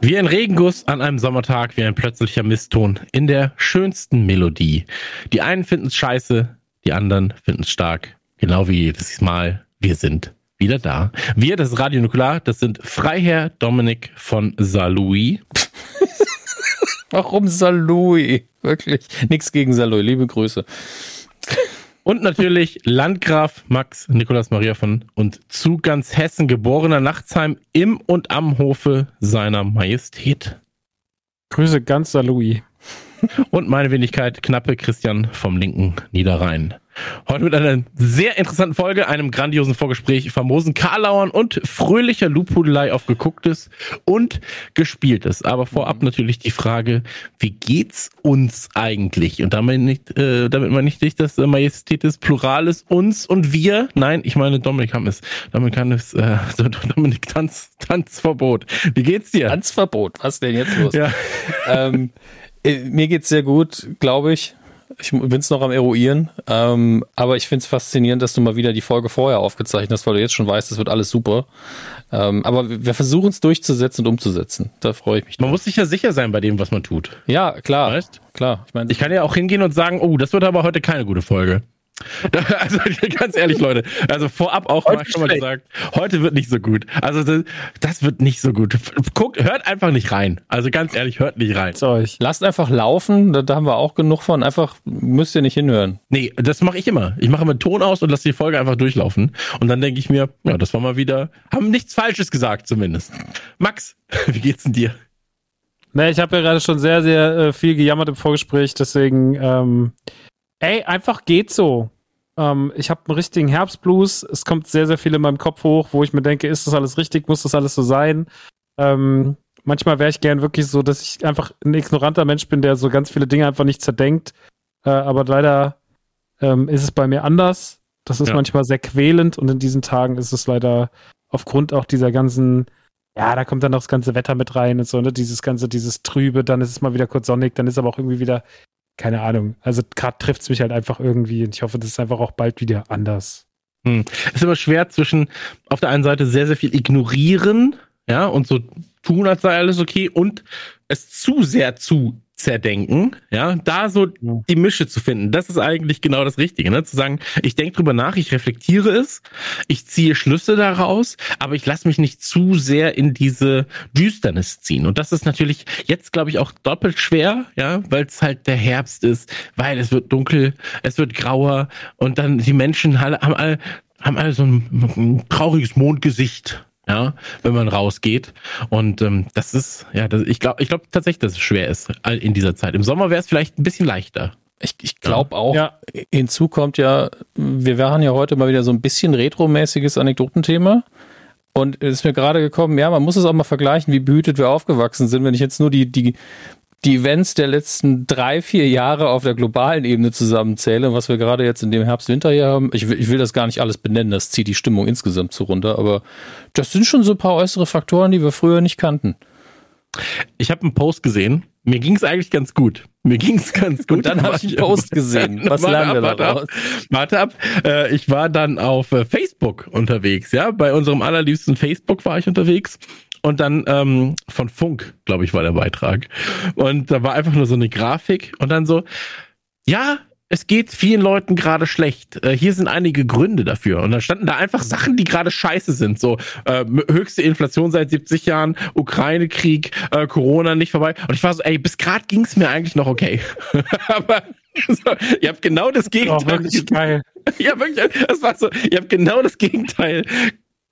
Wie ein Regenguss an einem Sommertag, wie ein plötzlicher Misston in der schönsten Melodie. Die einen finden es scheiße, die anderen finden es stark. Genau wie jedes Mal. Wir sind wieder da. Wir, das ist Radio Nukular, das sind Freiherr Dominik von Saloui. Warum Saloui? Wirklich. Nichts gegen Saloui. Liebe Grüße. Und natürlich Landgraf Max Nikolaus Maria von und zu ganz Hessen geborener Nachtsheim im und am Hofe seiner Majestät. Grüße ganz Louis. Und meine Wenigkeit, knappe Christian vom linken Niederrhein. Heute mit einer sehr interessanten Folge, einem grandiosen Vorgespräch, famosen Karlauern und fröhlicher Luphudelei auf gegucktes und gespieltes. Aber vorab natürlich die Frage, wie geht's uns eigentlich? Und damit nicht, äh, damit man nicht das Majestät des Plurales uns und wir. Nein, ich meine Dominik haben es. Dominik kann es, äh, Dominik Tanz, Tanzverbot. Wie geht's dir? Tanzverbot, was denn jetzt los? Ja. ähm, äh, mir geht's sehr gut, glaube ich. Ich bin es noch am Eruieren. Ähm, aber ich finde es faszinierend, dass du mal wieder die Folge vorher aufgezeichnet hast, weil du jetzt schon weißt, es wird alles super. Ähm, aber wir versuchen es durchzusetzen und umzusetzen. Da freue ich mich. Man muss sich ja sicher sein bei dem, was man tut. Ja, klar. Weißt? Klar. Ich, mein, ich kann ja auch hingehen und sagen, oh, das wird aber heute keine gute Folge. Also ganz ehrlich, Leute, also vorab auch heute mal schon mal gesagt, heute wird nicht so gut. Also das, das, wird nicht so gut. Guckt, hört einfach nicht rein. Also ganz ehrlich, hört nicht rein. Lasst einfach laufen, da, da, haben wir auch genug von. Einfach müsst ihr nicht hinhören. Nee, das mache ich immer. Ich mache immer Ton aus und lasse die Folge einfach durchlaufen. Und dann denke ich mir, ja, das war mal wieder, haben nichts Falsches gesagt zumindest. Max, wie geht's denn dir? Nee, ich habe ja gerade schon sehr, sehr äh, viel gejammert im Vorgespräch, deswegen ähm, Ey, einfach geht so. Ähm, ich habe einen richtigen Herbstblues. Es kommt sehr, sehr viel in meinem Kopf hoch, wo ich mir denke, ist das alles richtig? Muss das alles so sein? Ähm, manchmal wäre ich gern wirklich so, dass ich einfach ein ignoranter Mensch bin, der so ganz viele Dinge einfach nicht zerdenkt. Äh, aber leider ähm, ist es bei mir anders. Das ist ja. manchmal sehr quälend und in diesen Tagen ist es leider aufgrund auch dieser ganzen, ja, da kommt dann auch das ganze Wetter mit rein und so, ne? Dieses ganze, dieses Trübe, dann ist es mal wieder kurz sonnig, dann ist aber auch irgendwie wieder keine Ahnung. Also gerade trifft es mich halt einfach irgendwie und ich hoffe, das ist einfach auch bald wieder anders. Hm. Es ist immer schwer zwischen auf der einen Seite sehr, sehr viel ignorieren, ja, und so tun, als sei alles okay, und es zu sehr zu zerdenken, ja, da so die Mische zu finden, das ist eigentlich genau das Richtige, ne? Zu sagen, ich denke drüber nach, ich reflektiere es, ich ziehe Schlüsse daraus, aber ich lasse mich nicht zu sehr in diese Düsternis ziehen. Und das ist natürlich jetzt, glaube ich, auch doppelt schwer, ja, weil es halt der Herbst ist, weil es wird dunkel, es wird grauer und dann die Menschen haben alle, haben alle so ein, ein trauriges Mondgesicht, ja, wenn man rausgeht. Und ähm, das ist, ja, das, ich glaube ich glaub tatsächlich, dass es schwer ist in dieser Zeit. Im Sommer wäre es vielleicht ein bisschen leichter. Ich, ich glaube auch, ja. hinzu kommt ja, wir waren ja heute mal wieder so ein bisschen retromäßiges Anekdotenthema. Und es ist mir gerade gekommen, ja, man muss es auch mal vergleichen, wie behütet wir aufgewachsen sind. Wenn ich jetzt nur die, die die Events der letzten drei, vier Jahre auf der globalen Ebene zusammenzähle, was wir gerade jetzt in dem Herbst, Winter hier haben, ich will, ich will das gar nicht alles benennen, das zieht die Stimmung insgesamt so runter, aber das sind schon so ein paar äußere Faktoren, die wir früher nicht kannten. Ich habe einen Post gesehen, mir ging es eigentlich ganz gut. Mir ging es ganz gut. Und dann habe ich einen Post gesehen. Was lernen wir daraus? Warte ab. Äh, ich war dann auf äh, Facebook unterwegs, ja. Bei unserem allerliebsten Facebook war ich unterwegs und dann ähm, von Funk, glaube ich, war der Beitrag. Und da war einfach nur so eine Grafik und dann so, ja, es geht vielen Leuten gerade schlecht. Äh, hier sind einige Gründe dafür. Und dann standen da einfach Sachen, die gerade scheiße sind. So äh, höchste Inflation seit 70 Jahren, Ukraine-Krieg, äh, Corona nicht vorbei. Und ich war so, ey, bis gerade ging es mir eigentlich noch okay. Aber so, ihr habt genau das Gegenteil. Oh, wirklich geil. Ja, wirklich, das war so, ihr habt genau das Gegenteil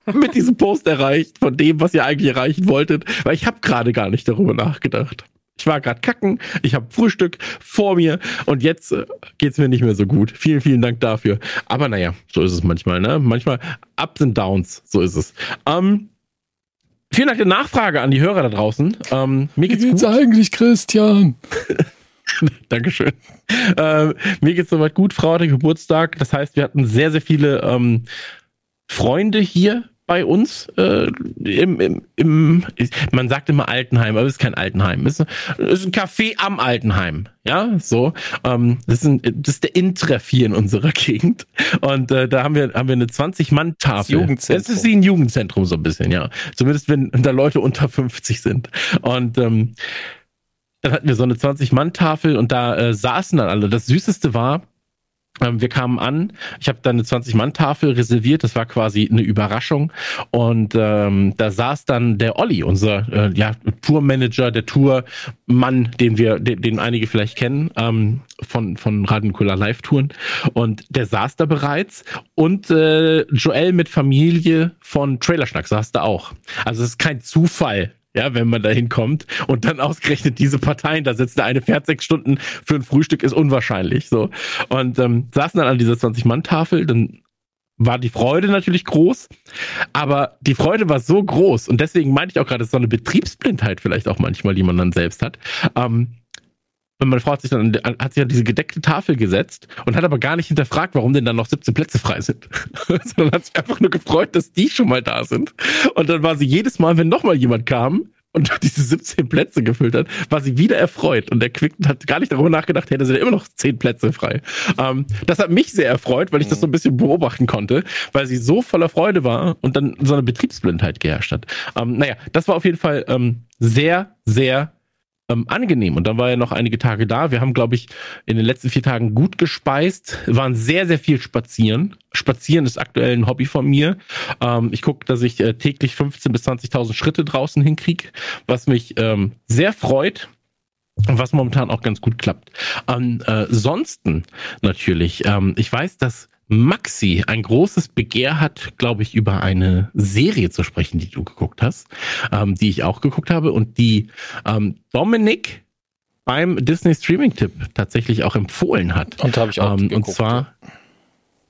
mit diesem Post erreicht, von dem, was ihr eigentlich erreichen wolltet, weil ich habe gerade gar nicht darüber nachgedacht. Ich war gerade kacken, ich habe Frühstück vor mir und jetzt äh, geht's mir nicht mehr so gut. Vielen, vielen Dank dafür. Aber naja, so ist es manchmal, ne? Manchmal Ups und Downs, so ist es. Ähm, vielen Dank der Nachfrage an die Hörer da draußen. Ähm, mir geht's, Wie geht's gut. eigentlich, Christian? Dankeschön. Ähm, mir geht's soweit gut. Frau hatte Geburtstag. Das heißt, wir hatten sehr, sehr viele ähm, Freunde hier bei uns äh, im, im, im, man sagt immer Altenheim, aber es ist kein Altenheim. Es ist, es ist ein Café am Altenheim. Ja, so. Ähm, das, ist ein, das ist der Intreff hier in unserer Gegend. Und äh, da haben wir, haben wir eine 20-Mann-Tafel. Es ist wie ein Jugendzentrum so ein bisschen, ja. Zumindest wenn da Leute unter 50 sind. Und ähm, dann hatten wir so eine 20-Mann-Tafel und da äh, saßen dann alle. Das Süßeste war, wir kamen an, ich habe dann eine 20-Mann-Tafel reserviert, das war quasi eine Überraschung. Und ähm, da saß dann der Olli, unser äh, ja, Tourmanager, der Tourmann, den wir, den, den einige vielleicht kennen, ähm, von, von Radionukular Live-Touren. Und der saß da bereits. Und äh, Joel mit Familie von Trailerschnack saß da auch. Also es ist kein Zufall, ja, wenn man da hinkommt und dann ausgerechnet diese Parteien da sitzt. Der eine fährt sechs Stunden für ein Frühstück, ist unwahrscheinlich. So. Und ähm, saßen dann an dieser 20-Mann-Tafel, dann war die Freude natürlich groß, aber die Freude war so groß und deswegen meinte ich auch gerade, es so eine Betriebsblindheit vielleicht auch manchmal, die man dann selbst hat. Ähm, und meine Frau hat sich dann hat sich an diese gedeckte Tafel gesetzt und hat aber gar nicht hinterfragt, warum denn dann noch 17 Plätze frei sind. Sondern hat sich einfach nur gefreut, dass die schon mal da sind. Und dann war sie jedes Mal, wenn nochmal jemand kam und diese 17 Plätze gefüllt hat, war sie wieder erfreut und erquickt und hat gar nicht darüber nachgedacht, hätte sie immer noch 10 Plätze frei. Ähm, das hat mich sehr erfreut, weil ich das so ein bisschen beobachten konnte, weil sie so voller Freude war und dann so eine Betriebsblindheit geherrscht hat. Ähm, naja, das war auf jeden Fall ähm, sehr, sehr ähm, angenehm. Und dann war er noch einige Tage da. Wir haben, glaube ich, in den letzten vier Tagen gut gespeist, waren sehr, sehr viel spazieren. Spazieren ist aktuell ein Hobby von mir. Ähm, ich gucke, dass ich äh, täglich 15.000 bis 20.000 Schritte draußen hinkriege, was mich ähm, sehr freut. Was momentan auch ganz gut klappt. Ansonsten natürlich, ähm, ich weiß, dass Maxi ein großes Begehr hat, glaube ich, über eine Serie zu sprechen, die du geguckt hast, ähm, die ich auch geguckt habe und die ähm, Dominik beim Disney Streaming Tipp tatsächlich auch empfohlen hat. Und habe ich auch ähm, geguckt, Und zwar,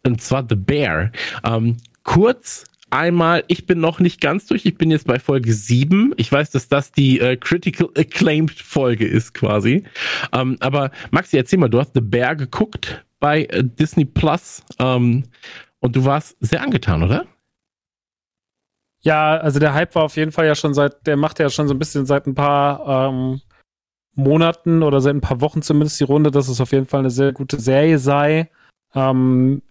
und zwar The Bear. Ähm, kurz einmal, ich bin noch nicht ganz durch, ich bin jetzt bei Folge 7. Ich weiß, dass das die äh, Critical Acclaimed Folge ist quasi. Ähm, aber Maxi, erzähl mal, du hast The Bear geguckt bei äh, Disney Plus ähm, und du warst sehr angetan, oder? Ja, also der Hype war auf jeden Fall ja schon seit, der macht ja schon so ein bisschen seit ein paar ähm, Monaten oder seit ein paar Wochen zumindest die Runde, dass es auf jeden Fall eine sehr gute Serie sei. Ähm,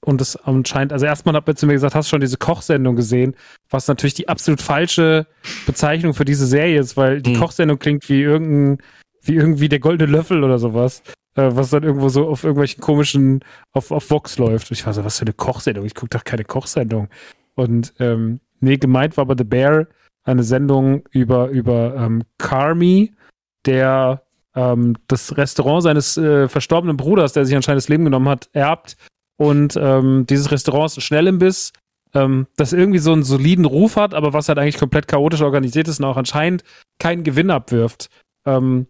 und es anscheinend, also erstmal hat man zu mir gesagt, hast du schon diese Kochsendung gesehen, was natürlich die absolut falsche Bezeichnung für diese Serie ist, weil die mhm. Kochsendung klingt wie irgendein, wie irgendwie der goldene Löffel oder sowas äh, was dann irgendwo so auf irgendwelchen komischen, auf, auf Vox läuft. Und ich war so, was für eine Kochsendung? Ich gucke doch keine Kochsendung. Und ähm, nee, gemeint war aber The Bear eine Sendung über, über ähm, Carmi, der ähm, das Restaurant seines äh, verstorbenen Bruders, der sich anscheinend das Leben genommen hat, erbt. Und ähm, dieses Restaurant ist ein Schnellimbiss, ähm, das irgendwie so einen soliden Ruf hat, aber was halt eigentlich komplett chaotisch organisiert ist und auch anscheinend keinen Gewinn abwirft. Ähm,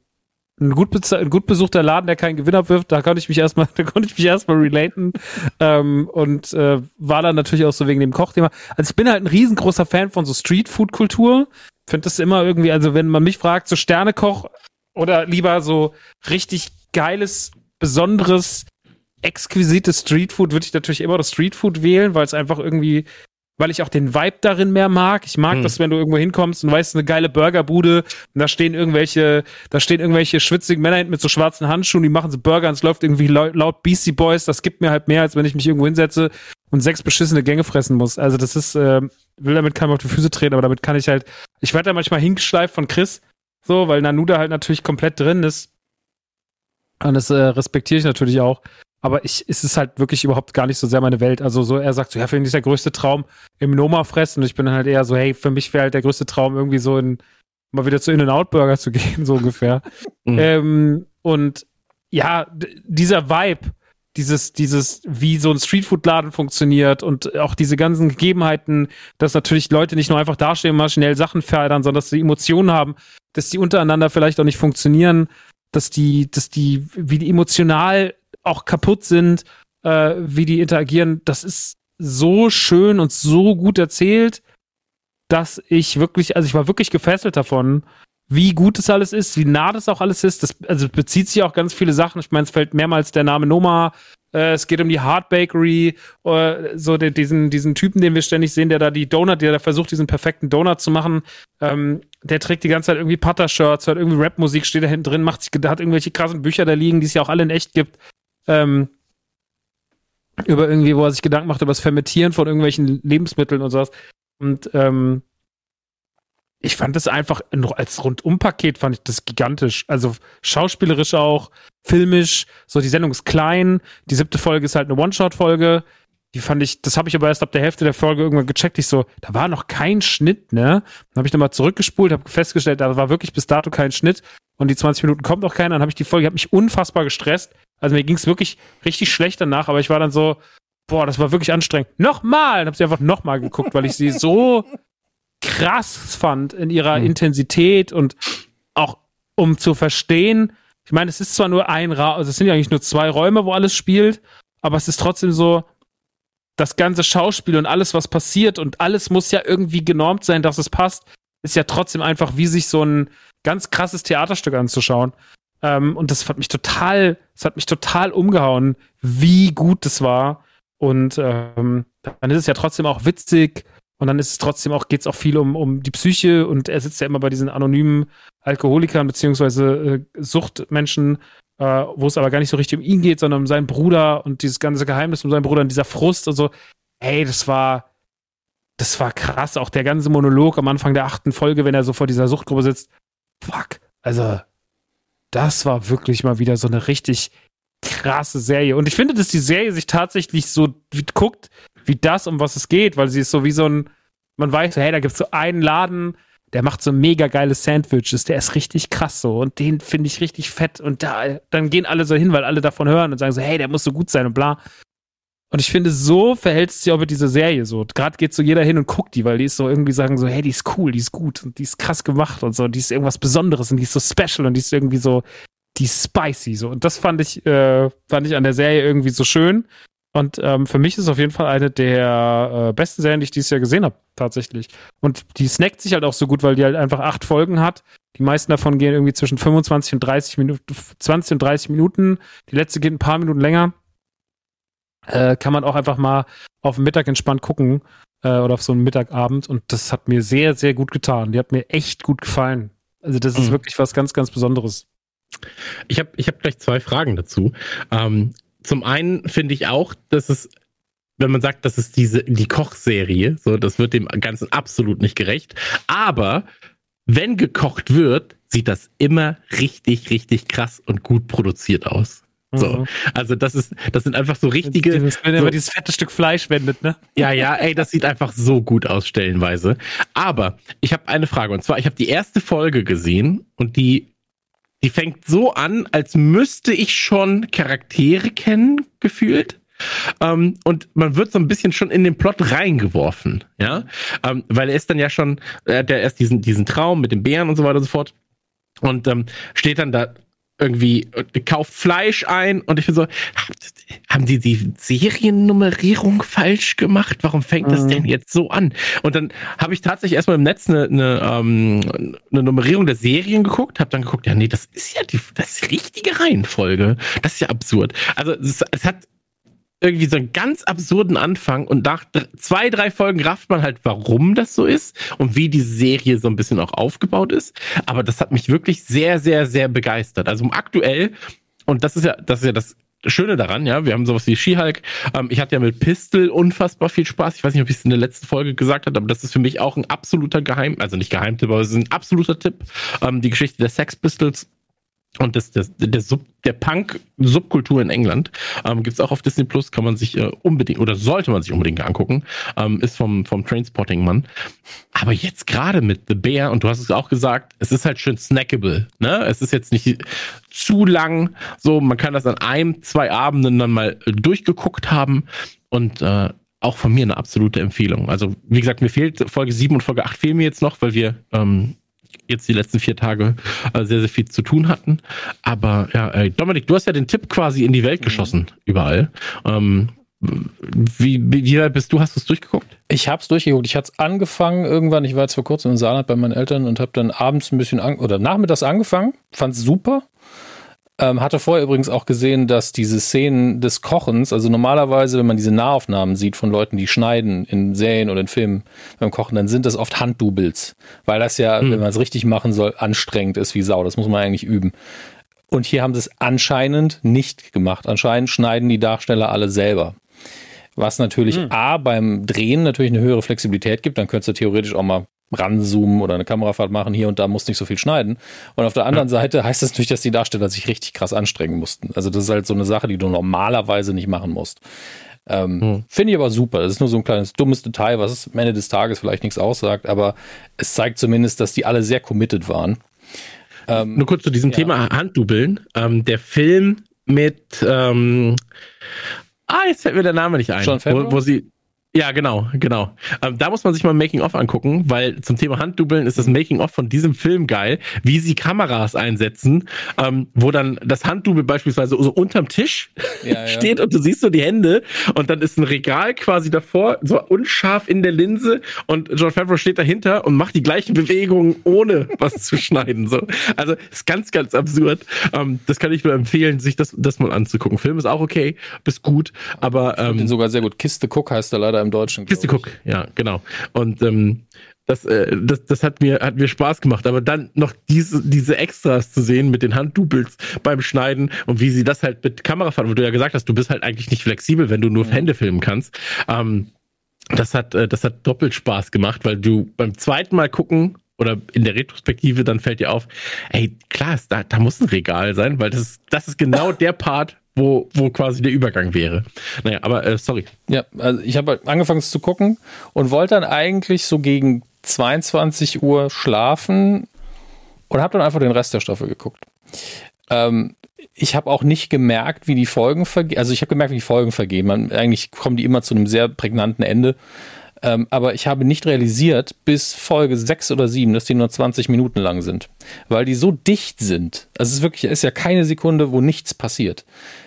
ein gut, ein gut besuchter Laden, der keinen Gewinn abwirft, da konnte ich mich erstmal, da konnte ich mich erstmal relaten ähm, und äh, war dann natürlich auch so wegen dem Kochthema. Also ich bin halt ein riesengroßer Fan von so Streetfood-Kultur. Finde das immer irgendwie, also wenn man mich fragt, so Sternekoch oder lieber so richtig geiles, besonderes, exquisites Streetfood, würde ich natürlich immer das Streetfood wählen, weil es einfach irgendwie weil ich auch den Vibe darin mehr mag. Ich mag hm. das, wenn du irgendwo hinkommst und weißt, eine geile Burgerbude und da stehen irgendwelche, da stehen irgendwelche schwitzigen Männer hinten mit so schwarzen Handschuhen, die machen so Burger und es läuft irgendwie laut, laut Beastie Boys. Das gibt mir halt mehr, als wenn ich mich irgendwo hinsetze und sechs beschissene Gänge fressen muss. Also das ist, äh, will damit keinem auf die Füße treten, aber damit kann ich halt, ich werde da manchmal hingeschleift von Chris, so, weil Nanuda halt natürlich komplett drin ist. Und das äh, respektiere ich natürlich auch. Aber ich, es ist halt wirklich überhaupt gar nicht so sehr meine Welt. Also so, er sagt so, ja, für ihn ist der größte Traum im Noma fressen. Und ich bin halt eher so, hey, für mich wäre halt der größte Traum irgendwie so in, mal wieder zu In-N-Out-Burger zu gehen, so ungefähr. Mhm. Ähm, und ja, dieser Vibe, dieses, dieses, wie so ein Streetfood-Laden funktioniert und auch diese ganzen Gegebenheiten, dass natürlich Leute nicht nur einfach dastehen und mal schnell Sachen fördern, sondern dass sie Emotionen haben, dass die untereinander vielleicht auch nicht funktionieren, dass die, dass die, wie die emotional auch kaputt sind, äh, wie die interagieren, das ist so schön und so gut erzählt, dass ich wirklich, also ich war wirklich gefesselt davon, wie gut es alles ist, wie nah das auch alles ist. Das also bezieht sich auch ganz viele Sachen. Ich meine, es fällt mehrmals der Name Noma. Äh, es geht um die Hard Bakery, äh, so den, diesen, diesen Typen, den wir ständig sehen, der da die Donut, der da versucht, diesen perfekten Donut zu machen. Ähm, der trägt die ganze Zeit irgendwie Putter-Shirts, hört irgendwie Rap-Musik, steht da hinten drin, macht sich, hat irgendwelche krassen Bücher da liegen, die es ja auch alle in echt gibt. Ähm, über irgendwie, wo er sich Gedanken macht über das Fermentieren von irgendwelchen Lebensmitteln und sowas. Und ähm, ich fand das einfach als Rundumpaket fand ich das gigantisch. Also schauspielerisch auch, filmisch. So die Sendung ist klein. Die siebte Folge ist halt eine One-Shot-Folge. Die fand ich, das habe ich aber erst ab der Hälfte der Folge irgendwann gecheckt. Ich so, da war noch kein Schnitt, ne? Dann habe ich nochmal zurückgespult, habe festgestellt, da war wirklich bis dato kein Schnitt und die 20 Minuten kommt noch keiner. Dann habe ich die Folge, hat mich unfassbar gestresst. Also mir ging es wirklich richtig schlecht danach, aber ich war dann so, boah, das war wirklich anstrengend. Nochmal! Dann habe ich einfach nochmal geguckt, weil ich sie so krass fand in ihrer mhm. Intensität und auch um zu verstehen, ich meine, es ist zwar nur ein Raum, also es sind ja eigentlich nur zwei Räume, wo alles spielt, aber es ist trotzdem so, das ganze Schauspiel und alles, was passiert und alles muss ja irgendwie genormt sein, dass es passt, ist ja trotzdem einfach wie sich so ein ganz krasses Theaterstück anzuschauen. Ähm, und das hat mich total, das hat mich total umgehauen, wie gut das war. Und ähm, dann ist es ja trotzdem auch witzig und dann ist es trotzdem auch, geht es auch viel um, um die Psyche und er sitzt ja immer bei diesen anonymen Alkoholikern beziehungsweise äh, Suchtmenschen, äh, wo es aber gar nicht so richtig um ihn geht, sondern um seinen Bruder und dieses ganze Geheimnis um seinen Bruder und dieser Frust und so. Hey, das war, das war krass. Auch der ganze Monolog am Anfang der achten Folge, wenn er so vor dieser Suchtgruppe sitzt. Fuck. Also, das war wirklich mal wieder so eine richtig krasse Serie. Und ich finde, dass die Serie sich tatsächlich so guckt, wie das, um was es geht, weil sie ist so wie so ein, man weiß, hey, da gibt es so einen Laden, der macht so mega geile Sandwiches, der ist richtig krass so und den finde ich richtig fett und da, dann gehen alle so hin, weil alle davon hören und sagen so, hey, der muss so gut sein und bla. Und ich finde, so verhält es sich auch mit dieser Serie so. Gerade geht so jeder hin und guckt die, weil die ist so irgendwie sagen so, hey, die ist cool, die ist gut und die ist krass gemacht und so, die ist irgendwas Besonderes und die ist so special und die ist irgendwie so, die ist spicy so. Und das fand ich, äh, fand ich an der Serie irgendwie so schön. Und ähm, für mich ist es auf jeden Fall eine der äh, besten Serien, die ich dieses Jahr gesehen habe, tatsächlich. Und die snackt sich halt auch so gut, weil die halt einfach acht Folgen hat. Die meisten davon gehen irgendwie zwischen 25 und 30 Minuten, 20 und 30 Minuten. Die letzte geht ein paar Minuten länger. Äh, kann man auch einfach mal auf den Mittag entspannt gucken äh, oder auf so einen Mittagabend. Und das hat mir sehr, sehr gut getan. Die hat mir echt gut gefallen. Also das ist mhm. wirklich was ganz, ganz Besonderes. Ich habe ich hab gleich zwei Fragen dazu. Ähm, zum einen finde ich auch, dass es, wenn man sagt, das ist diese, die Kochserie, so, das wird dem Ganzen absolut nicht gerecht. Aber wenn gekocht wird, sieht das immer richtig, richtig krass und gut produziert aus. So, mhm. also das ist, das sind einfach so richtige. Wenn er so, dieses fette Stück Fleisch wendet, ne? Ja, ja, ey, das sieht einfach so gut aus stellenweise. Aber ich habe eine Frage und zwar, ich habe die erste Folge gesehen und die die fängt so an, als müsste ich schon Charaktere kennen, gefühlt. Ähm, und man wird so ein bisschen schon in den Plot reingeworfen, ja, ähm, weil er ist dann ja schon, äh, der erst diesen diesen Traum mit den Bären und so weiter und so fort und ähm, steht dann da irgendwie kauft Fleisch ein und ich bin so, haben die die Seriennummerierung falsch gemacht? Warum fängt das denn mhm. jetzt so an? Und dann habe ich tatsächlich erstmal im Netz eine, eine, ähm, eine Nummerierung der Serien geguckt, habe dann geguckt, ja nee, das ist ja die, das ist die richtige Reihenfolge. Das ist ja absurd. Also es, es hat irgendwie so einen ganz absurden Anfang und nach zwei, drei Folgen rafft man halt, warum das so ist und wie die Serie so ein bisschen auch aufgebaut ist. Aber das hat mich wirklich sehr, sehr, sehr begeistert. Also aktuell, und das ist ja, das ist ja das Schöne daran, ja, wir haben sowas wie She-Hulk. Ähm, ich hatte ja mit Pistol unfassbar viel Spaß. Ich weiß nicht, ob ich es in der letzten Folge gesagt habe, aber das ist für mich auch ein absoluter Geheim, also nicht Geheimtipp, aber es ist ein absoluter Tipp. Ähm, die Geschichte der Sex Pistols und das, das, der, Sub, der Punk-Subkultur in England ähm, gibt es auch auf Disney Plus, kann man sich äh, unbedingt oder sollte man sich unbedingt angucken. Ähm, ist vom, vom Trainspotting-Mann. Aber jetzt gerade mit The Bear, und du hast es auch gesagt, es ist halt schön snackable. Ne? Es ist jetzt nicht zu lang. So, man kann das an einem, zwei Abenden dann mal durchgeguckt haben. Und äh, auch von mir eine absolute Empfehlung. Also, wie gesagt, mir fehlt Folge 7 und Folge 8 fehlen mir jetzt noch, weil wir ähm, jetzt die letzten vier Tage äh, sehr, sehr viel zu tun hatten. Aber ja, ey, Dominik, du hast ja den Tipp quasi in die Welt mhm. geschossen, mhm. überall. Ähm, wie, wie, wie weit bist du? Hast du es durchgeguckt? Ich habe es durchgeguckt. Ich hatte es angefangen irgendwann. Ich war jetzt vor kurzem in Saarland bei meinen Eltern und habe dann abends ein bisschen an, oder nachmittags angefangen. Fand es super. Ähm, hatte vorher übrigens auch gesehen, dass diese Szenen des Kochens, also normalerweise, wenn man diese Nahaufnahmen sieht von Leuten, die schneiden in Serien oder in Filmen beim Kochen, dann sind das oft Handdoubles. Weil das ja, hm. wenn man es richtig machen soll, anstrengend ist wie Sau. Das muss man eigentlich üben. Und hier haben sie es anscheinend nicht gemacht. Anscheinend schneiden die Darsteller alle selber. Was natürlich hm. A, beim Drehen natürlich eine höhere Flexibilität gibt. Dann könntest du theoretisch auch mal ranzoomen oder eine Kamerafahrt machen, hier und da muss nicht so viel schneiden. Und auf der anderen ja. Seite heißt das natürlich, dass die Darsteller sich richtig krass anstrengen mussten. Also das ist halt so eine Sache, die du normalerweise nicht machen musst. Ähm, hm. Finde ich aber super. Das ist nur so ein kleines dummes Detail, was am Ende des Tages vielleicht nichts aussagt, aber es zeigt zumindest, dass die alle sehr committed waren. Ähm, nur kurz zu diesem ja. Thema Handdubeln. Ähm, der Film mit ähm, Ah, jetzt fällt mir der Name nicht ein. John wo, wo sie ja, genau, genau. Ähm, da muss man sich mal Making-of angucken, weil zum Thema Handdubeln ist das Making-of von diesem Film geil, wie sie Kameras einsetzen, ähm, wo dann das Handdubel beispielsweise so unterm Tisch ja, steht ja. und du siehst so die Hände und dann ist ein Regal quasi davor, so unscharf in der Linse und John Favreau steht dahinter und macht die gleichen Bewegungen, ohne was zu schneiden. So. Also ist ganz, ganz absurd. Ähm, das kann ich nur empfehlen, sich das, das mal anzugucken. Film ist auch okay, bis gut, aber ähm, den sogar sehr gut. Kiste Cook heißt er leider im Deutschen. Kiste Cook, ja, genau. Und ähm, das, äh, das, das hat mir, hat mir Spaß gemacht. Aber dann noch diese, diese Extras zu sehen mit den Handdubels beim Schneiden und wie sie das halt mit Kamera fahren, wo du ja gesagt hast, du bist halt eigentlich nicht flexibel, wenn du nur mhm. Hände filmen kannst. Ähm, das hat, äh, das hat doppelt Spaß gemacht, weil du beim zweiten Mal gucken oder in der Retrospektive dann fällt dir auf, ey, klar, da, da muss ein Regal sein, weil das, das ist genau der Part, wo, wo quasi der Übergang wäre. Naja, aber äh, sorry. Ja, also ich habe angefangen zu gucken und wollte dann eigentlich so gegen 22 Uhr schlafen und habe dann einfach den Rest der Staffel geguckt. Ähm, ich habe auch nicht gemerkt, wie die Folgen vergehen. Also ich habe gemerkt, wie die Folgen vergehen. Man, eigentlich kommen die immer zu einem sehr prägnanten Ende. Ähm, aber ich habe nicht realisiert, bis Folge 6 oder 7, dass die nur 20 Minuten lang sind. Weil die so dicht sind. Also es ist wirklich, es ist ja keine Sekunde, wo nichts passiert.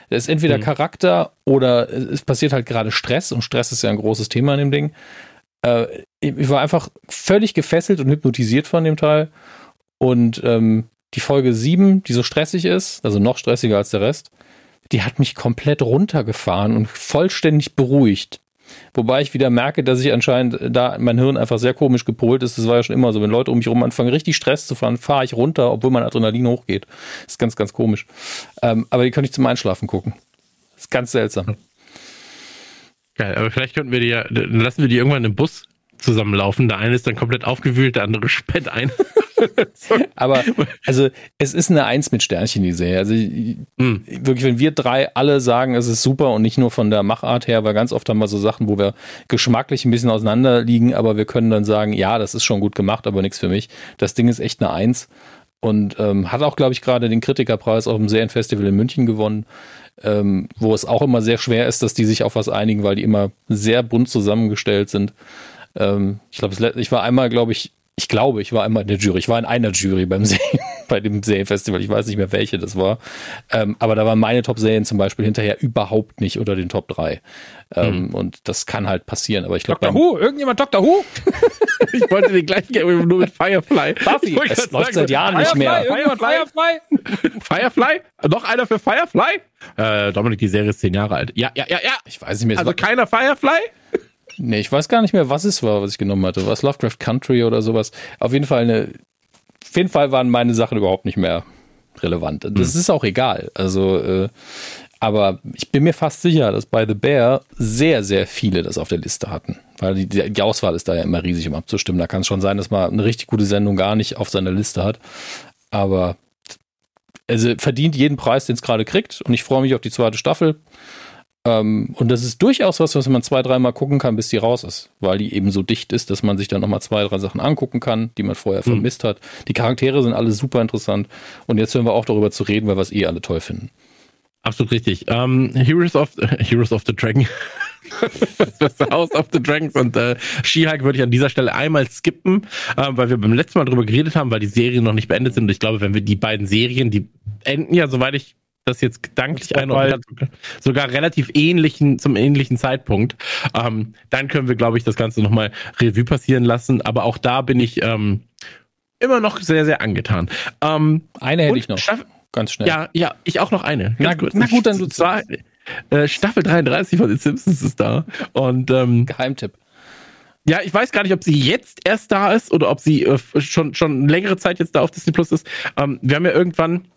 Es ist entweder mhm. Charakter oder es passiert halt gerade Stress und Stress ist ja ein großes Thema in dem Ding. Äh, ich war einfach völlig gefesselt und hypnotisiert von dem Teil. Und ähm, die Folge 7, die so stressig ist, also noch stressiger als der Rest, die hat mich komplett runtergefahren und vollständig beruhigt. Wobei ich wieder merke, dass ich anscheinend da mein Hirn einfach sehr komisch gepolt ist. Das war ja schon immer so. Wenn Leute um mich herum anfangen, richtig Stress zu fahren, fahre ich runter, obwohl mein Adrenalin hochgeht. Das ist ganz, ganz komisch. Ähm, aber die kann ich zum Einschlafen gucken. Das ist ganz seltsam. Geil, aber vielleicht könnten wir die ja, lassen wir die irgendwann im Bus zusammenlaufen. Der eine ist dann komplett aufgewühlt, der andere spennt ein. Aber also es ist eine Eins mit Sternchen, die Serie. Also mhm. wirklich, wenn wir drei alle sagen, es ist super und nicht nur von der Machart her, weil ganz oft haben wir so Sachen, wo wir geschmacklich ein bisschen auseinander liegen, aber wir können dann sagen, ja, das ist schon gut gemacht, aber nichts für mich. Das Ding ist echt eine Eins und ähm, hat auch, glaube ich, gerade den Kritikerpreis auf dem Serienfestival in München gewonnen. Ähm, wo es auch immer sehr schwer ist, dass die sich auf was einigen, weil die immer sehr bunt zusammengestellt sind. Ähm, ich glaube, ich war einmal, glaube ich, ich glaube, ich war einmal in der Jury. Ich war in einer Jury beim See, bei dem Serienfestival. Ich weiß nicht mehr, welche das war. Ähm, aber da waren meine Top-Serien zum Beispiel hinterher überhaupt nicht unter den Top 3. Ähm, mhm. Und das kann halt passieren. Aber ich glaube. Dr. Who? Irgendjemand Dr. Who? ich wollte den gleichen Game nur mit Firefly. Buffy, es läuft seit Jahren nicht mehr. Firefly? Firefly? Firefly? Noch einer für Firefly? Äh, Dominik, die Serie ist zehn Jahre alt. Ja, ja, ja, ja. Ich weiß nicht mehr. Also keiner Firefly? Nee, ich weiß gar nicht mehr, was es war, was ich genommen hatte. Was Lovecraft Country oder sowas. Auf jeden Fall eine. Auf jeden Fall waren meine Sachen überhaupt nicht mehr relevant. Das hm. ist auch egal. Also, äh, aber ich bin mir fast sicher, dass bei The Bear sehr, sehr viele das auf der Liste hatten. Weil die, die Auswahl ist da ja immer riesig, um abzustimmen. Da kann es schon sein, dass man eine richtig gute Sendung gar nicht auf seiner Liste hat. Aber also verdient jeden Preis, den es gerade kriegt. Und ich freue mich auf die zweite Staffel. Ähm, und das ist durchaus was, was man zwei, dreimal gucken kann, bis die raus ist, weil die eben so dicht ist, dass man sich dann nochmal zwei, drei Sachen angucken kann, die man vorher mhm. vermisst hat. Die Charaktere sind alle super interessant. Und jetzt hören wir auch darüber zu reden, weil wir es eh alle toll finden. Absolut richtig. Um, ähm, Heroes of Heroes of the Dragon. das House of the Dragons und äh, She-Hulk würde ich an dieser Stelle einmal skippen, äh, weil wir beim letzten Mal drüber geredet haben, weil die Serien noch nicht beendet sind. Und ich glaube, wenn wir die beiden Serien, die enden ja, soweit ich das jetzt gedanklich einordnen kann, sogar relativ ähnlichen, zum ähnlichen Zeitpunkt, ähm, dann können wir, glaube ich, das Ganze nochmal Revue passieren lassen. Aber auch da bin ich ähm, immer noch sehr, sehr angetan. Ähm, Eine hätte ich noch. Ganz schnell. Ja, ja, ich auch noch eine. Na, na, gut, dann du zwei. Äh, Staffel 33 von The Simpsons ist da. Und, ähm, Geheimtipp. Ja, ich weiß gar nicht, ob sie jetzt erst da ist oder ob sie äh, schon, schon längere Zeit jetzt da auf Disney Plus ist. Ähm, wir haben ja irgendwann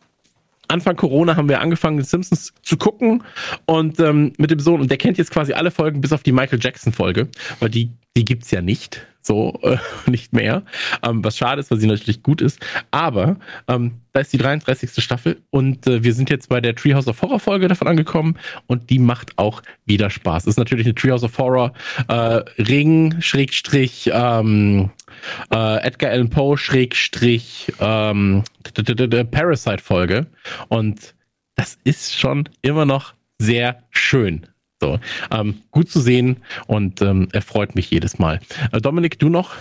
Anfang Corona haben wir angefangen, The Simpsons zu gucken und ähm, mit dem Sohn. Und der kennt jetzt quasi alle Folgen bis auf die Michael Jackson Folge, weil die die gibt's ja nicht so äh, nicht mehr. Ähm, was schade ist, weil sie natürlich gut ist. Aber ähm, da ist die 33. Staffel und äh, wir sind jetzt bei der Treehouse of Horror Folge davon angekommen und die macht auch wieder Spaß. Ist natürlich eine Treehouse of Horror äh, Ring Schrägstrich ähm, äh, Edgar Allan Poe Schrägstrich ähm, Parasite Folge und das ist schon immer noch sehr schön. So, ähm, gut zu sehen und ähm, er freut mich jedes Mal. Äh, Dominik, du noch?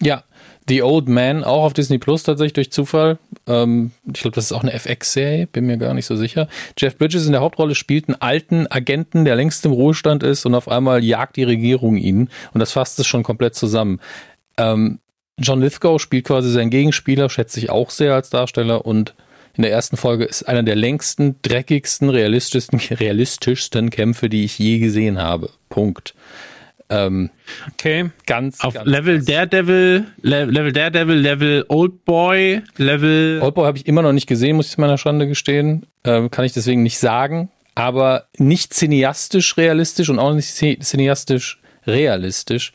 Ja, The Old Man, auch auf Disney Plus tatsächlich durch Zufall. Ähm, ich glaube, das ist auch eine FX-Serie, bin mir gar nicht so sicher. Jeff Bridges in der Hauptrolle spielt einen alten Agenten, der längst im Ruhestand ist und auf einmal jagt die Regierung ihn. Und das fasst es schon komplett zusammen. Ähm, John Lithgow spielt quasi seinen Gegenspieler, schätze ich auch sehr als Darsteller und in der ersten Folge ist einer der längsten, dreckigsten, realistischsten, realistischsten Kämpfe, die ich je gesehen habe. Punkt. Ähm, okay. Ganz. Auf ganz Level krass. Daredevil, Le Level Daredevil, Level Oldboy, Level. Oldboy habe ich immer noch nicht gesehen, muss ich meiner Schande gestehen. Ähm, kann ich deswegen nicht sagen. Aber nicht cineastisch realistisch und auch nicht cineastisch realistisch.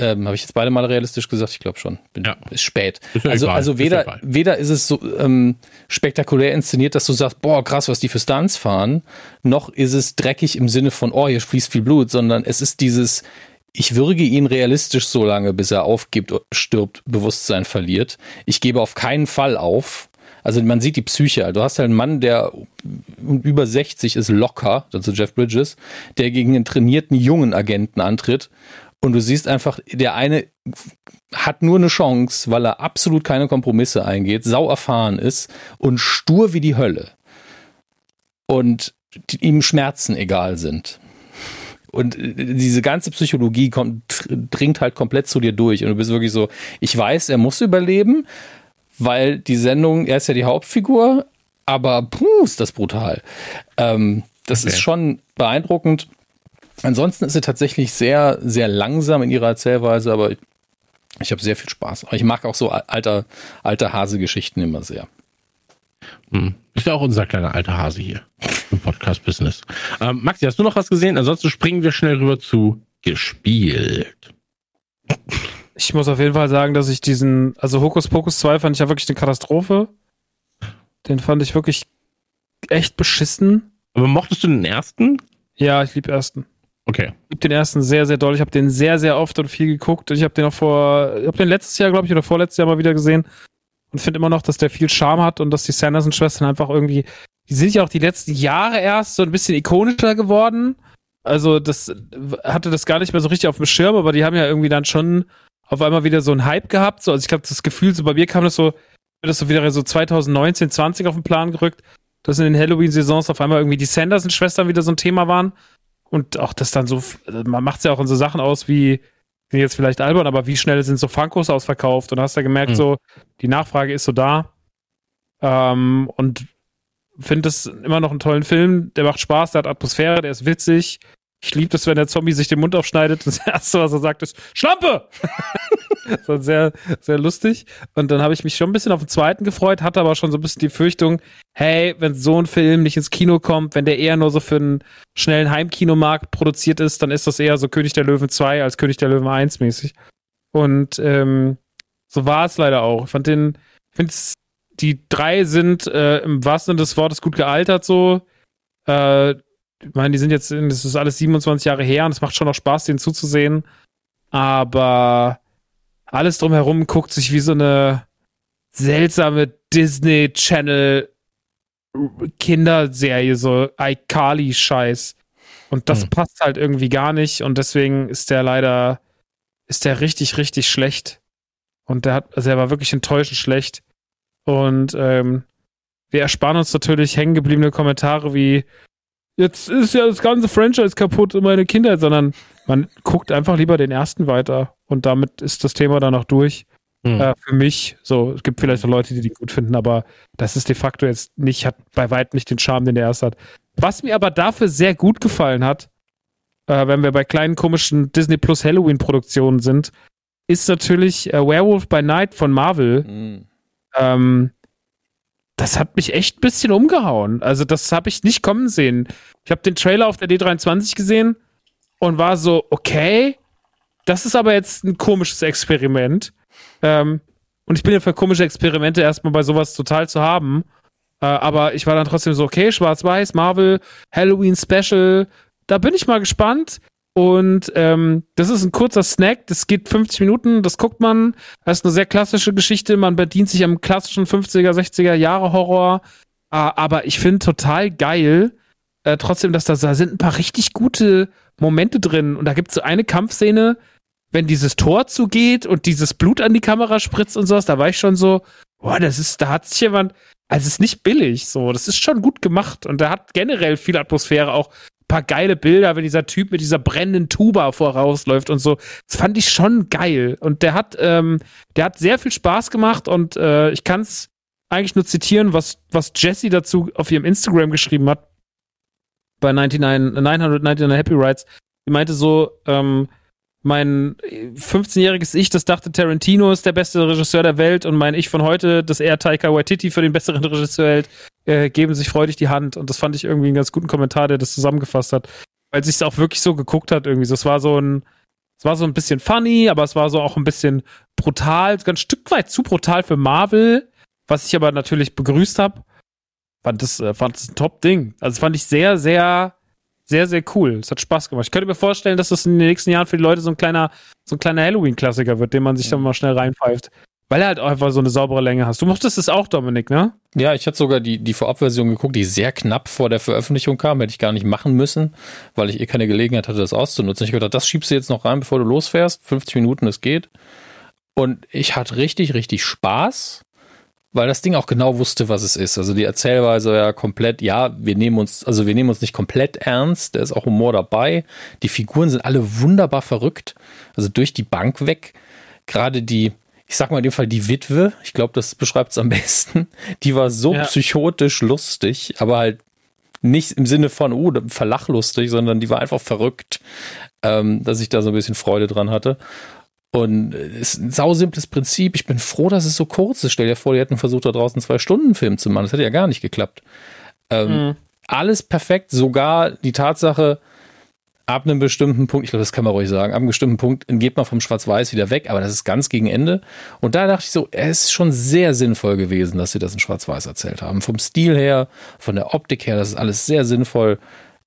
Ähm, Habe ich jetzt beide mal realistisch gesagt? Ich glaube schon. Bin, ja. Ist spät. Ist also, egal. also weder, ist weder ist es so ähm, spektakulär inszeniert, dass du sagst, boah, krass, was die für Stunts fahren, noch ist es dreckig im Sinne von, oh, hier fließt viel Blut, sondern es ist dieses, ich würge ihn realistisch so lange, bis er aufgibt, stirbt, Bewusstsein verliert. Ich gebe auf keinen Fall auf. Also man sieht die Psyche. Du hast halt einen Mann, der über 60 ist locker, also Jeff Bridges, der gegen einen trainierten jungen Agenten antritt und du siehst einfach, der eine hat nur eine Chance, weil er absolut keine Kompromisse eingeht, sau erfahren ist und stur wie die Hölle. Und die, ihm Schmerzen egal sind. Und äh, diese ganze Psychologie kommt, dringt halt komplett zu dir durch. Und du bist wirklich so, ich weiß, er muss überleben, weil die Sendung, er ist ja die Hauptfigur, aber puh, ist das brutal. Ähm, das okay. ist schon beeindruckend. Ansonsten ist sie tatsächlich sehr, sehr langsam in ihrer Erzählweise, aber ich, ich habe sehr viel Spaß. Ich mag auch so alter, alte Hase-Geschichten immer sehr. Hm. Ist ja auch unser kleiner alter Hase hier im Podcast-Business. Ähm, Maxi, hast du noch was gesehen? Ansonsten springen wir schnell rüber zu gespielt. Ich muss auf jeden Fall sagen, dass ich diesen, also Hokus Pokus 2 fand ich ja wirklich eine Katastrophe. Den fand ich wirklich echt beschissen. Aber mochtest du den ersten? Ja, ich liebe ersten. Okay. Ich habe den ersten sehr, sehr doll. Ich habe den sehr, sehr oft und viel geguckt. Ich habe den auch vor, ich habe den letztes Jahr, glaube ich, oder vorletztes Jahr mal wieder gesehen und finde immer noch, dass der viel Charme hat und dass die Sanderson-Schwestern einfach irgendwie, die sind ja auch die letzten Jahre erst so ein bisschen ikonischer geworden. Also das hatte das gar nicht mehr so richtig auf dem Schirm, aber die haben ja irgendwie dann schon auf einmal wieder so einen Hype gehabt. So, also ich glaube, das Gefühl, so bei mir kam das so, das so wieder so 2019, 20 auf den Plan gerückt, dass in den Halloween-Saisons auf einmal irgendwie die Sanderson-Schwestern wieder so ein Thema waren. Und auch das dann so, man macht es ja auch in so Sachen aus wie, jetzt vielleicht albern, aber wie schnell sind so Funkos ausverkauft? Und hast ja gemerkt, mhm. so, die Nachfrage ist so da. Ähm, und finde es immer noch einen tollen Film. Der macht Spaß, der hat Atmosphäre, der ist witzig. Ich liebe das, wenn der Zombie sich den Mund aufschneidet. Das erste, was er sagt, ist Schlampe! so sehr, sehr lustig. Und dann habe ich mich schon ein bisschen auf den zweiten gefreut, hatte aber schon so ein bisschen die Fürchtung, hey, wenn so ein Film nicht ins Kino kommt, wenn der eher nur so für einen schnellen Heimkinomarkt produziert ist, dann ist das eher so König der Löwen 2 als König der Löwen 1 mäßig. Und ähm, so war es leider auch. Ich fand den, ich finde die drei sind äh, im wahrsten Sinne des Wortes gut gealtert so. Äh, ich meine, die sind jetzt, das ist alles 27 Jahre her und es macht schon noch Spaß, denen zuzusehen. Aber alles drumherum guckt sich wie so eine seltsame Disney Channel Kinderserie, so iCarly-Scheiß. Und das hm. passt halt irgendwie gar nicht und deswegen ist der leider, ist der richtig, richtig schlecht. Und der hat, also er war wirklich enttäuschend schlecht. Und ähm, wir ersparen uns natürlich hängengebliebene Kommentare wie, jetzt ist ja das ganze Franchise kaputt und meine Kindheit, sondern man guckt einfach lieber den ersten weiter und damit ist das Thema dann auch durch. Hm. Äh, für mich, so, es gibt vielleicht auch Leute, die die gut finden, aber das ist de facto jetzt nicht, hat bei weitem nicht den Charme, den der erste hat. Was mir aber dafür sehr gut gefallen hat, äh, wenn wir bei kleinen komischen Disney Plus Halloween Produktionen sind, ist natürlich äh, Werewolf by Night von Marvel. Mhm. Ähm, das hat mich echt ein bisschen umgehauen. Also das habe ich nicht kommen sehen. Ich habe den Trailer auf der D23 gesehen und war so, okay, das ist aber jetzt ein komisches Experiment. Ähm, und ich bin ja für komische Experimente erstmal bei sowas total zu haben. Äh, aber ich war dann trotzdem so, okay, schwarz-weiß, Marvel, Halloween Special, da bin ich mal gespannt. Und ähm, das ist ein kurzer Snack, das geht 50 Minuten, das guckt man. Das ist eine sehr klassische Geschichte, man bedient sich am klassischen 50er, 60er Jahre Horror. Äh, aber ich finde total geil, äh, trotzdem, dass da, da sind ein paar richtig gute Momente drin. Und da gibt es so eine Kampfszene, wenn dieses Tor zugeht und dieses Blut an die Kamera spritzt und sowas, da war ich schon so, boah, das ist, da hat sich jemand, also es ist nicht billig, so, das ist schon gut gemacht und da hat generell viel Atmosphäre, auch paar geile Bilder, wenn dieser Typ mit dieser brennenden Tuba vorausläuft und so. Das fand ich schon geil. Und der hat, ähm, der hat sehr viel Spaß gemacht und äh, ich kann es eigentlich nur zitieren, was, was Jessie dazu auf ihrem Instagram geschrieben hat. Bei 99, 999 Happy Rides. Die meinte so, ähm, mein 15-jähriges Ich, das dachte, Tarantino ist der beste Regisseur der Welt und mein Ich von heute, das eher Taika Waititi für den besseren Regisseur hält, äh, geben sich freudig die Hand. Und das fand ich irgendwie einen ganz guten Kommentar, der das zusammengefasst hat. Weil sich es auch wirklich so geguckt hat irgendwie. Es war so ein, es war so ein bisschen funny, aber es war so auch ein bisschen brutal, ganz Stück weit zu brutal für Marvel, was ich aber natürlich begrüßt habe. Fand das, äh, fand das ein Top-Ding. Also fand ich sehr, sehr sehr, sehr cool. Es hat Spaß gemacht. Ich könnte mir vorstellen, dass das in den nächsten Jahren für die Leute so ein kleiner, so ein kleiner Halloween-Klassiker wird, den man sich dann mal schnell reinpfeift. Weil er halt auch einfach so eine saubere Länge hast. Du mochtest es auch, Dominik, ne? Ja, ich hatte sogar die, die Vorabversion geguckt, die sehr knapp vor der Veröffentlichung kam. Hätte ich gar nicht machen müssen, weil ich eh keine Gelegenheit hatte, das auszunutzen. Ich gedacht, das schiebst du jetzt noch rein, bevor du losfährst. 50 Minuten, es geht. Und ich hatte richtig, richtig Spaß weil das Ding auch genau wusste, was es ist. Also die Erzählweise ja komplett, ja, wir nehmen uns, also wir nehmen uns nicht komplett ernst, da ist auch Humor dabei. Die Figuren sind alle wunderbar verrückt, also durch die Bank weg. Gerade die, ich sag mal in dem Fall die Witwe, ich glaube, das beschreibt es am besten, die war so ja. psychotisch lustig, aber halt nicht im Sinne von, oh, verlachlustig, sondern die war einfach verrückt, ähm, dass ich da so ein bisschen Freude dran hatte. Und es ist ein sausimples Prinzip. Ich bin froh, dass es so kurz ist. Stell dir vor, die hätten versucht, da draußen zwei Stunden Film zu machen. Das hätte ja gar nicht geklappt. Ähm, mhm. Alles perfekt, sogar die Tatsache, ab einem bestimmten Punkt, ich glaube, das kann man ruhig sagen, ab einem bestimmten Punkt geht man vom Schwarz-Weiß wieder weg, aber das ist ganz gegen Ende. Und da dachte ich so, es ist schon sehr sinnvoll gewesen, dass sie das in Schwarz-Weiß erzählt haben. Vom Stil her, von der Optik her, das ist alles sehr sinnvoll.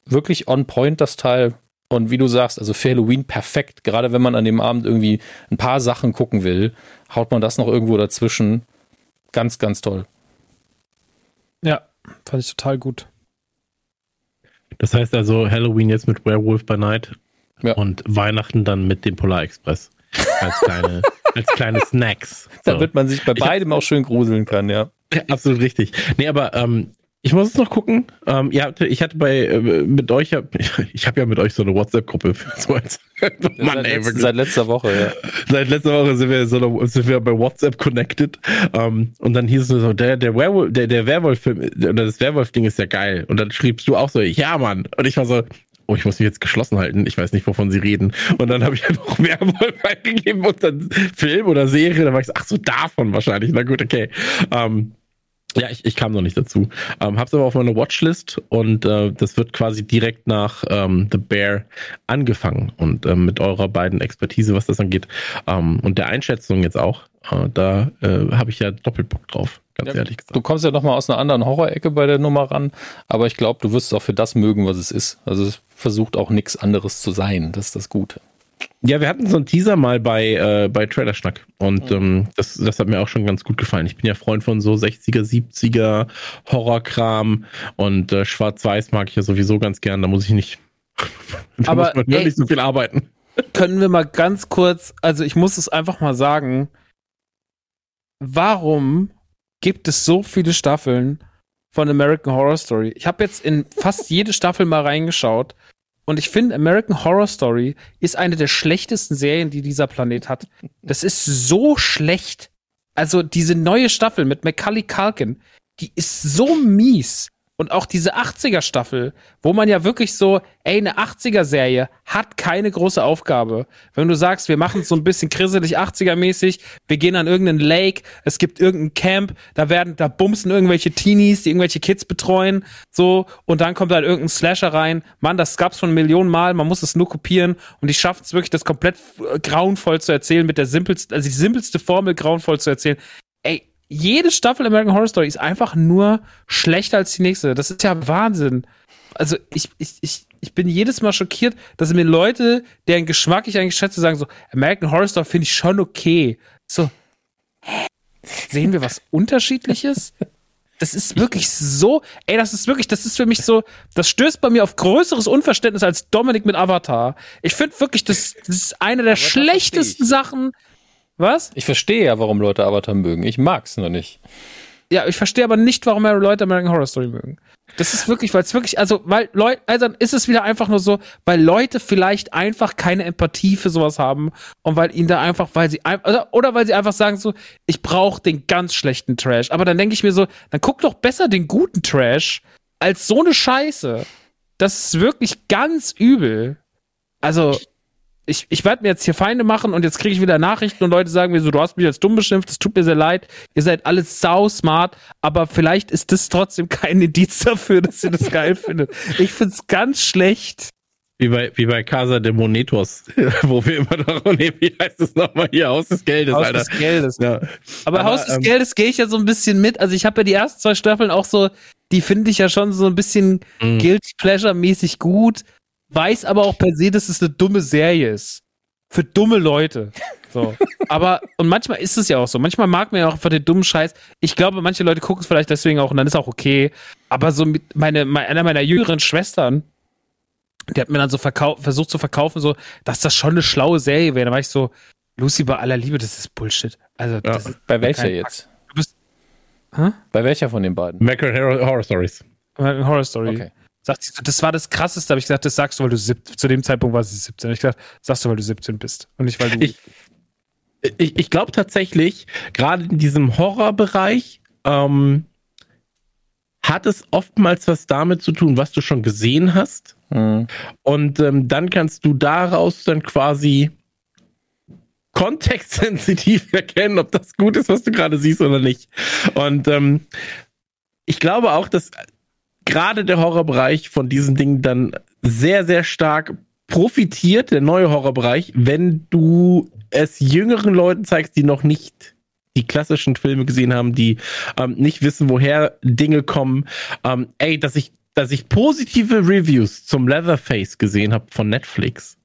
Wirklich on point, das Teil. Und wie du sagst, also für Halloween perfekt. Gerade wenn man an dem Abend irgendwie ein paar Sachen gucken will, haut man das noch irgendwo dazwischen. Ganz, ganz toll. Ja, fand ich total gut. Das heißt also Halloween jetzt mit Werewolf by Night ja. und Weihnachten dann mit dem Polar Express als kleine, als kleine Snacks. So. Damit man sich bei beidem hab, auch schön gruseln kann, ja. ja absolut richtig. Nee, aber ähm, ich muss es noch gucken. Ähm, ihr ich hatte bei äh, mit euch, ich habe ja mit euch so eine WhatsApp-Gruppe. So Mann, seit, ey, letzt, seit letzter Woche, ja. Seit letzter Woche sind wir so sind wir bei WhatsApp connected. Ähm, und dann hieß es so, der der Werewolf, der der Werwolf-Film oder das Werwolf-Ding ist ja geil. Und dann schriebst du auch so, ja Mann. Und ich war so, oh, ich muss mich jetzt geschlossen halten, ich weiß nicht, wovon sie reden. Und dann habe ich noch Werwolf eingegeben und dann Film oder Serie, da war ich so, ach so, davon wahrscheinlich. Na gut, okay. Ähm, ja, ich, ich kam noch nicht dazu. Ähm, hab's aber auf meiner Watchlist und äh, das wird quasi direkt nach ähm, The Bear angefangen und ähm, mit eurer beiden Expertise, was das angeht ähm, und der Einschätzung jetzt auch, äh, da äh, habe ich ja doppelt Bock drauf. ganz ja, ehrlich gesagt. Du kommst ja nochmal aus einer anderen Horrorecke bei der Nummer ran, aber ich glaube, du wirst es auch für das mögen, was es ist. Also es versucht auch nichts anderes zu sein. Das ist das Gute. Ja, wir hatten so einen Teaser mal bei, äh, bei Trailerschnack und mhm. ähm, das, das hat mir auch schon ganz gut gefallen. Ich bin ja Freund von so 60er, 70er Horrorkram und äh, Schwarz-Weiß mag ich ja sowieso ganz gern. Da muss ich nicht, da Aber, muss man ey, nicht so viel arbeiten. Können wir mal ganz kurz, also ich muss es einfach mal sagen, warum gibt es so viele Staffeln von American Horror Story? Ich habe jetzt in fast jede Staffel mal reingeschaut und ich finde, American Horror Story ist eine der schlechtesten Serien, die dieser Planet hat. Das ist so schlecht. Also diese neue Staffel mit Macaulay Culkin, die ist so mies. Und auch diese 80er Staffel, wo man ja wirklich so, ey, eine 80er Serie hat keine große Aufgabe. Wenn du sagst, wir machen es so ein bisschen krisselig 80er mäßig, wir gehen an irgendeinen Lake, es gibt irgendein Camp, da werden, da bumsen irgendwelche Teenies, die irgendwelche Kids betreuen, so, und dann kommt halt irgendein Slasher rein. Mann, das gab's schon Millionen Mal, man muss es nur kopieren und die schaffen es wirklich, das komplett grauenvoll zu erzählen mit der simpelsten, also die simpelste Formel grauenvoll zu erzählen. Ey, jede Staffel American Horror Story ist einfach nur schlechter als die nächste. Das ist ja Wahnsinn. Also ich, ich, ich, ich bin jedes Mal schockiert, dass mir Leute, deren Geschmack ich eigentlich schätze, sagen so, American Horror Story finde ich schon okay. So, hä? Sehen wir was Unterschiedliches? Das ist wirklich so, ey, das ist wirklich, das ist für mich so, das stößt bei mir auf größeres Unverständnis als Dominik mit Avatar. Ich finde wirklich, das, das ist eine der schlechtesten Sachen, was? Ich verstehe ja, warum Leute Avatar mögen. Ich mag's nur nicht. Ja, ich verstehe aber nicht, warum Leute American Horror Story mögen. Das ist wirklich, weil es wirklich, also, weil Leute, also ist es wieder einfach nur so, weil Leute vielleicht einfach keine Empathie für sowas haben und weil ihnen da einfach, weil sie oder, oder weil sie einfach sagen so, ich brauche den ganz schlechten Trash. Aber dann denke ich mir so, dann guck doch besser den guten Trash als so eine Scheiße. Das ist wirklich ganz übel. Also, ich, ich werde mir jetzt hier Feinde machen und jetzt kriege ich wieder Nachrichten und Leute sagen mir so, du hast mich als dumm beschimpft, es tut mir sehr leid, ihr seid alles sau smart, aber vielleicht ist das trotzdem kein Indiz dafür, dass ihr das geil findet. Ich find's ganz schlecht. Wie bei, wie bei Casa de Monetos, wo wir immer noch, nee, wie heißt es nochmal hier? Haus des Geldes, Haus Alter. des Geldes. Ja. Aber, aber Haus des ähm, Geldes gehe ich ja so ein bisschen mit. Also ich habe ja die ersten zwei Staffeln auch so, die finde ich ja schon so ein bisschen mm. Guilty Pleasure-mäßig gut weiß aber auch per se, dass es eine dumme Serie ist. Für dumme Leute. So. aber, und manchmal ist es ja auch so. Manchmal mag man ja auch einfach den dummen Scheiß. Ich glaube, manche Leute gucken es vielleicht deswegen auch und dann ist auch okay. Aber so mit meine, meine einer meiner jüngeren Schwestern, die hat mir dann so versucht zu verkaufen, so, dass das schon eine schlaue Serie wäre. Da war ich so, Lucy, bei aller Liebe, das ist Bullshit. Also, ja. das ist bei welcher jetzt? Du bist, hä? Bei welcher von den beiden? American Horror Stories. American Horror Story. Okay. Sagt sie das war das Krasseste, habe ich gesagt, das sagst du, weil du 17, zu dem Zeitpunkt war sie 17. Ich gesagt, sagst du, weil du 17 bist und nicht, weil du. Ich, ich, ich glaube tatsächlich, gerade in diesem Horrorbereich, ähm, hat es oftmals was damit zu tun, was du schon gesehen hast. Mhm. Und ähm, dann kannst du daraus dann quasi kontextsensitiv erkennen, ob das gut ist, was du gerade siehst oder nicht. Und ähm, ich glaube auch, dass gerade der Horrorbereich von diesen Dingen dann sehr, sehr stark profitiert, der neue Horrorbereich, wenn du es jüngeren Leuten zeigst, die noch nicht die klassischen Filme gesehen haben, die ähm, nicht wissen, woher Dinge kommen. Ähm, ey, dass ich, dass ich positive Reviews zum Leatherface gesehen habe von Netflix.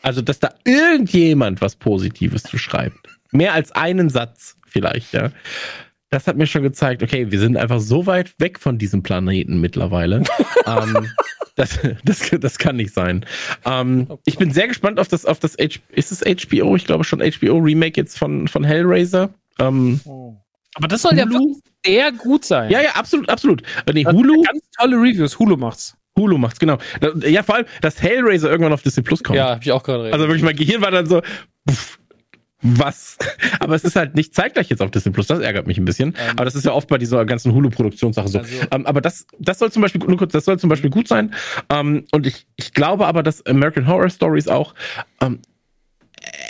Also, dass da irgendjemand was Positives zu schreibt. Mehr als einen Satz vielleicht, ja das hat mir schon gezeigt, okay, wir sind einfach so weit weg von diesem Planeten mittlerweile. ähm, das, das, das kann nicht sein. Ähm, ich bin sehr gespannt auf das, auf das H ist es HBO? Ich glaube schon HBO Remake jetzt von, von Hellraiser. Ähm, Aber das soll Hulu? ja sehr gut sein. Ja, ja, absolut, absolut. Äh, nee, Hulu. Ganz tolle Reviews. Hulu macht's. Hulu macht's, genau. Ja, vor allem, dass Hellraiser irgendwann auf Disney Plus kommt. Ja, hab ich auch gerade. Also wirklich, mein Gehirn war dann so, pff, was. Aber es ist halt nicht zeitgleich jetzt auf Disney Plus. Das ärgert mich ein bisschen. Ähm, aber das ist ja oft bei dieser ganzen Hulu-Produktionssache so. Also, ähm, aber das, das soll zum Beispiel, nur kurz, das soll zum Beispiel gut sein. Ähm, und ich, ich glaube aber, dass American Horror Stories auch, ähm,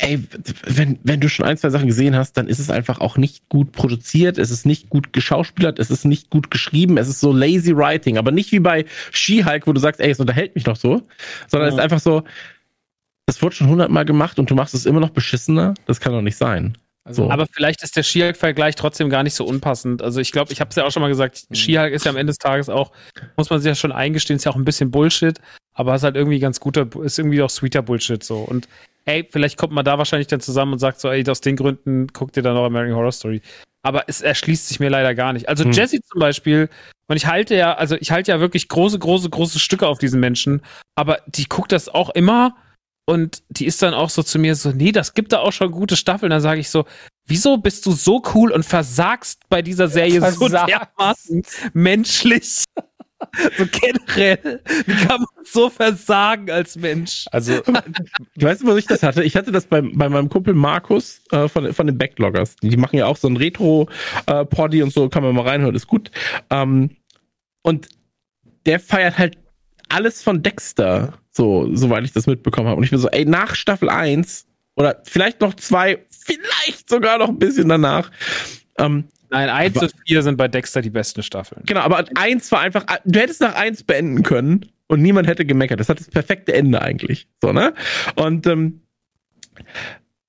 ey, wenn, wenn du schon ein, zwei Sachen gesehen hast, dann ist es einfach auch nicht gut produziert, es ist nicht gut geschauspielert, es ist nicht gut geschrieben, es ist so lazy writing, aber nicht wie bei She-Hulk, wo du sagst, ey, es unterhält mich noch so, sondern ja. es ist einfach so, das wurde schon hundertmal gemacht und du machst es immer noch beschissener. Das kann doch nicht sein. Also, aber vielleicht ist der She-Hulk-Vergleich trotzdem gar nicht so unpassend. Also ich glaube, ich habe es ja auch schon mal gesagt, mhm. She-Hulk ist ja am Ende des Tages auch, muss man sich ja schon eingestehen, ist ja auch ein bisschen Bullshit, aber ist halt irgendwie ganz guter, ist irgendwie auch sweeter Bullshit so. Und ey, vielleicht kommt man da wahrscheinlich dann zusammen und sagt so, ey, aus den Gründen guckt ihr dann noch American Horror Story. Aber es erschließt sich mir leider gar nicht. Also hm. Jesse zum Beispiel, und ich halte ja, also ich halte ja wirklich große, große, große Stücke auf diesen Menschen, aber die guckt das auch immer und die ist dann auch so zu mir so, nee, das gibt da auch schon gute Staffeln. Dann sage ich so, wieso bist du so cool und versagst bei dieser Serie versagst. so dermaßen menschlich? so generell, wie kann man so versagen als Mensch? Also, du weißt, wo ich das hatte? Ich hatte das bei, bei meinem Kumpel Markus äh, von, von den Backloggers. Die machen ja auch so ein Retro-Poddy äh, und so, kann man mal reinhören, ist gut. Ähm, und der feiert halt alles von Dexter, so, soweit ich das mitbekommen habe. Und ich bin so, ey, nach Staffel 1 oder vielleicht noch zwei, vielleicht sogar noch ein bisschen danach, ähm, Nein, 1 und 4 sind bei Dexter die besten Staffeln. Genau, aber 1 war einfach, du hättest nach 1 beenden können und niemand hätte gemeckert. Das hat das perfekte Ende eigentlich. So, ne? Und ähm,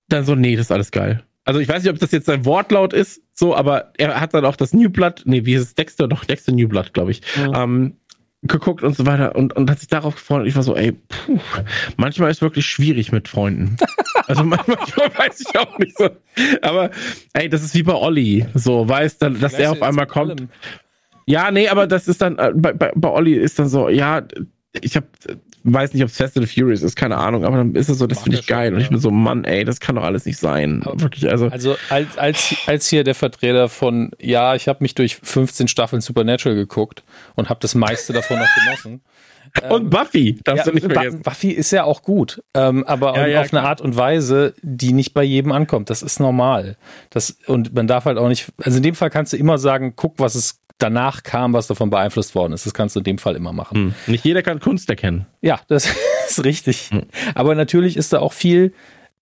dann so, nee, das ist alles geil. Also ich weiß nicht, ob das jetzt sein Wortlaut ist, so, aber er hat dann auch das New Blood, nee, wie ist es, Dexter, doch, Dexter New Blood, glaube ich, mhm. ähm, geguckt und so weiter und, und hat sich darauf gefreut. Und ich war so, ey, puh, manchmal ist wirklich schwierig mit Freunden. Also manchmal weiß ich auch nicht so. Aber ey, das ist wie bei Olli. So, weißt du, dass er auf einmal kommt. Ja, nee, aber das ist dann, äh, bei, bei, bei Olli ist dann so, ja, ich habe weiß nicht, ob es Fast and Furious ist, keine Ahnung, aber dann ist es so, das finde ich geil. Schon, und ich bin so, Mann, ey, das kann doch alles nicht sein. Aber Wirklich, also. Also als, als, als hier der Vertreter von, ja, ich habe mich durch 15 Staffeln Supernatural geguckt und habe das meiste davon noch genossen. Und Buffy, darfst ja, du nicht vergessen. Buffy ist ja auch gut, ähm, aber ja, ja, auf eine Art und Weise, die nicht bei jedem ankommt. Das ist normal. Das, und man darf halt auch nicht, also in dem Fall kannst du immer sagen, guck, was es danach kam, was davon beeinflusst worden ist. Das kannst du in dem Fall immer machen. Hm. Nicht jeder kann Kunst erkennen. Ja, das ist richtig. Hm. Aber natürlich ist da auch viel,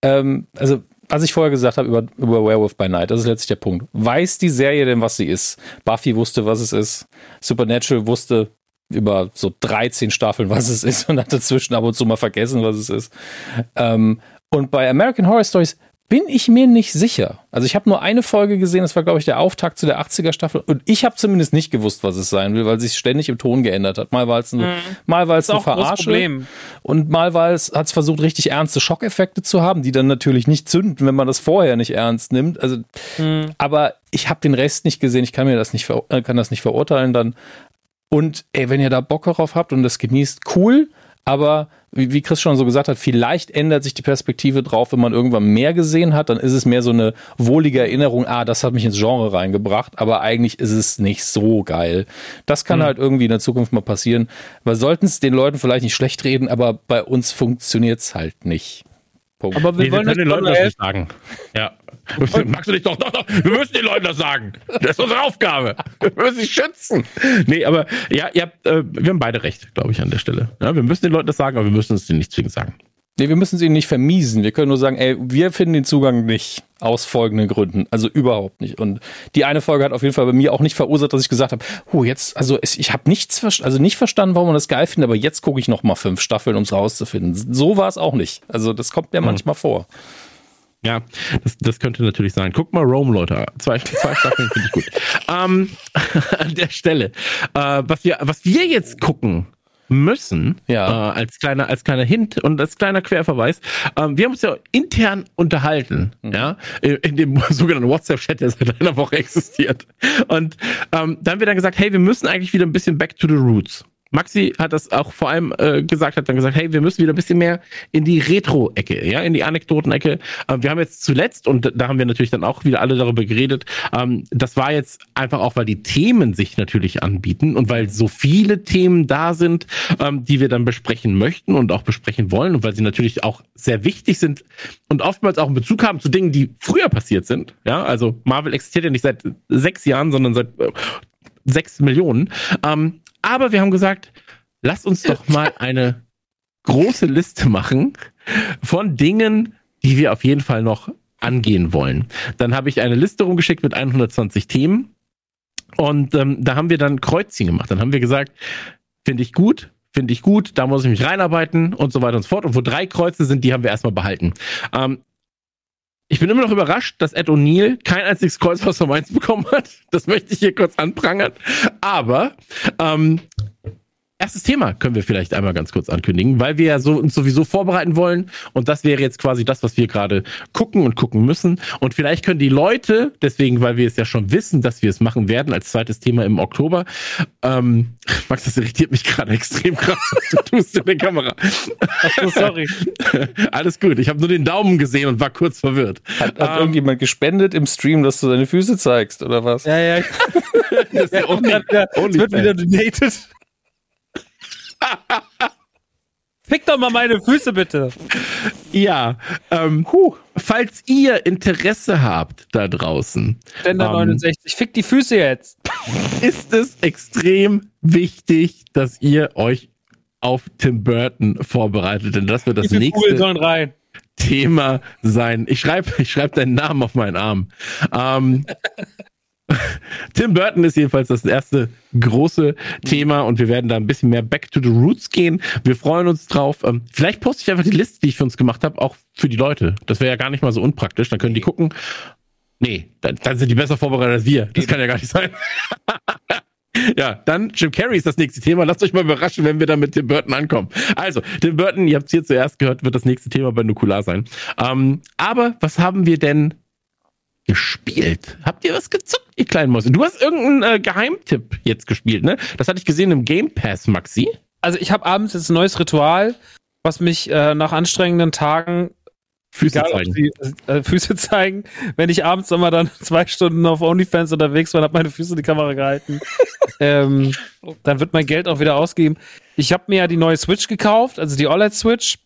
ähm, also was ich vorher gesagt habe über, über Werewolf by Night, das ist letztlich der Punkt. Weiß die Serie denn, was sie ist? Buffy wusste, was es ist. Supernatural wusste über so 13 Staffeln, was es ist und hat dazwischen ab und zu mal vergessen, was es ist. Ähm, und bei American Horror Stories bin ich mir nicht sicher. Also ich habe nur eine Folge gesehen, das war glaube ich der Auftakt zu der 80er Staffel und ich habe zumindest nicht gewusst, was es sein will, weil sich ständig im Ton geändert hat. Mal war es ein, mhm. mal war es eine Verarsche und mal war es hat es versucht richtig ernste Schockeffekte zu haben, die dann natürlich nicht zünden, wenn man das vorher nicht ernst nimmt. Also mhm. aber ich habe den Rest nicht gesehen, ich kann mir das nicht äh, kann das nicht verurteilen dann. Und ey, wenn ihr da Bock darauf habt und das genießt, cool, aber wie, Chris schon so gesagt hat, vielleicht ändert sich die Perspektive drauf, wenn man irgendwann mehr gesehen hat, dann ist es mehr so eine wohlige Erinnerung, ah, das hat mich ins Genre reingebracht, aber eigentlich ist es nicht so geil. Das kann mhm. halt irgendwie in der Zukunft mal passieren. Wir sollten es den Leuten vielleicht nicht schlecht reden, aber bei uns funktioniert es halt nicht. Punkt. Aber wir, nee, wollen wir können den Leuten das nicht sagen. Ja. Magst du dich doch, doch, doch, wir müssen den Leuten das sagen. Das ist unsere Aufgabe. Wir müssen sie schützen. Nee, aber ja, ihr habt, äh, wir haben beide recht, glaube ich, an der Stelle. Ja, wir müssen den Leuten das sagen, aber wir müssen es ihnen nicht zwingend sagen. Nee, wir müssen es ihnen nicht vermiesen. Wir können nur sagen, ey, wir finden den Zugang nicht. Aus folgenden Gründen. Also überhaupt nicht. Und die eine Folge hat auf jeden Fall bei mir auch nicht verursacht, dass ich gesagt habe, oh, jetzt, also ich habe nichts, also nicht verstanden, warum man das geil findet, aber jetzt gucke ich noch mal fünf Staffeln, um es rauszufinden. So war es auch nicht. Also das kommt mir hm. manchmal vor. Ja, das, das könnte natürlich sein. Guck mal Rome, Leute. Zwei, zwei Staffeln finde ich gut. Ähm, an der Stelle. Äh, was, wir, was wir jetzt gucken, müssen, ja. äh, als kleiner als kleiner Hint und als kleiner Querverweis. Ähm, wir haben uns ja intern unterhalten, mhm. ja, in, in dem sogenannten WhatsApp-Chat, der seit einer Woche existiert. Und ähm, da haben wir dann gesagt, hey, wir müssen eigentlich wieder ein bisschen back to the roots. Maxi hat das auch vor allem äh, gesagt, hat dann gesagt, hey, wir müssen wieder ein bisschen mehr in die Retro-Ecke, ja, in die Anekdoten-Ecke. Ähm, wir haben jetzt zuletzt, und da haben wir natürlich dann auch wieder alle darüber geredet, ähm, das war jetzt einfach auch, weil die Themen sich natürlich anbieten und weil so viele Themen da sind, ähm, die wir dann besprechen möchten und auch besprechen wollen und weil sie natürlich auch sehr wichtig sind und oftmals auch einen Bezug haben zu Dingen, die früher passiert sind. Ja, also Marvel existiert ja nicht seit sechs Jahren, sondern seit äh, sechs Millionen. Ähm, aber wir haben gesagt, lasst uns doch mal eine große Liste machen von Dingen, die wir auf jeden Fall noch angehen wollen. Dann habe ich eine Liste rumgeschickt mit 120 Themen und ähm, da haben wir dann Kreuzchen gemacht. Dann haben wir gesagt, finde ich gut, finde ich gut, da muss ich mich reinarbeiten und so weiter und so fort. Und wo drei Kreuze sind, die haben wir erstmal behalten. Ähm, Ich bin immer noch überrascht, dass Ed O'Neill kein einziges Kreuz aus Mainz bekommen hat. Das möchte ich hier kurz anprangern. Aber ähm, Erstes Thema können wir vielleicht einmal ganz kurz ankündigen, weil wir ja so, uns sowieso vorbereiten wollen. Und das wäre jetzt quasi das, was wir gerade gucken und gucken müssen. Und vielleicht können die Leute, deswegen, weil wir es ja schon wissen, dass wir es machen werden, als zweites Thema im Oktober. Ähm, Max, das irritiert mich gerade extrem krass, was du tust in der Kamera. Ach so, sorry. Alles gut. Ich habe nur den Daumen gesehen und war kurz verwirrt. Hat, hat ähm, irgendjemand gespendet im Stream, dass du deine Füße zeigst, oder was? Ja, ja. das ist ja, only, only wird wieder donated. Fick doch mal meine Füße bitte. Ja, ähm, falls ihr Interesse habt da draußen. Ständer ähm, 69, fick die Füße jetzt. Ist es extrem wichtig, dass ihr euch auf Tim Burton vorbereitet, denn das wird das nächste Thema sein. Ich schreibe ich schreib deinen Namen auf meinen Arm. Ähm, Tim Burton ist jedenfalls das erste große Thema und wir werden da ein bisschen mehr back to the roots gehen. Wir freuen uns drauf. Ähm, vielleicht poste ich einfach die Liste, die ich für uns gemacht habe, auch für die Leute. Das wäre ja gar nicht mal so unpraktisch. Dann können die gucken. Nee, dann, dann sind die besser vorbereitet als wir. Das kann ja gar nicht sein. Ja, dann Jim Carrey ist das nächste Thema. Lasst euch mal überraschen, wenn wir da mit Tim Burton ankommen. Also, Tim Burton, ihr habt es hier zuerst gehört, wird das nächste Thema bei Nukular sein. Ähm, aber was haben wir denn gespielt? Habt ihr was gezockt, ihr kleinen Mäuse? Du hast irgendeinen äh, Geheimtipp jetzt gespielt, ne? Das hatte ich gesehen im Game Pass, Maxi. Also ich habe abends jetzt ein neues Ritual, was mich äh, nach anstrengenden Tagen Füße egal, zeigen. Sie, äh, Füße zeigen. Wenn ich abends immer dann zwei Stunden auf OnlyFans unterwegs war, habe meine Füße in die Kamera gehalten. ähm, dann wird mein Geld auch wieder ausgegeben. Ich habe mir ja die neue Switch gekauft, also die OLED-Switch.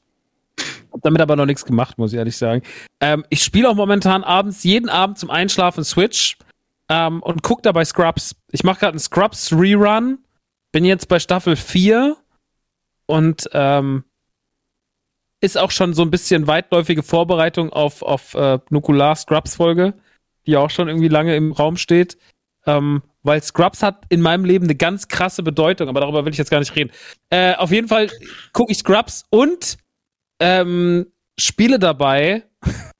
Hab damit aber noch nichts gemacht, muss ich ehrlich sagen. Ähm, ich spiele auch momentan abends, jeden Abend zum Einschlafen Switch ähm, und guck dabei Scrubs. Ich mache gerade einen Scrubs Rerun. Bin jetzt bei Staffel 4 und ähm, ist auch schon so ein bisschen weitläufige Vorbereitung auf, auf äh, Nukular Scrubs Folge, die auch schon irgendwie lange im Raum steht. Ähm, weil Scrubs hat in meinem Leben eine ganz krasse Bedeutung, aber darüber will ich jetzt gar nicht reden. Äh, auf jeden Fall gucke ich Scrubs und ähm, Spiele dabei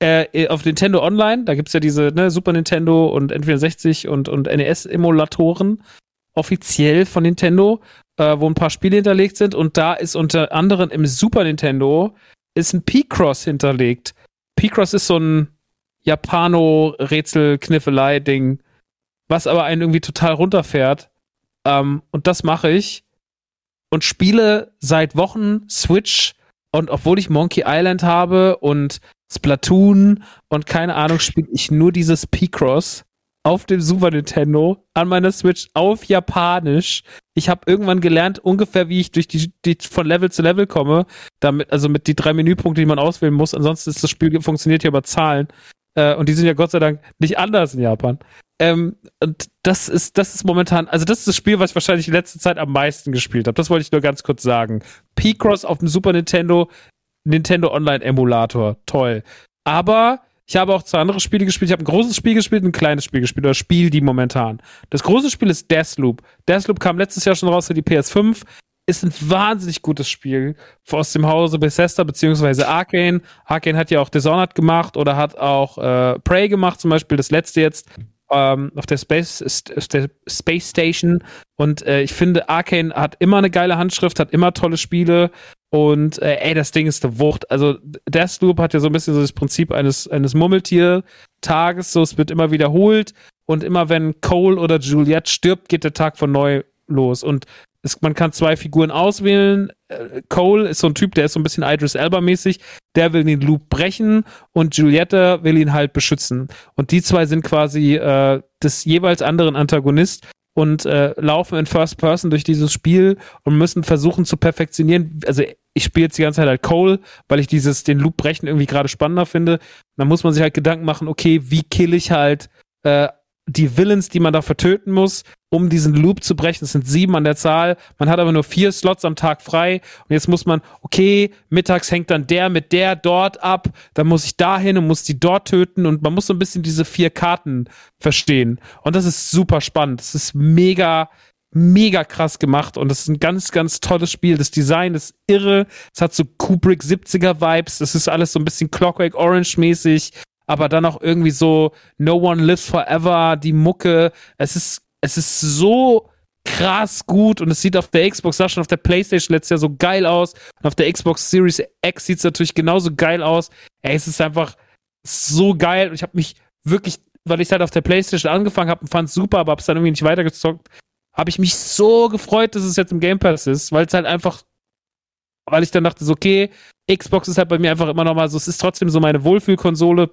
äh, auf Nintendo Online. Da gibt es ja diese ne, Super Nintendo und N64 und, und NES-Emulatoren offiziell von Nintendo, äh, wo ein paar Spiele hinterlegt sind. Und da ist unter anderem im Super Nintendo ist ein P-Cross hinterlegt. P-Cross ist so ein Japano-Rätsel-Kniffelei-Ding, was aber einen irgendwie total runterfährt. Ähm, und das mache ich und spiele seit Wochen Switch und obwohl ich Monkey Island habe und Splatoon und keine Ahnung, spiele ich nur dieses P-Cross auf dem Super Nintendo an meiner Switch auf Japanisch. Ich habe irgendwann gelernt, ungefähr wie ich durch die, die von Level zu Level komme, damit also mit die drei Menüpunkte, die man auswählen muss. Ansonsten ist das Spiel funktioniert hier über Zahlen äh, und die sind ja Gott sei Dank nicht anders in Japan. Ähm, und das ist, das ist momentan, also das ist das Spiel, was ich wahrscheinlich in letzter Zeit am meisten gespielt habe. Das wollte ich nur ganz kurz sagen. P-Cross auf dem Super Nintendo, Nintendo Online Emulator. Toll. Aber ich habe auch zwei andere Spiele gespielt. Ich habe ein großes Spiel gespielt und ein kleines Spiel gespielt. Oder Spiel die momentan. Das große Spiel ist Deathloop. Deathloop kam letztes Jahr schon raus für die PS5. Ist ein wahnsinnig gutes Spiel aus dem Hause Bethesda beziehungsweise Arcane. Arcane hat ja auch Dishonored gemacht oder hat auch äh, Prey gemacht, zum Beispiel das letzte jetzt ähm, auf der Space, der Space Station. Und äh, ich finde, Arcane hat immer eine geile Handschrift, hat immer tolle Spiele. Und äh, ey, das Ding ist eine Wucht. Also Deathloop hat ja so ein bisschen so das Prinzip eines, eines Murmeltier-Tages. So, es wird immer wiederholt. Und immer wenn Cole oder Juliette stirbt, geht der Tag von neu los. Und es, man kann zwei Figuren auswählen. Äh, Cole ist so ein Typ, der ist so ein bisschen Idris Elba-mäßig. Der will den Loop brechen und Giulietta will ihn halt beschützen. Und die zwei sind quasi äh, des jeweils anderen Antagonist und äh, laufen in First Person durch dieses Spiel und müssen versuchen zu perfektionieren. Also ich spiele jetzt die ganze Zeit halt Cole, weil ich dieses den Loop brechen irgendwie gerade spannender finde. Dann muss man sich halt Gedanken machen, okay, wie kill ich halt äh, die Villains, die man dafür töten muss, um diesen Loop zu brechen. Es sind sieben an der Zahl. Man hat aber nur vier Slots am Tag frei. Und jetzt muss man, okay, mittags hängt dann der mit der dort ab. Dann muss ich dahin und muss die dort töten. Und man muss so ein bisschen diese vier Karten verstehen. Und das ist super spannend. Das ist mega mega krass gemacht und es ist ein ganz, ganz tolles Spiel. Das Design ist irre. Es hat so Kubrick 70er Vibes. Es ist alles so ein bisschen Clockwork Orange mäßig, aber dann auch irgendwie so No One Lives Forever, die Mucke. Es ist, es ist so krass gut und es sieht auf der Xbox, sah schon auf der Playstation letztes Jahr so geil aus und auf der Xbox Series X sieht es natürlich genauso geil aus. Ey, es ist einfach so geil und ich habe mich wirklich, weil ich halt auf der Playstation angefangen habe und fand es super, aber hab's dann irgendwie nicht weitergezockt, habe ich mich so gefreut, dass es jetzt im Game Pass ist, weil es halt einfach, weil ich dann dachte, so, okay, Xbox ist halt bei mir einfach immer noch mal so, es ist trotzdem so meine Wohlfühlkonsole.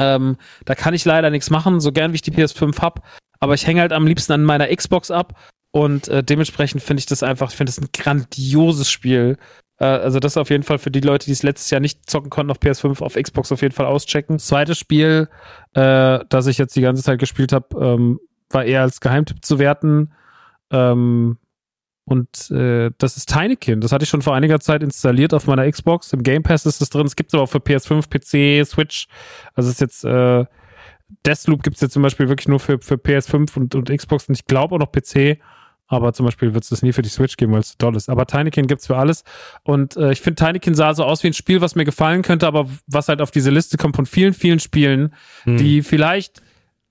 Ähm, da kann ich leider nichts machen, so gern wie ich die PS5 hab aber ich hänge halt am liebsten an meiner Xbox ab und äh, dementsprechend finde ich das einfach, ich finde das ein grandioses Spiel. Äh, also das auf jeden Fall für die Leute, die es letztes Jahr nicht zocken konnten auf PS5, auf Xbox auf jeden Fall auschecken. Zweites Spiel, äh, das ich jetzt die ganze Zeit gespielt habe, ähm, war eher als Geheimtipp zu werten. Ähm, und äh, das ist Tinykin. Das hatte ich schon vor einiger Zeit installiert auf meiner Xbox. Im Game Pass ist das drin. Es gibt es aber auch für PS5, PC, Switch. Also es ist jetzt äh, Deathloop gibt es jetzt zum Beispiel wirklich nur für, für PS5 und, und Xbox und ich glaube auch noch PC. Aber zum Beispiel wird es das nie für die Switch geben, weil es so toll ist. Aber Tinykin gibt es für alles. Und äh, ich finde, Tinykin sah so aus wie ein Spiel, was mir gefallen könnte, aber was halt auf diese Liste kommt von vielen, vielen Spielen, hm. die vielleicht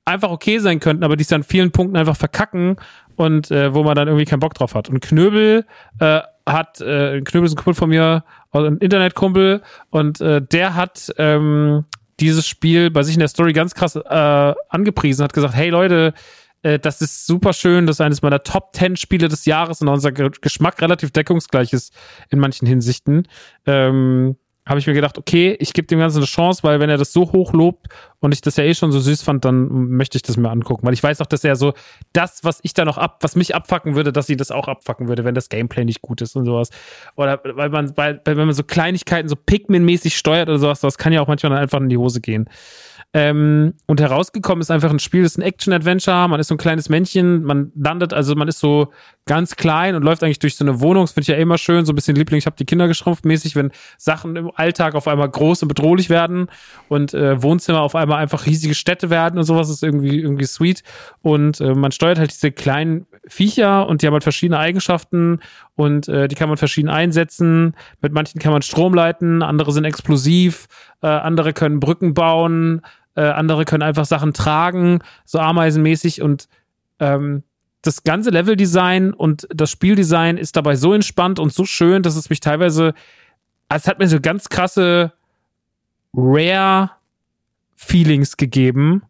einfach okay sein könnten, aber die es an vielen Punkten einfach verkacken und äh, wo man dann irgendwie keinen Bock drauf hat. Und Knöbel äh, hat, äh, Knöbel ist ein Kumpel von mir, ein Internetkumpel, und äh, der hat ähm, dieses Spiel bei sich in der Story ganz krass äh, angepriesen, hat gesagt, hey Leute, äh, das ist super schön, das ist eines meiner Top 10 Spiele des Jahres und unser Geschmack relativ deckungsgleich ist in manchen Hinsichten. Ähm, habe ich mir gedacht, okay, ich gebe dem Ganzen eine Chance, weil wenn er das so hoch lobt und ich das ja eh schon so süß fand, dann möchte ich das mir angucken. Weil ich weiß auch, dass er so das, was ich da noch ab, was mich abfacken würde, dass sie das auch abfacken würde, wenn das Gameplay nicht gut ist und sowas. Oder weil man, weil, wenn man so Kleinigkeiten so Pikmin-mäßig steuert oder sowas, das kann ja auch manchmal dann einfach in die Hose gehen. Ähm, und herausgekommen ist einfach ein Spiel, das ist ein Action-Adventure, man ist so ein kleines Männchen, man landet, also man ist so ganz klein und läuft eigentlich durch so eine Wohnung, das finde ich ja immer schön, so ein bisschen Liebling, ich habe die Kinder geschrumpft mäßig, wenn Sachen im Alltag auf einmal groß und bedrohlich werden und äh, Wohnzimmer auf einmal einfach riesige Städte werden und sowas ist irgendwie, irgendwie sweet. Und äh, man steuert halt diese kleinen Viecher und die haben halt verschiedene Eigenschaften und äh, die kann man verschieden einsetzen. Mit manchen kann man Strom leiten, andere sind explosiv, äh, andere können Brücken bauen, äh, andere können einfach Sachen tragen, so ameisenmäßig und ähm, das ganze Leveldesign und das Spieldesign ist dabei so entspannt und so schön, dass es mich teilweise, es hat mir so ganz krasse Rare Feelings gegeben.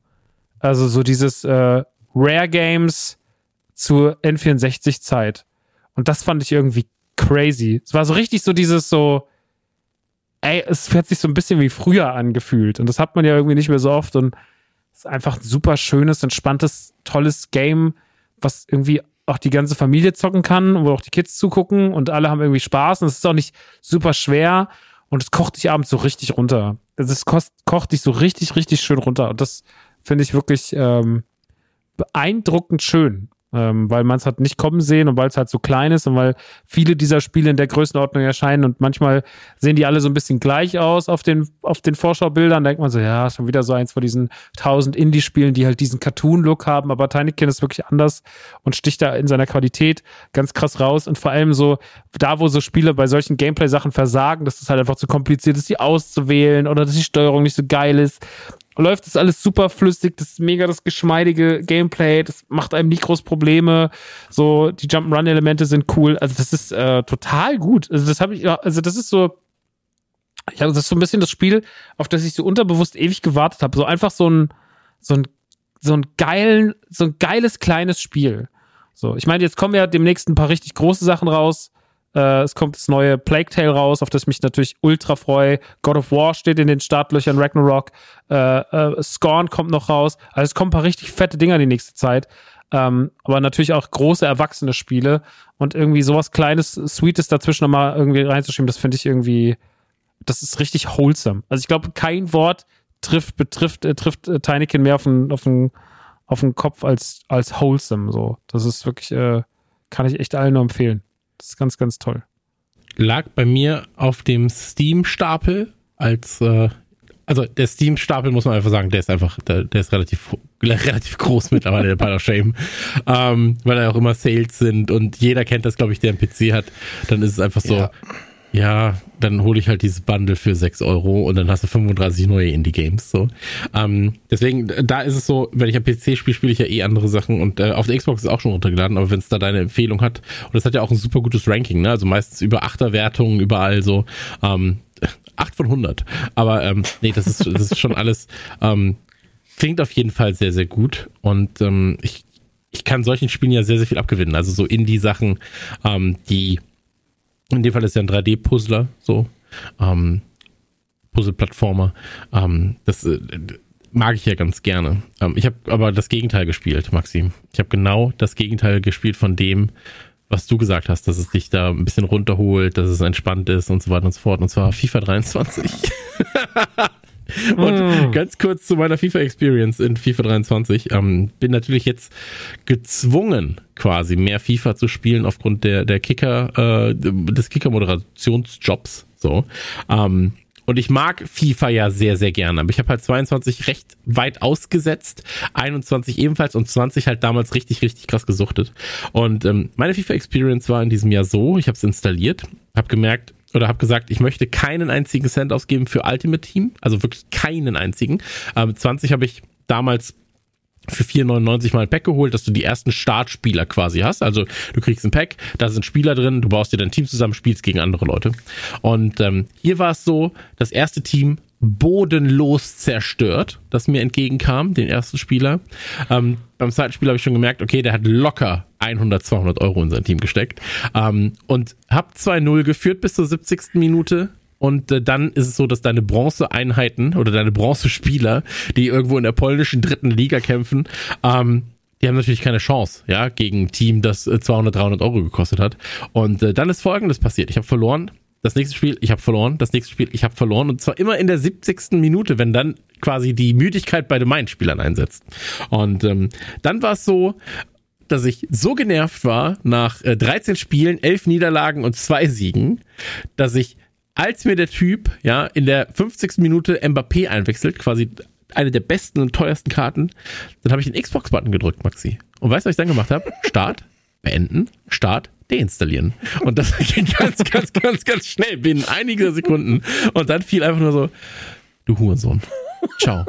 Also so dieses äh, Rare Games zur N64-Zeit. Und das fand ich irgendwie crazy. Es war so richtig so dieses so, ey, es hat sich so ein bisschen wie früher angefühlt. Und das hat man ja irgendwie nicht mehr so oft. Und es ist einfach ein super schönes, entspanntes, tolles Game, was irgendwie auch die ganze Familie zocken kann, wo auch die Kids zugucken und alle haben irgendwie Spaß. Und es ist auch nicht super schwer. Und es kocht dich abends so richtig runter. Also es kocht, dich so richtig, richtig schön runter. Und das finde ich wirklich ähm, beeindruckend schön ähm, weil man es hat nicht kommen sehen und weil es halt so klein ist und weil viele dieser Spiele in der Größenordnung erscheinen und manchmal sehen die alle so ein bisschen gleich aus auf den, auf den Vorschaubildern. Da denkt man so, ja, schon wieder so eins von diesen tausend Indie-Spielen, die halt diesen Cartoon-Look haben, aber Tinykin ist wirklich anders und sticht da in seiner Qualität ganz krass raus und vor allem so, da wo so Spiele bei solchen Gameplay-Sachen versagen, dass es halt einfach zu kompliziert ist, die auszuwählen oder dass die Steuerung nicht so geil ist läuft das alles super flüssig, das ist mega das geschmeidige Gameplay, das macht einem nicht groß Probleme. So, die Jump'n'Run-Elemente sind cool. Also, das ist äh, total gut. Also, das habe ich, also das ist so. Ja, das ist so ein bisschen das Spiel, auf das ich so unterbewusst ewig gewartet habe. So einfach so ein, so ein, so ein geilen, so ein geiles kleines Spiel. So, ich meine, jetzt kommen ja demnächst ein paar richtig große Sachen raus. Äh, es kommt das neue Plague Tale raus, auf das ich mich natürlich ultra freue. God of War steht in den Startlöchern, Ragnarok. Äh, äh, Scorn kommt noch raus. Also es kommen ein paar richtig fette Dinger die nächste Zeit. Ähm, aber natürlich auch große erwachsene Spiele. Und irgendwie sowas Kleines, Sweetes dazwischen nochmal irgendwie reinzuschieben, das finde ich irgendwie, das ist richtig wholesome. Also ich glaube, kein Wort trifft, betrifft, äh, trifft äh, Tinykin mehr auf den, auf den, auf den Kopf als, als wholesome. So. Das ist wirklich, äh, kann ich echt allen nur empfehlen. Das ist ganz, ganz toll. Lag bei mir auf dem Steam-Stapel als, äh, also der Steam-Stapel muss man einfach sagen, der ist einfach, der, der ist relativ relativ groß mittlerweile, der Pile of Shame, ähm, weil da auch immer Sales sind und jeder kennt das, glaube ich, der einen PC hat. Dann ist es einfach so, ja, ja dann hole ich halt dieses Bundle für 6 Euro und dann hast du 35 neue Indie-Games. So. Ähm, deswegen, da ist es so, wenn ich am PC spiele, spiele ich ja eh andere Sachen und äh, auf der Xbox ist auch schon runtergeladen, aber wenn es da deine Empfehlung hat, und es hat ja auch ein super gutes Ranking, ne? Also meistens über 8er Wertungen überall so. Ähm, 8 von 100. Aber ähm, nee, das ist, das ist schon alles, ähm, klingt auf jeden Fall sehr, sehr gut. Und ähm, ich, ich kann solchen Spielen ja sehr, sehr viel abgewinnen. Also so Indie-Sachen, ähm, die in dem Fall ist ja ein 3D-Puzzler, so. Ähm, Puzzle-Plattformer. Ähm, das äh, mag ich ja ganz gerne. Ähm, ich habe aber das Gegenteil gespielt, Maxim. Ich habe genau das Gegenteil gespielt von dem, was du gesagt hast, dass es dich da ein bisschen runterholt, dass es entspannt ist und so weiter und so fort. Und zwar FIFA 23. Und mm. ganz kurz zu meiner FIFA-Experience in FIFA 23. Ähm, bin natürlich jetzt gezwungen, quasi mehr FIFA zu spielen aufgrund der, der Kicker, äh, des Kicker-Moderationsjobs. So. Ähm, und ich mag FIFA ja sehr, sehr gerne. Aber ich habe halt 22 recht weit ausgesetzt, 21 ebenfalls und 20 halt damals richtig, richtig krass gesuchtet. Und ähm, meine FIFA-Experience war in diesem Jahr so, ich habe es installiert, habe gemerkt, oder habe gesagt, ich möchte keinen einzigen Cent ausgeben für Ultimate Team, also wirklich keinen einzigen. Ähm, 20 habe ich damals für 4,99 mal ein Pack geholt, dass du die ersten Startspieler quasi hast. Also du kriegst ein Pack, da sind Spieler drin, du baust dir dein Team zusammen, spielst gegen andere Leute. Und ähm, hier war es so, das erste Team bodenlos zerstört, das mir entgegenkam, den ersten Spieler. Ähm, beim zweiten Spiel habe ich schon gemerkt, okay, der hat locker 100, 200 Euro in sein Team gesteckt. Ähm, und hab 2-0 geführt bis zur 70. Minute und äh, dann ist es so, dass deine Bronzeeinheiten oder deine Bronzespieler, die irgendwo in der polnischen dritten Liga kämpfen, ähm, die haben natürlich keine Chance, ja, gegen ein Team, das 200, äh, 300 Euro gekostet hat. Und äh, dann ist Folgendes passiert. Ich habe verloren. Das nächste Spiel, ich habe verloren. Das nächste Spiel, ich habe verloren. Und zwar immer in der 70. Minute, wenn dann quasi die Müdigkeit bei den Main-Spielern einsetzt. Und ähm, dann war es so, dass ich so genervt war nach äh, 13 Spielen, 11 Niederlagen und zwei Siegen, dass ich als mir der Typ ja in der 50. Minute Mbappé einwechselt, quasi eine der besten und teuersten Karten, dann habe ich den Xbox-Button gedrückt, Maxi. Und weißt du, was ich dann gemacht habe? Start, beenden, Start, deinstallieren. Und das ging ganz, ganz, ganz, ganz schnell, binnen einiger Sekunden. Und dann fiel einfach nur so, du Hurensohn. Ciao.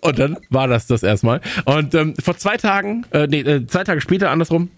Und dann war das das erstmal. Und ähm, vor zwei Tagen, äh, nee, äh, zwei Tage später andersrum,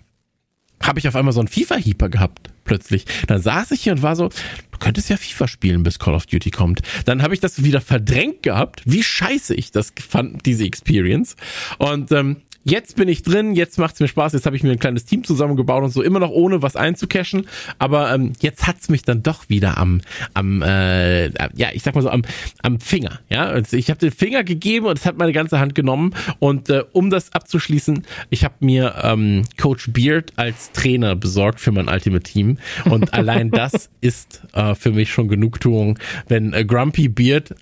habe ich auf einmal so einen FIFA-Heeper gehabt, plötzlich. Dann saß ich hier und war so, du könntest ja FIFA spielen, bis Call of Duty kommt. Dann habe ich das wieder verdrängt gehabt, wie scheiße ich das fand, diese Experience. Und ähm, Jetzt bin ich drin, jetzt macht's mir Spaß, jetzt habe ich mir ein kleines Team zusammengebaut und so, immer noch ohne was einzucashen. Aber ähm, jetzt hat's mich dann doch wieder am, am äh, ja, ich sag mal so, am, am Finger. Ja, also ich habe den Finger gegeben und es hat meine ganze Hand genommen. Und äh, um das abzuschließen, ich habe mir ähm, Coach Beard als Trainer besorgt für mein Ultimate Team. Und allein das ist äh, für mich schon Genugtuung, wenn äh, Grumpy Beard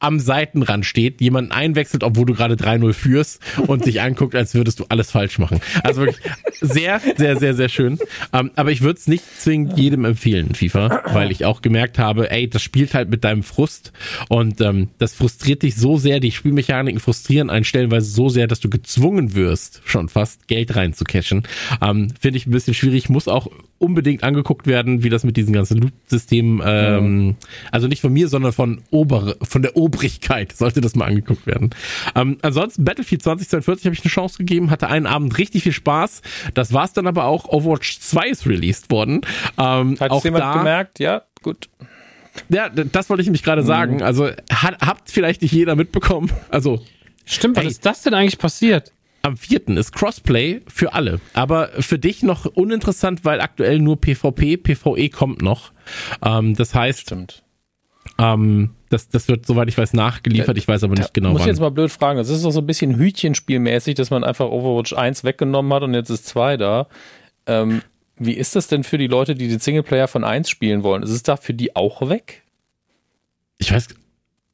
am Seitenrand steht, jemanden einwechselt, obwohl du gerade 3-0 führst und sich anguckt, als würdest du alles falsch machen. Also wirklich sehr, sehr, sehr, sehr schön. Ähm, aber ich würde es nicht zwingend jedem empfehlen, FIFA, weil ich auch gemerkt habe, ey, das spielt halt mit deinem Frust und ähm, das frustriert dich so sehr, die Spielmechaniken frustrieren einen stellenweise so sehr, dass du gezwungen wirst, schon fast Geld reinzucashen. Ähm, Finde ich ein bisschen schwierig, muss auch unbedingt angeguckt werden, wie das mit diesen ganzen Loot-Systemen, ähm, also nicht von mir, sondern von Ober, von der Obrigkeit sollte das mal angeguckt werden. Ähm, ansonsten Battlefield 2042 habe ich eine Chance gegeben, hatte einen Abend richtig viel Spaß. Das war's dann aber auch. Overwatch 2 ist released worden. Ähm, Hat auch jemand da, gemerkt? Ja, gut. Ja, das wollte ich nämlich gerade mhm. sagen. Also hat, habt vielleicht nicht jeder mitbekommen. Also Stimmt, was hey, ist das denn eigentlich passiert? Am vierten ist Crossplay für alle. Aber für dich noch uninteressant, weil aktuell nur PvP, PvE kommt noch. Ähm, das heißt, Stimmt. Ähm, das, das wird, soweit ich weiß, nachgeliefert. Ich weiß aber nicht genau. Muss ich jetzt mal blöd fragen. Das ist doch so ein bisschen Hütchenspielmäßig, dass man einfach Overwatch 1 weggenommen hat und jetzt ist 2 da. Ähm, wie ist das denn für die Leute, die den Singleplayer von 1 spielen wollen? Ist es da für die auch weg? Ich weiß,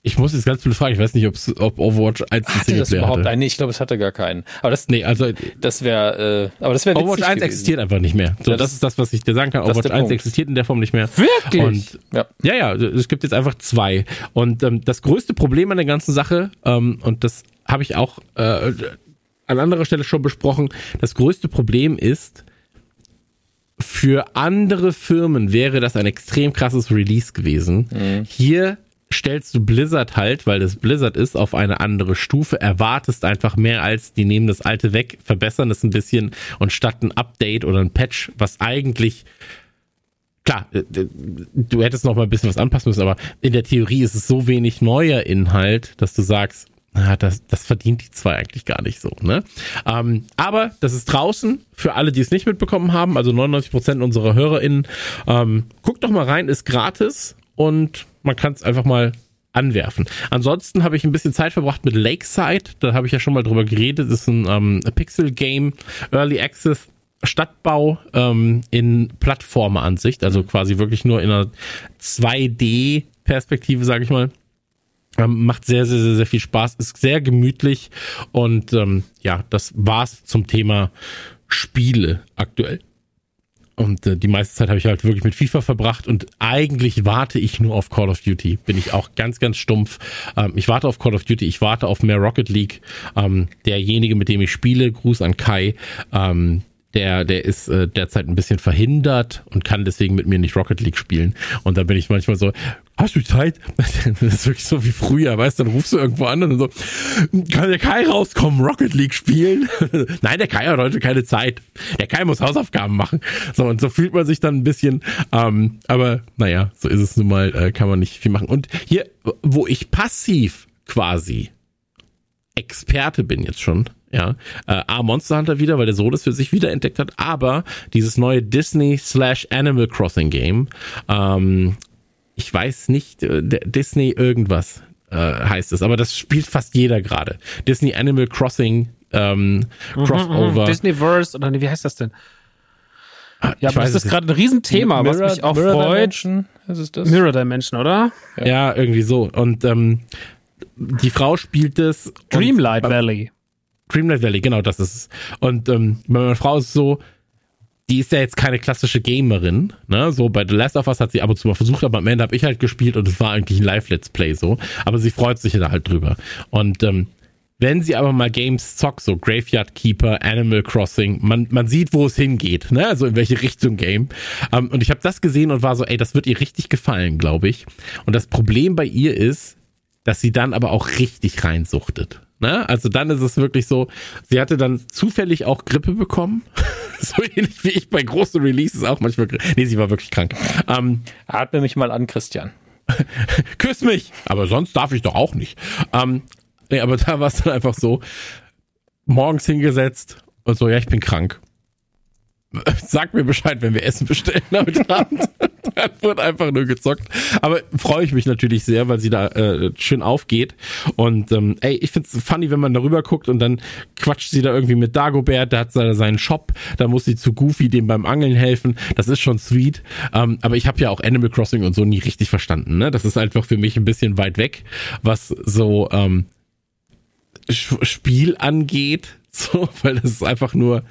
ich muss jetzt ganz viele fragen. Ich weiß nicht, ob Overwatch 1 hatte Singleplayer das überhaupt hatte. einen? Nee, ich glaube, es hatte gar keinen. Aber das, nee, also das wäre, äh, aber das wäre Overwatch 1 gewesen. existiert einfach nicht mehr. So, das, das, ist das, was ich dir sagen kann. Overwatch 1 Punkt. existiert in der Form nicht mehr. Wirklich? Und, ja. ja, ja, es gibt jetzt einfach zwei. Und ähm, das größte Problem an der ganzen Sache ähm, und das habe ich auch äh, an anderer Stelle schon besprochen. Das größte Problem ist, für andere Firmen wäre das ein extrem krasses Release gewesen. Mhm. Hier stellst du Blizzard halt, weil das Blizzard ist, auf eine andere Stufe, erwartest einfach mehr als, die nehmen das alte weg, verbessern es ein bisschen und statt ein Update oder ein Patch, was eigentlich klar, äh, du hättest noch mal ein bisschen was anpassen müssen, aber in der Theorie ist es so wenig neuer Inhalt, dass du sagst, na, das, das verdient die zwei eigentlich gar nicht so. Ne? Ähm, aber das ist draußen für alle, die es nicht mitbekommen haben, also 99 Prozent unserer HörerInnen. Ähm, guckt doch mal rein, ist gratis und man kann es einfach mal anwerfen. Ansonsten habe ich ein bisschen Zeit verbracht mit Lakeside. Da habe ich ja schon mal drüber geredet. Das ist ein ähm, Pixel-Game, Early Access. Stadtbau ähm, in Plattformeransicht, also quasi wirklich nur in einer 2D-Perspektive, sage ich mal. Ähm, macht sehr, sehr, sehr, sehr viel Spaß, ist sehr gemütlich und ähm, ja, das war's zum Thema Spiele aktuell. Und äh, die meiste Zeit habe ich halt wirklich mit FIFA verbracht und eigentlich warte ich nur auf Call of Duty. Bin ich auch ganz, ganz stumpf. Ähm, ich warte auf Call of Duty, ich warte auf mehr Rocket League. Ähm, derjenige, mit dem ich spiele, Gruß an Kai, ähm, der, der ist äh, derzeit ein bisschen verhindert und kann deswegen mit mir nicht Rocket League spielen. Und da bin ich manchmal so, hast du Zeit? Das ist wirklich so wie früher, weißt du, dann rufst du irgendwo an und so, kann der Kai rauskommen, Rocket League spielen? Nein, der Kai hat heute keine Zeit. Der Kai muss Hausaufgaben machen. So, und so fühlt man sich dann ein bisschen, ähm, aber naja, so ist es nun mal, äh, kann man nicht viel machen. Und hier, wo ich passiv quasi Experte bin jetzt schon, ja, äh, A, Monster Hunter wieder, weil der Sohn es für sich wieder entdeckt hat, aber dieses neue Disney slash Animal Crossing Game, ähm, ich weiß nicht, äh, Disney irgendwas äh, heißt es, aber das spielt fast jeder gerade. Disney Animal Crossing ähm, mhm, Crossover. Mhm, Disneyverse oder wie heißt das denn? Ah, ja, aber das ist gerade ein Riesenthema, Mirror, was mich auch Mirror freut. Dimension, ist es das? Mirror Dimension, oder? Ja, ja irgendwie so. Und ähm, die Frau spielt es. Dreamlight und, Valley. Dreamlight Valley, genau, das ist es. Und ähm, bei meiner Frau ist es so, die ist ja jetzt keine klassische Gamerin, ne? So bei The Last of Us hat sie ab und zu mal versucht, aber am Ende habe ich halt gespielt und es war eigentlich ein Live-Let's Play so. Aber sie freut sich da halt drüber. Und ähm, wenn sie aber mal Games zockt, so Graveyard Keeper, Animal Crossing, man, man sieht, wo es hingeht, ne? Also in welche Richtung Game. Ähm, und ich habe das gesehen und war so, ey, das wird ihr richtig gefallen, glaube ich. Und das Problem bei ihr ist, dass sie dann aber auch richtig reinsuchtet. Ne? Also dann ist es wirklich so, sie hatte dann zufällig auch Grippe bekommen. so ähnlich wie ich bei großen Releases auch manchmal. Nee, sie war wirklich krank. Ähm, Atme mich mal an, Christian. Küss mich! Aber sonst darf ich doch auch nicht. Ähm, nee, aber da war es dann einfach so, morgens hingesetzt und so, ja, ich bin krank. Sag mir Bescheid, wenn wir Essen bestellen heute Abend. Dann wird einfach nur gezockt. Aber freue ich mich natürlich sehr, weil sie da äh, schön aufgeht. Und ähm, ey, ich find's funny, wenn man darüber guckt und dann quatscht sie da irgendwie mit Dagobert, der hat seinen Shop, da muss sie zu Goofy dem beim Angeln helfen. Das ist schon sweet. Ähm, aber ich habe ja auch Animal Crossing und so nie richtig verstanden. Ne? Das ist einfach für mich ein bisschen weit weg, was so ähm, Spiel angeht. So, weil das ist einfach nur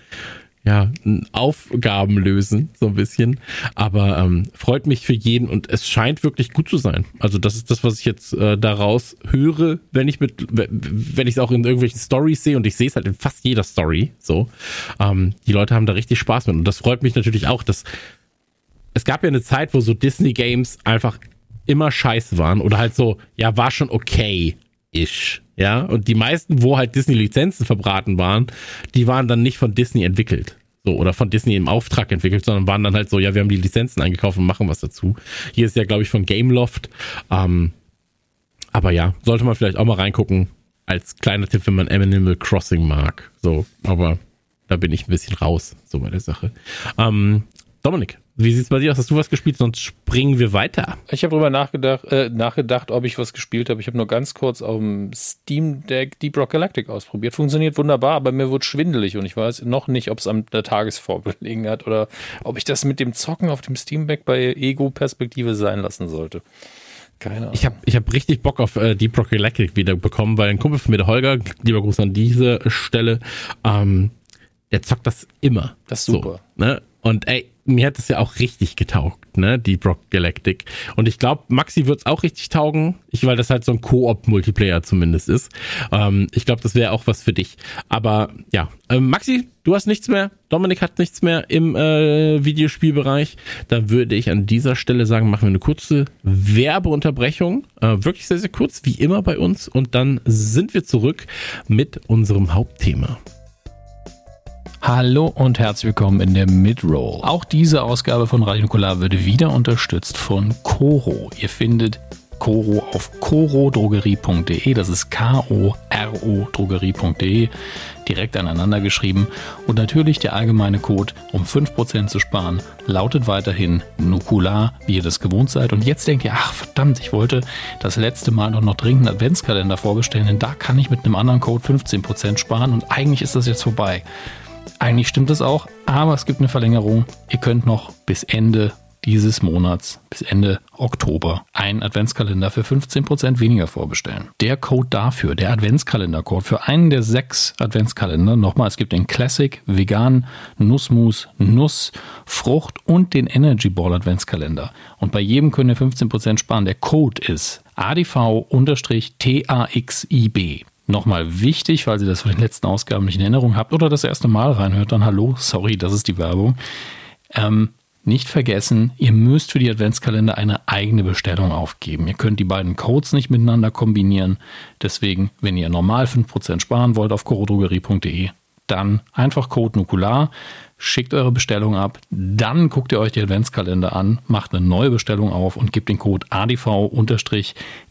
ja, Aufgaben lösen, so ein bisschen. Aber ähm, freut mich für jeden und es scheint wirklich gut zu sein. Also das ist das, was ich jetzt äh, daraus höre, wenn ich mit, wenn ich es auch in irgendwelchen Stories sehe und ich sehe es halt in fast jeder Story. So, ähm, die Leute haben da richtig Spaß mit und das freut mich natürlich auch, dass es gab ja eine Zeit, wo so Disney Games einfach immer scheiße waren oder halt so, ja, war schon okay ish. Ja, und die meisten, wo halt Disney-Lizenzen verbraten waren, die waren dann nicht von Disney entwickelt. So, oder von Disney im Auftrag entwickelt, sondern waren dann halt so, ja, wir haben die Lizenzen eingekauft und machen was dazu. Hier ist ja, glaube ich, von Gameloft. Ähm, aber ja, sollte man vielleicht auch mal reingucken. Als kleiner Tipp, wenn man Animal Crossing mag. So, aber da bin ich ein bisschen raus, so bei der Sache. Ähm, Dominik, wie sieht's bei dir aus? Hast du was gespielt? Sonst springen wir weiter. Ich habe darüber nachgedacht, äh, nachgedacht, ob ich was gespielt habe. Ich habe nur ganz kurz auf dem Steam Deck Deep Rock Galactic ausprobiert. Funktioniert wunderbar, aber mir wird schwindelig und ich weiß noch nicht, ob es an der Tagesform gelegen hat oder ob ich das mit dem Zocken auf dem Steam Deck bei Ego-Perspektive sein lassen sollte. Keine Ahnung. Ich habe ich hab richtig Bock auf äh, Deep Rock Galactic wieder bekommen, weil ein Kumpel von mir, der Holger, lieber Gruß an diese Stelle, ähm, der zockt das immer. Das ist super. So, ne? Und ey, mir hat es ja auch richtig getaugt, ne, die Brock Galactic. Und ich glaube, Maxi wird es auch richtig taugen, ich, weil das halt so ein Koop-Multiplayer zumindest ist. Ähm, ich glaube, das wäre auch was für dich. Aber ja, ähm, Maxi, du hast nichts mehr, Dominik hat nichts mehr im äh, Videospielbereich. Da würde ich an dieser Stelle sagen, machen wir eine kurze Werbeunterbrechung. Äh, wirklich sehr, sehr kurz, wie immer bei uns. Und dann sind wir zurück mit unserem Hauptthema. Hallo und herzlich willkommen in der Midroll. Auch diese Ausgabe von Radio Nukular wird wieder unterstützt von Coro. Ihr findet Coro auf corodrogerie.de. Das ist K-O-R-O Drogerie.de. Direkt aneinander geschrieben. Und natürlich der allgemeine Code, um 5% zu sparen, lautet weiterhin Nukular, wie ihr das gewohnt seid. Und jetzt denkt ihr, ach verdammt, ich wollte das letzte Mal doch noch dringend einen Adventskalender vorbestellen, denn da kann ich mit einem anderen Code 15% sparen und eigentlich ist das jetzt vorbei. Eigentlich stimmt es auch, aber es gibt eine Verlängerung. Ihr könnt noch bis Ende dieses Monats, bis Ende Oktober, einen Adventskalender für 15% weniger vorbestellen. Der Code dafür, der Adventskalender-Code für einen der sechs Adventskalender, nochmal, es gibt den Classic, Vegan, Nussmus, Nuss, Frucht und den Energy Ball Adventskalender. Und bei jedem könnt ihr 15% sparen. Der Code ist ADV-TAXIB. Nochmal wichtig, falls ihr das von den letzten Ausgaben nicht in Erinnerung habt oder das erste Mal reinhört, dann hallo, sorry, das ist die Werbung. Ähm, nicht vergessen, ihr müsst für die Adventskalender eine eigene Bestellung aufgeben. Ihr könnt die beiden Codes nicht miteinander kombinieren. Deswegen, wenn ihr normal 5% sparen wollt auf corodrogerie.de, dann einfach Code Nukular, schickt eure Bestellung ab, dann guckt ihr euch die Adventskalender an, macht eine neue Bestellung auf und gebt den Code ADV-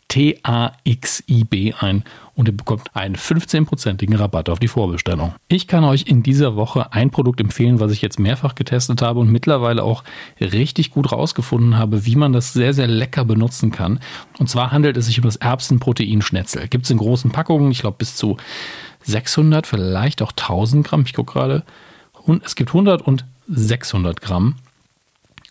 TAXIB ein und ihr bekommt einen 15%igen Rabatt auf die Vorbestellung. Ich kann euch in dieser Woche ein Produkt empfehlen, was ich jetzt mehrfach getestet habe und mittlerweile auch richtig gut rausgefunden habe, wie man das sehr, sehr lecker benutzen kann. Und zwar handelt es sich um das Erbsenproteinschnetzel. Gibt es in großen Packungen, ich glaube bis zu 600, vielleicht auch 1000 Gramm. Ich gucke gerade. Es gibt 100 und 600 Gramm.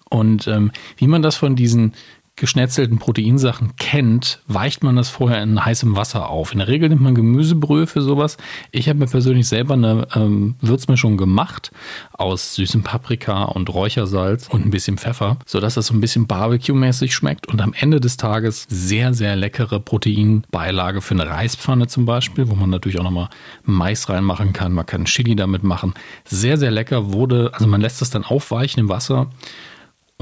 Und ähm, wie man das von diesen geschnetzelten Proteinsachen kennt, weicht man das vorher in heißem Wasser auf. In der Regel nimmt man Gemüsebrühe für sowas. Ich habe mir persönlich selber eine ähm, Würzmischung gemacht aus süßem Paprika und Räuchersalz und ein bisschen Pfeffer, sodass das so ein bisschen Barbecue-mäßig schmeckt und am Ende des Tages sehr, sehr leckere Proteinbeilage für eine Reispfanne zum Beispiel, wo man natürlich auch nochmal Mais reinmachen kann. Man kann Chili damit machen. Sehr, sehr lecker wurde, also man lässt das dann aufweichen im Wasser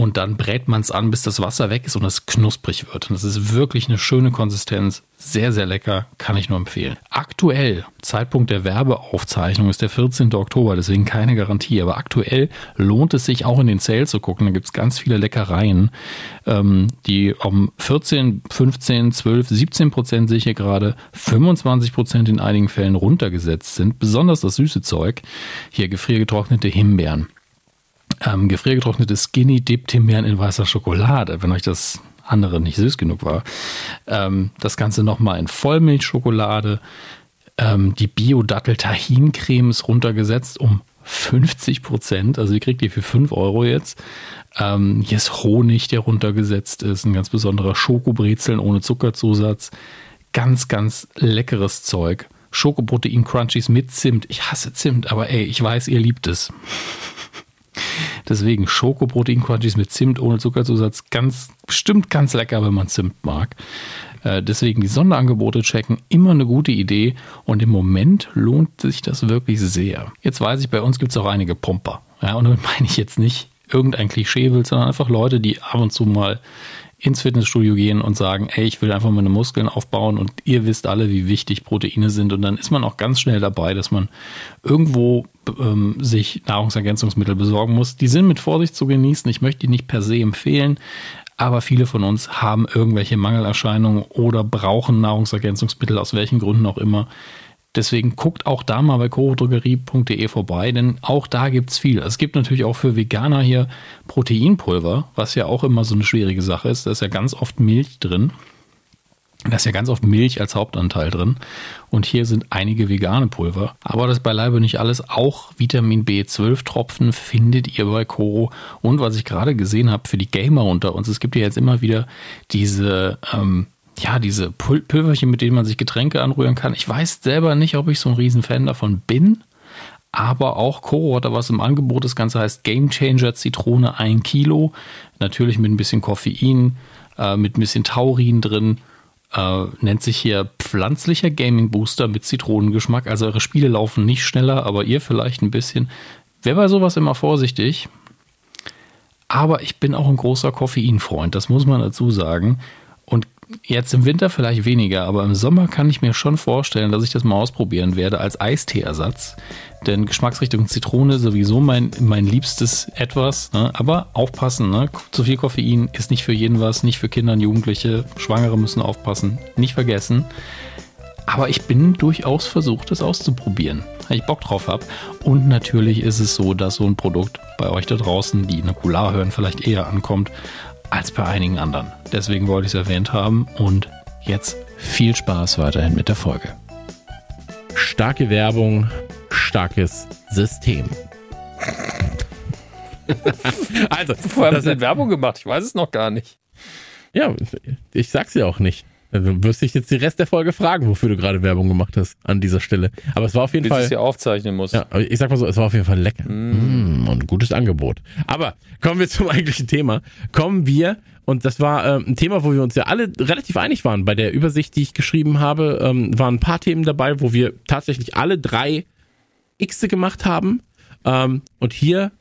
und dann brät man es an, bis das Wasser weg ist und es knusprig wird. Und das ist wirklich eine schöne Konsistenz. Sehr, sehr lecker, kann ich nur empfehlen. Aktuell, Zeitpunkt der Werbeaufzeichnung ist der 14. Oktober, deswegen keine Garantie. Aber aktuell lohnt es sich auch in den Sale zu gucken. Da gibt es ganz viele Leckereien, ähm, die um 14, 15, 12, 17 Prozent sehe ich hier gerade, 25 Prozent in einigen Fällen runtergesetzt sind. Besonders das süße Zeug. Hier gefriergetrocknete Himbeeren ähm, gefriergetrocknete Skinny Dip Timbeeren in weißer Schokolade, wenn euch das andere nicht süß genug war. Ähm, das Ganze nochmal in Vollmilchschokolade. Ähm, die Bio-Dattel-Tahin-Creme ist runtergesetzt um 50 Prozent. Also, ihr kriegt die für 5 Euro jetzt. Ähm, hier ist Honig, der runtergesetzt ist. Ein ganz besonderer Schokobrezeln ohne Zuckerzusatz. Ganz, ganz leckeres Zeug. Schokoprotein-Crunchies mit Zimt. Ich hasse Zimt, aber ey, ich weiß, ihr liebt es. Deswegen Schokoprotein-Crunchies mit Zimt ohne Zuckerzusatz. Ganz, bestimmt ganz lecker, wenn man Zimt mag. Äh, deswegen die Sonderangebote checken, immer eine gute Idee und im Moment lohnt sich das wirklich sehr. Jetzt weiß ich, bei uns gibt es auch einige Pumper. Ja, und damit meine ich jetzt nicht irgendein Klischeebild, sondern einfach Leute, die ab und zu mal ins Fitnessstudio gehen und sagen, ey, ich will einfach meine Muskeln aufbauen und ihr wisst alle, wie wichtig Proteine sind und dann ist man auch ganz schnell dabei, dass man irgendwo ähm, sich Nahrungsergänzungsmittel besorgen muss. Die sind mit Vorsicht zu genießen. Ich möchte die nicht per se empfehlen, aber viele von uns haben irgendwelche Mangelerscheinungen oder brauchen Nahrungsergänzungsmittel aus welchen Gründen auch immer. Deswegen guckt auch da mal bei chorodrogerie.de vorbei, denn auch da gibt es viel. Es gibt natürlich auch für Veganer hier Proteinpulver, was ja auch immer so eine schwierige Sache ist. Da ist ja ganz oft Milch drin. Da ist ja ganz oft Milch als Hauptanteil drin. Und hier sind einige vegane Pulver. Aber das ist beileibe nicht alles. Auch Vitamin B12-Tropfen findet ihr bei Koro. Und was ich gerade gesehen habe für die Gamer unter uns, es gibt ja jetzt immer wieder diese ähm, ja, diese Pulverchen, mit denen man sich Getränke anrühren kann. Ich weiß selber nicht, ob ich so ein Riesenfan davon bin, aber auch Co. hat da was im Angebot. Das Ganze heißt Game Changer Zitrone 1 Kilo. Natürlich mit ein bisschen Koffein, äh, mit ein bisschen Taurin drin. Äh, nennt sich hier pflanzlicher Gaming Booster mit Zitronengeschmack. Also eure Spiele laufen nicht schneller, aber ihr vielleicht ein bisschen. Wer bei sowas immer vorsichtig. Aber ich bin auch ein großer Koffeinfreund, das muss man dazu sagen. Und jetzt im Winter vielleicht weniger, aber im Sommer kann ich mir schon vorstellen, dass ich das mal ausprobieren werde als Eisteeersatz. Denn Geschmacksrichtung Zitrone sowieso mein, mein liebstes etwas. Ne? Aber aufpassen, ne? zu viel Koffein ist nicht für jeden was, nicht für Kinder und Jugendliche. Schwangere müssen aufpassen, nicht vergessen. Aber ich bin durchaus versucht, es auszuprobieren, weil ich Bock drauf habe. Und natürlich ist es so, dass so ein Produkt bei euch da draußen, die Nukular hören, vielleicht eher ankommt als bei einigen anderen. Deswegen wollte ich es erwähnt haben und jetzt viel Spaß weiterhin mit der Folge. Starke Werbung, starkes System. also, vorher haben Sie Werbung gemacht, ich weiß es noch gar nicht. Ja, ich sag's ja auch nicht. Also wirst dich jetzt die Rest der Folge fragen, wofür du gerade Werbung gemacht hast an dieser Stelle. Aber es war auf jeden Bis Fall. Bis ich aufzeichnen muss. Ja, ich sag mal so, es war auf jeden Fall lecker. Mm. Mm, und ein gutes Angebot. Aber kommen wir zum eigentlichen Thema. Kommen wir, und das war äh, ein Thema, wo wir uns ja alle relativ einig waren. Bei der Übersicht, die ich geschrieben habe, ähm, waren ein paar Themen dabei, wo wir tatsächlich alle drei Xe gemacht haben. Ähm, und hier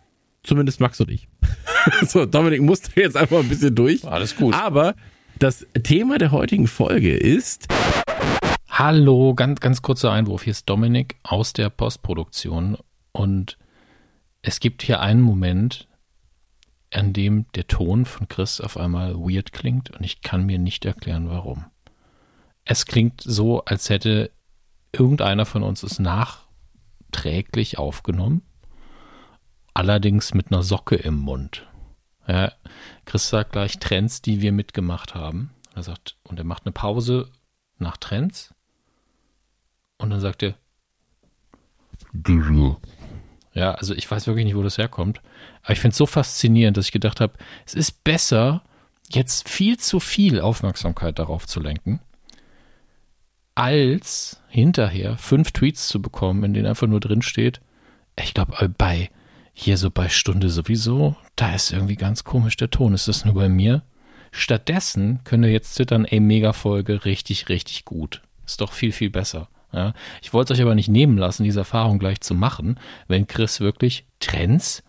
zumindest Max und ich. so, Dominik musste jetzt einfach ein bisschen durch. Alles gut. Aber das Thema der heutigen Folge ist. Hallo, ganz, ganz kurzer Einwurf. Hier ist Dominik aus der Postproduktion und es gibt hier einen Moment, an dem der Ton von Chris auf einmal weird klingt und ich kann mir nicht erklären, warum. Es klingt so, als hätte irgendeiner von uns es nachträglich aufgenommen, allerdings mit einer Socke im Mund. Ja, Chris sagt gleich Trends, die wir mitgemacht haben. Er sagt, und er macht eine Pause nach Trends. Und dann sagt er, ja, also ich weiß wirklich nicht, wo das herkommt. Aber ich finde es so faszinierend, dass ich gedacht habe, es ist besser, jetzt viel zu viel Aufmerksamkeit darauf zu lenken, als hinterher fünf Tweets zu bekommen, in denen einfach nur drin steht, ich glaube, bei hier so bei Stunde sowieso, da ist irgendwie ganz komisch der Ton. Ist das nur bei mir? Stattdessen könnt ihr jetzt zittern, ey, Mega-Folge, richtig, richtig gut. Ist doch viel, viel besser. Ja, ich wollte es euch aber nicht nehmen lassen, diese Erfahrung gleich zu machen, wenn Chris wirklich Trends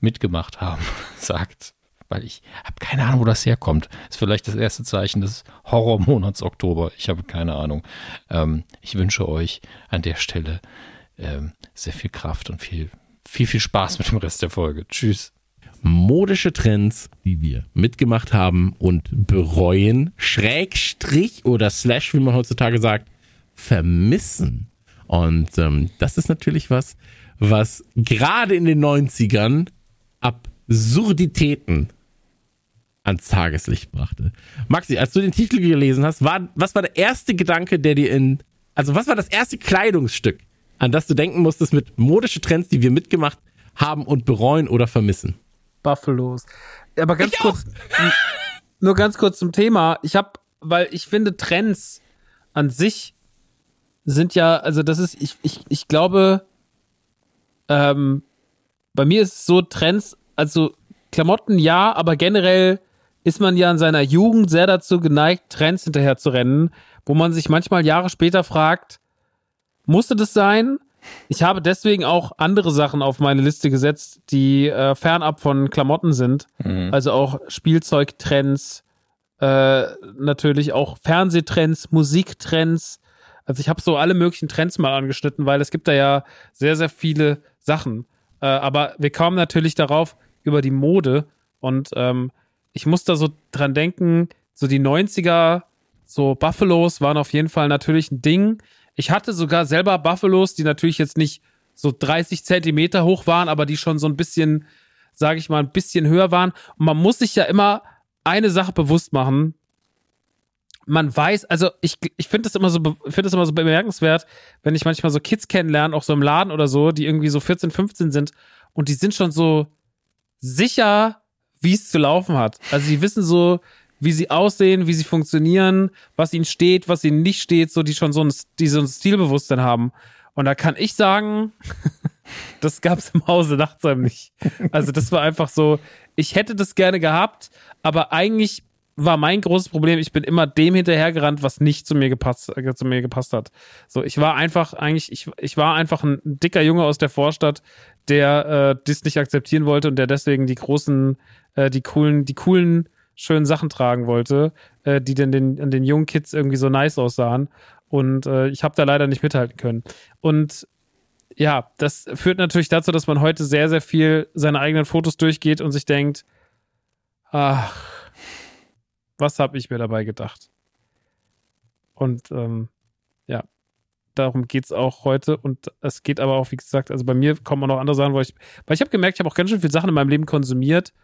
mitgemacht haben, sagt. Weil ich habe keine Ahnung, wo das herkommt. Ist vielleicht das erste Zeichen des Horrormonats Oktober. Ich habe keine Ahnung. Ähm, ich wünsche euch an der Stelle ähm, sehr viel Kraft und viel viel, viel Spaß mit dem Rest der Folge. Tschüss. Modische Trends, die wir mitgemacht haben und bereuen, Schrägstrich oder Slash, wie man heutzutage sagt, vermissen. Und ähm, das ist natürlich was, was gerade in den 90ern Absurditäten ans Tageslicht brachte. Maxi, als du den Titel gelesen hast, war, was war der erste Gedanke, der dir in, also was war das erste Kleidungsstück, an das du denken musstest mit modische Trends, die wir mitgemacht haben und bereuen oder vermissen? Buffalos. Aber ganz ich kurz, nur ganz kurz zum Thema. Ich habe, weil ich finde Trends an sich sind ja, also das ist, ich, ich, ich glaube, ähm, bei mir ist es so Trends, also Klamotten ja, aber generell ist man ja in seiner Jugend sehr dazu geneigt, Trends hinterher zu rennen, wo man sich manchmal Jahre später fragt, musste das sein. Ich habe deswegen auch andere Sachen auf meine Liste gesetzt, die äh, fernab von Klamotten sind. Mhm. Also auch Spielzeugtrends, äh, natürlich auch Fernsehtrends, Musiktrends. Also ich habe so alle möglichen Trends mal angeschnitten, weil es gibt da ja sehr, sehr viele Sachen. Äh, aber wir kamen natürlich darauf über die Mode und ähm, ich muss da so dran denken, so die 90er, so Buffalos waren auf jeden Fall natürlich ein Ding. Ich hatte sogar selber Buffalos, die natürlich jetzt nicht so 30 Zentimeter hoch waren, aber die schon so ein bisschen, sage ich mal, ein bisschen höher waren. Und man muss sich ja immer eine Sache bewusst machen. Man weiß, also ich, ich finde das so, finde das immer so bemerkenswert, wenn ich manchmal so Kids kennenlerne, auch so im Laden oder so, die irgendwie so 14, 15 sind und die sind schon so sicher, wie es zu laufen hat. Also die wissen so, wie sie aussehen, wie sie funktionieren, was ihnen steht, was ihnen nicht steht, so die schon so ein, die so ein Stilbewusstsein haben. Und da kann ich sagen, das gab es im Hause Nachtsheim nicht. Also das war einfach so, ich hätte das gerne gehabt, aber eigentlich war mein großes Problem, ich bin immer dem hinterhergerannt, was nicht zu mir gepasst, äh, zu mir gepasst hat. So, ich war einfach eigentlich, ich, ich war einfach ein dicker Junge aus der Vorstadt, der äh, das nicht akzeptieren wollte und der deswegen die großen, äh, die coolen, die coolen, schönen Sachen tragen wollte, äh, die denn den, an den jungen Kids irgendwie so nice aussahen. Und äh, ich habe da leider nicht mithalten können. Und ja, das führt natürlich dazu, dass man heute sehr, sehr viel seine eigenen Fotos durchgeht und sich denkt, ach, was habe ich mir dabei gedacht? Und ähm, ja, darum geht es auch heute. Und es geht aber auch, wie gesagt, also bei mir kommen auch noch andere Sachen, wo ich, weil ich habe gemerkt, ich habe auch ganz schön viele Sachen in meinem Leben konsumiert,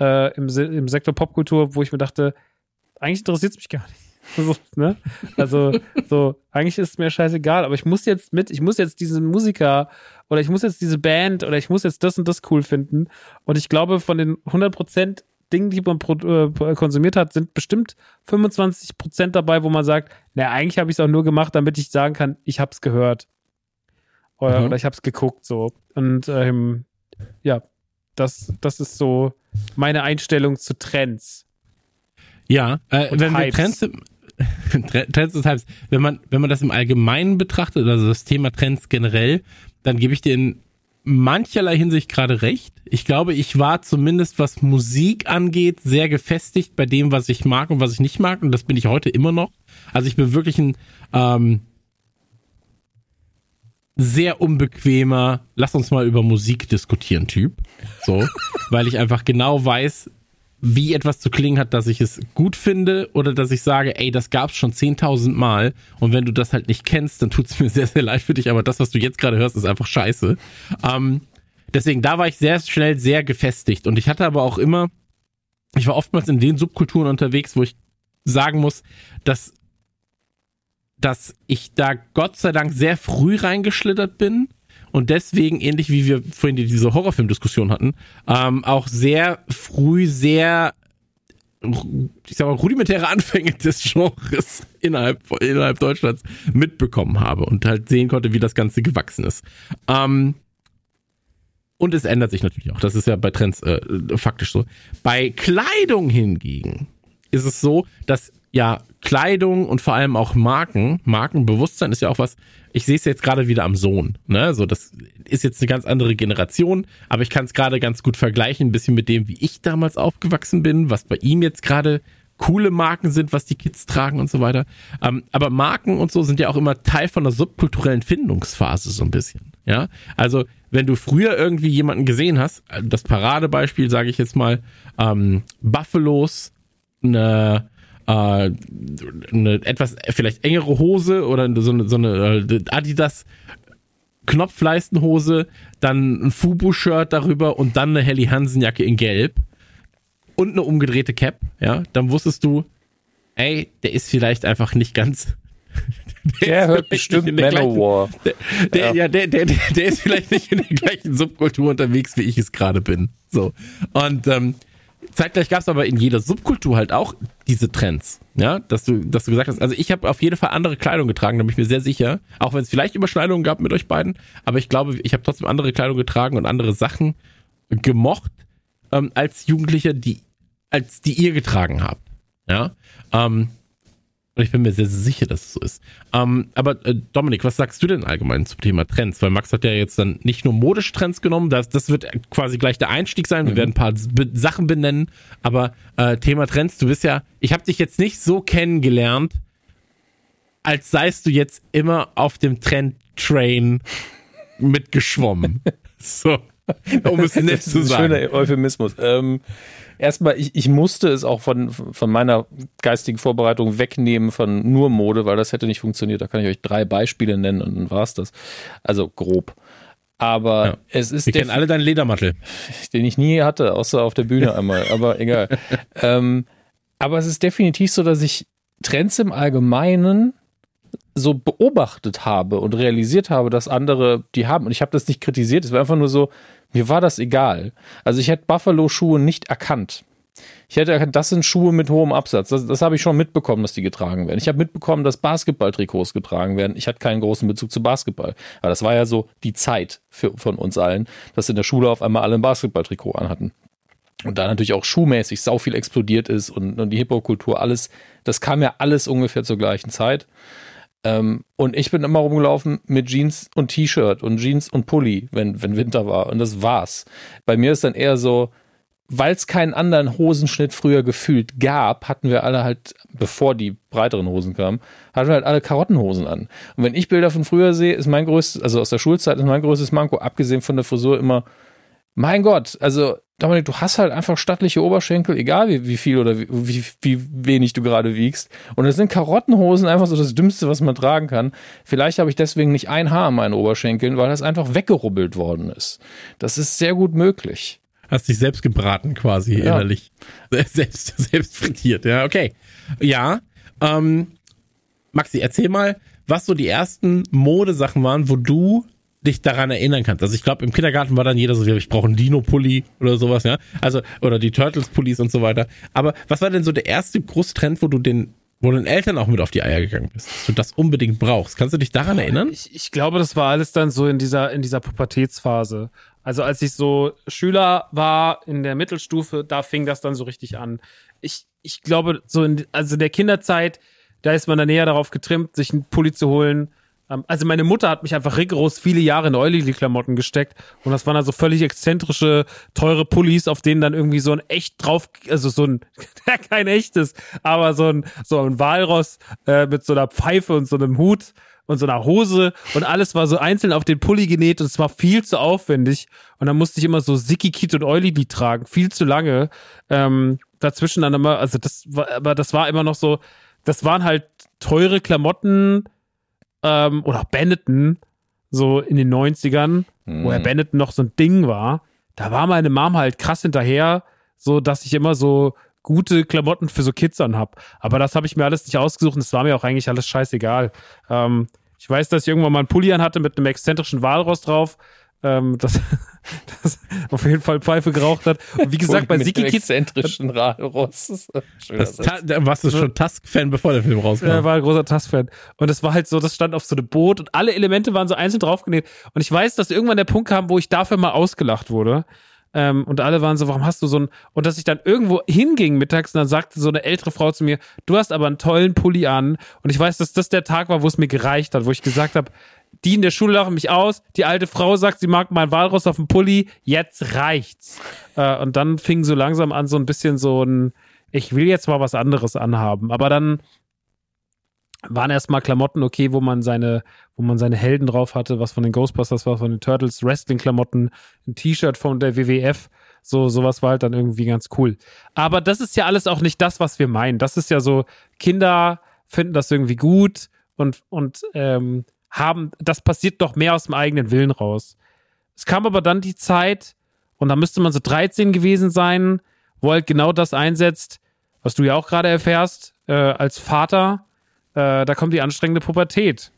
äh, im, im Sektor Popkultur, wo ich mir dachte, eigentlich interessiert es mich gar nicht. So, ne? Also, so, eigentlich ist es mir scheißegal, aber ich muss jetzt mit, ich muss jetzt diesen Musiker oder ich muss jetzt diese Band oder ich muss jetzt das und das cool finden. Und ich glaube, von den 100% Dingen, die man äh, konsumiert hat, sind bestimmt 25% dabei, wo man sagt, na, eigentlich habe ich es auch nur gemacht, damit ich sagen kann, ich habe es gehört. Oder, mhm. oder ich habe es geguckt, so. Und ähm, ja, das, das ist so meine Einstellung zu Trends. Ja, äh, wenn Hypes. wir Trends, Trends und Hypes, wenn man, wenn man das im Allgemeinen betrachtet, also das Thema Trends generell, dann gebe ich dir in mancherlei Hinsicht gerade recht. Ich glaube, ich war zumindest, was Musik angeht, sehr gefestigt bei dem, was ich mag und was ich nicht mag. Und das bin ich heute immer noch. Also ich bin wirklich ein ähm, sehr unbequemer, lass uns mal über Musik diskutieren Typ. So, weil ich einfach genau weiß, wie etwas zu klingen hat, dass ich es gut finde oder dass ich sage, ey, das gab's schon 10.000 Mal und wenn du das halt nicht kennst, dann tut's mir sehr, sehr leid für dich, aber das, was du jetzt gerade hörst, ist einfach scheiße. Ähm, deswegen, da war ich sehr schnell sehr gefestigt und ich hatte aber auch immer, ich war oftmals in den Subkulturen unterwegs, wo ich sagen muss, dass dass ich da Gott sei Dank sehr früh reingeschlittert bin und deswegen, ähnlich wie wir vorhin diese Horrorfilm-Diskussion hatten, ähm, auch sehr früh sehr ich sag mal, rudimentäre Anfänge des Genres innerhalb, innerhalb Deutschlands mitbekommen habe und halt sehen konnte, wie das Ganze gewachsen ist. Ähm, und es ändert sich natürlich auch. Das ist ja bei Trends äh, faktisch so. Bei Kleidung hingegen ist es so, dass ja Kleidung und vor allem auch Marken, Markenbewusstsein ist ja auch was, ich sehe es jetzt gerade wieder am Sohn. Ne? So, das ist jetzt eine ganz andere Generation, aber ich kann es gerade ganz gut vergleichen, ein bisschen mit dem, wie ich damals aufgewachsen bin, was bei ihm jetzt gerade coole Marken sind, was die Kids tragen und so weiter. Ähm, aber Marken und so sind ja auch immer Teil von der subkulturellen Findungsphase so ein bisschen. Ja, also wenn du früher irgendwie jemanden gesehen hast, das Paradebeispiel sage ich jetzt mal, ähm, Buffalos, eine äh, eine etwas vielleicht engere Hose oder so eine, so eine äh, Adidas Knopfleistenhose, dann ein Fubu-Shirt darüber und dann eine Helly Hansen-Jacke in Gelb und eine umgedrehte Cap, ja, dann wusstest du, ey, der ist vielleicht einfach nicht ganz. Der, der hört bestimmt Manowar. Der, der, ja, ja der, der, der ist vielleicht nicht in der gleichen Subkultur unterwegs, wie ich es gerade bin. So. Und ähm, zeitgleich gab es aber in jeder Subkultur halt auch diese Trends. Ja, dass du, dass du gesagt hast, also ich habe auf jeden Fall andere Kleidung getragen, da bin ich mir sehr sicher. Auch wenn es vielleicht Überschneidungen gab mit euch beiden, aber ich glaube, ich habe trotzdem andere Kleidung getragen und andere Sachen gemocht ähm, als Jugendlicher, die als die ihr getragen habt. Ja, ähm, und ich bin mir sehr, sehr sicher, dass es so ist. Ähm, aber äh, Dominik, was sagst du denn allgemein zum Thema Trends? Weil Max hat ja jetzt dann nicht nur modische Trends genommen, das, das wird quasi gleich der Einstieg sein. Wir mhm. werden ein paar Be Sachen benennen. Aber äh, Thema Trends, du bist ja, ich habe dich jetzt nicht so kennengelernt, als seist du jetzt immer auf dem Trend-Train mitgeschwommen. so, um es nett zu sagen. Schöner Euphemismus. Ähm, erstmal, ich, ich musste es auch von, von meiner geistigen Vorbereitung wegnehmen von nur Mode, weil das hätte nicht funktioniert. Da kann ich euch drei Beispiele nennen und dann war es das. Also grob. Aber ja. es ist. Wir kennen alle deinen Ledermattel. Den ich nie hatte, außer auf der Bühne einmal. Aber egal. ähm, aber es ist definitiv so, dass ich Trends im Allgemeinen so beobachtet habe und realisiert habe, dass andere die haben. Und ich habe das nicht kritisiert. Es war einfach nur so, mir war das egal. Also ich hätte Buffalo-Schuhe nicht erkannt. Ich hätte erkannt, das sind Schuhe mit hohem Absatz. Das, das habe ich schon mitbekommen, dass die getragen werden. Ich habe mitbekommen, dass Basketballtrikots getragen werden. Ich hatte keinen großen Bezug zu Basketball. Aber das war ja so die Zeit für, von uns allen, dass in der Schule auf einmal alle ein Basketballtrikot anhatten. Und da natürlich auch schuhmäßig sau viel explodiert ist und, und die Hip-Hop-Kultur, alles, das kam ja alles ungefähr zur gleichen Zeit. Ähm, und ich bin immer rumgelaufen mit Jeans und T-Shirt und Jeans und Pulli, wenn, wenn Winter war. Und das war's. Bei mir ist dann eher so, weil es keinen anderen Hosenschnitt früher gefühlt gab, hatten wir alle halt, bevor die breiteren Hosen kamen, hatten wir halt alle Karottenhosen an. Und wenn ich Bilder von früher sehe, ist mein größtes, also aus der Schulzeit ist mein größtes Manko, abgesehen von der Frisur immer, mein Gott, also Dominik, du hast halt einfach stattliche Oberschenkel, egal wie, wie viel oder wie, wie, wie wenig du gerade wiegst. Und es sind Karottenhosen einfach so das Dümmste, was man tragen kann. Vielleicht habe ich deswegen nicht ein Haar an meinen Oberschenkeln, weil das einfach weggerubbelt worden ist. Das ist sehr gut möglich. Hast dich selbst gebraten quasi ja. innerlich. Selbst, selbst frittiert, ja, okay. Ja, ähm, Maxi, erzähl mal, was so die ersten Modesachen waren, wo du dich daran erinnern kannst. Also ich glaube, im Kindergarten war dann jeder so, ich brauche einen Dino-Pulli oder sowas, ja. Also, oder die Turtles-Pullis und so weiter. Aber was war denn so der erste große Trend, wo du den wo den Eltern auch mit auf die Eier gegangen bist, dass du das unbedingt brauchst. Kannst du dich daran erinnern? Ich, ich glaube, das war alles dann so in dieser, in dieser Pubertätsphase. Also als ich so Schüler war in der Mittelstufe, da fing das dann so richtig an. Ich, ich glaube, so in, also in der Kinderzeit, da ist man dann näher darauf getrimmt, sich einen Pulli zu holen, also meine Mutter hat mich einfach rigoros viele Jahre in Oily-Klamotten gesteckt und das waren also völlig exzentrische, teure Pullis, auf denen dann irgendwie so ein echt drauf, also so ein, kein echtes, aber so ein, so ein Walross äh, mit so einer Pfeife und so einem Hut und so einer Hose und alles war so einzeln auf den Pulli genäht und es war viel zu aufwendig und dann musste ich immer so Siki Kit und Oily tragen, viel zu lange. Ähm, dazwischen dann immer, also das war, aber das war immer noch so, das waren halt teure Klamotten, ähm, oder auch Benetton, so in den 90ern, mhm. wo Herr Benetton noch so ein Ding war, da war meine Mom halt krass hinterher, so dass ich immer so gute Klamotten für so Kids anhab. Aber das habe ich mir alles nicht ausgesucht und es war mir auch eigentlich alles scheißegal. Ähm, ich weiß, dass ich irgendwann mal einen Pulli an hatte mit einem exzentrischen Walross drauf ähm, das, das auf jeden Fall Pfeife geraucht hat. Und wie gesagt, bei Siki Kids. exzentrischen Ross. Da warst du schon Tusk-Fan, bevor der Film rauskam. Er war ein großer Tusk-Fan. Und es war halt so, das stand auf so einem Boot und alle Elemente waren so einzeln draufgenäht. Und ich weiß, dass irgendwann der Punkt kam, wo ich dafür mal ausgelacht wurde. Ähm, und alle waren so, warum hast du so ein, und dass ich dann irgendwo hinging mittags und dann sagte so eine ältere Frau zu mir, du hast aber einen tollen Pulli an. Und ich weiß, dass das der Tag war, wo es mir gereicht hat, wo ich gesagt habe, die in der Schule lachen mich aus. Die alte Frau sagt, sie mag mein Walross auf dem Pulli. Jetzt reicht's. Äh, und dann fing so langsam an, so ein bisschen so ein, ich will jetzt mal was anderes anhaben. Aber dann waren erstmal Klamotten okay, wo man seine, wo man seine Helden drauf hatte, was von den Ghostbusters war, von den Turtles, Wrestling-Klamotten, ein T-Shirt von der WWF. So, sowas war halt dann irgendwie ganz cool. Aber das ist ja alles auch nicht das, was wir meinen. Das ist ja so, Kinder finden das irgendwie gut und, und ähm, haben, das passiert doch mehr aus dem eigenen Willen raus. Es kam aber dann die Zeit, und da müsste man so 13 gewesen sein, wo halt genau das einsetzt, was du ja auch gerade erfährst, äh, als Vater, äh, da kommt die anstrengende Pubertät.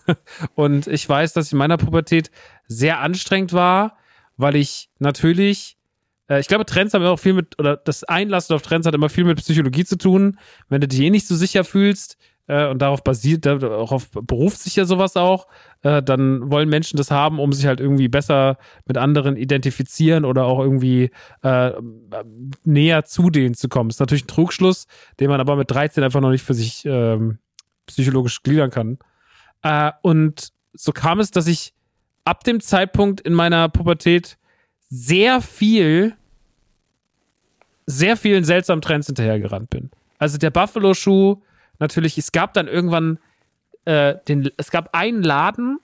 und ich weiß, dass ich in meiner Pubertät sehr anstrengend war, weil ich natürlich, äh, ich glaube, Trends haben auch viel mit, oder das Einlassen auf Trends hat immer viel mit Psychologie zu tun. Wenn du dich eh nicht so sicher fühlst, äh, und darauf basiert, darauf beruft sich ja sowas auch, äh, dann wollen Menschen das haben, um sich halt irgendwie besser mit anderen identifizieren oder auch irgendwie äh, näher zu denen zu kommen. Das ist natürlich ein Trugschluss, den man aber mit 13 einfach noch nicht für sich ähm, psychologisch gliedern kann. Äh, und so kam es, dass ich ab dem Zeitpunkt in meiner Pubertät sehr viel, sehr vielen seltsamen Trends hinterhergerannt bin. Also der Buffalo-Schuh, natürlich, es gab dann irgendwann äh, den, es gab einen Laden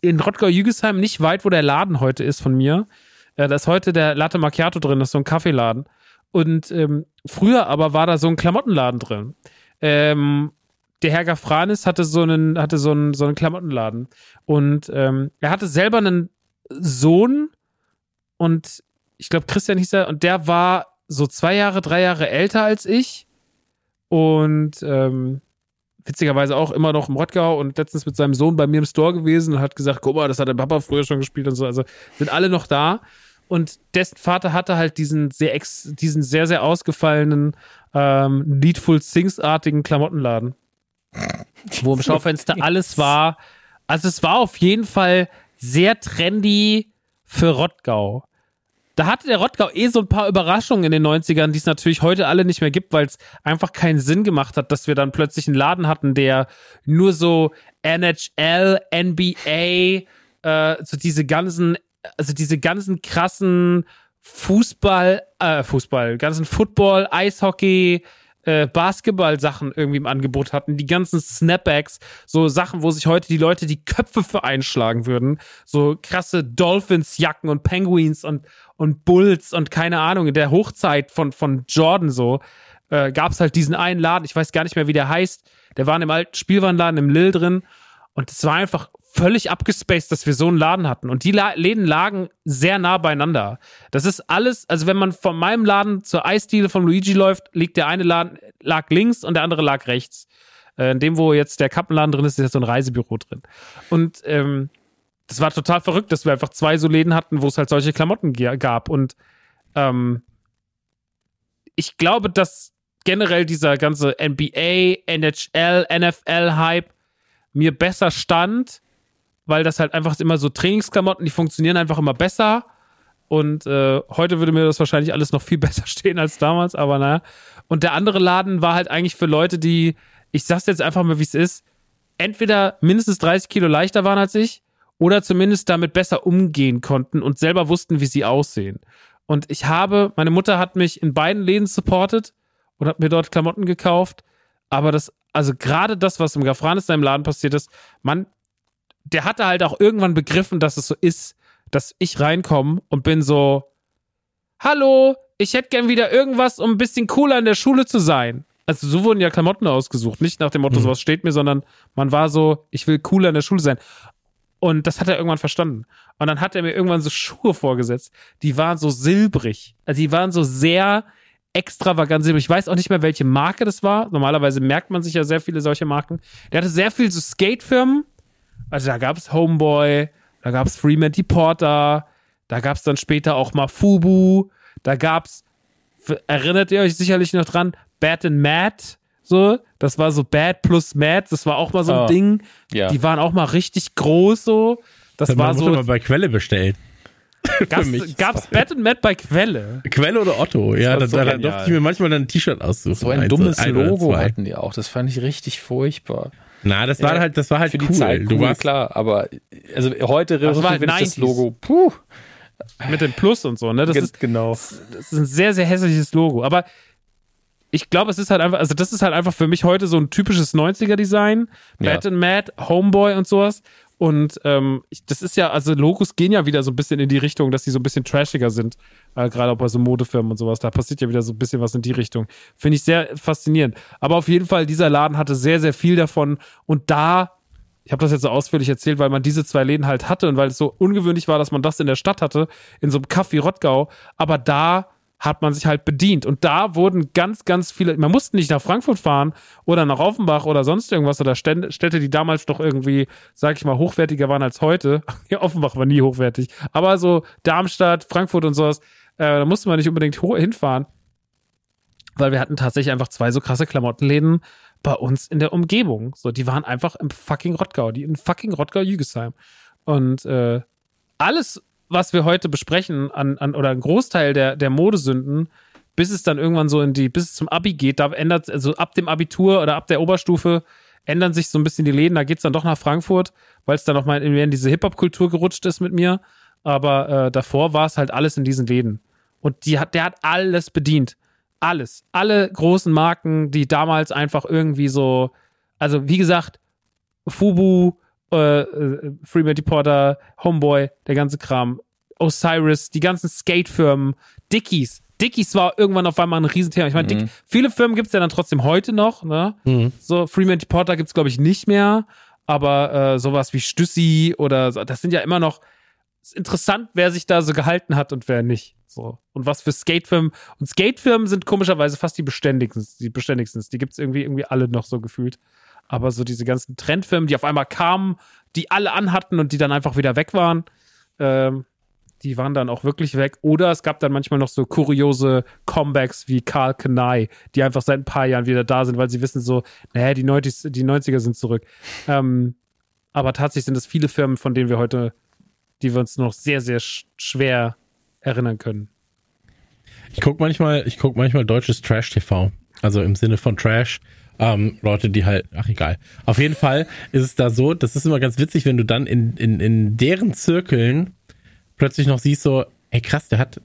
in Rottgau-Jügesheim, nicht weit, wo der Laden heute ist von mir. Äh, da ist heute der Latte Macchiato drin, das ist so ein Kaffeeladen. Und ähm, früher aber war da so ein Klamottenladen drin. Ähm, der Herr Gafranis hatte so einen, hatte so einen, so einen Klamottenladen. Und ähm, er hatte selber einen Sohn und ich glaube, Christian hieß er, und der war so zwei Jahre, drei Jahre älter als ich. Und ähm, witzigerweise auch immer noch im Rottgau und letztens mit seinem Sohn bei mir im Store gewesen und hat gesagt, guck mal, das hat der Papa früher schon gespielt und so. Also sind alle noch da. Und dessen Vater hatte halt diesen sehr, ex, diesen sehr, sehr ausgefallenen, ähm, Needful Things-artigen Klamottenladen. wo im Schaufenster alles war. Also es war auf jeden Fall sehr trendy für Rottgau. Da hatte der Rottgau eh so ein paar Überraschungen in den 90ern, die es natürlich heute alle nicht mehr gibt, weil es einfach keinen Sinn gemacht hat, dass wir dann plötzlich einen Laden hatten, der nur so NHL, NBA, äh, so diese ganzen, also diese ganzen krassen Fußball, äh, Fußball, ganzen Football, Eishockey, äh, Basketball-Sachen irgendwie im Angebot hatten, die ganzen Snapbacks, so Sachen, wo sich heute die Leute die Köpfe für einschlagen würden, so krasse Dolphins-Jacken und Penguins und, und Bulls und keine Ahnung, in der Hochzeit von, von Jordan so, äh, gab es halt diesen einen Laden, ich weiß gar nicht mehr, wie der heißt, der war in dem alten Spielwarenladen im Lill drin und es war einfach völlig abgespaced, dass wir so einen Laden hatten. Und die Läden lagen sehr nah beieinander. Das ist alles, also wenn man von meinem Laden zur Eisdiele von Luigi läuft, liegt der eine Laden, lag links und der andere lag rechts. Äh, in dem, wo jetzt der Kappenladen drin ist, ist jetzt so ein Reisebüro drin. Und ähm, das war total verrückt, dass wir einfach zwei so Läden hatten, wo es halt solche Klamotten gab. Und ähm, ich glaube, dass generell dieser ganze NBA, NHL, NFL-Hype mir besser stand, weil das halt einfach immer so Trainingsklamotten, die funktionieren einfach immer besser. Und äh, heute würde mir das wahrscheinlich alles noch viel besser stehen als damals, aber naja. Und der andere Laden war halt eigentlich für Leute, die, ich sag's jetzt einfach mal, wie es ist, entweder mindestens 30 Kilo leichter waren als ich oder zumindest damit besser umgehen konnten und selber wussten, wie sie aussehen. Und ich habe, meine Mutter hat mich in beiden Läden supportet und hat mir dort Klamotten gekauft. Aber das, also gerade das, was im Gafranistan im Laden passiert ist, man der hatte halt auch irgendwann begriffen, dass es so ist, dass ich reinkomme und bin so, hallo, ich hätte gern wieder irgendwas, um ein bisschen cooler in der Schule zu sein. Also so wurden ja Klamotten ausgesucht, nicht nach dem Motto, mhm. sowas steht mir, sondern man war so, ich will cooler in der Schule sein. Und das hat er irgendwann verstanden. Und dann hat er mir irgendwann so Schuhe vorgesetzt. Die waren so silbrig. Also die waren so sehr extravagant silbrig. Ich weiß auch nicht mehr, welche Marke das war. Normalerweise merkt man sich ja sehr viele solche Marken. Der hatte sehr viel so Skatefirmen also da gab es Homeboy, da gab es Freeman Porter, da gab es dann später auch mal Fubu, da gab es, erinnert ihr euch sicherlich noch dran, Bad and Mad, so, das war so Bad plus Mad, das war auch mal so ein oh, Ding. Ja. Die waren auch mal richtig groß so. Das Dann war so. mal bei Quelle bestellt. Gab's, gab's Bad and Mad bei Quelle? Quelle oder Otto, ja, da, so da, da durfte ich mir manchmal dann ein T-Shirt aussuchen. So ein dummes ein Logo hatten die auch, das fand ich richtig furchtbar. Na, das war ja, halt, das war halt für cool. Die Zeit cool, du warst klar, aber also heute das war halt das Logo. Puh. Mit dem Plus und so, ne? Das ist genau. Das ist ein sehr, sehr hässliches Logo. Aber ich glaube, es ist halt einfach, also das ist halt einfach für mich heute so ein typisches 90er-Design. Ja. Bad and Mad, Homeboy und sowas. Und ähm, ich, das ist ja, also Logos gehen ja wieder so ein bisschen in die Richtung, dass die so ein bisschen trashiger sind. Äh, Gerade auch bei so Modefirmen und sowas. Da passiert ja wieder so ein bisschen was in die Richtung. Finde ich sehr faszinierend. Aber auf jeden Fall, dieser Laden hatte sehr, sehr viel davon. Und da, ich habe das jetzt so ausführlich erzählt, weil man diese zwei Läden halt hatte und weil es so ungewöhnlich war, dass man das in der Stadt hatte, in so einem Café Rottgau. Aber da hat man sich halt bedient. Und da wurden ganz, ganz viele, man musste nicht nach Frankfurt fahren oder nach Offenbach oder sonst irgendwas oder Städte, die damals noch irgendwie, sag ich mal, hochwertiger waren als heute. Ja, Offenbach war nie hochwertig. Aber so Darmstadt, Frankfurt und sowas, äh, da musste man nicht unbedingt hinfahren. Weil wir hatten tatsächlich einfach zwei so krasse Klamottenläden bei uns in der Umgebung. So, die waren einfach im fucking Rottgau, die in fucking Rottgau-Jügesheim. Und äh, alles was wir heute besprechen, an, an, oder ein Großteil der, der Modesünden, bis es dann irgendwann so in die, bis es zum Abi geht, da ändert, also ab dem Abitur oder ab der Oberstufe ändern sich so ein bisschen die Läden, da geht es dann doch nach Frankfurt, weil es dann noch mal in diese Hip-Hop-Kultur gerutscht ist mit mir. Aber äh, davor war es halt alles in diesen Läden. Und die hat, der hat alles bedient. Alles. Alle großen Marken, die damals einfach irgendwie so, also wie gesagt, Fubu, äh, äh, Freeman Porter, Homeboy, der ganze Kram, Osiris, die ganzen Skate-Firmen, Dickies. Dickies war irgendwann auf einmal ein Riesenthema. Ich meine, mhm. viele Firmen gibt es ja dann trotzdem heute noch. Ne? Mhm. So, Freeman Porter gibt es, glaube ich, nicht mehr. Aber äh, sowas wie Stüssi oder so, das sind ja immer noch. Ist interessant, wer sich da so gehalten hat und wer nicht. So. Und was für Skatefirmen. Und Skatefirmen sind komischerweise fast die beständigsten. Die beständigsten. Die gibt es irgendwie, irgendwie alle noch so gefühlt. Aber so diese ganzen Trendfilme, die auf einmal kamen, die alle anhatten und die dann einfach wieder weg waren, ähm, die waren dann auch wirklich weg. Oder es gab dann manchmal noch so kuriose Comebacks wie Karl Kanai, die einfach seit ein paar Jahren wieder da sind, weil sie wissen so, naja, die, 90, die 90er sind zurück. Ähm, aber tatsächlich sind es viele Firmen, von denen wir heute, die wir uns noch sehr, sehr sch schwer erinnern können. Ich gucke manchmal, ich guck manchmal deutsches Trash-TV. Also im Sinne von Trash. Ähm, Leute, die halt, ach egal. Auf jeden Fall ist es da so, das ist immer ganz witzig, wenn du dann in, in, in deren Zirkeln plötzlich noch siehst, so, ey krass, der hat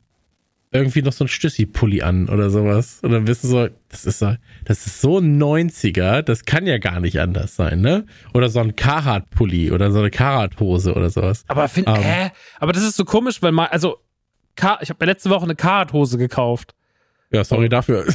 irgendwie noch so ein Stüssi-Pulli an oder sowas. Und dann bist du so, das ist so, das ist so 90er, das kann ja gar nicht anders sein, ne? Oder so ein Carhartt-Pulli oder so eine Carhartt-Hose oder sowas. Aber find, um, ähm. äh, aber das ist so komisch, weil mal, also, ich habe mir letzte Woche eine Carhartt-Hose gekauft. Ja, sorry dafür.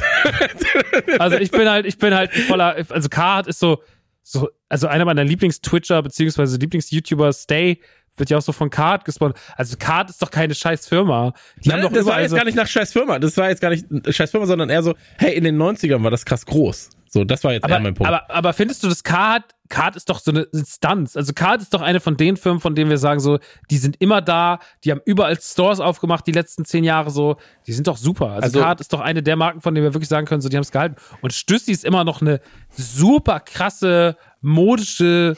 also ich bin halt, ich bin halt voller, also Carhartt ist so, so, also einer meiner Lieblings-Twitcher beziehungsweise Lieblings-YouTuber, Stay, wird ja auch so von Card gesponsert. Also Card ist doch keine scheiß Firma. Die Nein, das war jetzt so gar nicht nach scheiß Firma. Das war jetzt gar nicht scheiß Firma, sondern eher so, hey, in den 90ern war das krass groß. So, das war jetzt aber, eher mein Punkt. Aber, aber findest du, das Card, Card ist doch so eine Instanz. Also Card ist doch eine von den Firmen, von denen wir sagen so, die sind immer da, die haben überall Stores aufgemacht die letzten zehn Jahre so. Die sind doch super. Also, also Card ist doch eine der Marken, von denen wir wirklich sagen können, so, die haben es gehalten. Und Stüssi ist immer noch eine super krasse modische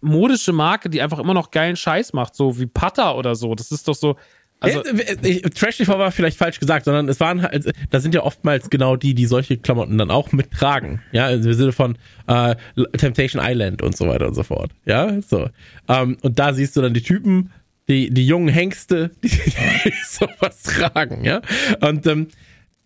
modische Marke, die einfach immer noch geilen Scheiß macht, so wie Pata oder so. Das ist doch so. Also, Trash TV war vielleicht falsch gesagt, sondern es waren halt, da sind ja oftmals genau die, die solche Klamotten dann auch mittragen. Ja, im Sinne von äh, Temptation Island und so weiter und so fort. Ja, so. Ähm, und da siehst du dann die Typen, die, die jungen Hengste, die, die sowas tragen, ja. Und ähm,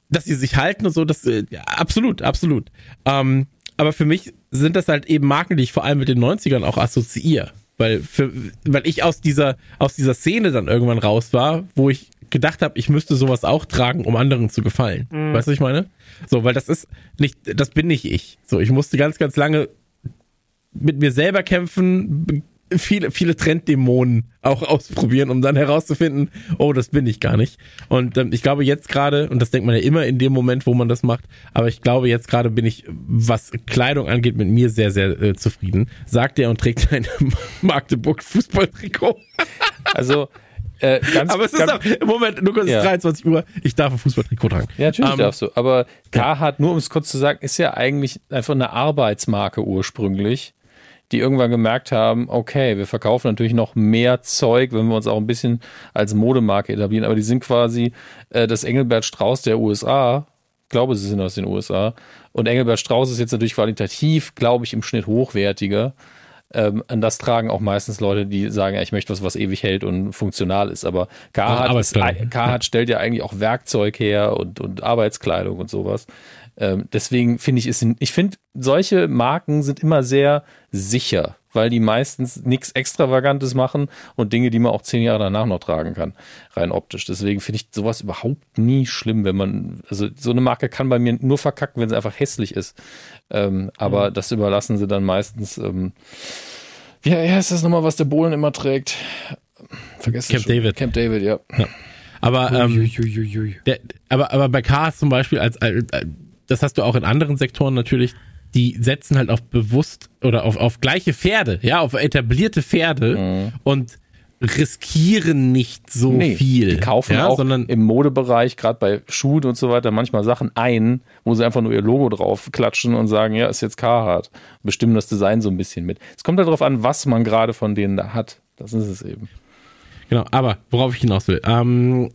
dass sie sich halten und so, das äh, ja, absolut, absolut. Ähm, aber für mich sind das halt eben Marken, die ich vor allem mit den 90ern auch assoziiere. Weil, für, weil ich aus dieser, aus dieser Szene dann irgendwann raus war, wo ich gedacht habe, ich müsste sowas auch tragen, um anderen zu gefallen. Mhm. Weißt du, was ich meine? So, weil das ist nicht, das bin nicht ich. So, ich musste ganz, ganz lange mit mir selber kämpfen, viele, viele Trenddämonen auch ausprobieren, um dann herauszufinden, oh, das bin ich gar nicht. Und ähm, ich glaube jetzt gerade, und das denkt man ja immer in dem Moment, wo man das macht, aber ich glaube jetzt gerade bin ich, was Kleidung angeht, mit mir sehr, sehr äh, zufrieden. Sagt er und trägt ein Magdeburg Fußballtrikot. also äh, ganz, aber es ist auch, im Moment, nur kurz ja. 23 Uhr, ich darf ein Fußballtrikot tragen. Ja, natürlich ähm, darfst du. Aber Carhartt, nur um es kurz zu sagen, ist ja eigentlich einfach eine Arbeitsmarke ursprünglich die irgendwann gemerkt haben, okay, wir verkaufen natürlich noch mehr Zeug, wenn wir uns auch ein bisschen als Modemarke etablieren, aber die sind quasi äh, das Engelbert Strauß der USA. Ich glaube, sie sind aus den USA. Und Engelbert Strauß ist jetzt natürlich qualitativ, glaube ich, im Schnitt hochwertiger. Ähm, und das tragen auch meistens Leute, die sagen, ja, ich möchte was, was ewig hält und funktional ist. Aber Carhartt, ja, Carhartt stellt ja eigentlich auch Werkzeug her und, und Arbeitskleidung und sowas. Ähm, deswegen finde ich, ist, ich finde, solche Marken sind immer sehr sicher, weil die meistens nichts Extravagantes machen und Dinge, die man auch zehn Jahre danach noch tragen kann, rein optisch. Deswegen finde ich sowas überhaupt nie schlimm, wenn man, also so eine Marke kann bei mir nur verkacken, wenn sie einfach hässlich ist. Ähm, aber mhm. das überlassen sie dann meistens, ähm, wie ja, ist das nochmal, was der Bohlen immer trägt? Vergessen Camp David. Camp David, ja. ja. Aber, ähm, der, aber, aber bei Cars zum Beispiel als, als, das hast du auch in anderen Sektoren natürlich, die setzen halt auf bewusst oder auf, auf gleiche Pferde, ja, auf etablierte Pferde mhm. und riskieren nicht so nee, viel. Die kaufen ja, auch sondern im Modebereich, gerade bei Schuhen und so weiter, manchmal Sachen ein, wo sie einfach nur ihr Logo drauf klatschen und sagen, ja, ist jetzt Carhartt. Bestimmen das Design so ein bisschen mit. Es kommt halt darauf an, was man gerade von denen da hat. Das ist es eben. Genau, aber worauf ich hinaus will. Ähm,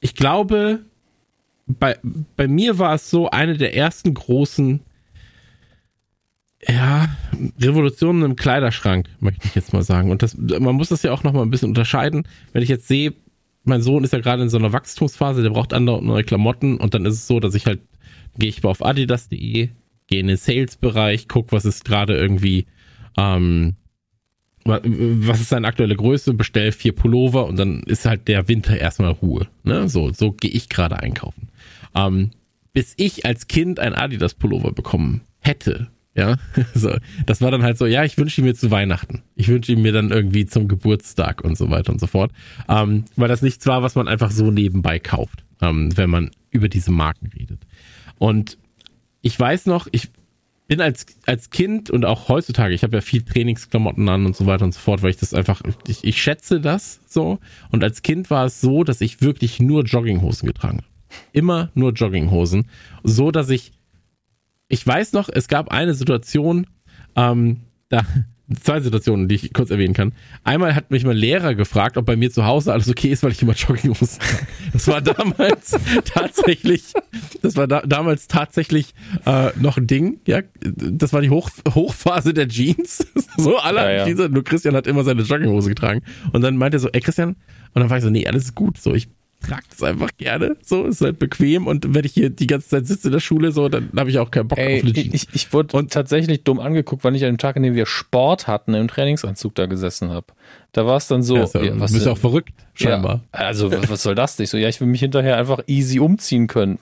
ich glaube, bei, bei mir war es so eine der ersten großen ja, Revolutionen im Kleiderschrank, möchte ich jetzt mal sagen. Und das, man muss das ja auch noch mal ein bisschen unterscheiden. Wenn ich jetzt sehe, mein Sohn ist ja gerade in so einer Wachstumsphase, der braucht andere neue Klamotten und dann ist es so, dass ich halt, gehe ich auf adidas.de, gehe in den Sales-Bereich, guck, was ist gerade irgendwie, ähm, was ist seine aktuelle Größe, bestell vier Pullover und dann ist halt der Winter erstmal Ruhe. Ne? So, so gehe ich gerade einkaufen. Ähm, bis ich als Kind ein Adidas-Pullover bekommen hätte, ja, so, das war dann halt so, ja, ich wünsche ihn mir zu Weihnachten. Ich wünsche ihn mir dann irgendwie zum Geburtstag und so weiter und so fort. Ähm, weil das nichts war, was man einfach so nebenbei kauft, ähm, wenn man über diese Marken redet. Und ich weiß noch, ich, bin als, als Kind und auch heutzutage, ich habe ja viel Trainingsklamotten an und so weiter und so fort, weil ich das einfach, ich, ich schätze das so. Und als Kind war es so, dass ich wirklich nur Jogginghosen getragen habe. Immer nur Jogginghosen. So, dass ich, ich weiß noch, es gab eine Situation, ähm, da, zwei Situationen, die ich kurz erwähnen kann. Einmal hat mich mein Lehrer gefragt, ob bei mir zu Hause alles okay ist, weil ich immer Jogginghosen trage. Das war damals tatsächlich, das war da, damals tatsächlich äh, noch ein Ding. Ja, das war die Hoch, Hochphase der Jeans. so alle ja, ja. Jeans, nur Christian hat immer seine Jogginghose getragen. Und dann meinte er so, ey Christian, und dann war ich so, nee, alles ist gut. So, ich trage das einfach gerne. So, ist halt bequem und wenn ich hier die ganze Zeit sitze in der Schule, so, dann habe ich auch keinen Bock Ey, auf eine Jeans. Ich, ich wurde und tatsächlich dumm angeguckt, weil ich an dem Tag, an dem wir Sport hatten, im Trainingsanzug da gesessen habe. Da war es dann so. Ja, so ja, was, bist du auch verrückt, scheinbar. Ja, also, was, was soll das nicht? So, ja, ich will mich hinterher einfach easy umziehen können.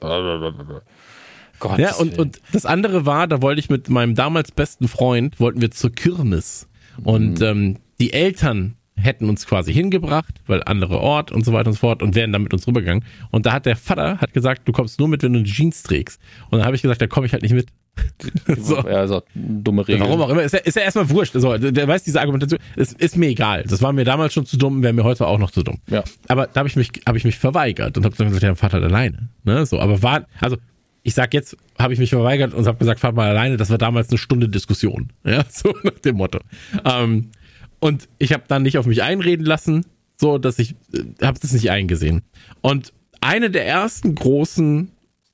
Gott. Ja, und, und das andere war, da wollte ich mit meinem damals besten Freund, wollten wir zur Kirmes. Und mhm. ähm, die Eltern hätten uns quasi hingebracht, weil andere Ort und so weiter und so fort und wären dann mit uns rübergegangen. Und da hat der Vater hat gesagt, du kommst nur mit, wenn du Jeans trägst. Und dann habe ich gesagt, da komme ich halt nicht mit. so. Ja, so dumme Regel. Warum auch immer. Ist ja, ist ja erstmal wurscht. So, der weiß diese Argumentation. Es ist mir egal. Das war mir damals schon zu dumm, wäre mir heute auch noch zu dumm. Ja. Aber da habe ich mich, habe ich mich verweigert und habe dann gesagt, ja, Vater halt alleine. Ne? So, aber war, also ich sag jetzt, habe ich mich verweigert und habe gesagt, fahrt mal alleine. Das war damals eine Stunde Diskussion. Ja, so nach dem Motto. Ähm, und ich habe dann nicht auf mich einreden lassen, so dass ich äh, habe das nicht eingesehen. Und eine der ersten großen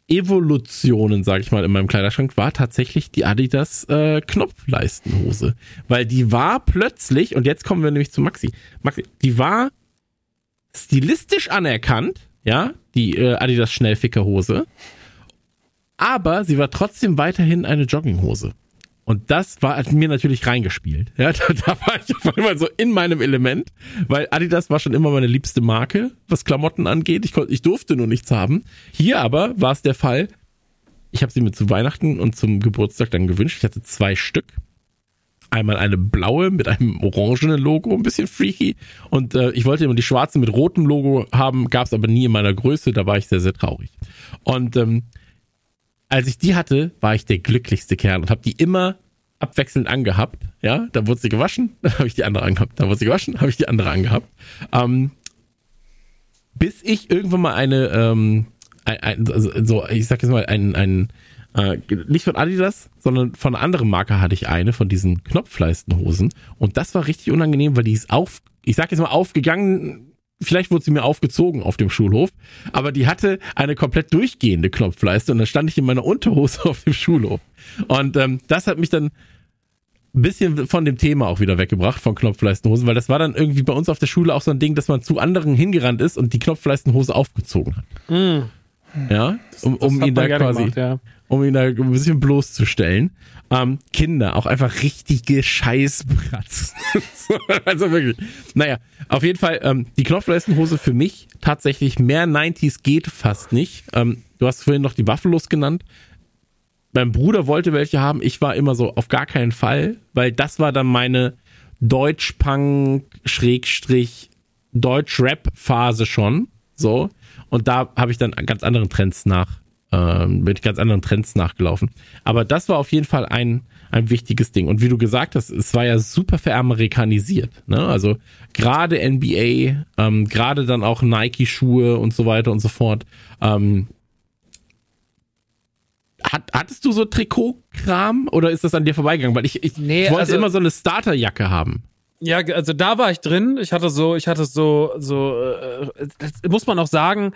Evolutionen, sage ich mal, in meinem Kleiderschrank war tatsächlich die Adidas äh, Knopfleistenhose, weil die war plötzlich und jetzt kommen wir nämlich zu Maxi. Maxi, die war stilistisch anerkannt, ja, die äh, Adidas Schnellfickerhose, aber sie war trotzdem weiterhin eine Jogginghose. Und das war mir natürlich reingespielt. Ja, da, da war ich auf einmal so in meinem Element, weil Adidas war schon immer meine liebste Marke, was Klamotten angeht. Ich, ich durfte nur nichts haben. Hier aber war es der Fall, ich habe sie mir zu Weihnachten und zum Geburtstag dann gewünscht. Ich hatte zwei Stück. Einmal eine blaue mit einem orangenen Logo, ein bisschen freaky. Und äh, ich wollte immer die schwarze mit rotem Logo haben, gab es aber nie in meiner Größe. Da war ich sehr, sehr traurig. Und ähm, als ich die hatte, war ich der glücklichste Kerl und habe die immer abwechselnd angehabt. Ja, da wurde sie gewaschen, dann habe ich die andere angehabt. Da wurde sie gewaschen, habe ich die andere angehabt. Ähm, bis ich irgendwann mal eine, ähm, ein, ein, also, so, ich sag jetzt mal, ein, ein äh, nicht von Adidas, sondern von einer anderen Marke hatte ich eine von diesen Knopfleistenhosen. Und das war richtig unangenehm, weil die ist auf, ich sag jetzt mal aufgegangen, vielleicht wurde sie mir aufgezogen auf dem Schulhof, aber die hatte eine komplett durchgehende Knopfleiste und dann stand ich in meiner Unterhose auf dem Schulhof. Und ähm, das hat mich dann ein bisschen von dem Thema auch wieder weggebracht, von Knopfleistenhosen, weil das war dann irgendwie bei uns auf der Schule auch so ein Ding, dass man zu anderen hingerannt ist und die Knopfleistenhose aufgezogen hat. Mm. Ja, um, um ihn da quasi, gemacht, ja. um ihn da ein bisschen bloßzustellen. Ähm, Kinder, auch einfach richtige Scheißbratz. also wirklich. Naja, auf jeden Fall, ähm, die Knopfleistenhose für mich tatsächlich mehr 90s geht fast nicht. Ähm, du hast vorhin noch die Buffalos genannt. Mein Bruder wollte welche haben. Ich war immer so, auf gar keinen Fall, weil das war dann meine Deutsch-Punk, Schrägstrich, Deutsch-Rap-Phase schon. So. Und da habe ich dann ganz anderen Trends nach ähm, bin ich ganz anderen Trends nachgelaufen. Aber das war auf jeden Fall ein, ein wichtiges Ding. Und wie du gesagt hast, es war ja super veramerikanisiert. Ne? Also gerade NBA, ähm, gerade dann auch Nike-Schuhe und so weiter und so fort. Ähm, hat, hattest du so Trikotkram oder ist das an dir vorbeigegangen? Weil ich, ich, nee, ich wollte also, immer so eine Starterjacke haben. Ja, also da war ich drin. Ich hatte so, ich hatte so, so, äh, muss man auch sagen,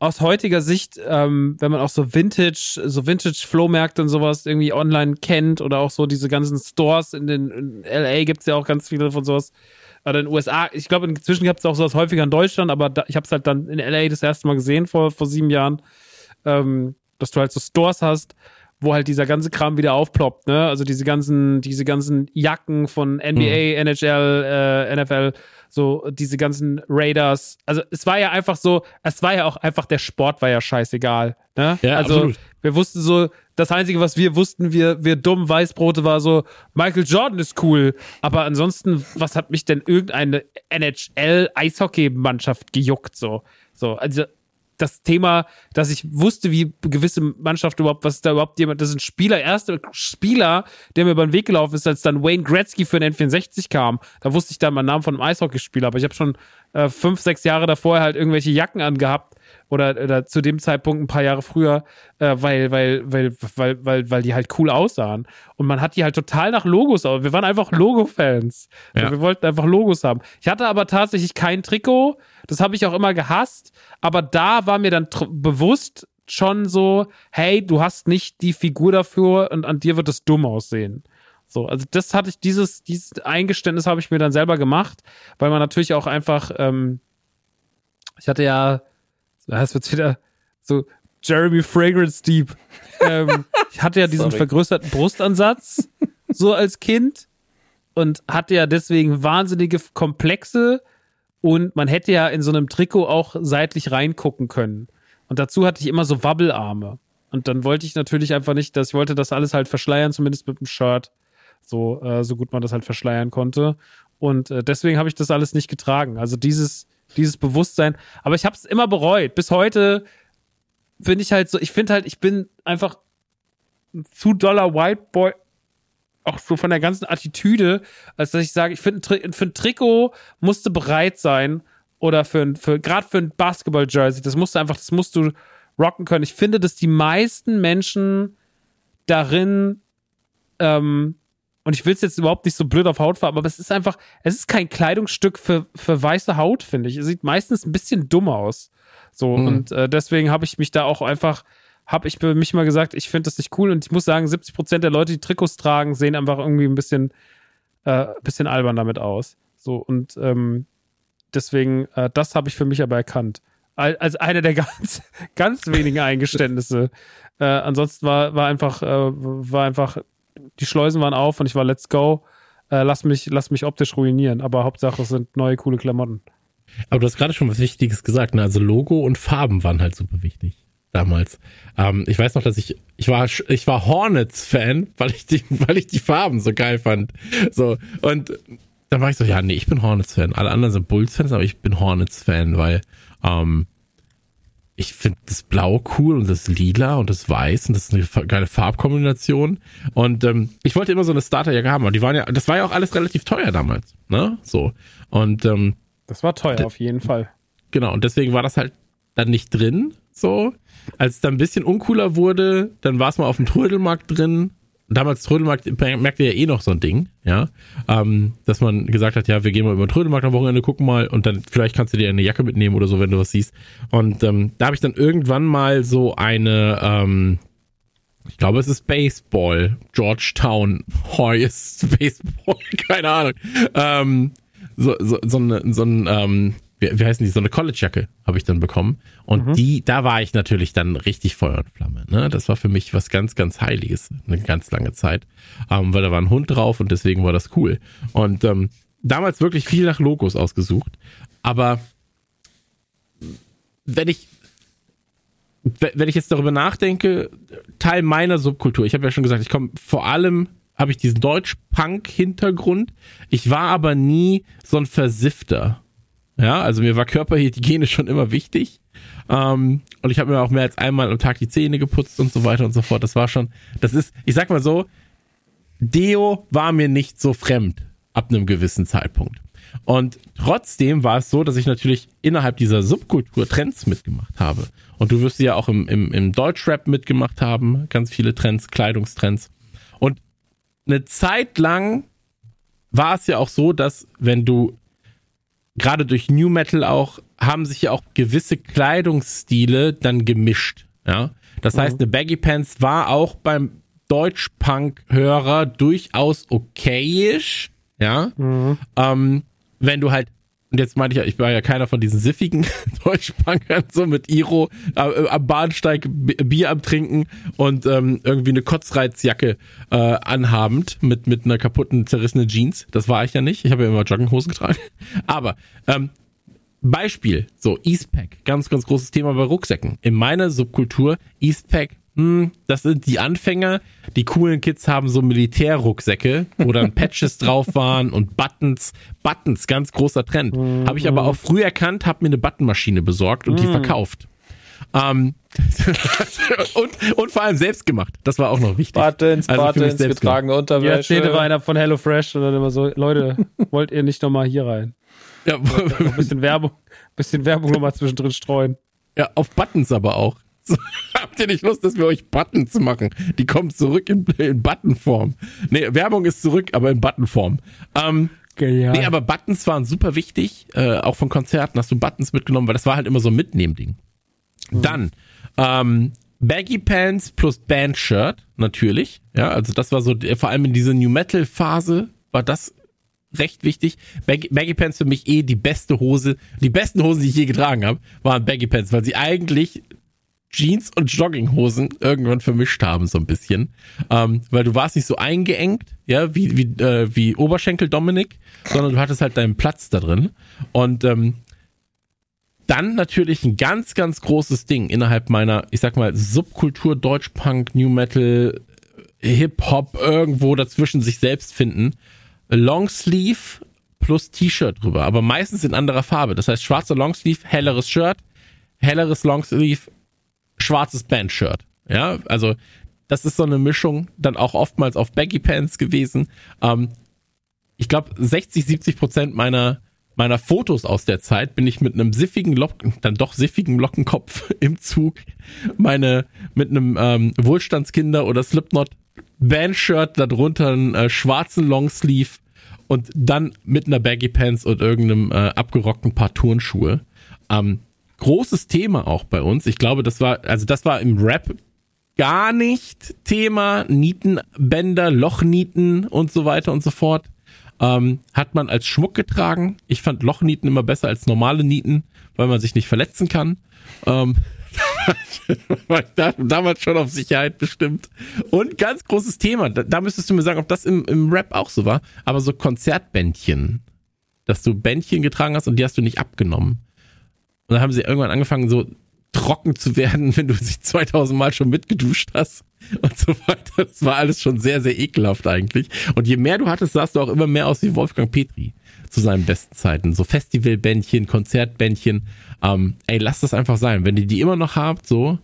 aus heutiger Sicht, ähm, wenn man auch so Vintage, so Vintage-Flohmärkte und sowas irgendwie online kennt oder auch so diese ganzen Stores in den in LA gibt's ja auch ganz viele von sowas. Oder in den USA, ich glaube, inzwischen gibt's auch sowas häufiger in Deutschland, aber da, ich habe es halt dann in LA das erste Mal gesehen vor, vor sieben Jahren, ähm, dass du halt so Stores hast, wo halt dieser ganze Kram wieder aufploppt, ne? Also diese ganzen, diese ganzen Jacken von NBA, mhm. NHL, äh, NFL so diese ganzen Raiders. Also es war ja einfach so, es war ja auch einfach, der Sport war ja scheißegal. Ne? Ja, also absolut. wir wussten so, das Einzige, was wir wussten, wir, wir dummen Weißbrote, war so, Michael Jordan ist cool. Aber ansonsten, was hat mich denn irgendeine NHL-Eishockey-Mannschaft gejuckt? So, so, also das Thema, dass ich wusste, wie gewisse Mannschaft überhaupt, was da überhaupt jemand, das ist ein Spieler, erster Spieler, der mir über den Weg gelaufen ist, als dann Wayne Gretzky für den N64 kam. Da wusste ich dann meinen Namen von einem Eishockeyspieler, aber ich habe schon äh, fünf, sechs Jahre davor halt irgendwelche Jacken angehabt oder, oder zu dem Zeitpunkt ein paar Jahre früher, äh, weil, weil, weil, weil, weil, weil die halt cool aussahen. Und man hat die halt total nach Logos aus. Wir waren einfach Logo-Fans. Ja. Also wir wollten einfach Logos haben. Ich hatte aber tatsächlich kein Trikot. Das habe ich auch immer gehasst. Aber da war mir dann bewusst schon so, hey, du hast nicht die Figur dafür und an dir wird es dumm aussehen. So, also das hatte ich, dieses, dieses Eingeständnis habe ich mir dann selber gemacht, weil man natürlich auch einfach, ähm, ich hatte ja das wird wieder so Jeremy Fragrance Deep. ähm, ich hatte ja diesen Sorry. vergrößerten Brustansatz so als Kind und hatte ja deswegen wahnsinnige Komplexe und man hätte ja in so einem Trikot auch seitlich reingucken können. Und dazu hatte ich immer so Wabbelarme. Und dann wollte ich natürlich einfach nicht, dass ich wollte das alles halt verschleiern, zumindest mit dem Shirt. So, äh, so gut man das halt verschleiern konnte. Und äh, deswegen habe ich das alles nicht getragen. Also dieses, dieses Bewusstsein. Aber ich habe es immer bereut. Bis heute bin ich halt so, ich finde halt, ich bin einfach ein zu doller White Boy, auch so von der ganzen Attitüde, als dass ich sage, ich finde, für ein Trikot musste bereit sein oder für, für gerade für ein Basketball-Jersey, das musst du einfach, das musst du rocken können. Ich finde, dass die meisten Menschen darin ähm, und ich will es jetzt überhaupt nicht so blöd auf Haut fahren, aber es ist einfach, es ist kein Kleidungsstück für, für weiße Haut, finde ich. Es sieht meistens ein bisschen dumm aus. So, mhm. und äh, deswegen habe ich mich da auch einfach, habe ich für mich mal gesagt, ich finde das nicht cool und ich muss sagen, 70 Prozent der Leute, die Trikots tragen, sehen einfach irgendwie ein bisschen, äh, bisschen albern damit aus. So, und ähm, deswegen, äh, das habe ich für mich aber erkannt. Als eine der ganz, ganz wenigen Eingeständnisse. Äh, ansonsten war, war einfach, äh, war einfach die Schleusen waren auf und ich war let's go. Äh, lass, mich, lass mich optisch ruinieren. Aber Hauptsache, es sind neue, coole Klamotten. Aber du hast gerade schon was Wichtiges gesagt. Ne? Also Logo und Farben waren halt super wichtig damals. Ähm, ich weiß noch, dass ich ich war ich war Hornets Fan, weil ich die weil ich die Farben so geil fand. So und dann war ich so ja nee, ich bin Hornets Fan. Alle anderen sind Bulls Fans, aber ich bin Hornets Fan, weil ähm, ich finde das Blau cool und das Lila und das Weiß und das ist eine geile Farbkombination. Und ähm, ich wollte immer so eine Starterjacke haben, aber die waren ja, das war ja auch alles relativ teuer damals, ne? So. Und ähm, das war teuer auf jeden Fall. Genau, und deswegen war das halt dann nicht drin, so. Als es dann ein bisschen uncooler wurde, dann war es mal auf dem Trödelmarkt drin. Damals Trödelmarkt merkte ja eh noch so ein Ding, ja, ähm, dass man gesagt hat, ja, wir gehen mal über den Trödelmarkt am Wochenende, gucken mal und dann vielleicht kannst du dir eine Jacke mitnehmen oder so, wenn du was siehst. Und ähm, da habe ich dann irgendwann mal so eine, ähm, ich glaube, es ist Baseball, Georgetown Hoyes Baseball, keine Ahnung, ähm, so, so, so, eine, so ein ähm, wie, wie heißen die, so eine College-Jacke habe ich dann bekommen. Und mhm. die, da war ich natürlich dann richtig Feuer und Flamme. Ne? Das war für mich was ganz, ganz Heiliges, eine ganz lange Zeit. Ähm, weil da war ein Hund drauf und deswegen war das cool. Und ähm, damals wirklich viel nach Logos ausgesucht. Aber wenn ich wenn ich jetzt darüber nachdenke, Teil meiner Subkultur, ich habe ja schon gesagt, ich komme vor allem habe ich diesen Deutsch-Punk-Hintergrund. Ich war aber nie so ein Versifter. Ja, also mir war Körperhygiene schon immer wichtig. Ähm, und ich habe mir auch mehr als einmal am Tag die Zähne geputzt und so weiter und so fort. Das war schon, das ist, ich sag mal so, Deo war mir nicht so fremd ab einem gewissen Zeitpunkt. Und trotzdem war es so, dass ich natürlich innerhalb dieser Subkultur Trends mitgemacht habe. Und du wirst ja auch im, im, im Deutschrap mitgemacht haben, ganz viele Trends, Kleidungstrends. Und eine Zeit lang war es ja auch so, dass wenn du gerade durch New Metal auch, haben sich ja auch gewisse Kleidungsstile dann gemischt. Ja. Das mhm. heißt, eine Baggy Pants war auch beim Deutsch-Punk-Hörer durchaus okayisch. Ja. Mhm. Ähm, wenn du halt und jetzt meine ich ja, ich war ja keiner von diesen siffigen Deutschpunkern, so mit Iro äh, am Bahnsteig Bier am Trinken und ähm, irgendwie eine Kotzreizjacke äh, anhabend mit, mit einer kaputten, zerrissenen Jeans. Das war ich ja nicht. Ich habe ja immer Jogginghosen getragen. Aber ähm, Beispiel, so Eastpack, ganz, ganz großes Thema bei Rucksäcken. In meiner Subkultur, Eastpack hm, das sind die Anfänger. Die coolen Kids haben so Militärrucksäcke, wo dann Patches drauf waren und Buttons. Buttons, ganz großer Trend. Mhm. Habe ich aber auch früh erkannt, habe mir eine Buttonmaschine besorgt und mhm. die verkauft. Ähm, und, und vor allem selbst gemacht. Das war auch noch wichtig. Buttons, also Buttons, getragene Unterwäsche. Ja, steht immer einer von HelloFresh und dann immer so, Leute, wollt ihr nicht nochmal hier rein? Ja, ein bisschen Werbung, bisschen Werbung nochmal zwischendrin streuen. Ja, auf Buttons aber auch. Habt ihr nicht Lust, dass wir euch Buttons machen? Die kommen zurück in, in Buttonform. Nee, Werbung ist zurück, aber in Buttonform. Ähm, Genial. Nee, aber Buttons waren super wichtig. Äh, auch von Konzerten hast du Buttons mitgenommen, weil das war halt immer so ein Mitnehmding. Mhm. Dann ähm, Baggy Pants plus Bandshirt, natürlich. Ja, also das war so, vor allem in dieser New Metal Phase war das recht wichtig. Baggy, Baggy Pants für mich eh die beste Hose. Die besten Hosen, die ich je getragen habe, waren Baggy Pants, weil sie eigentlich Jeans und Jogginghosen irgendwann vermischt haben, so ein bisschen. Ähm, weil du warst nicht so eingeengt, ja, wie, wie, äh, wie Oberschenkel Dominik, sondern du hattest halt deinen Platz da drin. Und ähm, dann natürlich ein ganz, ganz großes Ding innerhalb meiner, ich sag mal, Subkultur, Deutschpunk, New Metal, Hip-Hop, irgendwo dazwischen sich selbst finden. Longsleeve plus T-Shirt drüber, aber meistens in anderer Farbe. Das heißt, schwarzer Longsleeve, helleres Shirt, helleres Longsleeve, schwarzes Bandshirt. Ja, also das ist so eine Mischung, dann auch oftmals auf Baggy Pants gewesen. Ähm, ich glaube, 60, 70 Prozent meiner meiner Fotos aus der Zeit bin ich mit einem siffigen Locken, dann doch siffigen Lockenkopf im Zug, meine mit einem ähm, Wohlstandskinder oder Slipknot Bandshirt, darunter einen äh, schwarzen Longsleeve und dann mit einer Baggy Pants und irgendeinem äh, abgerockten Paar Turnschuhe. Ähm, großes Thema auch bei uns. Ich glaube, das war, also das war im Rap gar nicht Thema. Nietenbänder, Lochnieten und so weiter und so fort. Ähm, hat man als Schmuck getragen. Ich fand Lochnieten immer besser als normale Nieten, weil man sich nicht verletzen kann. Ähm, damals schon auf Sicherheit bestimmt. Und ganz großes Thema, da, da müsstest du mir sagen, ob das im, im Rap auch so war, aber so Konzertbändchen, dass du Bändchen getragen hast und die hast du nicht abgenommen. Und dann haben sie irgendwann angefangen, so trocken zu werden, wenn du sich 2000 Mal schon mitgeduscht hast und so weiter. Das war alles schon sehr, sehr ekelhaft eigentlich. Und je mehr du hattest, sahst du auch immer mehr aus wie Wolfgang Petri zu seinen besten Zeiten. So Festivalbändchen, Konzertbändchen. Ähm, ey, lass das einfach sein. Wenn ihr die immer noch habt, so,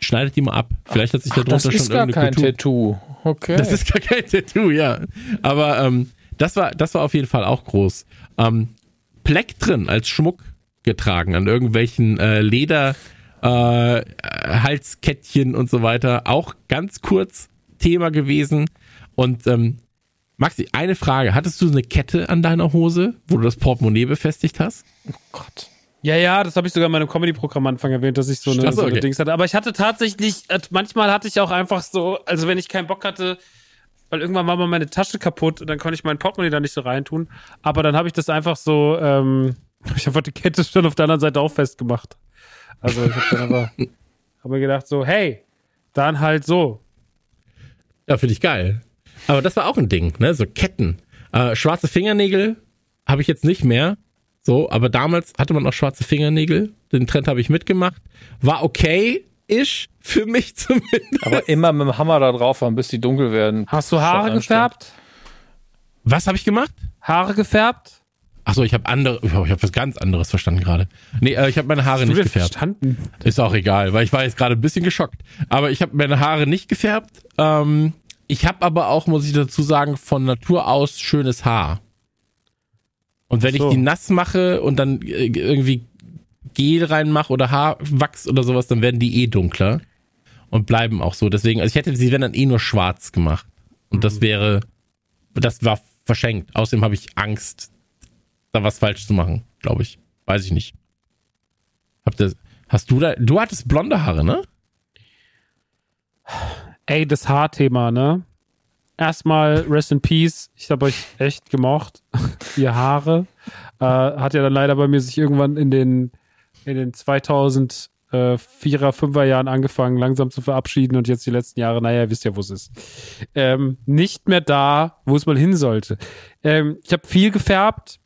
schneidet die mal ab. Vielleicht hat sich da drunter schon irgendeine Das ist gar kein Tattoo. Okay. Das ist gar kein Tattoo, ja. Aber ähm, das war, das war auf jeden Fall auch groß. Ähm, Plektren als Schmuck getragen an irgendwelchen äh, Leder äh, Halskettchen und so weiter. Auch ganz kurz Thema gewesen. Und ähm, Maxi, eine Frage. Hattest du eine Kette an deiner Hose, wo du das Portemonnaie befestigt hast? Oh Gott. Ja, ja, das habe ich sogar in meinem Comedy-Programm Anfang erwähnt, dass ich so eine, Achso, so eine okay. Dings hatte. Aber ich hatte tatsächlich, äh, manchmal hatte ich auch einfach so, also wenn ich keinen Bock hatte, weil irgendwann war mal meine Tasche kaputt und dann konnte ich mein Portemonnaie da nicht so reintun. Aber dann habe ich das einfach so, ähm, ich habe die Kette schon auf der anderen Seite auch festgemacht. Also ich habe dann aber hab mir gedacht so, hey, dann halt so. Ja, finde ich geil. Aber das war auch ein Ding, ne? So Ketten. Äh, schwarze Fingernägel habe ich jetzt nicht mehr. So, aber damals hatte man auch schwarze Fingernägel. Den Trend habe ich mitgemacht. War okay, ist für mich zumindest. Aber immer mit dem Hammer da drauf fahren, bis die dunkel werden. Hast du Haare gefärbt? Was habe ich gemacht? Haare gefärbt? Achso, ich habe andere, ich habe was ganz anderes verstanden gerade. Nee, äh, ich habe meine Haare nicht gefärbt. Verstanden? Ist auch egal, weil ich war jetzt gerade ein bisschen geschockt. Aber ich habe meine Haare nicht gefärbt. Ähm, ich habe aber auch, muss ich dazu sagen, von Natur aus schönes Haar. Und wenn so. ich die nass mache und dann äh, irgendwie Gel reinmache oder Haarwachs oder sowas, dann werden die eh dunkler und bleiben auch so. Deswegen, also ich hätte sie wenn dann eh nur schwarz gemacht. Und das mhm. wäre, das war verschenkt. Außerdem habe ich Angst, da was falsch zu machen, glaube ich. Weiß ich nicht. Habt ihr, hast du da, du hattest blonde Haare, ne? Ey, das Haarthema, ne? Erstmal Rest in Peace. Ich habe euch echt gemocht. Ihr Haare. Äh, hat ja dann leider bei mir sich irgendwann in den, in den 2000 äh, Vierer, Fünfer Jahren angefangen, langsam zu verabschieden und jetzt die letzten Jahre, naja, ihr wisst ja, wo es ist. Ähm, nicht mehr da, wo es mal hin sollte. Ähm, ich habe viel gefärbt,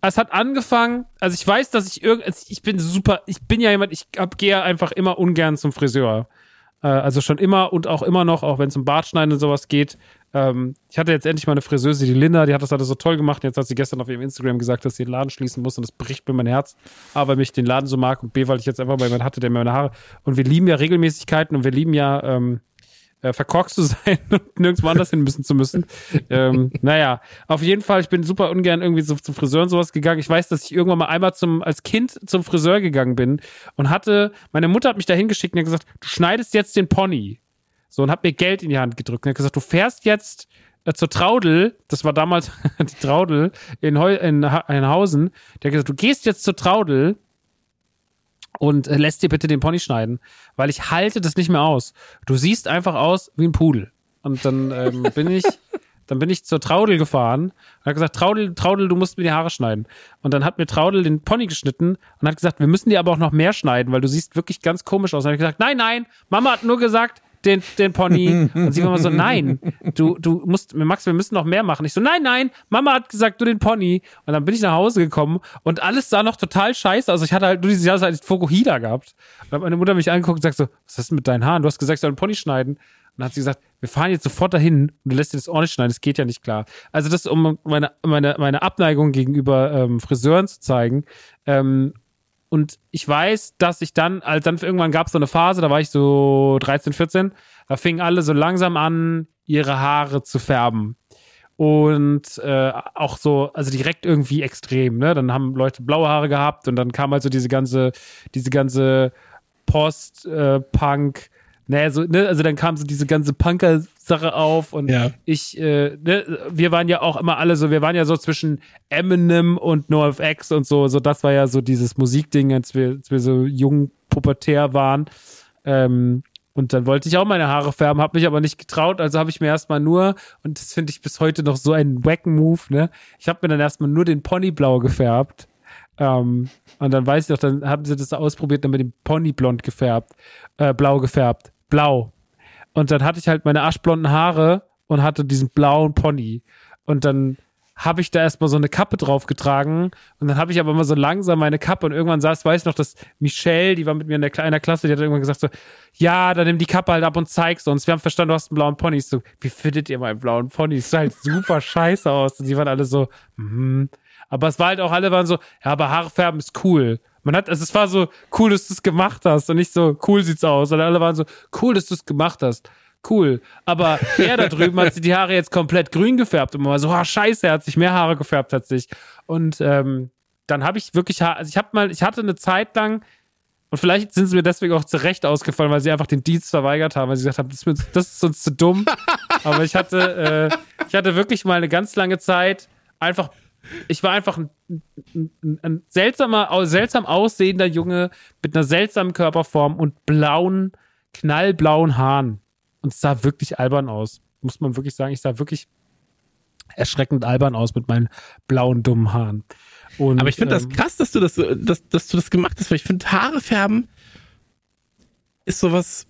es hat angefangen, also ich weiß, dass ich irgend, also ich bin super, ich bin ja jemand, ich gehe einfach immer ungern zum Friseur. Äh, also schon immer und auch immer noch, auch wenn es um Bartschneiden und sowas geht, Ähm, ich hatte jetzt endlich mal eine Friseuse, die Linda, die hat das alles so toll gemacht. Jetzt hat sie gestern auf ihrem Instagram gesagt, dass sie den Laden schließen muss und das bricht mir mein Herz. A, weil mich den Laden so mag und B, weil ich jetzt einfach bei jemandem hatte, der mir meine Haare. Und wir lieben ja Regelmäßigkeiten und wir lieben ja, ähm, äh, verkorkst zu sein und nirgendwo anders hin müssen zu müssen. ähm, naja, auf jeden Fall, ich bin super ungern irgendwie so zum Friseur und sowas gegangen. Ich weiß, dass ich irgendwann mal einmal zum, als Kind zum Friseur gegangen bin und hatte, meine Mutter hat mich da hingeschickt und hat gesagt, du schneidest jetzt den Pony. So, und hat mir Geld in die Hand gedrückt und hat gesagt, du fährst jetzt äh, zur Traudel, das war damals die Traudel in, Heu in, in Hausen, der hat gesagt, du gehst jetzt zur Traudel und äh, lässt dir bitte den Pony schneiden, weil ich halte das nicht mehr aus. Du siehst einfach aus wie ein Pudel. Und dann ähm, bin ich, dann bin ich zur Traudel gefahren und hat gesagt, Traudel, Traudel, du musst mir die Haare schneiden. Und dann hat mir Traudel den Pony geschnitten und hat gesagt, wir müssen dir aber auch noch mehr schneiden, weil du siehst wirklich ganz komisch aus. Und dann habe ich gesagt, nein, nein, Mama hat nur gesagt, den, den Pony. Und sie war immer so, nein, du, du musst, Max, wir müssen noch mehr machen. Ich so, nein, nein, Mama hat gesagt, du den Pony. Und dann bin ich nach Hause gekommen und alles sah noch total scheiße aus. Ich hatte halt nur dieses Jahr seit Fokuhila gehabt. Und hat meine Mutter mich angeguckt und sagt so, was ist denn mit deinen Haaren? Du hast gesagt, ich soll einen Pony schneiden. Und dann hat sie gesagt, wir fahren jetzt sofort dahin und du lässt dir das ordentlich schneiden, das geht ja nicht klar. Also das, um meine, meine, meine Abneigung gegenüber ähm, Friseuren zu zeigen. Ähm, und ich weiß, dass ich dann, als dann irgendwann gab es so eine Phase, da war ich so 13, 14, da fingen alle so langsam an, ihre Haare zu färben. Und äh, auch so, also direkt irgendwie extrem, ne? Dann haben Leute blaue Haare gehabt und dann kam halt so diese ganze, diese ganze Post-Punk, äh, ne, so, ne, also dann kam so diese ganze Punker-Sache auf und Ja. ich, äh, ne, wir waren ja auch immer alle so, wir waren ja so zwischen Eminem und NoFX und so, so das war ja so dieses Musikding, als wir, als wir so jung pubertär waren. Ähm, und dann wollte ich auch meine Haare färben, habe mich aber nicht getraut, also habe ich mir erstmal nur, und das finde ich bis heute noch so ein wacken Move, ne? Ich habe mir dann erstmal nur den Pony blau gefärbt. Ähm, und dann weiß ich noch, dann haben sie das ausprobiert, dann mit dem Pony blond gefärbt, äh, blau gefärbt, blau. Und dann hatte ich halt meine aschblonden Haare und hatte diesen blauen Pony. Und dann habe ich da erstmal so eine Kappe drauf getragen und dann habe ich aber immer so langsam meine Kappe und irgendwann saß, weiß ich noch, dass Michelle, die war mit mir in der kleinen Klasse, die hat irgendwann gesagt so, ja, dann nimm die Kappe halt ab und zeig's uns. Wir haben verstanden, du hast einen blauen Pony. Ich so, wie findet ihr meinen blauen Pony? Sah halt super scheiße aus. Und die waren alle so, mhm. Aber es war halt auch, alle waren so, ja, aber Haare färben ist cool. Man hat, also es war so, cool, dass du es gemacht hast und nicht so, cool sieht's aus. Und alle waren so, cool, dass du es gemacht hast. Cool. Aber er da drüben hat sich die Haare jetzt komplett grün gefärbt und man war so, oh, scheiße, er hat sich mehr Haare gefärbt hat sich. Und ähm, dann habe ich wirklich, Ha- also ich habe mal, ich hatte eine Zeit lang, und vielleicht sind sie mir deswegen auch zu Recht ausgefallen, weil sie einfach den Dienst verweigert haben, weil sie gesagt haben, das ist, mir, das ist uns zu dumm. Aber ich hatte, äh, ich hatte wirklich mal eine ganz lange Zeit einfach, ich war einfach ein, ein, ein, seltsamer, seltsam aussehender Junge mit einer seltsamen Körperform und blauen, knallblauen Haaren. Und es sah wirklich albern aus. Muss man wirklich sagen, ich sah wirklich erschreckend albern aus mit meinen blauen, dummen Haaren. Und, Aber ich finde das ähm, krass, dass du das, dass, dass du das gemacht hast, weil ich finde, Haare färben ist sowas.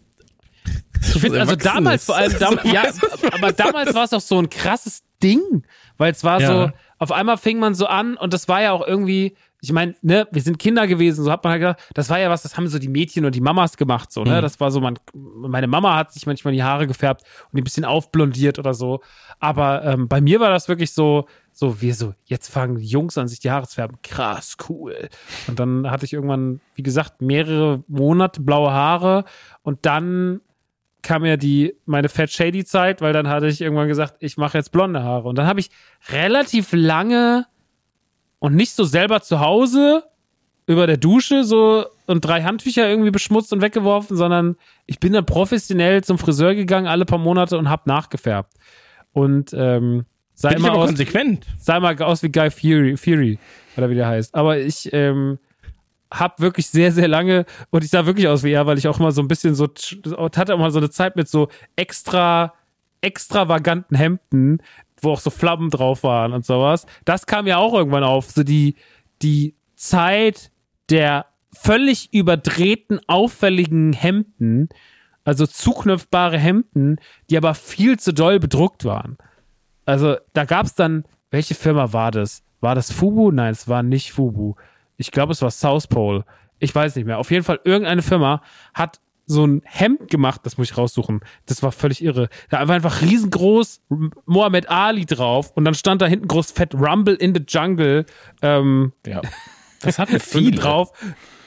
Ich finde, also damals vor allem, dam ja, aber damals war es auch so ein krasses Ding, weil es war Ja. so, auf einmal fing man so an und das war ja auch irgendwie, ich meine, ne, wir sind Kinder gewesen, so hat man halt gedacht, das war ja was, das haben so die Mädchen und die Mamas gemacht, so, ne, Mhm. das war so, man, meine Mama hat sich manchmal die Haare gefärbt und die ein bisschen aufblondiert oder so, aber ähm, bei mir war das wirklich so, so, wir so, jetzt fangen die Jungs an, sich die Haare zu färben, krass, cool. Und dann hatte ich irgendwann, wie gesagt, mehrere Monate blaue Haare und dann kam ja die meine Fat Shady Zeit, weil dann hatte ich irgendwann gesagt, ich mache jetzt blonde Haare und dann habe ich relativ lange und nicht so selber zu Hause über der Dusche so und drei Handtücher irgendwie beschmutzt und weggeworfen, sondern ich bin dann professionell zum Friseur gegangen alle paar Monate und hab nachgefärbt und ähm, sah Bin aber aus, konsequent. sah mal aus wie Guy Fury, Fury oder wie der heißt. Aber ich ähm, hab wirklich sehr, sehr lange und ich sah wirklich aus wie er, weil ich auch mal so ein bisschen so hatte auch mal so eine Zeit mit so extra extravaganten Hemden, wo auch so Flammen drauf waren und sowas. Das kam ja auch irgendwann auf, so die die Zeit der völlig überdrehten, auffälligen Hemden, also zuknöpfbare Hemden, die aber viel zu doll bedruckt waren. Also da gab es dann, welche Firma war das? War das Fubu? Nein, es war nicht Fubu. Ich glaube, es war South Pole. Ich weiß nicht mehr. Auf jeden Fall, irgendeine Firma hat so ein Hemd gemacht, das muss ich raussuchen. Das war völlig irre. Da war einfach riesengroß Mohammed Ali drauf und dann stand da hinten groß fett Rumble in the Jungle. Ähm, ja. Das hatten viele drauf.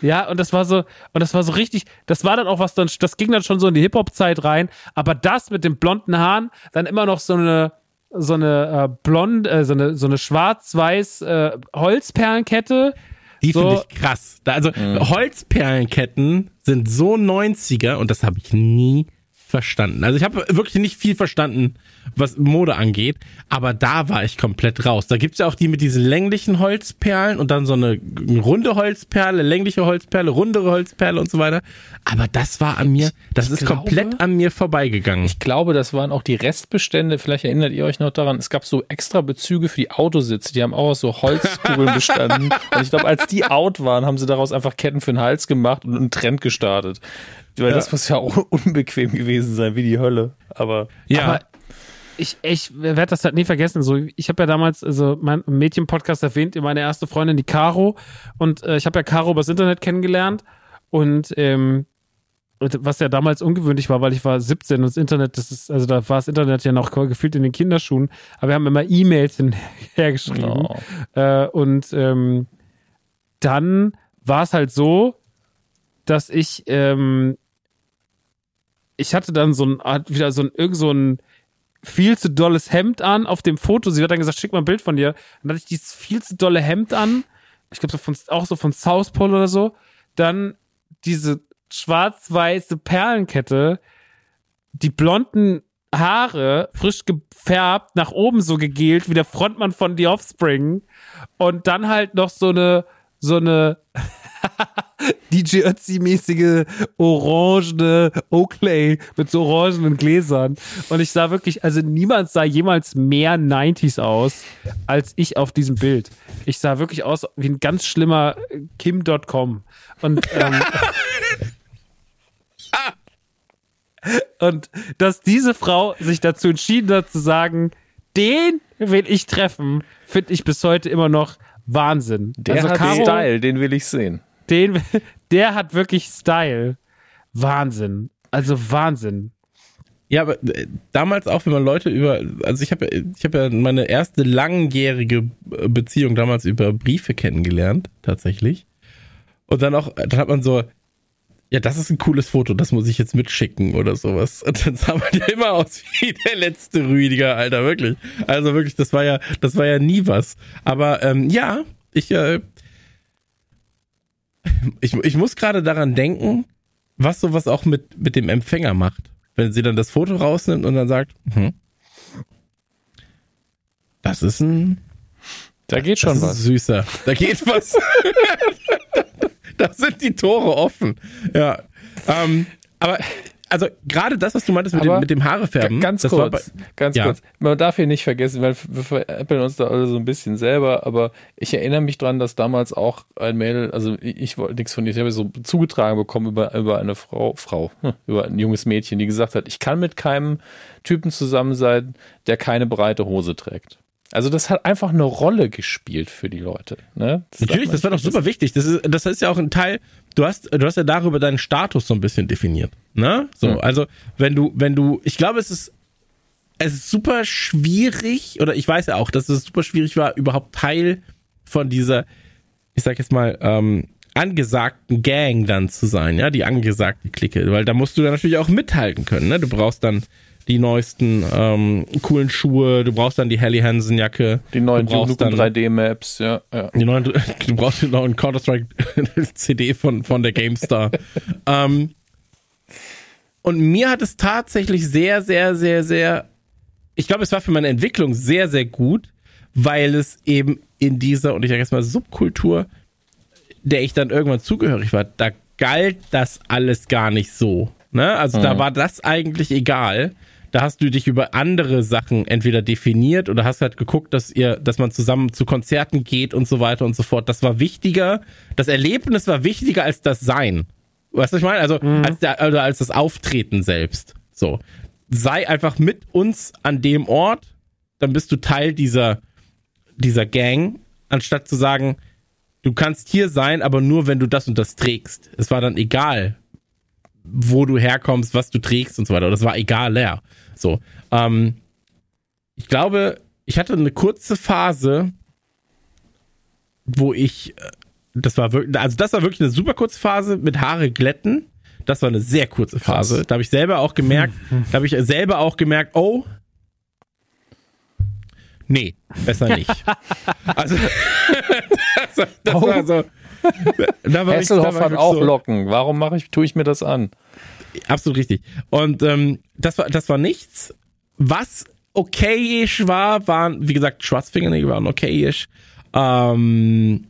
Ja, und das war so, und das war so richtig, das war dann auch was dann, das ging dann schon so in die Hip-Hop-Zeit rein, aber das mit den blonden Haaren, dann immer noch so eine, so eine äh, blond, äh, so eine, so eine schwarz-weiß äh, Holzperlenkette. Die so. finde ich krass. also mhm. Holzperlenketten sind so 90er und das habe ich nie verstanden. Also ich habe wirklich nicht viel verstanden, was Mode angeht, aber da war ich komplett raus. Da gibt's ja auch die mit diesen länglichen Holzperlen und dann so eine runde Holzperle, längliche Holzperle, rundere Holzperle und so weiter. Aber das war an mir, das ich ist glaube, komplett an mir vorbeigegangen. Ich glaube, das waren auch die Restbestände, vielleicht erinnert ihr euch noch daran, es gab so extra Bezüge für die Autositze, die haben auch aus so Holzkugeln bestanden. und ich glaube, als die out waren, haben sie daraus einfach Ketten für den Hals gemacht und einen Trend gestartet. Weil ja. das muss ja auch unbequem gewesen sein, wie die Hölle. Aber ja. Aber ich, ich werde das halt nie vergessen. So, ich habe ja damals, also mein Mädchen-Podcast erwähnt, meine erste Freundin, die Caro. Und äh, ich habe ja Caro übers Internet kennengelernt. Und ähm, was ja damals ungewöhnlich war, weil ich war 17 und das Internet, das ist, also da war das Internet ja noch gefühlt in den Kinderschuhen, aber wir haben immer E-Mails hinhergeschrieben. Oh. Äh, und ähm, dann war es halt so, dass ich ähm, ich hatte dann so ein wieder so ein irgend so ein viel zu dolles Hemd an auf dem Foto. Sie hat dann gesagt, schick mal ein Bild von dir. Dann hatte ich dieses viel zu dolle Hemd an. Ich glaube, so auch so von South Pole oder so. Dann diese schwarz-weiße Perlenkette, die blonden Haare frisch gefärbt, nach oben so gegelt, wie der Frontmann von The Offspring. Und dann halt noch so eine, so eine DJ Ötzi-mäßige orangene Oakley mit so orangenen Gläsern. Und ich sah wirklich, also niemand sah jemals mehr 90s aus als ich auf diesem Bild. Ich sah wirklich aus wie ein ganz schlimmer Kim.com. Und, ähm, und dass diese Frau sich dazu entschieden hat zu sagen, den will ich treffen, finde ich bis heute immer noch Wahnsinn. Der also hat Caro, Style, den will ich sehen. Den, der hat wirklich Style. Wahnsinn. Also Wahnsinn. Ja, aber äh, damals auch, wenn man Leute über, also ich habe ich hab ja meine erste langjährige Beziehung damals über Briefe kennengelernt, tatsächlich. Und dann auch, dann hat man so, ja, das ist ein cooles Foto, das muss ich jetzt mitschicken oder sowas. Und dann sah man ja immer aus wie der letzte Rüdiger, Alter, wirklich. Also wirklich, das war ja, das war ja nie was. Aber ähm, ja, ich, äh, ich, ich muss gerade daran denken, was sowas auch mit, mit dem Empfänger macht. Wenn sie dann das Foto rausnimmt und dann sagt, hm, das ist ein. Da geht schon was. Süßer. Da geht was. da sind die Tore offen. Ja. Ähm, aber also gerade das, was du meintest mit, dem, mit dem Haarefärben. Ganz kurz, bei, ganz ja. kurz. Man darf hier nicht vergessen, weil wir veräppeln uns da alle so ein bisschen selber, aber ich erinnere mich dran, dass damals auch ein Mädel, also ich wollte nichts von dir, ich habe so zugetragen bekommen über, über eine Frau, Frau, hm, über ein junges Mädchen, die gesagt hat, ich kann mit keinem Typen zusammen sein, der keine breite Hose trägt. Also das hat einfach eine Rolle gespielt für die Leute. Ne? Das Natürlich, das war doch super wichtig. Das ist, das ist ja auch ein Teil, du hast, du hast ja darüber deinen Status so ein bisschen definiert. Ne? So, mhm. also wenn du, wenn du, ich glaube, es ist, es ist super schwierig, oder ich weiß ja auch, dass es super schwierig war, überhaupt Teil von dieser, ich sag jetzt mal, ähm, angesagten Gang dann zu sein, ja, die angesagte Clique, weil da musst du dann natürlich auch mithalten können, ne? Du brauchst dann die neuesten ähm, coolen Schuhe, du brauchst dann die Helly Hansen Jacke. Die neuen Duke 3D Maps, ja, ja. Die neuen, du brauchst den neuen Counter-Strike CD von, von der GameStar. ähm, und mir hat es tatsächlich sehr, sehr, sehr, sehr, ich glaube, es war für meine Entwicklung sehr, sehr gut, weil es eben in dieser, und ich sage jetzt mal, Subkultur, der ich dann irgendwann zugehörig war, da galt das alles gar nicht so. Ne? Also mhm. da war das eigentlich egal da hast du dich über andere Sachen entweder definiert oder hast halt geguckt, dass ihr, dass man zusammen zu Konzerten geht und so weiter und so fort. Das war wichtiger. Das Erlebnis war wichtiger als das Sein. Weißt du, was ich meine? Also, mhm. als, der, also als das Auftreten selbst. So. Sei einfach mit uns an dem Ort, dann bist du Teil dieser, dieser Gang, anstatt zu sagen, du kannst hier sein, aber nur wenn du das und das trägst. Es war dann egal, wo du herkommst, was du trägst und so weiter. Das war egal leer. So. Ähm, ich glaube, ich hatte eine kurze Phase, wo ich, äh, das war wirklich, also das war wirklich eine super kurze Phase mit Haare glätten. Das war eine sehr kurze Phase. Krass. Da habe ich selber auch gemerkt, da habe ich selber auch gemerkt, oh, nee, besser nicht. also, das, das oh. war so. Da war Hasselhoff ich, da hat auch so, Locken. Warum mache ich, tue ich mir das an? Absolut richtig. Und ähm, das war, das war nichts. Was okayisch war, waren, wie gesagt, Schwarzfingernägel waren okayisch. Ähm,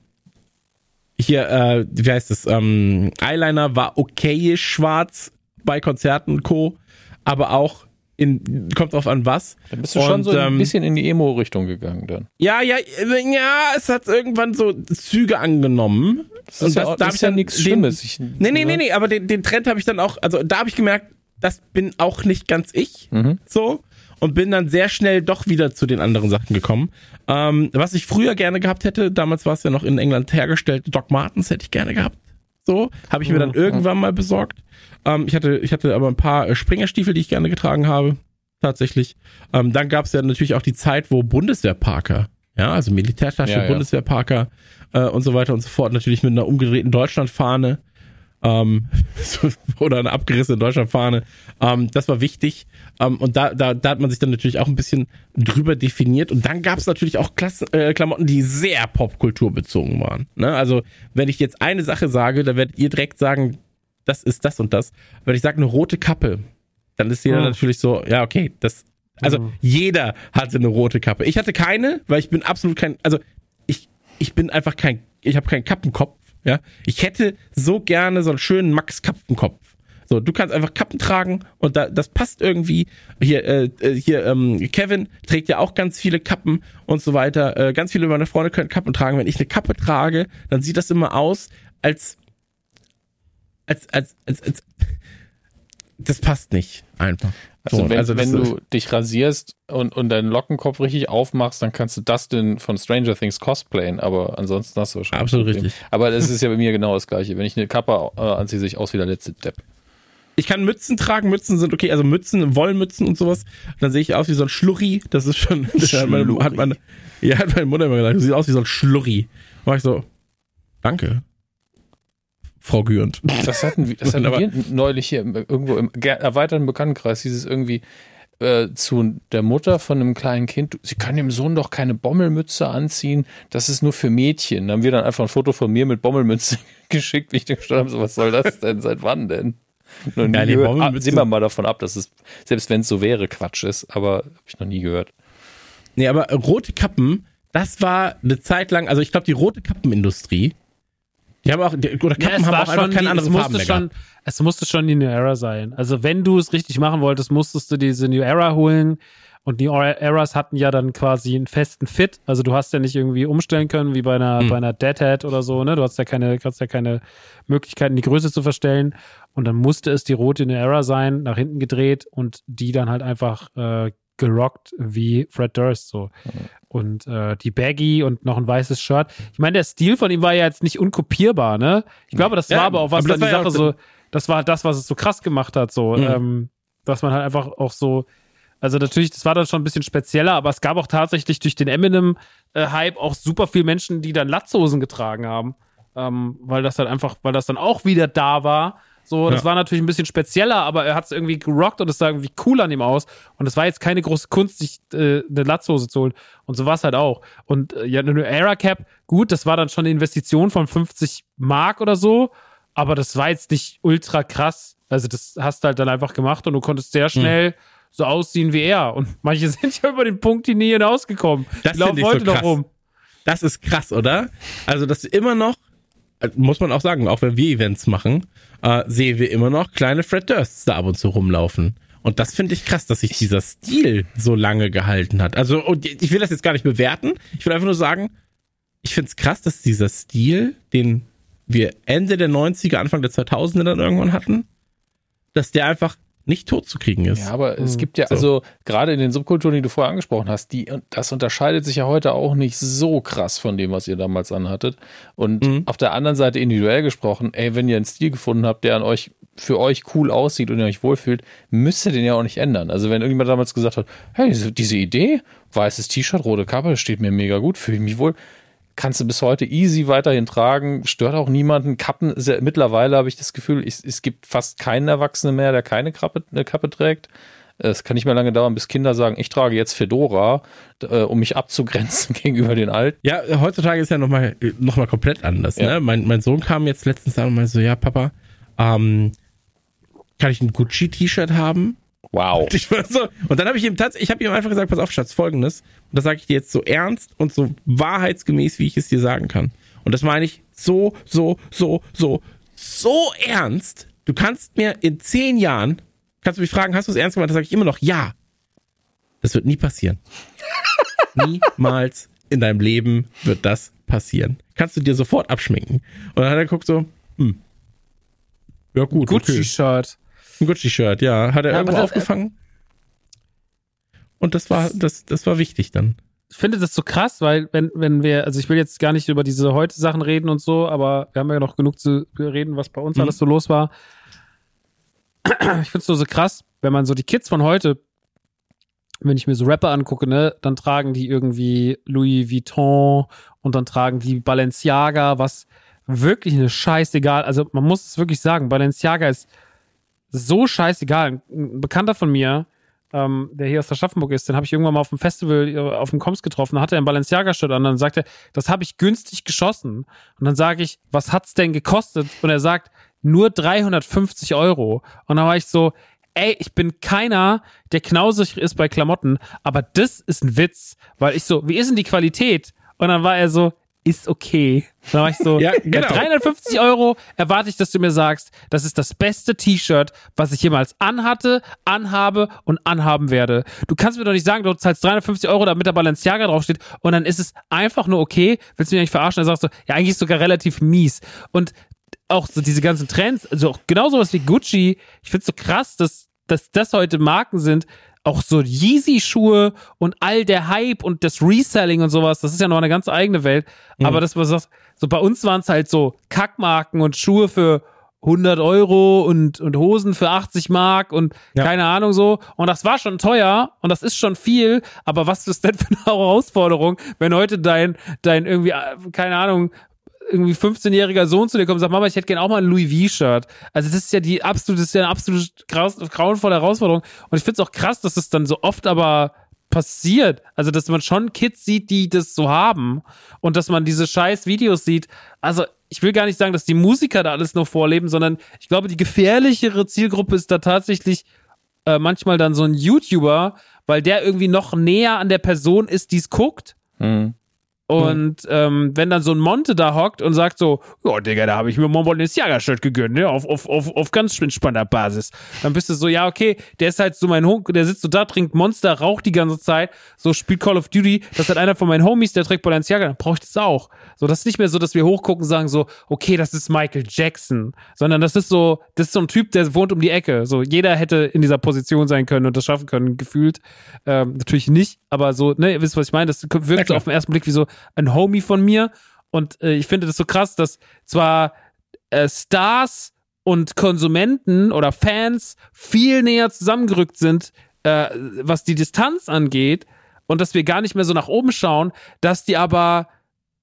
hier, äh, wie heißt das? Ähm, Eyeliner war okayisch schwarz bei Konzerten und Co. Aber auch in, kommt drauf an was. Dann bist du und, schon so ein ähm, bisschen in die Emo-Richtung gegangen dann. Ja, ja, ja, es hat irgendwann so Züge angenommen. Das ist und ja, das, auch, das ist ja nichts Schlimmes. Ich, nee, nee, nee, nee, aber den, den Trend habe ich dann auch, also da habe ich gemerkt, das bin auch nicht ganz ich. Mhm. So. Und bin dann sehr schnell doch wieder zu den anderen Sachen gekommen. Ähm, was ich früher gerne gehabt hätte, damals war es ja noch in England hergestellt, Doc Martens hätte ich gerne gehabt. So, habe ich mir dann irgendwann mal besorgt. Ähm, ich, hatte, ich hatte aber ein paar äh, Springerstiefel, die ich gerne getragen habe. Tatsächlich. Ähm, dann gab es ja natürlich auch die Zeit, wo Bundeswehrparker, ja, also Militärtasche, ja, ja. Bundeswehrparker äh, und so weiter und so fort, natürlich mit einer umgedrehten Deutschlandfahne ähm, oder eine abgerissene Deutschlandfahne. Ähm, das war wichtig. Ähm, und da, da, da hat man sich dann natürlich auch ein bisschen drüber definiert. Und dann gab es natürlich auch Klassen, äh, Klamotten, die sehr popkulturbezogen waren. Ne? Also, wenn ich jetzt eine Sache sage, dann werdet ihr direkt sagen, das ist das und das. Wenn ich sage eine rote Kappe, dann ist jeder oh. natürlich so, ja, okay, das. Also mhm. jeder hatte eine rote Kappe. Ich hatte keine, weil ich bin absolut kein, also ich, ich bin einfach kein, ich habe keinen Kappenkopf. Ja, ich hätte so gerne so einen schönen Max Kappenkopf. So, du kannst einfach Kappen tragen und da, das passt irgendwie. Hier, äh, äh, hier, ähm, Kevin trägt ja auch ganz viele Kappen und so weiter. Äh, ganz viele meiner Freunde können Kappen tragen. Wenn ich eine Kappe trage, dann sieht das immer aus, als, als, als, als, als das passt nicht einfach. Also, so, wenn, also wenn du dich rasierst und, und deinen Lockenkopf richtig aufmachst, dann kannst du Dustin von Stranger Things cosplayen, aber ansonsten hast du wahrscheinlich. Absolut richtig. Aber das ist ja bei mir genau das Gleiche. Wenn ich eine Kappe äh, anziehe, sehe ich aus wie der letzte Depp. Ich kann Mützen tragen, Mützen sind okay, also Mützen, Wollmützen und sowas. Dann sehe ich aus wie so ein Schlurri. Das ist schon. Das hat meine, hat meine, ja, hat meine Mutter immer gesagt, du siehst aus wie so ein Schlurri. War ich so, danke. Frau Gürnt. Das hatten, das hatten wir neulich hier irgendwo im erweiterten Bekanntenkreis, hieß es irgendwie äh, zu der Mutter von einem kleinen Kind, sie kann dem Sohn doch keine Bommelmütze anziehen, das ist nur für Mädchen. Dann haben wir dann einfach ein Foto von mir mit Bommelmütze geschickt, wie ich gestanden habe, so, was soll das denn, seit wann denn? Noch nie ja, gehört. Ah, sehen wir mal davon ab, dass es, selbst wenn es so wäre, Quatsch ist, aber habe ich noch nie gehört. Nee, aber rote Kappen, das war eine Zeit lang, also ich glaube, die rote Kappenindustrie, die haben auch, die, oder Kappen ja, haben auch einfach keine anderen Farben mehr schon, Es musste schon die New Era sein. Also wenn du es richtig machen wolltest, musstest du diese New Era holen. Und die Eras hatten ja dann quasi einen festen Fit. Also du hast ja nicht irgendwie umstellen können, wie bei einer, hm. bei einer Deadhead oder so, ne? Du hast ja keine, hast ja keine Möglichkeiten, die Größe zu verstellen. Und dann musste es die rote New Era sein, nach hinten gedreht und die dann halt einfach äh, gerockt wie Fred Durst so. Mhm und äh, die Baggy und noch ein weißes Shirt. Ich meine, der Stil von ihm war ja jetzt nicht unkopierbar, ne? Ich glaube, das ja, war aber auch was dann die Sache so, das war das, was es so krass gemacht hat, so, mhm. ähm, dass man halt einfach auch so, also natürlich, das war dann schon ein bisschen spezieller, aber es gab auch tatsächlich durch den Eminem-Hype auch super viele Menschen, die dann Latzhosen getragen haben, ähm, weil das halt einfach, weil das dann auch wieder da war so, das ja. war natürlich ein bisschen spezieller, aber er hat es irgendwie gerockt und es sah irgendwie cool an ihm aus. Und es war jetzt keine große Kunst, sich äh, eine Latzhose zu holen. Und so war es halt auch. Und äh, ja, eine Era Cap, gut, das war dann schon eine Investition von 50 Mark oder so, aber das war jetzt nicht ultra krass. Also, das hast du halt dann einfach gemacht und du konntest sehr schnell. Mhm so aussehen wie er. Und manche sind ja über den Punkt die nie hinausgekommen. Das die laufen heute so noch rum. Das ist krass, oder? Also, dass du immer noch, muss man auch sagen, auch wenn wir Events machen, äh, sehen wir immer noch kleine Fred Dursts da ab und zu rumlaufen. Und das finde ich krass, dass sich dieser Stil so lange gehalten hat. Also, ich will das jetzt gar nicht bewerten. Ich will einfach nur sagen, ich finde es krass, dass dieser Stil, den wir Ende der 90er, Anfang der 2000er dann irgendwann hatten, dass der einfach nicht tot zu kriegen ist. Ja, aber es gibt ja, so. also gerade in den Subkulturen, die du vorher angesprochen hast, die, das unterscheidet sich ja heute auch nicht so krass von dem, was ihr damals anhattet. Und mhm. auf der anderen Seite individuell gesprochen, ey, wenn ihr einen Stil gefunden habt, der an euch für euch cool aussieht und ihr euch wohlfühlt, müsst ihr den ja auch nicht ändern. Also wenn irgendjemand damals gesagt hat, hey, diese, diese Idee, weißes T-Shirt, rote Kappe, steht mir mega gut, fühle ich mich wohl, kannst du bis heute easy weiterhin tragen, stört auch niemanden. Kappen ja mittlerweile, habe ich das Gefühl, es, es gibt fast keinen Erwachsenen mehr, der keine Kappe, eine Kappe trägt. Es kann nicht mehr lange dauern, bis Kinder sagen, ich trage jetzt Fedora, äh, um mich abzugrenzen gegenüber den Alten. Ja, heutzutage ist ja nochmal noch mal komplett anders. Ja. Ne? Mein, mein Sohn kam jetzt letztens an und meinte so, ja, Papa, ähm, kann ich ein Gucci-T-Shirt haben? Wow. Und, so, und dann habe ich ihm tatsächlich, ich habe ihm einfach gesagt, pass auf, Schatz, folgendes. Und das sage ich dir jetzt so ernst und so wahrheitsgemäß, wie ich es dir sagen kann. Und das meine ich so, so, so, so, so ernst. Du kannst mir in zehn Jahren, kannst du mich fragen, hast du es ernst gemeint? Da sage ich immer noch, ja. Das wird nie passieren. Niemals in deinem Leben wird das passieren. Kannst du dir sofort abschminken. Und dann hat er geguckt so, hm. Ja, gut. Gucci-Shirt. Ein Gucci-Shirt, ja. Hat er ja, irgendwo das, aufgefangen. Und das war, das, das war wichtig dann. Ich finde das so krass, weil wenn, wenn wir, also ich will jetzt gar nicht über diese heute Sachen reden und so, aber wir haben ja noch genug zu reden, was bei uns mhm. alles so los war. Ich finde es nur so krass, wenn man so die Kids von heute, wenn ich mir so Rapper angucke, ne, dann tragen die irgendwie Louis Vuitton und dann tragen die Balenciaga, was wirklich eine scheißegal, also man muss es wirklich sagen, Balenciaga ist so scheißegal. Ein Bekannter von mir, ähm, der hier aus der Schaffenburg ist, den habe ich irgendwann mal auf dem Festival äh, auf dem Koms getroffen, da hat er ein Balenciaga-Shirt an, und dann sagt er, das habe ich günstig geschossen. Und dann sage ich, was hat's denn gekostet? Und er sagt, nur 350 Euro. Und dann war ich so, ey, ich bin keiner, der knausig ist bei Klamotten, aber das ist ein Witz, weil ich so, wie ist denn die Qualität? Und dann war er so, ist okay. Da war ich so, ja, genau. 350 Euro erwarte ich, dass du mir sagst, das ist das beste T-Shirt, was ich jemals anhatte, anhabe und anhaben werde. Du kannst mir doch nicht sagen, du zahlst 350 Euro, damit da Balenciaga draufsteht und dann ist es einfach nur okay. Willst du mich nicht verarschen? Dann sagst du, ja, eigentlich ist sogar relativ mies. Und auch so diese ganzen Trends, also auch genau sowas wie Gucci, ich find's so krass, dass, dass das heute Marken sind, auch so Yeezy-Schuhe und all der Hype und das Reselling und sowas, das ist ja noch eine ganz eigene Welt. Mhm. Aber das, was so bei uns waren es halt so Kackmarken und Schuhe für 100 Euro und, und Hosen für 80 Mark und ja. keine Ahnung so. Und das war schon teuer und das ist schon viel. Aber was ist denn für eine Herausforderung, wenn heute dein, dein irgendwie, äh, keine Ahnung, irgendwie 15-jähriger Sohn zu dir kommt und sagt, Mama, ich hätte gerne auch mal ein Louis V-Shirt. Also das ist ja die absolute, das ist ja eine absolut grauenvolle Herausforderung. Und ich finde es auch krass, dass das dann so oft aber passiert. Also, dass man schon Kids sieht, die das so haben und dass man diese scheiß Videos sieht. Also, ich will gar nicht sagen, dass die Musiker da alles nur vorleben, sondern ich glaube, die gefährlichere Zielgruppe ist da tatsächlich äh, manchmal dann so ein YouTuber, weil der irgendwie noch näher an der Person ist, die es guckt. Mhm. Und mhm. ähm, wenn dann so ein Monte da hockt und sagt so, ja, Digga, da habe ich mir ein Balenciaga-Shirt gegönnt, ne? Auf, auf, auf, auf ganz entspannter Basis. Dann bist du so, ja, okay, der ist halt so mein Hund, der sitzt so da, trinkt Monster, raucht die ganze Zeit, so spielt Call of Duty, das ist halt einer von meinen Homies, der trägt Balenciaga, dann brauche ich das auch. So, das ist nicht mehr so, dass wir hochgucken und sagen so, okay, das ist Michael Jackson, sondern das ist so, das ist so ein Typ, der wohnt um die Ecke. So, jeder hätte in dieser Position sein können und das schaffen können, gefühlt. Ähm, natürlich nicht, aber so, ne, ihr wisst, was ich meine, das wirkt so auf den ersten Blick wie so, ein Homie von mir. Und äh, ich finde das so krass, dass zwar äh, Stars und Konsumenten oder Fans viel näher zusammengerückt sind, äh, was die Distanz angeht, und dass wir gar nicht mehr so nach oben schauen, dass die aber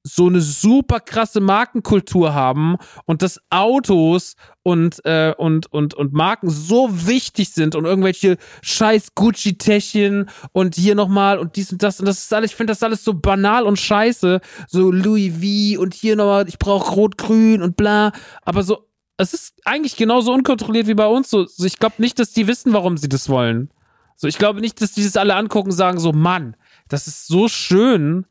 so eine super krasse Markenkultur haben und dass Autos und, äh, und, und, und Marken so wichtig sind und irgendwelche scheiß Gucci-Täschchen und hier nochmal und dies und das und das ist alles, ich finde das alles so banal und scheiße. So Louis V und hier nochmal, ich brauche Rot-Grün und bla. Aber so, es ist eigentlich genauso unkontrolliert wie bei uns. So, so ich glaube nicht, dass die wissen, warum sie das wollen. So, ich glaube nicht, dass die das alle angucken und sagen so, Mann, das ist so schön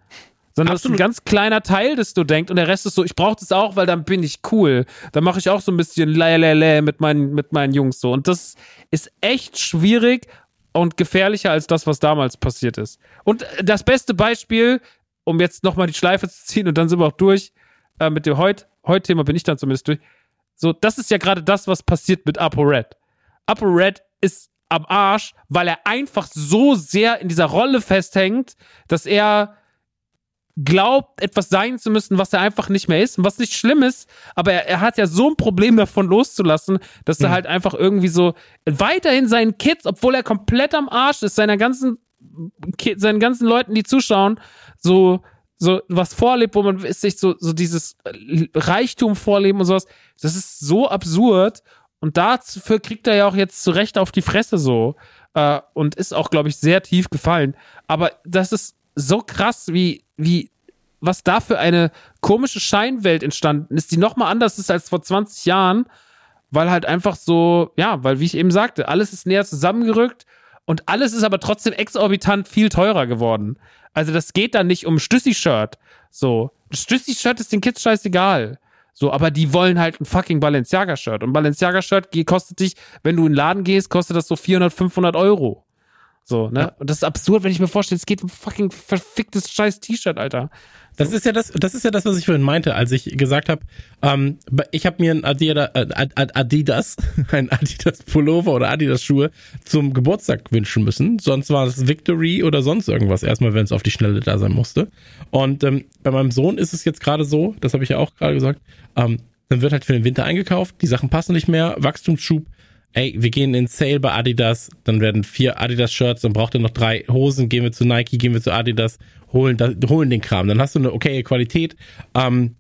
sondern Absolut. das ist ein ganz kleiner Teil, das du denkst und der Rest ist so, ich brauche das auch, weil dann bin ich cool. Dann mache ich auch so ein bisschen Lelele mit meinen, mit meinen Jungs so. Und das ist echt schwierig und gefährlicher als das, was damals passiert ist. Und das beste Beispiel, um jetzt nochmal die Schleife zu ziehen und dann sind wir auch durch, äh, mit dem Heut, Heut-Thema bin ich dann zumindest durch. So, das ist ja gerade das, was passiert mit ApoRed. Upper Red ist am Arsch, weil er einfach so sehr in dieser Rolle festhängt, dass er glaubt, etwas sein zu müssen, was er einfach nicht mehr ist. Und was nicht schlimm ist, aber er, er hat ja so ein Problem davon loszulassen, dass er mhm. halt einfach irgendwie so weiterhin seinen Kids, obwohl er komplett am Arsch ist, seiner ganzen, seinen ganzen Leuten, die zuschauen, so, so was vorlebt, wo man sich so, so dieses Reichtum vorleben und sowas. Das ist so absurd. Und dafür kriegt er ja auch jetzt zurecht auf die Fresse so. Äh, und ist auch, glaube ich, sehr tief gefallen. Aber das ist so krass, wie, wie, was da für eine komische Scheinwelt entstanden ist, die nochmal anders ist als vor 20 Jahren, weil halt einfach so, ja, weil wie ich eben sagte, alles ist näher zusammengerückt und alles ist aber trotzdem exorbitant viel teurer geworden. Also das geht dann nicht um Stüssi-Shirt. So, Stüssi-Shirt ist den Kids scheißegal. So, aber die wollen halt ein fucking Balenciaga-Shirt. Und Balenciaga-Shirt kostet dich, wenn du in den Laden gehst, kostet das so 400, 500 Euro. So, ne? Ja. Und das ist absurd, wenn ich mir vorstelle, es geht um fucking verficktes scheiß T-Shirt, Alter. Das ist ja das, das ist ja das, was ich vorhin meinte, als ich gesagt habe, ähm, ich habe mir ein Adidas, äh, Adidas, ein Adidas Pullover oder Adidas Schuhe zum Geburtstag wünschen müssen. Sonst war es Victory oder sonst irgendwas. Erstmal, wenn es auf die Schnelle da sein musste. Und ähm, bei meinem Sohn ist es jetzt gerade so, das habe ich ja auch gerade gesagt, ähm, dann wird halt für den Winter eingekauft, die Sachen passen nicht mehr, Wachstumsschub, ey, wir gehen in Sale bei Adidas, dann werden vier Adidas-Shirts, dann braucht er noch drei Hosen, gehen wir zu Nike, gehen wir zu Adidas, holen, da, holen den Kram. Dann hast du eine okaye Qualität. Ähm,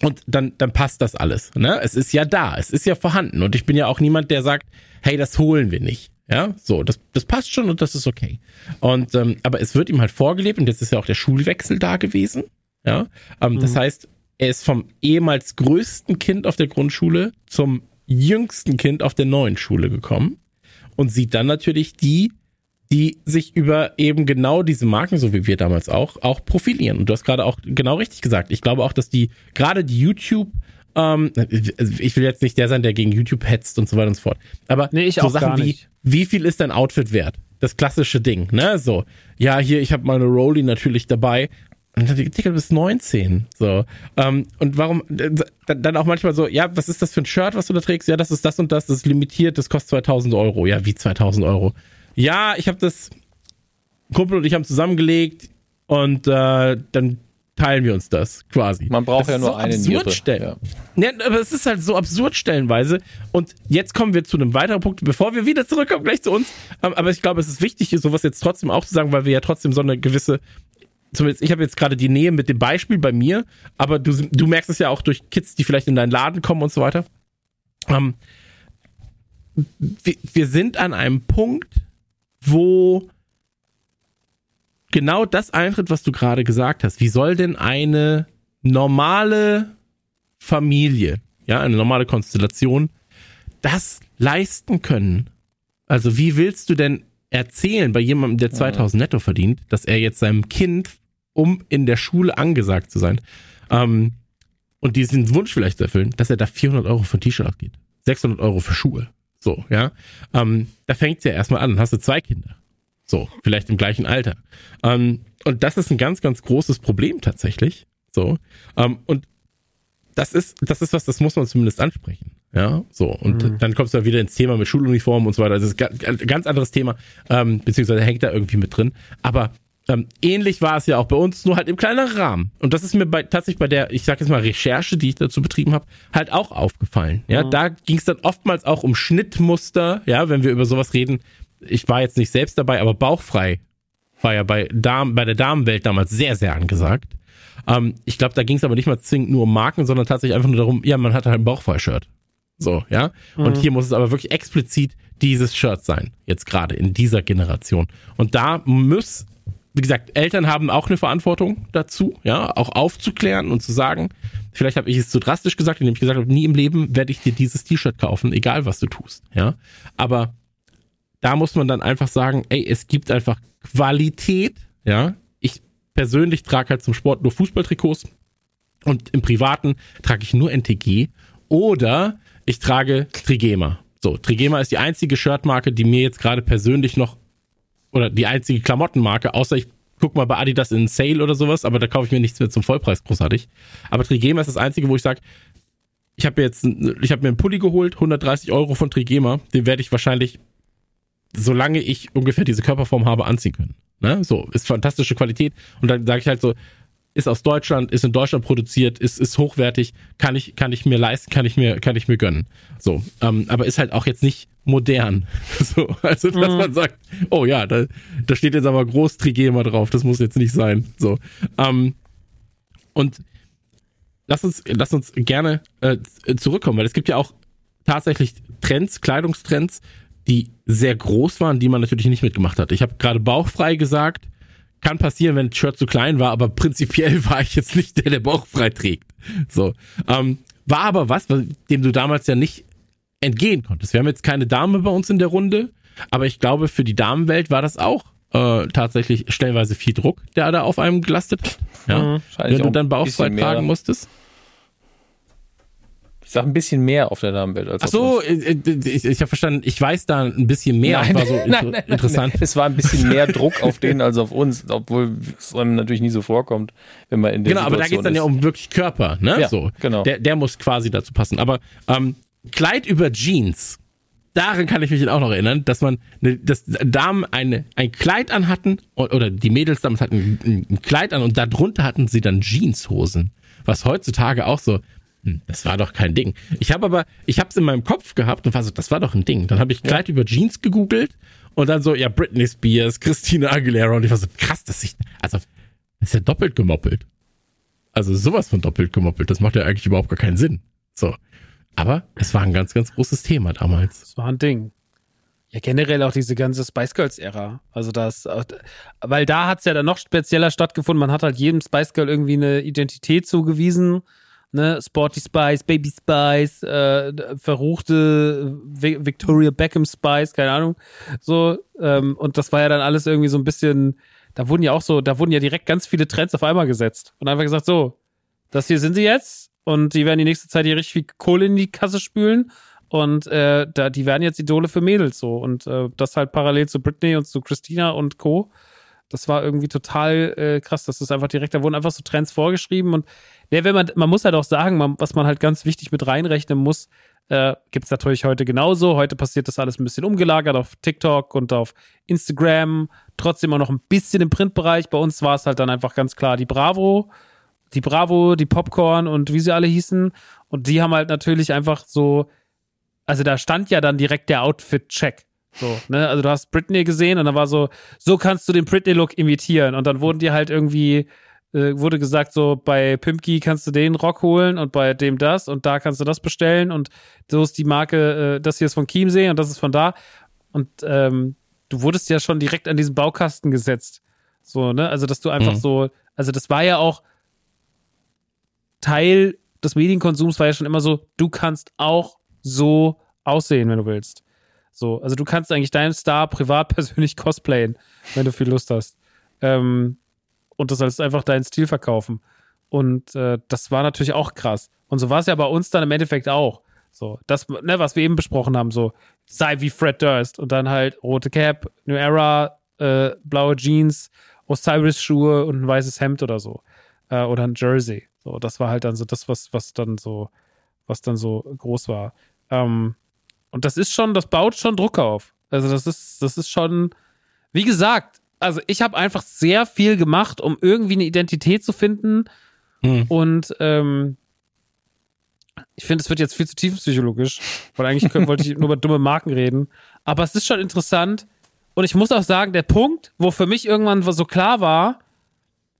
und dann, dann passt das alles. Ne? Es ist ja da, es ist ja vorhanden. Und ich bin ja auch niemand, der sagt, hey, das holen wir nicht. Ja, so, das, das passt schon und das ist okay. Und ähm, aber es wird ihm halt vorgelebt und jetzt ist ja auch der Schulwechsel da gewesen. Ja, ähm, mhm. das heißt, er ist vom ehemals größten Kind auf der Grundschule zum jüngsten Kind auf der neuen Schule gekommen und sieht dann natürlich die, die sich über eben genau diese Marken, so wie wir damals auch, auch profilieren. Und du hast gerade auch genau richtig gesagt. Ich glaube auch, dass die, gerade die YouTube, ähm, ich will jetzt nicht der sein, der gegen YouTube hetzt und so weiter und so fort. Aber nee, so Sachen wie, wie viel ist dein Outfit wert? Das klassische Ding, ne? So, ja, hier, ich habe meine Rolli natürlich dabei. Digga, du bist 19. So. Ähm, und warum, dann auch manchmal so, ja, was ist das für ein Shirt, was du da trägst? Ja, das ist das und das, das ist limitiert, das kostet 2000 Euro. Ja, wie 2000 Euro? Ja, ich habe das, Kumpel und ich haben zusammengelegt und äh, dann teilen wir uns das quasi. Man braucht das ja nur so eine Niere. Stellen. Ja. ja. aber es ist halt so absurd stellenweise. Und jetzt kommen wir zu einem weiteren Punkt, bevor wir wieder zurückkommen, gleich zu uns. Ähm, aber ich glaube, es ist wichtig, sowas jetzt trotzdem auch zu sagen, weil wir ja trotzdem so eine gewisse zumindest ich habe jetzt gerade die Nähe mit dem Beispiel bei mir, aber du, du merkst es ja auch durch Kids, die vielleicht in deinen Laden kommen und so weiter. Ähm, wir, wir sind an einem Punkt, wo genau das eintritt, was du gerade gesagt hast. Wie soll denn eine normale Familie, ja, eine normale Konstellation, das leisten können? Also wie willst du denn erzählen bei jemandem, der 2000 netto verdient, dass er jetzt seinem Kind, um in der Schule angesagt zu sein, ähm, und diesen Wunsch vielleicht erfüllen, dass er da 400 Euro für ein T-Shirt ausgeht, 600 Euro für Schuhe, so, ja, ähm, da fängt's ja erstmal an, dann hast du zwei Kinder, so, vielleicht im gleichen Alter, ähm, und das ist ein ganz, ganz großes Problem tatsächlich, so, ähm, und das ist, das ist was, das muss man zumindest ansprechen. Ja, so. Und mhm. dann kommst du wieder ins Thema mit Schuluniformen und so weiter. Das ist ein ganz anderes Thema, ähm, beziehungsweise hängt da irgendwie mit drin. Aber ähm, ähnlich war es ja auch bei uns, nur halt im kleineren Rahmen. Und das ist mir bei, tatsächlich bei der, ich sag jetzt mal, Recherche, die ich dazu betrieben habe, halt auch aufgefallen. Ja, mhm. da ging es dann oftmals auch um Schnittmuster, ja, wenn wir über sowas reden. Ich war jetzt nicht selbst dabei, aber bauchfrei war ja bei, Damen, bei der Damenwelt damals sehr, sehr angesagt. Ähm, ich glaube, da ging es aber nicht mal zwingend nur um Marken, sondern tatsächlich einfach nur darum, ja, man hatte halt ein Bauchfrei-Shirt. So, ja. Und mhm. hier muss es aber wirklich explizit dieses Shirt sein. Jetzt gerade in dieser Generation. Und da muss, wie gesagt, Eltern haben auch eine Verantwortung dazu, ja, auch aufzuklären und zu sagen, vielleicht habe ich es zu drastisch gesagt, indem ich gesagt habe, nie im Leben werde ich dir dieses T-Shirt kaufen, egal was du tust, ja. Aber da muss man dann einfach sagen, ey, es gibt einfach Qualität, ja. Ich persönlich trage halt zum Sport nur Fußballtrikots und im Privaten trage ich nur NTG oder ich trage Trigema. So, Trigema ist die einzige Shirtmarke, die mir jetzt gerade persönlich noch oder die einzige Klamottenmarke, außer ich guck mal bei Adidas in Sale oder sowas, aber da kaufe ich mir nichts mehr zum Vollpreis großartig. Aber Trigema ist das einzige, wo ich sage, ich habe jetzt, ich habe mir einen Pulli geholt, 130 Euro von Trigema, den werde ich wahrscheinlich, solange ich ungefähr diese Körperform habe, anziehen können. Ne? So, ist fantastische Qualität. Und dann sage ich halt so, ist aus Deutschland, ist in Deutschland produziert, ist, ist hochwertig, kann ich, kann ich mir leisten, kann ich mir, kann ich mir gönnen. So, ähm, aber ist halt auch jetzt nicht modern. So, also, dass mhm. man sagt, oh ja, da, da steht jetzt aber groß Trigema drauf, das muss jetzt nicht sein. So, ähm, und lass uns, lass uns gerne äh, zurückkommen, weil es gibt ja auch tatsächlich Trends, Kleidungstrends, die sehr groß waren, die man natürlich nicht mitgemacht hat. Ich habe gerade bauchfrei gesagt, kann passieren, wenn ein Shirt zu klein war, aber prinzipiell war ich jetzt nicht der, der bauchfrei trägt. So, ähm, war aber was, dem du damals ja nicht entgehen konntest. Wir haben jetzt keine Dame bei uns in der Runde, aber ich glaube, für die Damenwelt war das auch äh, tatsächlich stellenweise viel Druck, der da auf einem gelastet hat. Ja. Mhm, wenn du dann bauchfrei tragen musstest. Ich sag ein bisschen mehr auf der Damenwelt als Ach so, äh, äh, ich, ich habe verstanden, ich weiß da ein bisschen mehr. Nein, das war so nein, nein, interessant. Es war ein bisschen mehr Druck auf denen als auf uns, obwohl es einem natürlich nie so vorkommt, wenn man in der Genau, Situation aber da geht es dann ist. ja um wirklich Körper, ne? Ja, so. genau. Der, der muss quasi dazu passen. Aber ähm, Kleid über Jeans, daran kann ich mich auch noch erinnern, dass man, ne, dass Damen eine, ein Kleid anhatten, oder die Mädels damals hatten ein, ein Kleid an und darunter hatten sie dann Jeanshosen. Was heutzutage auch so, hm, das war doch kein Ding. Ich habe aber, ich habe es in meinem Kopf gehabt und war so, das war doch ein Ding. Dann habe ich Kleid ja. über Jeans gegoogelt und dann so, ja, Britney Spears, Christina Aguilera und ich war so, krass, dass ich, also, das ist ja doppelt gemoppelt. Also sowas von doppelt gemoppelt, das macht ja eigentlich überhaupt gar keinen Sinn. So. Aber es war ein ganz, ganz großes Thema damals. Es war ein Ding. Ja, generell auch diese ganze Spice Girls-Ära. Also das, weil da hat es ja dann noch spezieller stattgefunden. Man hat halt jedem Spice Girl irgendwie eine Identität zugewiesen ne, Sporty Spice, Baby Spice, äh, verruchte Victoria Beckham Spice, keine Ahnung. So, ähm, und das war ja dann alles irgendwie so ein bisschen, da wurden ja auch so, da wurden ja direkt ganz viele Trends auf einmal gesetzt. Und einfach gesagt, so, das hier sind sie jetzt und die werden die nächste Zeit hier richtig viel Kohle in die Kasse spülen. Und äh, da, die werden jetzt Idole für Mädels so. Und äh, das halt parallel zu Britney und zu Christina und Co. Das war irgendwie total äh, krass. Das ist einfach direkt, da wurden einfach so Trends vorgeschrieben und ja, wenn man, man muss halt auch sagen, man, was man halt ganz wichtig mit reinrechnen muss, äh, gibt es natürlich heute genauso. Heute passiert das alles ein bisschen umgelagert auf TikTok und auf Instagram. Trotzdem auch noch ein bisschen im Printbereich. Bei uns war es halt dann einfach ganz klar die Bravo, die Bravo, die Popcorn und wie sie alle hießen. Und die haben halt natürlich einfach so, also da stand ja dann direkt der Outfit-Check. So, ne? Also du hast Britney gesehen und dann war so, so kannst du den Britney-Look imitieren. Und dann wurden die halt irgendwie äh, wurde gesagt, so bei Pimpki kannst du den Rock holen und bei dem das und da kannst du das bestellen und so ist die Marke, äh, das hier ist von Chiemsee und das ist von da. Und ähm, du wurdest ja schon direkt an diesen Baukasten gesetzt. So, ne? Also, dass du einfach mhm. so, also das war ja auch Teil des Medienkonsums war ja schon immer so, du kannst auch so aussehen, wenn du willst. So, also du kannst eigentlich deinen Star privat persönlich cosplayen, wenn du viel Lust hast. Ähm, und das als einfach deinen Stil verkaufen. Und äh, das war natürlich auch krass. Und so war es ja bei uns dann im Endeffekt auch. So, das, ne, was wir eben besprochen haben, so, sei wie Fred Durst und dann halt rote Cap, New Era, äh, blaue Jeans, Osiris-Schuhe und ein weißes Hemd oder so. Äh, oder ein Jersey. So, das war halt dann so das, was, was dann so, was dann so groß war. Ähm, und das ist schon, das baut schon Druck auf. Also, das ist, das ist schon, wie gesagt, also ich habe einfach sehr viel gemacht, um irgendwie eine Identität zu finden. Hm. Und ähm, ich finde, es wird jetzt viel zu tiefenpsychologisch, weil eigentlich können, wollte ich nur über dumme Marken reden. Aber es ist schon interessant. Und ich muss auch sagen, der Punkt, wo für mich irgendwann so klar war,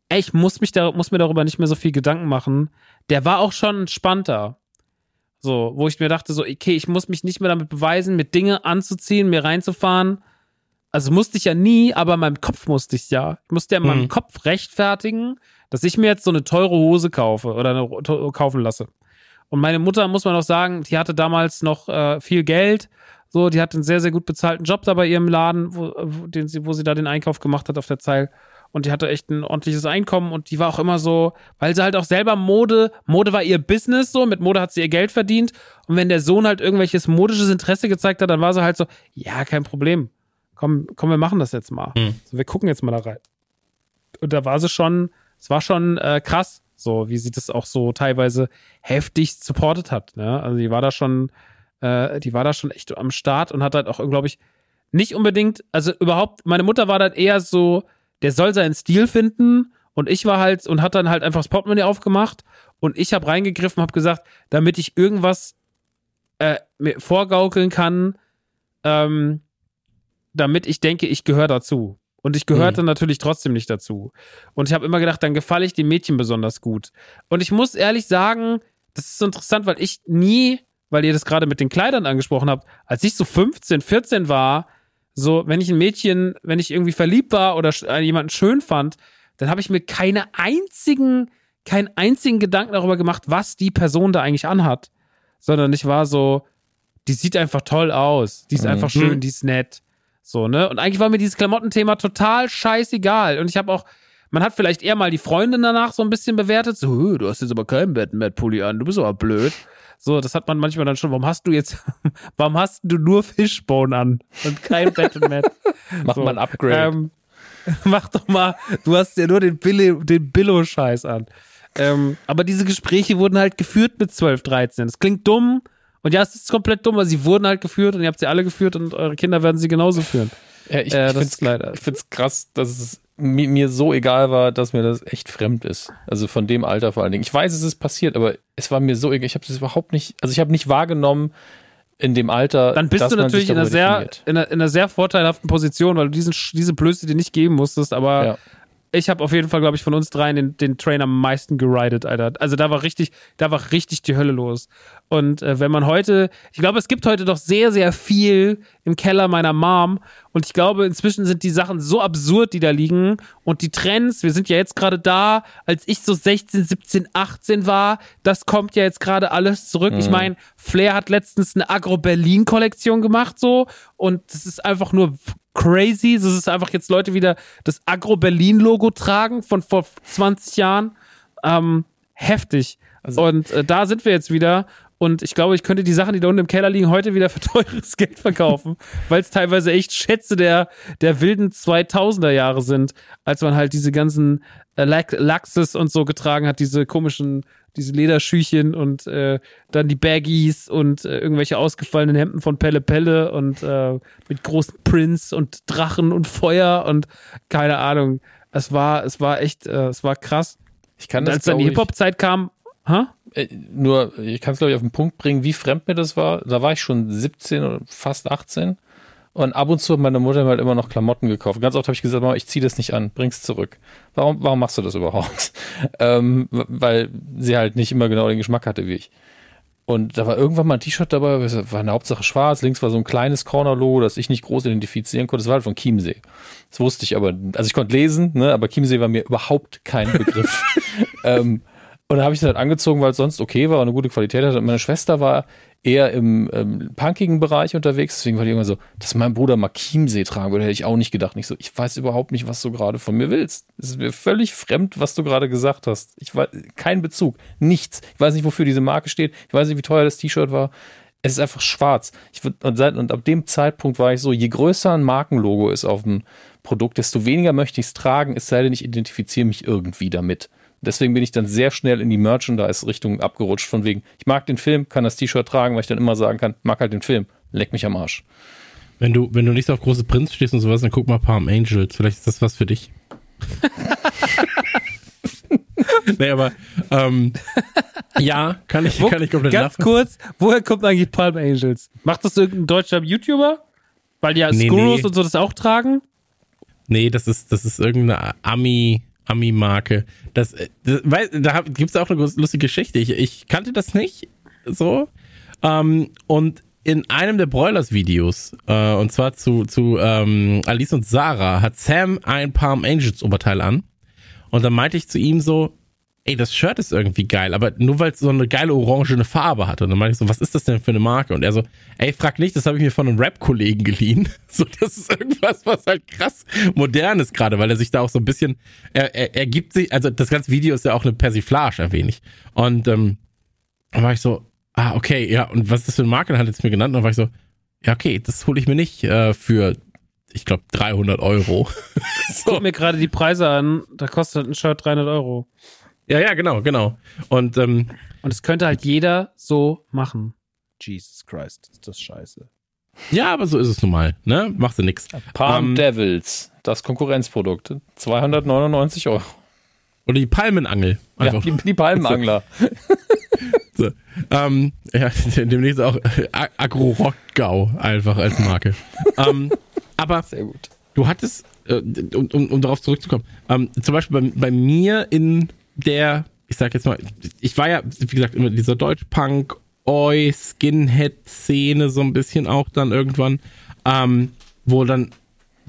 ey, ich muss, mich da, muss mir darüber nicht mehr so viel Gedanken machen, der war auch schon entspannter. So, wo ich mir dachte, so, okay, ich muss mich nicht mehr damit beweisen, mit Dinge anzuziehen, mir reinzufahren also musste ich ja nie, aber in meinem Kopf musste ich ja. Ich musste ja in meinem mhm. Kopf rechtfertigen, dass ich mir jetzt so eine teure Hose kaufe oder eine, kaufen lasse. Und meine Mutter, muss man auch sagen, die hatte damals noch äh, viel Geld. So, die hatte einen sehr, sehr gut bezahlten Job da bei ihrem Laden, wo, wo, den sie, wo sie da den Einkauf gemacht hat auf der Zeil. Und die hatte echt ein ordentliches Einkommen und die war auch immer so, weil sie halt auch selber Mode, Mode war ihr Business so, mit Mode hat sie ihr Geld verdient. Und wenn der Sohn halt irgendwelches modisches Interesse gezeigt hat, dann war sie halt so, ja, kein Problem komm, komm, wir machen das jetzt mal. Hm. So, wir gucken jetzt mal da rein. Und da war sie schon, es war schon äh, krass, So, wie sie das auch so teilweise heftig supportet hat. Ne? Also die war da schon, äh, die war da schon echt am Start und hat halt auch, glaube ich, nicht unbedingt, also überhaupt, meine Mutter war dann eher so, der soll seinen Stil finden und ich war halt und hat dann halt einfach das Portemonnaie aufgemacht und ich habe reingegriffen, habe gesagt, damit ich irgendwas äh, mir vorgaukeln kann, ähm, damit ich denke, ich gehöre dazu. Und ich gehörte mhm. natürlich trotzdem nicht dazu. Und ich habe immer gedacht, dann gefalle ich den Mädchen besonders gut. Und ich muss ehrlich sagen, das ist so interessant, weil ich nie, weil ihr das gerade mit den Kleidern angesprochen habt, als ich so 15, 14 war, so, wenn ich ein Mädchen, wenn ich irgendwie verliebt war oder äh, jemanden schön fand, dann habe ich mir keine einzigen, keinen einzigen Gedanken darüber gemacht, was die Person da eigentlich anhat. Sondern ich war so, die sieht einfach toll aus, die ist mhm. einfach schön, die ist nett. So, ne? Und eigentlich war mir dieses Klamottenthema total scheißegal. Und ich habe auch, man hat vielleicht eher mal die Freundin danach so ein bisschen bewertet. So, du hast jetzt aber keinen Batman-Pulli an, du bist aber blöd. So, das hat man manchmal dann schon. Warum hast du jetzt, warum hast du nur Fishbone an und kein Batman? Mach so, mal ein Upgrade. Ähm, mach doch mal, du hast ja nur den, Billo, den Billo-Scheiß an. Ähm, aber diese Gespräche wurden halt geführt mit 12, 13. Das klingt dumm, und ja, es ist komplett dumm, weil sie wurden halt geführt und ihr habt sie alle geführt und eure Kinder werden sie genauso führen. Ja, ich, äh, ich finde es krass, dass es mir, mir, so egal war, dass mir das echt fremd ist. Also von dem Alter vor allen Dingen. Ich weiß, es ist passiert, aber es war mir so egal. Ich habe das überhaupt nicht, also ich habe nicht wahrgenommen in dem Alter. Dann bist du natürlich in einer, sehr, in einer, in, einer, sehr vorteilhaften Position, weil du diesen, diese Blöße dir nicht geben musstest, aber ja ich habe auf jeden Fall, glaube ich, von uns dreien den, den Train am meisten geridet, Alter. Also da war richtig, da war richtig die Hölle los. Und äh, wenn man heute, ich glaube, es gibt heute doch sehr, sehr viel im Keller meiner Mom. Und ich glaube, inzwischen sind die Sachen so absurd, die da liegen. Und die Trends, wir sind ja jetzt gerade da, als ich so 16, 17, 18 war, das kommt ja jetzt gerade alles zurück. Mhm. Ich meine, Flair hat letztens eine Agro-Berlin-Kollektion gemacht, so. Und das ist einfach nur crazy. Es ist einfach jetzt Leute wieder das Agro-Berlin-Logo tragen von vor 20 Jahren. Ähm, heftig. Also, und äh, da sind wir jetzt wieder. Und ich glaube, ich könnte die Sachen, die da unten im Keller liegen, heute wieder für teures Geld verkaufen, weil es teilweise echt Schätze der, der wilden 2000er Jahre sind, als man halt diese ganzen äh, Laxes und so getragen hat, diese komischen diese Lederschüchen und äh, dann die Baggies und äh, irgendwelche ausgefallenen Hemden von Pelle Pelle und äh, mit großen Prints und Drachen und Feuer und keine Ahnung. Es war, es war echt, äh, es war krass. Ich kann das, als dann die Hip-Hop-Zeit kam, ha? Äh, nur, ich kann es glaube ich auf den Punkt bringen, wie fremd mir das war. Da war ich schon 17 oder fast 18 und ab und zu hat meine Mutter mir halt immer noch Klamotten gekauft. Ganz oft habe ich gesagt, Mama, ich ziehe das nicht an, bring's zurück. Warum, warum machst du das überhaupt? ähm, weil sie halt nicht immer genau den Geschmack hatte wie ich. Und da war irgendwann mal ein T-Shirt dabei, war eine Hauptsache schwarz, links war so ein kleines Corner-Logo, das ich nicht groß identifizieren konnte. Das war halt von Chiemsee. Das wusste ich aber, also ich konnte lesen, ne, aber Chiemsee war mir überhaupt kein Begriff. ähm, und da habe ich es halt angezogen, weil es sonst okay war und eine gute Qualität hatte. Und meine Schwester war eher im ähm, punkigen Bereich unterwegs. Deswegen war die immer so, dass mein Bruder mal Chiemsee tragen würde, hätte ich auch nicht gedacht. Nicht so, ich weiß überhaupt nicht, was du gerade von mir willst. Es ist mir völlig fremd, was du gerade gesagt hast. Ich weiß, kein Bezug, nichts. Ich weiß nicht, wofür diese Marke steht. Ich weiß nicht, wie teuer das T-Shirt war. Es ist einfach schwarz. Ich und, seit, und ab dem Zeitpunkt war ich so, je größer ein Markenlogo ist auf dem Produkt, desto weniger möchte ich es tragen, es sei denn, ich identifiziere mich irgendwie damit. Deswegen bin ich dann sehr schnell in die Merchandise-Richtung abgerutscht, von wegen, ich mag den Film, kann das T-Shirt tragen, weil ich dann immer sagen kann, mag halt den Film, leck mich am Arsch. Wenn du, wenn du nicht auf große Prinz stehst und sowas, dann guck mal Palm Angels, vielleicht ist das was für dich. nee, aber ähm, ja, kann ich, Wo, kann ich komplett Ganz kurz, woher kommt eigentlich Palm Angels? Macht das irgendein deutscher YouTuber? Weil die ja nee, Skurrus nee. und so das auch tragen? Nee, das ist, das ist irgendeine Ami, Ami-Marke. Das, äh, das, da gibt es auch eine lustige Geschichte. Ich, ich kannte das nicht so. Ähm, und in einem der Broilers-Videos, äh, und zwar zu, zu ähm, Alice und Sarah, hat Sam ein Palm Angels Oberteil an. Und dann meinte ich zu ihm so, ey, das Shirt ist irgendwie geil, aber nur weil es so eine geile orangene Farbe hat. Und dann meinte ich so, was ist das denn für eine Marke? Und er so, ey, frag nicht, das habe ich mir von einem Rap-Kollegen geliehen. So, das ist irgendwas, was halt krass modern ist gerade, weil er sich da auch so ein bisschen, er, er, er gibt sich, also das ganze Video ist ja auch eine Persiflage ein wenig. Und ähm, dann war ich so, ah, okay, ja, und was ist das für eine Marke? Dann hat er es mir genannt. Und dann war ich so, ja, okay, das hole ich mir nicht äh, für ich glaube 300 Euro. so. Guck mir gerade die Preise an, da kostet ein Shirt 300 Euro. Ja, ja, genau, genau. Und, ähm, und es könnte halt jeder so machen. Jesus Christ, ist das scheiße. Ja, aber so ist es nun mal, ne? Machst du nix. Palm ähm, Devils, das Konkurrenzprodukt. 299 Euro. Oder die Palmenangel. Einfach. Ja, die, die Palmenangler. so. ähm, ja, demnächst auch äh, Agro-Rottgau einfach als Marke. ähm, aber Sehr gut. du hattest, äh, um, um, um darauf zurückzukommen, ähm, zum Beispiel bei, bei mir in der, ich sag jetzt mal, ich war ja, wie gesagt, immer dieser Deutschpunk, Oi, Skinhead-Szene so ein bisschen auch dann irgendwann, ähm, wo dann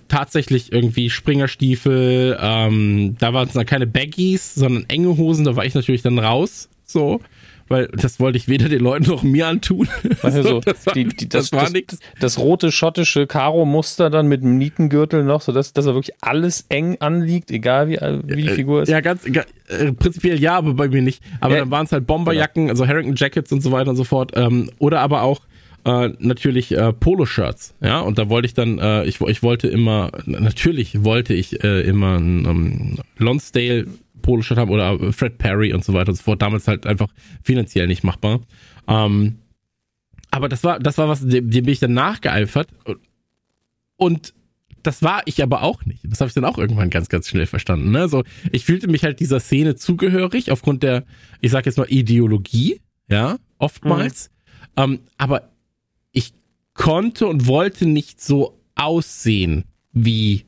tatsächlich irgendwie Springerstiefel, ähm, da waren es dann keine Baggies, sondern enge Hosen, da war ich natürlich dann raus, so weil das wollte ich weder den Leuten noch mir antun. Also das, war, die, die, das, das, das, das, rote schottische Karo-Muster dann mit einem Nietengürtel noch, sodass dass er wirklich alles eng anliegt, egal wie, wie die äh, Figur ist. Ja, ganz äh, prinzipiell ja, aber bei mir nicht. Aber ja. dann waren es halt Bomberjacken, genau. also Harrington Jackets und so weiter und so fort. Ähm, oder aber auch äh, natürlich äh, Poloshirts, ja, und da wollte ich dann, äh, ich, ich wollte immer, natürlich wollte ich äh, immer ein ähm, Lonsdale Poloshirt haben oder Fred Perry und so weiter und so fort. Damals halt einfach finanziell nicht machbar. Ähm, aber das war, das war was, dem, dem bin ich dann nachgeeifert. Und das war ich aber auch nicht. Das habe ich dann auch irgendwann ganz, ganz schnell verstanden. Ne? Ich fühlte mich halt dieser Szene zugehörig aufgrund der, ich sag jetzt mal, Ideologie, ja, oftmals. Mhm. Ähm, aber ich konnte und wollte nicht so aussehen wie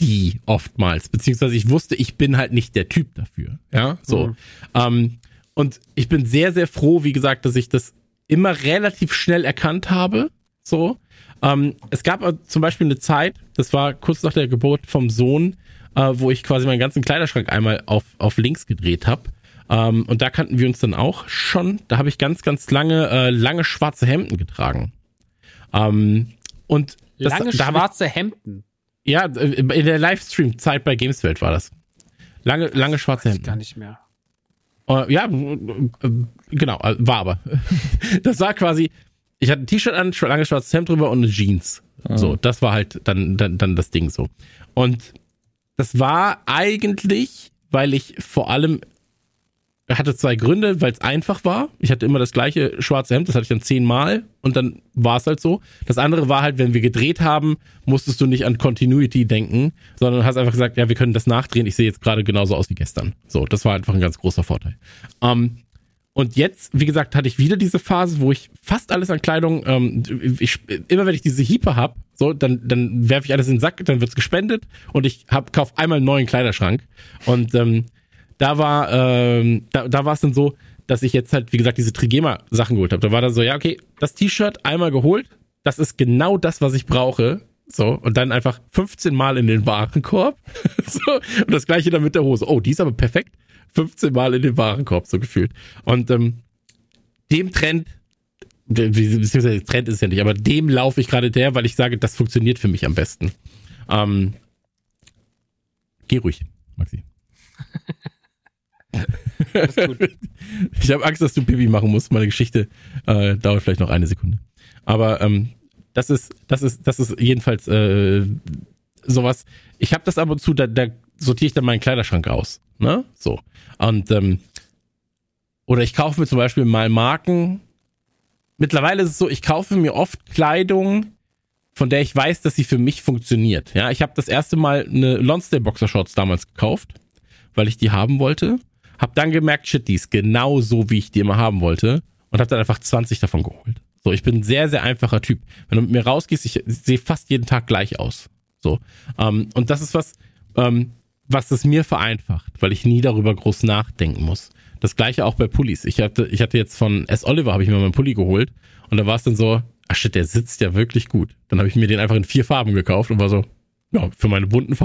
die oftmals, beziehungsweise ich wusste, ich bin halt nicht der Typ dafür. Ja, so. Mhm. Ähm, und ich bin sehr, sehr froh, wie gesagt, dass ich das immer relativ schnell erkannt habe. So. Ähm, es gab zum Beispiel eine Zeit, das war kurz nach der Geburt vom Sohn, äh, wo ich quasi meinen ganzen Kleiderschrank einmal auf, auf links gedreht habe. Ähm, und da kannten wir uns dann auch schon. Da habe ich ganz, ganz lange, äh, lange schwarze Hemden getragen. Ähm, und das, lange da schwarze Hemden. Ja, in der Livestream-Zeit bei Gameswelt war das. Lange, lange schwarze Hemden. Gar nicht mehr. Uh, ja, genau, äh, war aber. Das war quasi, ich hatte ein T-Shirt an, lange schwarzes Hemd drüber und eine Jeans. Mhm. So, das war halt dann, dann, dann das Ding so. Und das war eigentlich, weil ich vor allem hatte zwei Gründe, weil es einfach war. Ich hatte immer das gleiche schwarze Hemd, das hatte ich dann zehnmal und dann war es halt so. Das andere war halt, wenn wir gedreht haben, musstest du nicht an Continuity denken, sondern hast einfach gesagt, ja, wir können das nachdrehen. Ich sehe jetzt gerade genauso aus wie gestern. So, das war einfach ein ganz großer Vorteil. Ähm, und jetzt, wie gesagt, hatte ich wieder diese Phase, wo ich fast alles an Kleidung, ähm, ich, immer wenn ich diese Hiepe hab, so, dann, dann werfe ich alles in den Sack, dann wird's gespendet und ich hab, kauf einmal einen neuen Kleiderschrank. Und ähm, da war, ähm, da, da war es dann so, dass ich jetzt halt, wie gesagt, diese Trigema-Sachen geholt habe. Da war dann so, ja, okay, das T-Shirt einmal geholt, das ist genau das, was ich brauche. So, und dann einfach 15 Mal in den Warenkorb. so, und das gleiche dann mit der Hose. Oh, die ist aber perfekt. 15 Mal in den Warenkorb, so gefühlt. Und ähm, dem Trend, beziehungsweise Trend ist ja nicht, aber dem laufe ich gerade hinterher, weil ich sage, das funktioniert für mich am besten. Ähm, geh ruhig, Maxi. ich habe Angst, dass du Pipi machen musst. Meine Geschichte äh, dauert vielleicht noch eine Sekunde. Aber ähm, das ist, das ist, das ist jedenfalls äh, sowas. Ich habe das ab und zu, da, da sortiere ich dann meinen Kleiderschrank aus. Ne? So. Und ähm, oder ich kaufe mir zum Beispiel mal Marken. Mittlerweile ist es so, ich kaufe mir oft Kleidung, von der ich weiß, dass sie für mich funktioniert. Ja, ich habe das erste Mal eine Lonsdale Boxershorts damals gekauft, weil ich die haben wollte. Hab dann gemerkt, shit, die ist genau so, wie ich die immer haben wollte. Und hab dann einfach 20 davon geholt. So, ich bin ein sehr, sehr einfacher Typ. Wenn du mit mir rausgehst, ich sehe fast jeden Tag gleich aus. So. Ähm, und das ist was, ähm, was es mir vereinfacht, weil ich nie darüber groß nachdenken muss. Das gleiche auch bei Pullis. Ich hatte, ich hatte jetzt von S. Oliver habe ich mir meinen Pulli geholt und da war es dann so, ach shit, der sitzt ja wirklich gut. Dann habe ich mir den einfach in vier Farben gekauft und war so, ja, für meine bunten,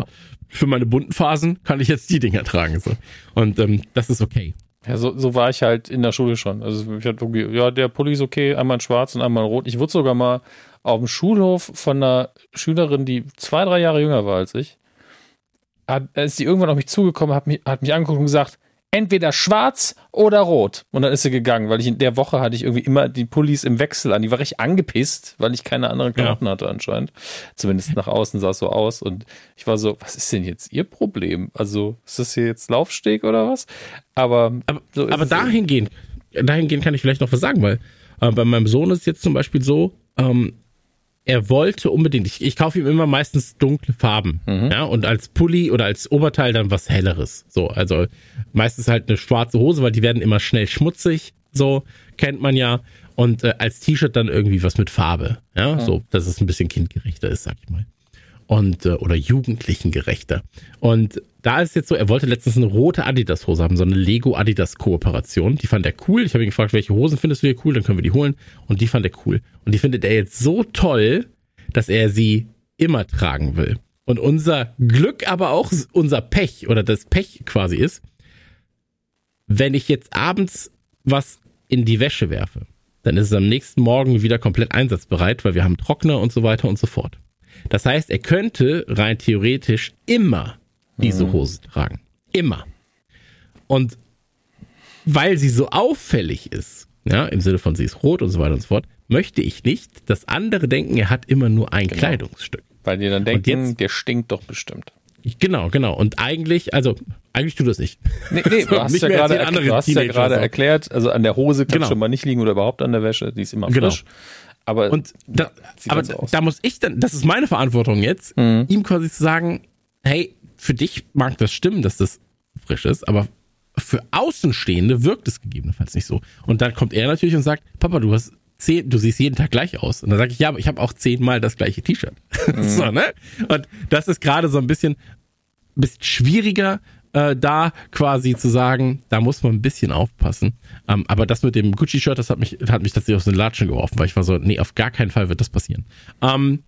für meine bunten Phasen kann ich jetzt die Dinger tragen. So. Und ähm, das ist okay. Ja, so, so war ich halt in der Schule schon. Also ich hatte irgendwie, ja, der Pulli ist okay, einmal in schwarz und einmal in rot. Ich wurde sogar mal auf dem Schulhof von einer Schülerin, die zwei, drei Jahre jünger war als ich, hat, ist sie irgendwann auf mich zugekommen, hat mich, hat mich angeguckt und gesagt, entweder schwarz oder rot. Und dann ist sie gegangen, weil ich in der Woche hatte ich irgendwie immer die Pullis im Wechsel an. Die war richtig angepisst, weil ich keine anderen Klamotten ja. hatte anscheinend. Zumindest nach außen sah es so aus. Und ich war so, was ist denn jetzt ihr Problem? Also ist das hier jetzt Laufsteg oder was? Aber, aber, so aber dahingehend, dahingehend kann ich vielleicht noch was sagen, weil äh, bei meinem Sohn ist es jetzt zum Beispiel so, ähm, er wollte unbedingt, ich, ich kaufe ihm immer meistens dunkle Farben, mhm. ja, und als Pulli oder als Oberteil dann was helleres. So, also meistens halt eine schwarze Hose, weil die werden immer schnell schmutzig, so kennt man ja. Und äh, als T-Shirt dann irgendwie was mit Farbe, ja, mhm. so, dass es ein bisschen kindgerechter ist, sag ich mal. Und, äh, oder jugendlichengerechter. Und da ist jetzt so, er wollte letztens eine rote Adidas-Hose haben, so eine Lego-Adidas-Kooperation. Die fand er cool. Ich habe ihn gefragt, welche Hosen findest du hier cool? Dann können wir die holen. Und die fand er cool. Und die findet er jetzt so toll, dass er sie immer tragen will. Und unser Glück, aber auch unser Pech oder das Pech quasi ist, wenn ich jetzt abends was in die Wäsche werfe, dann ist es am nächsten Morgen wieder komplett einsatzbereit, weil wir haben Trockner und so weiter und so fort. Das heißt, er könnte rein theoretisch immer diese mhm. Hose tragen. Immer. Und weil sie so auffällig ist, ja, im Sinne von sie ist rot und so weiter und so fort, möchte ich nicht, dass andere denken, er hat immer nur ein genau. Kleidungsstück. Weil die dann denken, jetzt, der stinkt doch bestimmt. Genau, genau. Und eigentlich, also eigentlich tut das nicht. Nee, nee, du hast ja gerade, du hast ja gerade erklärt, also an der Hose kann genau. schon mal nicht liegen oder überhaupt an der Wäsche, die ist immer genau. Aber, und da, aber so da muss ich dann, das ist meine Verantwortung jetzt, mhm. ihm quasi zu sagen, hey, für dich mag das stimmen, dass das frisch ist, aber für Außenstehende wirkt es gegebenenfalls nicht so. Und dann kommt er natürlich und sagt, Papa, du hast zehn, du siehst jeden Tag gleich aus. Und dann sage ich, ja, aber ich habe auch zehnmal das gleiche T-Shirt. Mhm. so, ne? Und das ist gerade so ein bisschen, bisschen schwieriger, äh, da quasi zu sagen, da muss man ein bisschen aufpassen. Ähm, aber das mit dem Gucci-Shirt, das hat mich, hat mich tatsächlich aus den Latschen geworfen, weil ich war so, nee, auf gar keinen Fall wird das passieren. Ähm,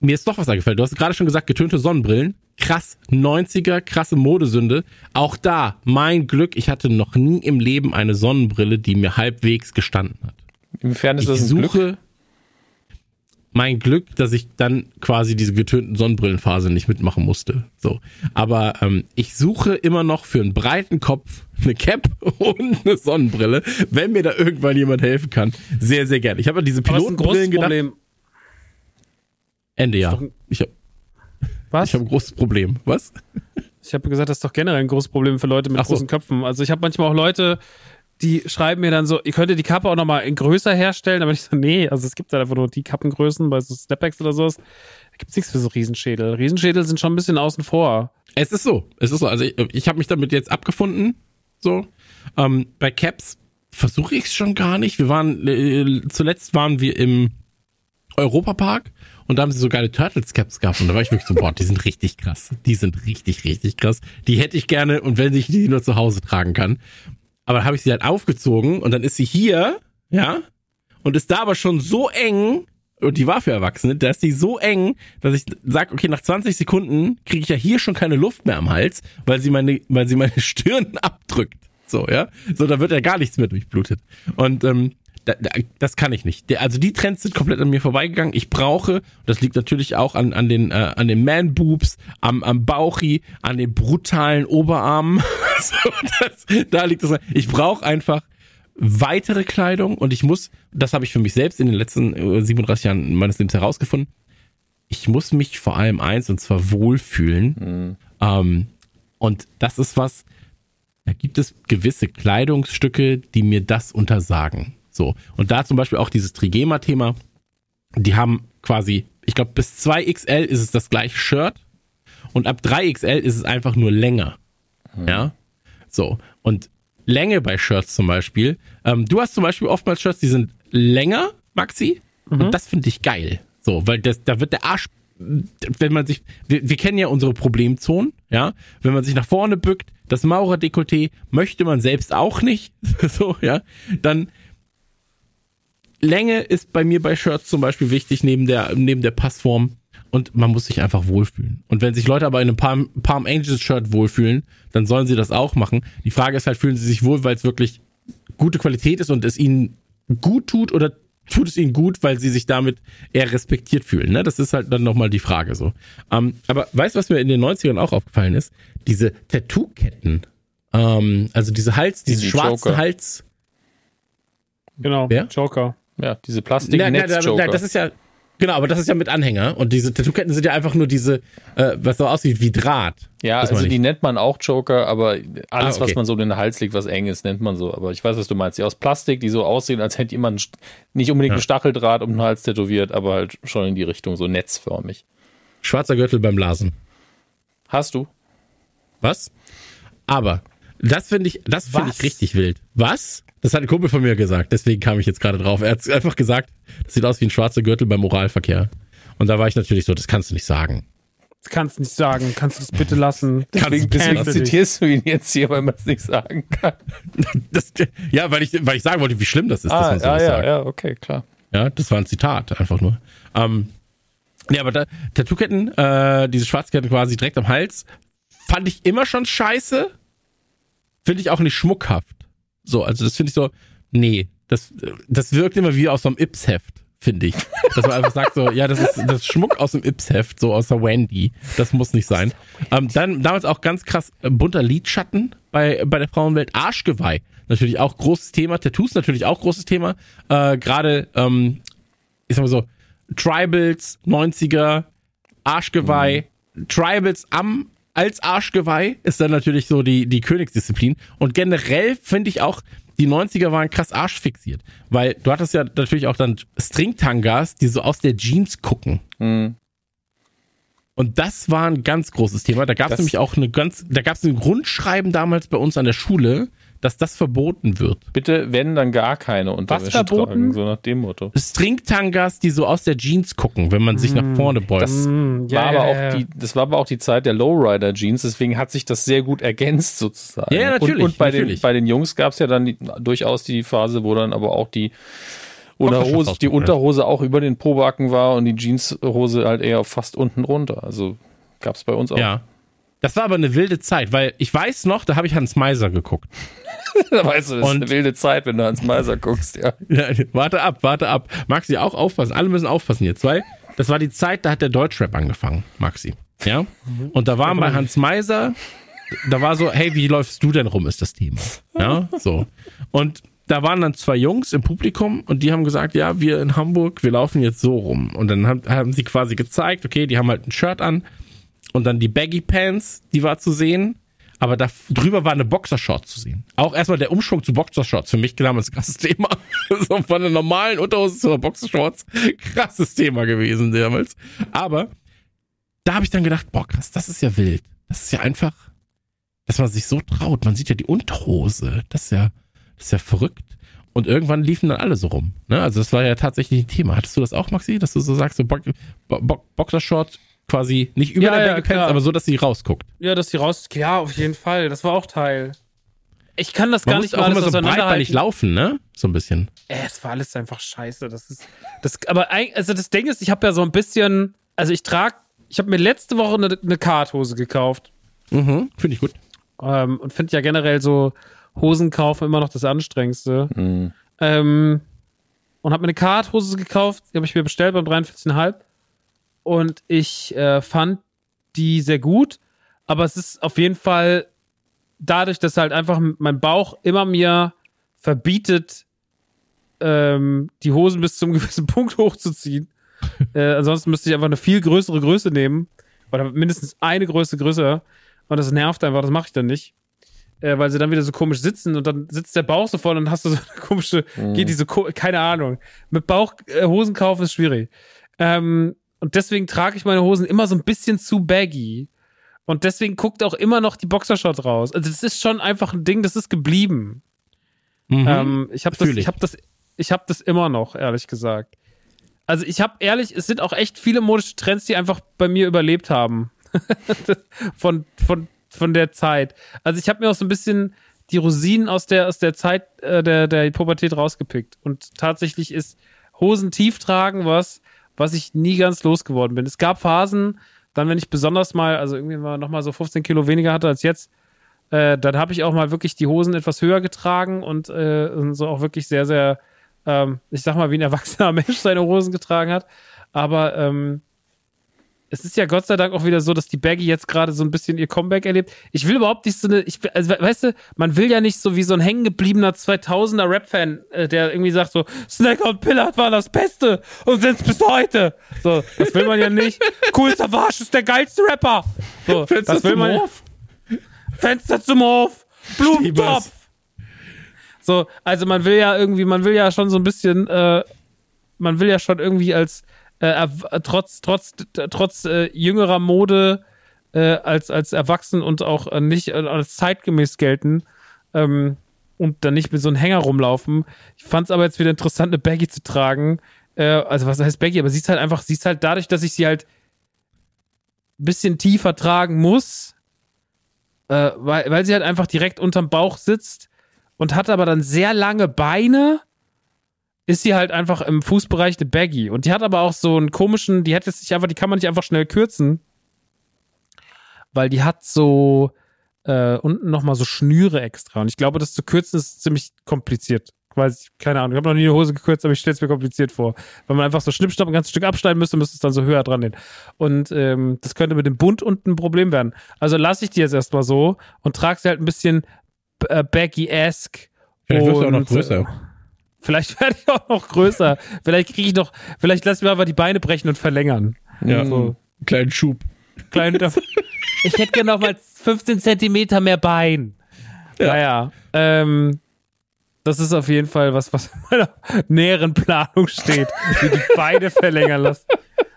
mir ist doch was eingefallen. Du hast gerade schon gesagt, getönte Sonnenbrillen. Krass, 90er, krasse Modesünde. Auch da, mein Glück, ich hatte noch nie im Leben eine Sonnenbrille, die mir halbwegs gestanden hat. Inwiefern ist ich das ein suche Glück? Mein Glück, dass ich dann quasi diese getönten Sonnenbrillenphase nicht mitmachen musste. So, aber ähm, ich suche immer noch für einen breiten Kopf eine Cap und eine Sonnenbrille, wenn mir da irgendwann jemand helfen kann. Sehr, sehr gerne. Ich habe an diese Pilotenbrillen gedacht. Problem. Ende Jahr. Ich habe was? Ich habe ein großes Problem. Was? Ich habe gesagt, das ist doch generell ein großes Problem für Leute mit so. großen Köpfen. Also ich habe manchmal auch Leute, die schreiben mir dann so, ihr könntet die Kappe auch nochmal in größer herstellen, aber ich so, nee, also es gibt da einfach nur die Kappengrößen bei so Snapbacks oder sowas. Da gibt's nichts für so Riesenschädel. Riesenschädel sind schon ein bisschen außen vor. Es ist so, es ist so. Also ich, ich habe mich damit jetzt abgefunden. So. Ähm, bei Caps versuche ich es schon gar nicht. Wir waren, äh, zuletzt waren wir im Europapark und da haben sie so geile Turtles Caps gehabt und da war ich wirklich so, boah, die sind richtig krass. Die sind richtig, richtig krass. Die hätte ich gerne und wenn ich die nur zu Hause tragen kann. Aber habe ich sie halt aufgezogen und dann ist sie hier, ja, und ist da aber schon so eng, und die war für Erwachsene, da ist die so eng, dass ich sag, okay, nach 20 Sekunden kriege ich ja hier schon keine Luft mehr am Hals, weil sie meine, weil sie meine Stirn abdrückt. So, ja. So, da wird ja gar nichts mehr durchblutet. Und ähm, das kann ich nicht. Also die Trends sind komplett an mir vorbeigegangen. Ich brauche, das liegt natürlich auch an, an den, äh, an den Man-Boobs, am, am Bauchi, an den brutalen Oberarmen. so, das, da liegt das. Ich brauche einfach weitere Kleidung und ich muss, das habe ich für mich selbst in den letzten 37 äh, Jahren meines Lebens herausgefunden, ich muss mich vor allem eins und zwar wohlfühlen. Mhm. Ähm, und das ist was, da gibt es gewisse Kleidungsstücke, die mir das untersagen. So. Und da zum Beispiel auch dieses Trigema-Thema. Die haben quasi, ich glaube, bis 2XL ist es das gleiche Shirt. Und ab 3XL ist es einfach nur länger. Mhm. Ja. So. Und Länge bei Shirts zum Beispiel. Ähm, du hast zum Beispiel oftmals Shirts, die sind länger, Maxi. Mhm. Und das finde ich geil. So, weil das, da wird der Arsch, wenn man sich, wir, wir kennen ja unsere Problemzonen, ja. Wenn man sich nach vorne bückt, das Maurer-Dekolleté möchte man selbst auch nicht. so, ja. Dann Länge ist bei mir bei Shirts zum Beispiel wichtig, neben der, neben der Passform. Und man muss sich einfach wohlfühlen. Und wenn sich Leute aber in einem Palm, Palm Angels Shirt wohlfühlen, dann sollen sie das auch machen. Die Frage ist halt, fühlen sie sich wohl, weil es wirklich gute Qualität ist und es ihnen gut tut oder tut es ihnen gut, weil sie sich damit eher respektiert fühlen. Ne? Das ist halt dann nochmal die Frage so. Ähm, aber weißt du, was mir in den 90ern auch aufgefallen ist? Diese Tattoo-Ketten Ähm, also diese Hals, diese Diesen schwarzen Joker. Hals. Genau, Wer? Joker. Ja, diese plastik netz nein, nein, das ist ja, genau, aber das ist ja mit Anhänger. Und diese Tattoo-Ketten sind ja einfach nur diese, äh, was so aussieht wie Draht. Ja, also die nennt man auch Joker, aber alles, Ah, okay. was man so in den Hals legt, was eng ist, nennt man so. Aber ich weiß, was du meinst. Die aus Plastik, die so aussehen, als hätte jemand nicht unbedingt Ja. einen Stacheldraht um den Hals tätowiert, aber halt schon in die Richtung, so netzförmig. Schwarzer Gürtel beim Blasen. Hast du? Was? Aber das finde ich, das finde ich richtig wild. Was? Das hat ein Kumpel von mir gesagt, deswegen kam ich jetzt gerade drauf. Er hat einfach gesagt, das sieht aus wie ein schwarzer Gürtel beim Oralverkehr. Und da war ich natürlich so, das kannst du nicht sagen. Das kannst du nicht sagen. Kannst du das bitte lassen? Deswegen- Deswegen zitierst du ihn jetzt hier, weil man es nicht sagen kann. Das, ja, weil ich, weil ich sagen wollte, wie schlimm das ist, dass Ah, man sowas ja, ja, sagt. ja, okay, klar. Ja, das war ein Zitat, einfach nur. Ähm, ja, aber da, Tattoo-Ketten, äh, diese Schwarzketten quasi direkt am Hals, fand ich immer schon scheiße. Finde ich auch nicht schmuckhaft. So, also das finde ich so, nee, das, das wirkt immer wie aus so einem Ips-Heft, finde ich. Dass man einfach sagt so, ja, das ist das ist Schmuck aus dem Ips-Heft, so aus der Wendy. Das muss nicht sein. Ähm, dann damals auch ganz krass äh, bunter Lidschatten bei, bei der Frauenwelt. Arschgeweih, natürlich auch großes Thema. Tattoos natürlich auch großes Thema. Äh, Gerade, ähm, ich sag mal so, Tribals, 90er, Arschgeweih, Tribals am als Arschgeweih ist dann natürlich so die, die Königsdisziplin. Und generell finde ich auch, die 90er waren krass arschfixiert. Weil du hattest ja natürlich auch dann Stringtangas, die so aus der Jeans gucken. Hm. Und das war ein ganz großes Thema. Da gab es nämlich auch eine ganz, da gab es ein Grundschreiben damals bei uns an der Schule, dass das verboten wird. Bitte, wenn, dann gar keine Unterwäsche verboten? tragen, so nach dem Motto. Stringtangas, die so aus der Jeans gucken, wenn man sich nach vorne beugt. Das Mm, ja, war ja, aber ja, auch ja. die, das war aber auch die Zeit der Lowrider-Jeans, deswegen hat sich das sehr gut ergänzt sozusagen. Ja, natürlich, Und, und bei, Den, natürlich. bei den Jungs gab es ja dann die, durchaus die Phase, wo dann aber auch die Unterhose, Boxershorts die Unterhose auch über den Pobacken war und die Jeanshose halt eher fast unten runter. Also gab es bei uns auch. Ja. Das war aber eine wilde Zeit, weil ich weiß noch, da habe ich Hans Meiser geguckt. da weißt du, das ist Und- eine wilde Zeit, wenn du ans Meiser guckst, ja. Ja, warte ab, warte ab. Maxi, auch aufpassen. Alle müssen aufpassen jetzt, weil das war die Zeit, da hat der Deutschrap angefangen, Maxi. Ja? Und da waren bei Hans Meiser, da war so, hey, wie läufst du denn rum, ist das Thema. Ja, so. Und da waren dann zwei Jungs im Publikum und die haben gesagt, ja, wir in Hamburg, wir laufen jetzt so rum. Und dann haben, haben sie quasi gezeigt, okay, die haben halt ein Shirt an und dann die Baggy Pants, die war zu sehen. Aber da drüber war eine Boxershort zu sehen. Auch erstmal der Umschwung zu Boxershorts. Für mich damals krasses Thema. so von der normalen Unterhose zu Boxershorts. Krasses Thema gewesen damals. Aber da habe ich dann gedacht, boah, krass, das ist ja wild. Das ist ja einfach, dass man sich so traut. Man sieht ja die Unterhose. Das ist ja, das ist ja verrückt. Und irgendwann liefen dann alle so rum. Ne? Also das war ja tatsächlich ein Thema. Hattest du das auch, Maxi? Dass du so sagst, so Bo Bo Boxershort quasi nicht über Ja, der ja, Baggy Pants, aber so, dass sie rausguckt. Ja, dass die raus. Ja, auf jeden Fall. Das war auch Teil. Ich kann das Man gar muss nicht auch mal immer alles so breitbeinig laufen, ne? So ein bisschen. Äh, es war alles einfach scheiße. Das ist. Das, aber also das Ding ist, ich habe ja so ein bisschen. Also ich trage. Ich habe mir letzte Woche eine, eine Karthose gekauft. Mhm, finde ich gut. Ähm, und finde ja generell so Hosen kaufen immer noch das Anstrengendste. Mhm. Ähm, und habe mir eine Karthose gekauft, die habe ich mir bestellt beim 43,5. Und ich äh, fand die sehr gut, aber es ist auf jeden Fall dadurch, dass halt einfach mein Bauch immer mir verbietet, ähm, die Hosen bis zum gewissen Punkt hochzuziehen. äh, ansonsten müsste ich einfach eine viel größere Größe nehmen. Oder mindestens eine Größe größer. Und das nervt einfach, das mache ich dann nicht. Äh, weil sie dann wieder so komisch sitzen und dann sitzt der Bauch so voll und dann hast du so eine komische, geht die so, ko- keine Ahnung. Mit Bauch äh, Hosen kaufen ist schwierig. Ähm, und deswegen trage ich meine Hosen immer so ein bisschen zu baggy. Und deswegen guckt auch immer noch die Boxershot raus. Also das ist schon einfach ein Ding, das ist geblieben. Mhm. Ähm, ich habe das, ich. ich habe das, ich habe das immer noch, ehrlich gesagt. Also ich habe ehrlich, es sind auch echt viele modische Trends, die einfach bei mir überlebt haben von von von der Zeit. Also ich habe mir auch so ein bisschen die Rosinen aus der aus der Zeit äh, der der Pubertät rausgepickt und tatsächlich ist Hosen tief tragen was, was ich nie ganz losgeworden bin. Es gab Phasen, dann wenn ich besonders mal, also irgendwie mal noch mal so 15 Kilo weniger hatte als jetzt, äh, dann habe ich auch mal wirklich die Hosen etwas höher getragen und, äh, und so auch wirklich sehr, sehr, ähm, ich sag mal, wie ein erwachsener Mensch seine Hosen getragen hat. Aber ähm, es ist ja Gott sei Dank auch wieder so, dass die Baggy jetzt gerade so ein bisschen ihr Comeback erlebt. Ich will überhaupt nicht so eine, ich, also, weißt du, man will ja nicht so wie so ein hängengebliebener 2000er Rap-Fan, äh, der irgendwie sagt so, Snacker und Pillard war das Beste und sind's bis heute. So, das will man ja nicht. Cool Savage ist der geilste Rapper. So, Fenster das will zum man. Hof. Fenster zum Hof, Blumentopf. So, also man will ja irgendwie, man will ja schon so ein bisschen, äh, man will ja schon irgendwie als äh, erw- trotz trotz trotz äh, jüngerer Mode äh, als als erwachsen und auch äh, nicht äh, als zeitgemäß gelten ähm, und dann nicht mit so einem Hänger rumlaufen. Ich fand es aber jetzt wieder interessant, eine Baggy zu tragen. Äh, also was heißt Baggy? Aber sie ist halt einfach, sie ist halt dadurch, dass ich sie halt ein bisschen tiefer tragen muss, äh, weil, weil sie halt einfach direkt unterm Bauch sitzt und hat aber dann sehr lange Beine ist sie halt einfach im Fußbereich eine Baggy. Und die hat aber auch so einen komischen, die hätte sich einfach, die kann man nicht einfach schnell kürzen. Weil die hat so äh, unten nochmal so Schnüre extra. Und ich glaube, das zu kürzen ist ziemlich kompliziert. Weiß ich, keine Ahnung. Ich habe noch nie eine Hose gekürzt, aber ich stelle es mir kompliziert vor. Weil man einfach so schnippschnapp ein ganzes Stück abschneiden müsste, müsste es dann so höher dran gehen. Und ähm, das könnte mit dem Bund unten ein Problem werden. Also lasse ich die jetzt erstmal so und trage sie halt ein bisschen äh, baggy-esque. Vielleicht wirst du auch noch Und, größer. Vielleicht werde ich auch noch größer. Vielleicht kriege ich noch, vielleicht lassen wir einfach die Beine brechen und verlängern. Ja, so. einen kleinen Schub. Klein, ich hätte gerne noch mal 15 Zentimeter mehr Bein. Ja. Naja, ähm, das ist auf jeden Fall was, was in meiner näheren Planung steht, wie die Beine verlängern lassen.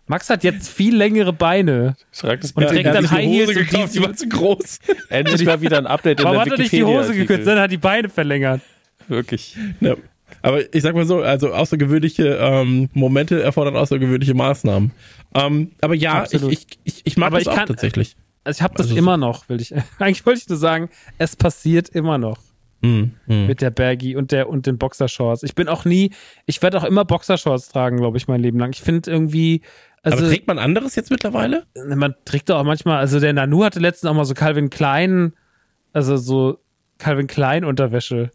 Max hat jetzt viel längere Beine. Schreibt es Und trägt Er dann High Heels gekauft, die- die war zu groß. Endlich mal wieder ein Update in Warum der hat er nicht die Hose gekürzt? Dann hat die Beine verlängert. Wirklich. Ja. Aber ich sag mal so, also außergewöhnliche ähm, Momente erfordern außergewöhnliche Maßnahmen. Ähm, aber ja, ich, ich, ich, ich mag Aber das ich auch kann- tatsächlich. Also ich habe das Also so- immer noch, will ich. Eigentlich wollte ich nur sagen, es passiert immer noch. Hm, hm. mit der Baggy und der und den Boxershorts. Ich bin auch nie, ich werde auch immer Boxershorts tragen, glaube ich, mein Leben lang. Ich finde irgendwie, also aber trägt man anderes jetzt mittlerweile? man trägt doch auch manchmal, also der Nanu hatte letztens auch mal so Calvin Klein, also so Calvin Klein Unterwäsche.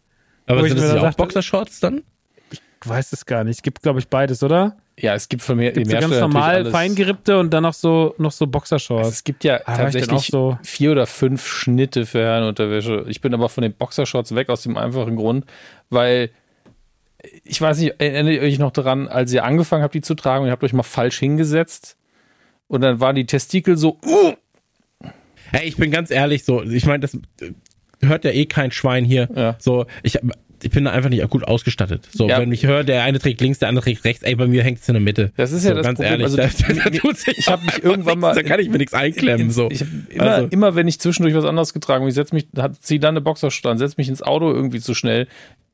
Aber sind das dann nicht auch Boxershorts dann? Ich weiß es gar nicht. Es gibt, glaube ich, beides, oder? Ja, es gibt von mir Gibt so ganz normal feingerippte und dann noch so, noch so Also Boxershorts. es gibt ja Ah, ich denn tatsächlich auch so? vier oder fünf Schnitte für Herrenunterwäsche. Ich bin aber von den Boxershorts weg aus dem einfachen Grund, weil ich weiß nicht, erinnert ihr euch noch daran, als ihr angefangen habt, die zu tragen und ihr habt euch mal falsch hingesetzt und dann waren die Testikel so, uh, Hey, ich bin ganz ehrlich, so, ich meine, das äh, hört ja eh kein Schwein hier. Ja. So, ich, ich bin da einfach nicht gut ausgestattet. So, Ja. wenn ich höre, der eine trägt links, der andere trägt rechts, ey, bei mir hängt es in der Mitte. Das ist so, ja das ganz Problem. ehrlich, Also, da, da, da tut sich ich hab mich irgendwann mal- da kann ich mir nichts einklemmen. So. Ich immer, Also- immer, wenn ich zwischendurch was anderes getragen habe, ich setze mich, hat, zieh dann eine Boxershort an, setze mich ins Auto irgendwie zu schnell,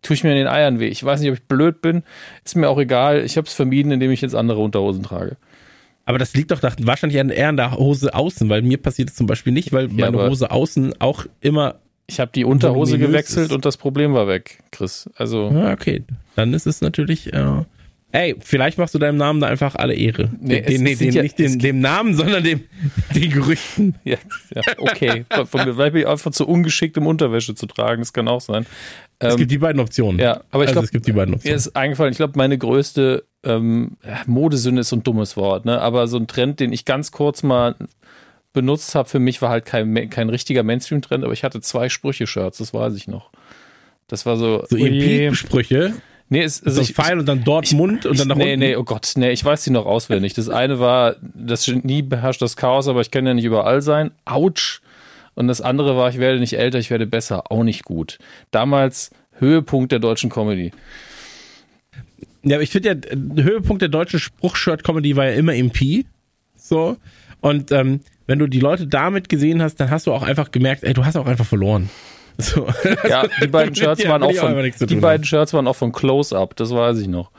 tue ich mir in den Eiern weh. Ich weiß nicht, ob ich blöd bin, ist mir auch egal. Ich habe es vermieden, indem ich jetzt andere Unterhosen trage. Aber das liegt doch wahrscheinlich eher an der Hose außen, weil mir passiert es zum Beispiel nicht, weil meine aber- Hose außen auch immer. Ich habe die Unterhose gewechselt ist. und das Problem war weg, Chris. Also Ja, okay. Dann ist es natürlich. Äh, ey, vielleicht machst du deinem Namen da einfach alle Ehre. Nee, den, es- den, es den, ja- nicht den, es- dem Namen, sondern dem, den Gerüchten. Ja, ja okay. Von, mir, vielleicht bin ich einfach zu ungeschickt, um Unterwäsche zu tragen. Das kann auch sein. Es Ähm, gibt die beiden Optionen. ja, aber ich also glaube, es gibt die beiden mir Optionen. ist eingefallen, ich glaube, meine größte ähm, Modesünde ist so ein dummes Wort, ne? Aber so ein Trend, den ich ganz kurz mal benutzt habe, für mich war halt kein, kein richtiger Mainstream-Trend, aber ich hatte zwei Sprüche-Shirts, das weiß ich noch. Das war so. So Oje. EMP-Sprüche, nee, es, also so ich, Pfeil und dann dort Mund und dann nach nee, unten. nee, oh Gott, nee, ich weiß die noch auswendig. Das eine war, das Genie beherrscht das Chaos, aber ich kann ja nicht überall sein. Autsch. Und das andere war, ich werde nicht älter, ich werde besser. Auch nicht gut. Damals Höhepunkt der deutschen Comedy. Ja, aber ich finde ja, der Höhepunkt der deutschen Spruchshirt-Comedy war ja immer EMP. So. Und ähm, wenn du die Leute damit gesehen hast, dann hast du auch einfach gemerkt, ey, du hast auch einfach verloren. So. Ja, die beiden Shirts waren auch von, die beiden Shirts waren auch von Close Up, das weiß ich noch.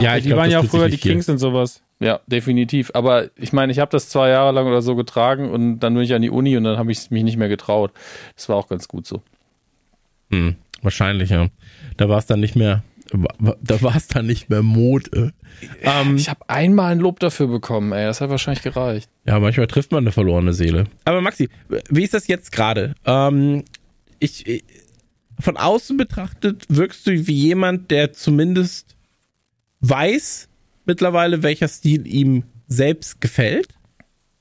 ja, ich die glaub, waren ja auch früher die. Kings und sowas. Ja, definitiv. Aber ich meine, ich habe das zwei Jahre lang oder so getragen und dann bin ich an die Uni und dann habe ich mich nicht mehr getraut. Das war auch ganz gut so. Hm, wahrscheinlich, ja. Da war es dann nicht mehr, da war es dann nicht mehr Mode. Ähm, Ich habe einmal ein Lob dafür bekommen, ey. Das hat wahrscheinlich gereicht. ja, manchmal trifft man eine verlorene Seele. Aber Maxi, wie ist das jetzt gerade? Ähm, ich, ich, von außen betrachtet wirkst du wie jemand, der zumindest weiß mittlerweile, welcher Stil ihm selbst gefällt.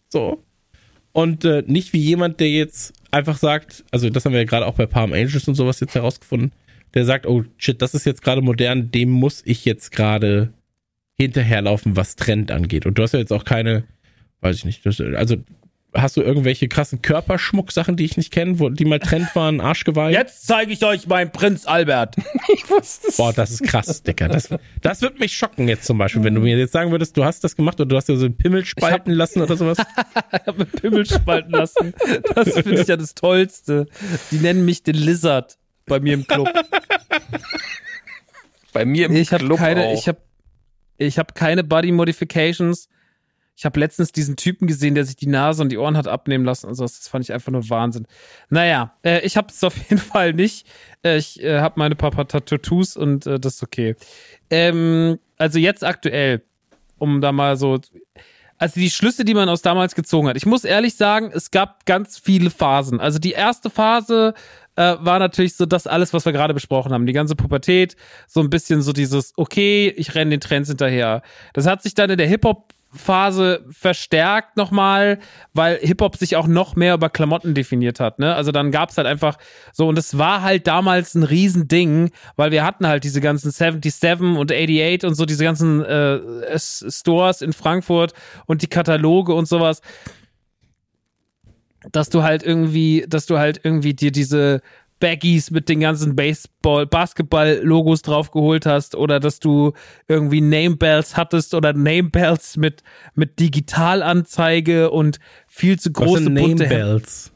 So. Und äh, nicht wie jemand, der jetzt einfach sagt, also das haben wir ja gerade auch bei Palm Angels und sowas jetzt herausgefunden, der sagt, oh shit, das ist jetzt gerade modern, dem muss ich jetzt gerade hinterherlaufen, was Trend angeht. Und du hast ja jetzt auch keine, weiß ich nicht, das, also hast du irgendwelche krassen Körperschmucksachen, die ich nicht kenne, die mal Trend waren, Arschgeweih? Jetzt zeige ich euch meinen Prinz Albert. ich wusste es. Boah, das ist krass, Dicker. Das, das wird mich schocken jetzt zum Beispiel, wenn du mir jetzt sagen würdest, du hast das gemacht oder du hast dir so einen Pimmel spalten hab, lassen oder sowas. ich habe Pimmel spalten lassen. Das finde ich ja das Tollste. Die nennen mich den Lizard bei mir im Club. bei mir im ich Club hab keine, auch. Ich habe ich habe keine Body Modifications. Ich habe letztens diesen Typen gesehen, der sich die Nase und die Ohren hat abnehmen lassen und so. Das fand ich einfach nur Wahnsinn. Naja, äh, ich habe es auf jeden Fall nicht. Äh, ich äh, habe meine paar, paar Tattoos und äh, das ist okay. Ähm, also jetzt aktuell, um da mal so. Also die Schlüsse, die man aus damals gezogen hat. Ich muss ehrlich sagen, es gab ganz viele Phasen. Also die erste Phase äh, war natürlich so das alles, was wir gerade besprochen haben. Die ganze Pubertät, so ein bisschen so dieses, okay, ich renne den Trends hinterher. Das hat sich dann in der Hip-Hop Phase verstärkt nochmal, weil Hip-Hop sich auch noch mehr über Klamotten definiert hat. Ne? Also dann gab's halt einfach so, und es war halt damals ein Riesending, weil wir hatten halt diese ganzen 77 und 88 und so, diese ganzen äh, Stores in Frankfurt und die Kataloge und sowas dass du halt irgendwie, dass du halt irgendwie dir diese Baggies mit den ganzen Baseball, Basketball-Logos drauf geholt hast oder dass du irgendwie Namebells hattest oder Namebells mit, mit Digitalanzeige und viel zu große Was sind Namebells?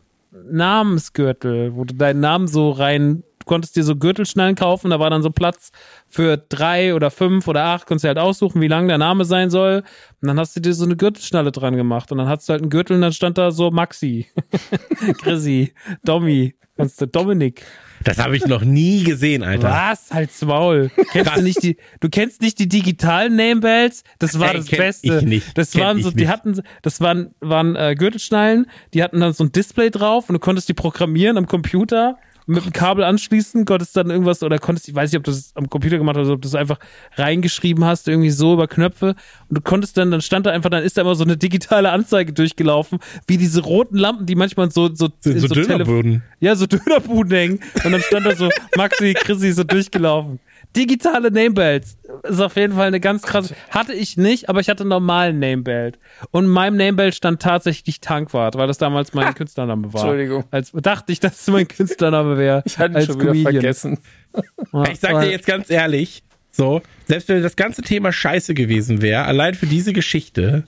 Namensgürtel, wo du deinen Namen so rein konntest dir so Gürtelschnallen kaufen, da war dann so Platz für drei oder fünf oder acht, konntest du halt aussuchen, wie lang der Name sein soll. Und dann hast du dir so eine Gürtelschnalle dran gemacht und dann hast du halt einen Gürtel und dann stand da so Maxi, Chrissy, Dommy, kannst du Dominik. Das habe ich noch nie gesehen, Alter. Was? Halt's Maul. Kennst du nicht die, du kennst nicht die digitalen Namebells? Das war Ey, das Beste. Ich nicht. Das kenn waren so, die hatten, das waren, waren äh, Gürtelschnallen, die hatten dann so ein Display drauf und du konntest die programmieren am Computer mit dem Kabel anschließen, konntest dann irgendwas oder konntest, ich weiß nicht, ob du das am Computer gemacht hast oder ob du es einfach reingeschrieben hast, irgendwie so über Knöpfe und du konntest dann, dann stand da einfach, dann ist da immer so eine digitale Anzeige durchgelaufen, wie diese roten Lampen, die manchmal so, so, so, so Dönerbuden. Ja, so Dönerbuden hängen und dann stand da so Maxi, Chrissy so durchgelaufen. Digitale Namebells ist auf jeden Fall eine ganz krasse. Hatte ich nicht, aber ich hatte normalen Namebelt. Und in meinem Namebelt stand tatsächlich Tankwart, weil das damals mein Künstlername war. Entschuldigung. Als dachte ich, dass es mein Künstlername wäre. Ich hatte ihn schon wieder vergessen. ich sag dir jetzt ganz ehrlich, so, selbst wenn das ganze Thema scheiße gewesen wäre, allein für diese Geschichte,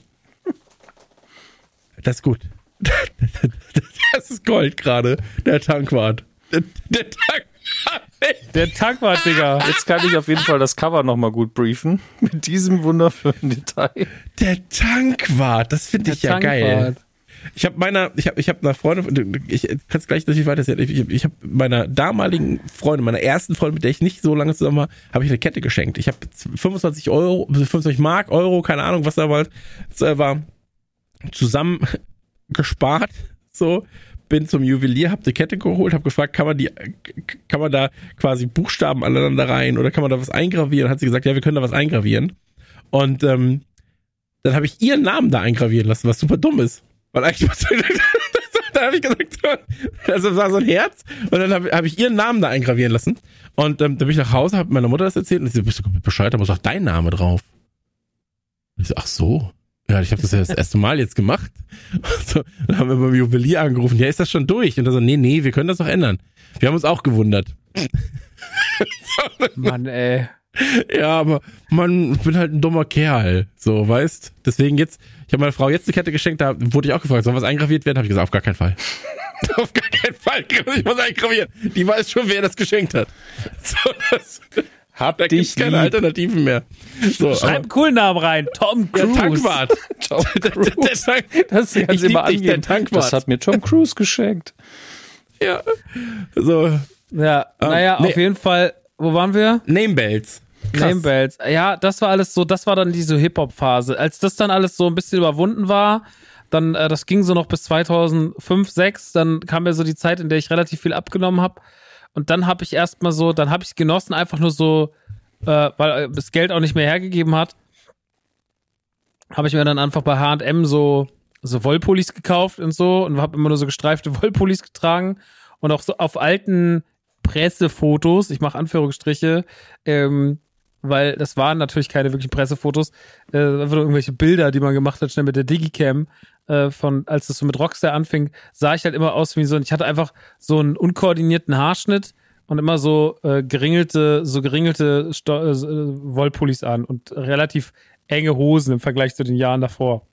das ist gut. Das ist Gold gerade, der Tankwart. Der, der Tankwart. Der Tankwart, Digga. Jetzt kann ich auf jeden Fall das Cover nochmal gut briefen. Mit diesem wundervollen Detail. Der Tankwart, das finde ich ja Tankwart. geil. Ich habe meiner, ich habe, ich habe einer Freundin, ich kann es gleich natürlich weiter erzählen. Ich, ich habe meiner damaligen Freundin, meiner ersten Freundin, mit der ich nicht so lange zusammen war, habe ich eine Kette geschenkt. Ich habe 25 Euro, 25 Mark, Euro, keine Ahnung, was da war, war zusammen gespart, so bin zum Juwelier, habe die Kette geholt, habe gefragt, kann man die, kann man da quasi Buchstaben aneinander rein oder kann man da was eingravieren? Hat sie gesagt, ja, wir können da was eingravieren. Und ähm, dann habe ich ihren Namen da eingravieren lassen, was super dumm ist. Weil eigentlich da habe ich gesagt, also war so ein Herz und dann habe hab ich ihren Namen da eingravieren lassen. Und ähm, dann bin ich nach Hause, habe meiner Mutter das erzählt und sie so, bist du Bescheid, da muss auch dein Name drauf. Und ich so, ach so. Ja, ich habe das ja das erste Mal jetzt gemacht. So, dann haben wir beim Juwelier angerufen, ja, ist das schon durch? Und er so, nee, nee, wir können das noch ändern. Wir haben uns auch gewundert. Mann, ey. Ja, aber man, ich bin halt ein dummer Kerl, so, weißt? Deswegen jetzt, ich habe meiner Frau jetzt eine Kette geschenkt, da wurde ich auch gefragt, soll was eingraviert werden? Habe ich gesagt, auf gar keinen Fall. auf gar keinen Fall, ich muss eingravieren. Die weiß schon, wer das geschenkt hat. So, das, hab da dich keine lieb. Alternativen mehr. So, Schreib einen coolen Namen rein. Tom Cruise. Der Tankwart. Tom Cruise. Der, der, das kannst immer angeben. Der Tankwart. Das hat mir Tom Cruise geschenkt. Ja. So. Ja, um, naja, nee. auf jeden Fall. Wo waren wir? Namebells. Namebells. Ja, das war alles so, das war dann diese Hip-Hop-Phase. Als das dann alles so ein bisschen überwunden war, dann, äh, das ging so noch bis 2005, 6, dann kam ja so die Zeit, in der ich relativ viel abgenommen habe. Und dann habe ich erstmal so, dann habe ich genossen, einfach nur so, äh, weil das Geld auch nicht mehr hergegeben hat, habe ich mir dann einfach bei HM so so Wollpullis gekauft und so und habe immer nur so gestreifte Wollpullis getragen und auch so auf alten Pressefotos, ich mache Anführungsstriche, ähm, weil das waren natürlich keine wirklichen Pressefotos, äh, einfach nur irgendwelche Bilder, die man gemacht hat, schnell mit der Digicam, äh, von, als es so mit Rockstar anfing, sah ich halt immer aus wie so, ich hatte einfach so einen unkoordinierten Haarschnitt und immer so äh, geringelte, so geringelte Sto äh, Wollpullis an und relativ enge Hosen im Vergleich zu den Jahren davor.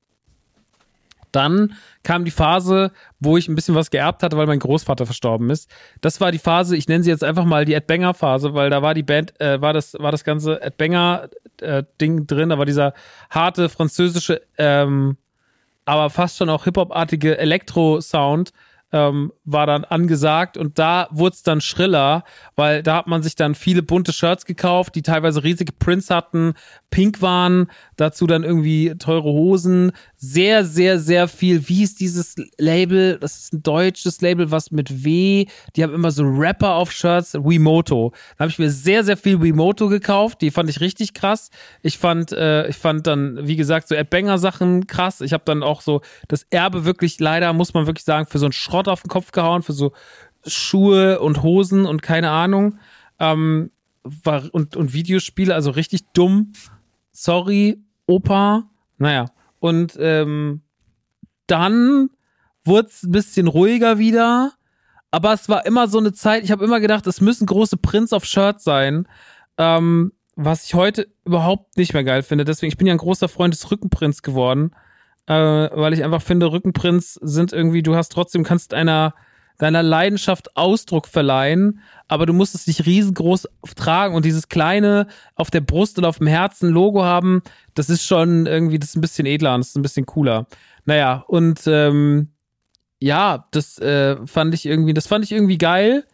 Dann kam die Phase, wo ich ein bisschen was geerbt hatte, weil mein Großvater verstorben ist. Das war die Phase, ich nenne sie jetzt einfach mal die Ed Banger Phase, weil da war die Band, äh, war das, war das ganze Ed Banger äh, Ding drin, da war dieser harte französische, ähm, aber fast schon auch Hip-Hop-artige Elektro-Sound, ähm, war dann angesagt und da wurde es dann schriller, weil da hat man sich dann viele bunte Shirts gekauft, die teilweise riesige Prints hatten, pink waren, dazu dann irgendwie teure Hosen, sehr, sehr, sehr viel. Wie ist dieses Label? Das ist ein deutsches Label, was mit W, die haben immer so Rapper auf Shirts, Wimoto. Da habe ich mir sehr, sehr viel Wimoto gekauft, die fand ich richtig krass. Ich fand, äh, ich fand dann, wie gesagt, so Ed Banger Sachen krass. Ich habe dann auch so das Erbe wirklich, leider muss man wirklich sagen, für so einen Schrott auf den Kopf gehauen, für so Schuhe und Hosen und keine Ahnung. Ähm, war, und, und Videospiele, also richtig dumm sorry, Opa. Naja, und ähm, dann wurde es ein bisschen ruhiger wieder. Aber es war immer so eine Zeit, ich habe immer gedacht, es müssen große Prints auf Shirts sein. Ähm, was ich heute überhaupt nicht mehr geil finde. Deswegen, ich bin ja ein großer Freund des Rückenprints geworden. Äh, weil ich einfach finde, Rückenprints sind irgendwie, du hast trotzdem, kannst einer deiner Leidenschaft Ausdruck verleihen, aber du musst es nicht riesengroß tragen und dieses kleine auf der Brust und auf dem Herzen Logo haben, das ist schon irgendwie, das ist ein bisschen edler und das ist ein bisschen cooler. Naja, und ähm, ja, das äh, fand ich irgendwie, das fand ich irgendwie geil.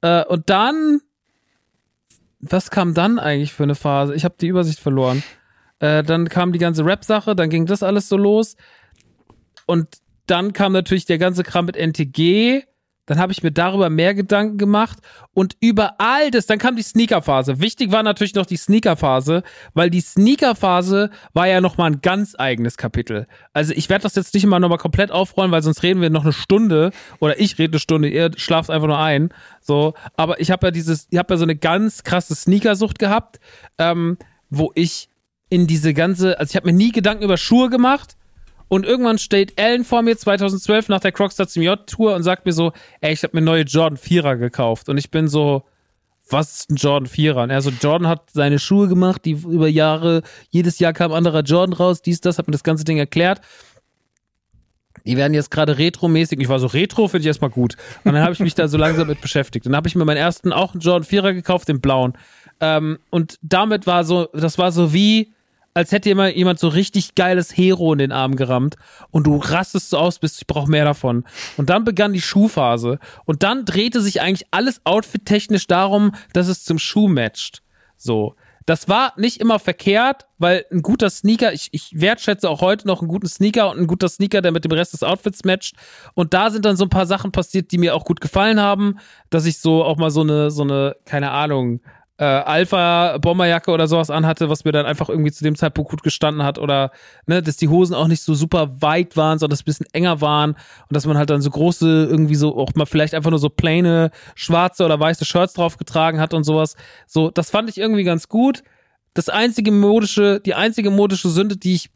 Äh, und dann, was kam dann eigentlich für eine Phase? Ich habe die Übersicht verloren. Äh, dann kam die ganze Rap-Sache, dann ging das alles so los. Und dann kam natürlich der ganze Kram mit NTG dann habe ich mir darüber mehr Gedanken gemacht und über all das, dann kam die Sneaker-Phase. Wichtig war natürlich noch die Sneaker-Phase, weil die Sneaker-Phase war ja nochmal ein ganz eigenes Kapitel. Also ich werde das jetzt nicht immer nochmal komplett aufrollen, weil sonst reden wir noch eine Stunde oder ich rede eine Stunde, ihr schlaft einfach nur ein. So, aber ich habe ja dieses, ich habe ja so eine ganz krasse Sneakersucht gehabt, ähm, wo ich in diese ganze, also ich habe mir nie Gedanken über Schuhe gemacht und irgendwann steht Ellen vor mir 2012 nach der Crockstar zum J-Tour und sagt mir so, ey, ich habe mir neue Jordan 4er gekauft. Und ich bin so, was ist ein Jordan 4er? Und er so, Jordan hat seine Schuhe gemacht, die über Jahre, jedes Jahr kam ein anderer Jordan raus, dies, das, hat mir das ganze Ding erklärt. Die werden jetzt gerade retromäßig. Ich war so, Retro finde ich erstmal gut. Und dann habe ich mich da so langsam mit beschäftigt. Dann habe ich mir meinen ersten auch einen Jordan 4er gekauft, den blauen. Ähm, und damit war so, das war so wie, als hätte jemand, jemand so richtig geiles Hero in den Arm gerammt und du rastest so aus, bist, ich brauche mehr davon. Und dann begann die Schuhphase und dann drehte sich eigentlich alles outfit-technisch darum, dass es zum Schuh matcht. So. Das war nicht immer verkehrt, weil ein guter Sneaker, ich, ich wertschätze auch heute noch einen guten Sneaker und ein guter Sneaker, der mit dem Rest des Outfits matcht. Und da sind dann so ein paar Sachen passiert, die mir auch gut gefallen haben, dass ich so auch mal so eine, so eine, keine Ahnung, äh, Alpha-Bomberjacke oder sowas anhatte, was mir dann einfach irgendwie zu dem Zeitpunkt gut gestanden hat oder ne, dass die Hosen auch nicht so super weit waren, sondern dass ein bisschen enger waren und dass man halt dann so große, irgendwie so auch mal vielleicht einfach nur so plaine schwarze oder weiße Shirts drauf getragen hat und sowas. So, das fand ich irgendwie ganz gut. Das einzige modische, die einzige modische Sünde, die ich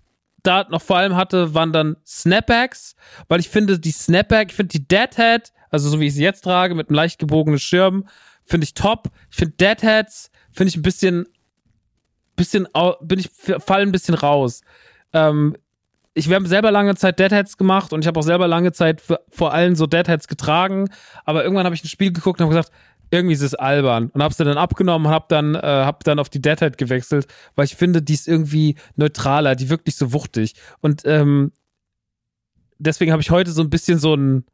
da noch vor allem hatte, waren dann Snapbacks, weil ich finde, die Snapback, ich finde die Deadhead, also so wie ich sie jetzt trage, mit einem leicht gebogenen Schirm, finde ich top. Ich finde Deadheads, finde ich ein bisschen, bisschen, bin ich, fall ein bisschen raus. Ähm, ich habe selber lange Zeit Deadheads gemacht und ich habe auch selber lange Zeit für, vor allem so Deadheads getragen, aber irgendwann habe ich ein Spiel geguckt und habe gesagt, irgendwie ist es albern und habe sie dann abgenommen und habe dann äh, hab dann auf die Deadhead gewechselt, weil ich finde, die ist irgendwie neutraler, die wirkt nicht so wuchtig und ähm, deswegen habe ich heute so ein bisschen so ein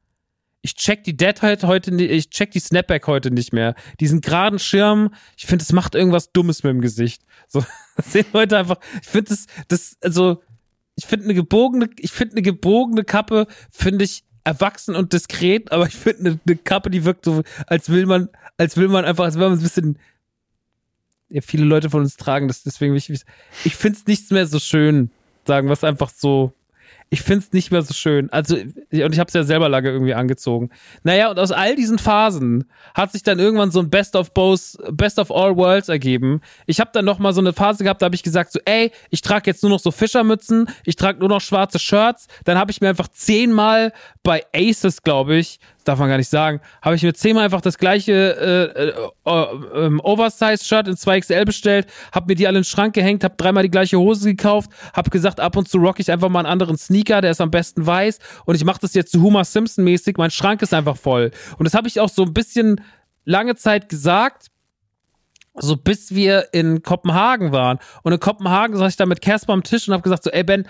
ich check die Deadhead heute nicht, ich check die Snapback heute nicht mehr. Diesen geraden Schirm, ich finde, es macht irgendwas Dummes mit dem Gesicht. So, das sehen Leute einfach, ich finde das, das, also, ich finde eine gebogene, ich finde eine gebogene Kappe, finde ich erwachsen und diskret, aber ich finde eine, eine, Kappe, die wirkt so, als will man, als will man einfach, als will man ein bisschen, ja, viele Leute von uns tragen das, deswegen ich, ich finde es nichts mehr so schön, sagen wir es einfach so, ich find's nicht mehr so schön. Also, und ich habe es ja selber lange irgendwie angezogen. Naja, und aus all diesen Phasen hat sich dann irgendwann so ein Best of Both, Best of All Worlds ergeben. Ich habe dann noch mal so eine Phase gehabt, da habe ich gesagt so, ey, ich trage jetzt nur noch so Fischermützen, ich trage nur noch schwarze Shirts. Dann habe ich mir einfach zehnmal bei Aces, glaube ich, darf man gar nicht sagen, habe ich mir zehnmal einfach das gleiche äh, äh, äh, Oversize-Shirt in 2XL bestellt, habe mir die alle in den Schrank gehängt, habe dreimal die gleiche Hose gekauft, habe gesagt, ab und zu rock ich einfach mal einen anderen Sneaker, der ist am besten weiß und ich mache das jetzt so Homer Simpson-mäßig, mein Schrank ist einfach voll. Und das habe ich auch so ein bisschen lange Zeit gesagt, so bis wir in Kopenhagen waren. Und in Kopenhagen saß ich da mit Casper am Tisch und habe gesagt so, ey Ben,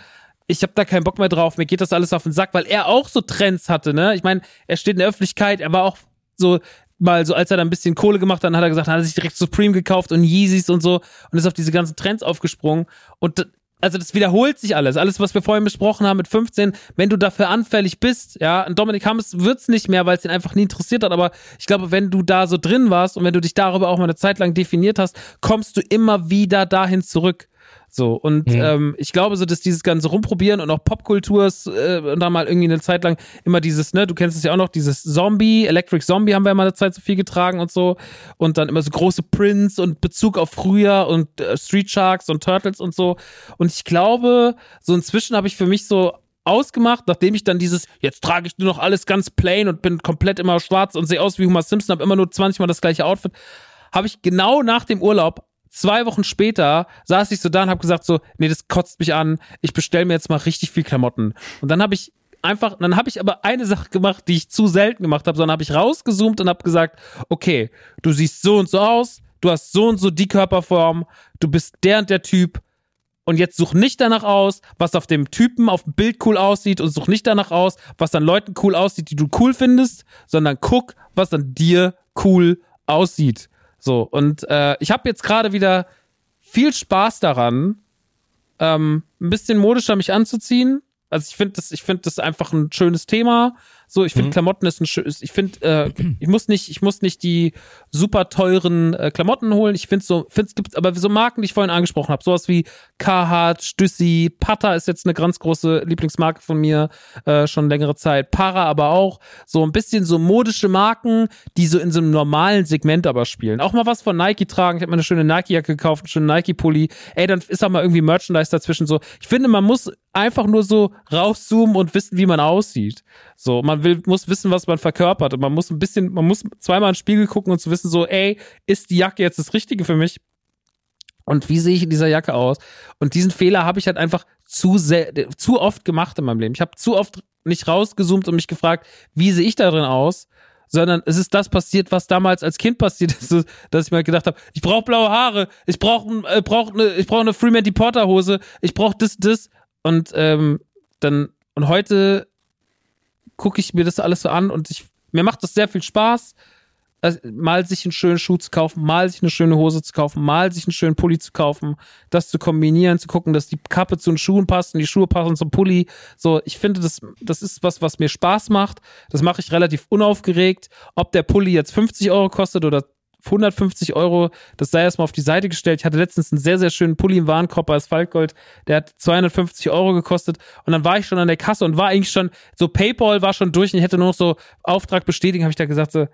ich habe da keinen Bock mehr drauf, mir geht das alles auf den Sack, weil er auch so Trends hatte, ne? Ich meine, er steht in der Öffentlichkeit, er war auch so mal so, als er da ein bisschen Kohle gemacht hat, dann hat er gesagt, hat er sich direkt Supreme gekauft und Yeezys und so und ist auf diese ganzen Trends aufgesprungen und also das wiederholt sich alles. Alles, was wir vorhin besprochen haben mit 15, wenn du dafür anfällig bist, ja, und Dominik Hammes wird's nicht mehr, weil es ihn einfach nie interessiert hat, aber ich glaube, wenn du da so drin warst und wenn du dich darüber auch mal eine Zeit lang definiert hast, kommst du immer wieder dahin zurück. So, und mhm. ähm, ich glaube so, dass dieses ganze Rumprobieren und auch Popkultur äh, und da mal irgendwie eine Zeit lang immer dieses, ne, du kennst es ja auch noch, dieses Zombie, Electric Zombie haben wir ja mal eine Zeit so viel getragen und so. Und dann immer so große Prints und Bezug auf früher und äh, Street Sharks und Turtles und so. Und ich glaube, so inzwischen habe ich für mich so ausgemacht, nachdem ich dann dieses, jetzt trage ich nur noch alles ganz plain und bin komplett immer schwarz und sehe aus wie Homer Simpson, habe immer nur 20 Mal das gleiche Outfit, habe ich genau nach dem Urlaub zwei Wochen später saß ich so da und habe gesagt so, nee, das kotzt mich an. Ich bestell mir jetzt mal richtig viel Klamotten. Und dann habe ich einfach, dann habe ich aber eine Sache gemacht, die ich zu selten gemacht habe, sondern habe ich rausgezoomt und habe gesagt, okay, du siehst so und so aus, du hast so und so die Körperform, du bist der und der Typ. Und jetzt such nicht danach aus, was auf dem Typen auf dem Bild cool aussieht und such nicht danach aus, was an Leuten cool aussieht, die du cool findest, sondern guck, was an dir cool aussieht. So, und äh, ich habe jetzt gerade wieder viel Spaß daran, ähm, ein bisschen modischer mich anzuziehen. Also ich finde das, ich finde das einfach ein schönes Thema. So, ich finde mhm. Klamotten ist ein schönes, ich finde, äh, ich muss nicht, ich muss nicht die super teuren äh, Klamotten holen. Ich finde so, finde es gibt aber so Marken, die ich vorhin angesprochen habe, sowas wie Carhartt, Stüssi, Pata ist jetzt eine ganz große Lieblingsmarke von mir äh, schon längere Zeit. Para aber auch so ein bisschen so modische Marken, die so in so einem normalen Segment aber spielen. Auch mal was von Nike tragen. Ich habe mir eine schöne Nike-Jacke gekauft, einen schönen Nike-Pulli. Ey, dann ist auch mal irgendwie Merchandise dazwischen so. Ich finde, man muss einfach nur so rauszoomen und wissen, wie man aussieht. So, man will, muss wissen, was man verkörpert. Und man muss ein bisschen, man muss zweimal in den Spiegel gucken und zu wissen, so, ey, ist die Jacke jetzt das Richtige für mich? Und wie sehe ich in dieser Jacke aus? Und diesen Fehler habe ich halt einfach zu sehr, zu oft gemacht in meinem Leben. Ich habe zu oft nicht rausgezoomt und mich gefragt, wie sehe ich da drin aus? Sondern es ist das passiert, was damals als Kind passiert ist, dass ich mir gedacht habe, ich brauche blaue Haare, ich brauche äh, brauch eine, ich brauche eine Freeman Porter Hose, ich brauche das, das. Und ähm, dann und heute gucke ich mir das alles so an und ich mir macht das sehr viel Spaß mal sich einen schönen Schuh zu kaufen, mal sich eine schöne Hose zu kaufen, mal sich einen schönen Pulli zu kaufen, das zu kombinieren, zu gucken, dass die Kappe zu den Schuhen passt und die Schuhe passen zum Pulli. So, ich finde, das, das ist was, was mir Spaß macht. Das mache ich relativ unaufgeregt. Ob der Pulli jetzt 50 Euro kostet oder 150 Euro, das sei erstmal auf die Seite gestellt. Ich hatte letztens einen sehr, sehr schönen Pulli im Warenkorb bei Asphaltgold, der hat 250 Euro gekostet und dann war ich schon an der Kasse und war eigentlich schon, so Paypal war schon durch und ich hätte nur noch so Auftrag bestätigen, habe ich da gesagt so,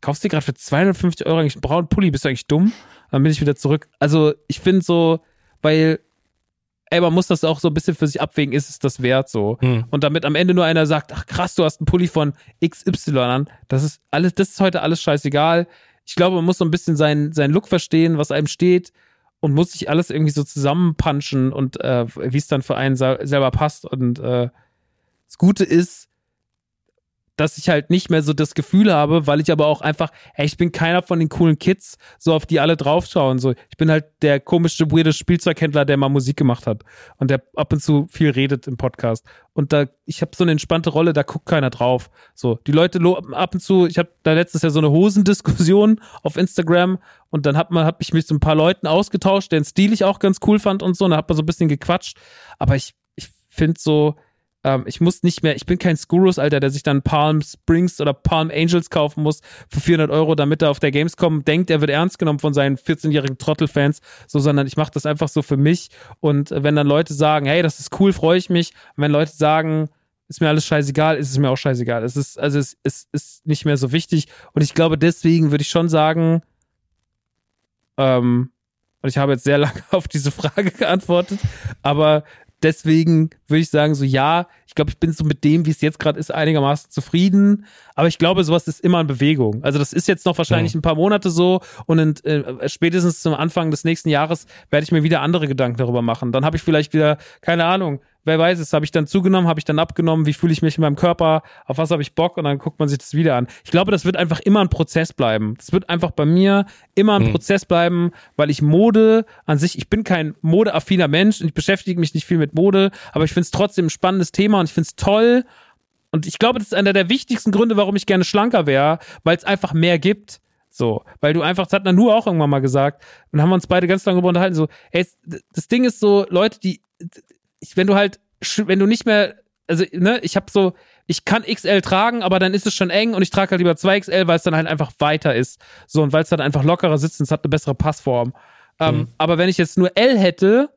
kaufst du gerade für 250 Euro eigentlich einen braunen Pulli, bist du eigentlich dumm? Dann bin ich wieder zurück. Also ich finde so, weil, ey, man muss das auch so ein bisschen für sich abwägen, ist es das wert so? Hm. Und damit am Ende nur einer sagt, ach krass, du hast einen Pulli von XY an, das ist alles, das ist heute alles scheißegal. Ich glaube, man muss so ein bisschen seinen, seinen Look verstehen, was einem steht und muss sich alles irgendwie so zusammenpunchen und äh, wie es dann für einen selber passt. Und äh, das Gute ist, dass ich halt nicht mehr so das Gefühl habe, weil ich aber auch einfach, ey, ich bin keiner von den coolen Kids, so auf die alle draufschauen. So, ich bin halt der komische, weirde Spielzeughändler, der mal Musik gemacht hat und der ab und zu viel redet im Podcast. Und da, ich habe so eine entspannte Rolle, da guckt keiner drauf. So, die Leute ab und zu, ich habe da letztes Jahr so eine Hosendiskussion auf Instagram und dann hat man, hab ich mich so ein paar Leuten ausgetauscht, deren Stil ich auch ganz cool fand und so, und da hat man so ein bisschen gequatscht. Aber ich, ich finde so, ähm, ich muss nicht mehr, ich bin kein Skurus, Alter, der sich dann Palm Springs oder Palm Angels kaufen muss für 400 Euro, damit er auf der Gamescom denkt, er wird ernst genommen von seinen 14-jährigen Trottelfans, so, sondern ich mache das einfach so für mich. Und wenn dann Leute sagen, hey, das ist cool, freue ich mich. Und wenn Leute sagen, ist mir alles scheißegal, ist es mir auch scheißegal. Es ist, also es, es ist nicht mehr so wichtig. Und ich glaube, deswegen würde ich schon sagen, ähm, und ich habe jetzt sehr lange auf diese Frage geantwortet, aber deswegen würde ich sagen, so ja, ich glaube, ich bin so mit dem, wie es jetzt gerade ist, einigermaßen zufrieden. Aber ich glaube, sowas ist immer in Bewegung. Also das ist jetzt noch wahrscheinlich ja. ein paar Monate so und in, äh, spätestens zum Anfang des nächsten Jahres werde ich mir wieder andere Gedanken darüber machen. Dann habe ich vielleicht wieder, keine Ahnung, wer weiß es, habe ich dann zugenommen, habe ich dann abgenommen, wie fühle ich mich in meinem Körper, auf was habe ich Bock und dann guckt man sich das wieder an. Ich glaube, das wird einfach immer ein Prozess bleiben. Das wird einfach bei mir immer ein mhm. Prozess bleiben, weil ich Mode an sich, ich bin kein modeaffiner Mensch und ich beschäftige mich nicht viel mit Mode, aber ich finde es trotzdem ein spannendes Thema und ich finde es toll. Und ich glaube, das ist einer der wichtigsten Gründe, warum ich gerne schlanker wäre, weil es einfach mehr gibt. So, weil du einfach, das hat Nanu auch irgendwann mal gesagt, und haben wir uns beide ganz lange darüber unterhalten, so, ey, das Ding ist so, Leute, die, wenn du halt, wenn du nicht mehr, also, ne, ich habe so, ich kann XL tragen, aber dann ist es schon eng und ich trage halt lieber 2XL, weil es dann halt einfach weiter ist. So, und weil es dann einfach lockerer sitzt und es hat eine bessere Passform. Ähm, mhm. Aber wenn ich jetzt nur L hätte,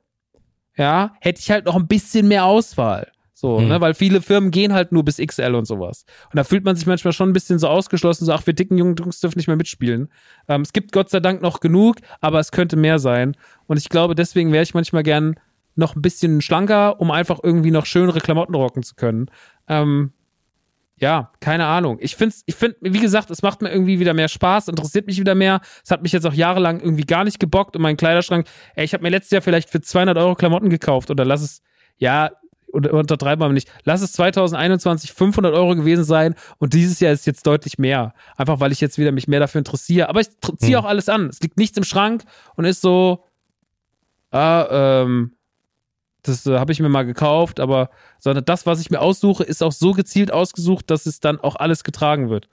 ja, hätte ich halt noch ein bisschen mehr Auswahl. So, mhm. ne, weil viele Firmen gehen halt nur bis XL und sowas. Und da fühlt man sich manchmal schon ein bisschen so ausgeschlossen, so, ach, wir dicken jungen Jungs dürfen nicht mehr mitspielen. Ähm, es gibt Gott sei Dank noch genug, aber es könnte mehr sein. Und ich glaube, deswegen wäre ich manchmal gern noch ein bisschen schlanker, um einfach irgendwie noch schönere Klamotten rocken zu können. Ähm, ja, keine Ahnung. Ich finde, ich finde, wie gesagt, es macht mir irgendwie wieder mehr Spaß, interessiert mich wieder mehr. Es hat mich jetzt auch jahrelang irgendwie gar nicht gebockt und mein Kleiderschrank. Ey, ich habe mir letztes Jahr vielleicht für 200 Euro Klamotten gekauft oder lass es, ja, oder untertreiben wir nicht. Lass es 2021 500 Euro gewesen sein und dieses Jahr ist jetzt deutlich mehr. Einfach weil ich jetzt wieder mich mehr dafür interessiere. Aber ich ziehe hm. auch alles an. Es liegt nichts im Schrank und ist so, ah, ähm, das äh, habe ich mir mal gekauft, aber sondern das, was ich mir aussuche, ist auch so gezielt ausgesucht, dass es dann auch alles getragen wird.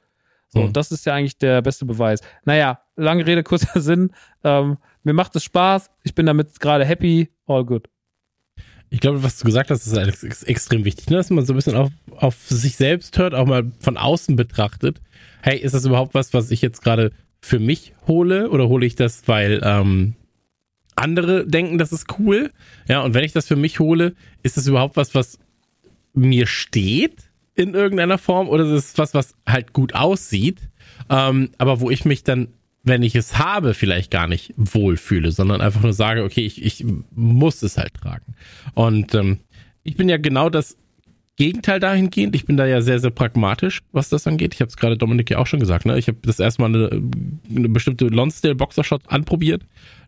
So, mhm. das ist ja eigentlich der beste Beweis. Naja, lange Rede, kurzer Sinn. Ähm, mir macht es Spaß. Ich bin damit gerade happy. All good. Ich glaube, was du gesagt hast, ist halt extrem wichtig, ne? dass man so ein bisschen auf, auf sich selbst hört, auch mal von außen betrachtet. Hey, ist das überhaupt was, was ich jetzt gerade für mich hole oder hole ich das, weil ähm, andere denken, das ist cool. Ja, und wenn ich das für mich hole, ist das überhaupt was, was mir steht in irgendeiner Form oder ist es was, was halt gut aussieht, ähm, aber wo ich mich dann, wenn ich es habe, vielleicht gar nicht wohlfühle, sondern einfach nur sage, okay, ich, ich muss es halt tragen. Und ähm, ich bin ja genau das Gegenteil dahingehend. Ich bin da ja sehr, sehr pragmatisch, was das angeht. Ich habe es gerade Dominik ja auch schon gesagt. Ne? Ich habe das erstmal eine, eine bestimmte Lonsdale Boxershot anprobiert,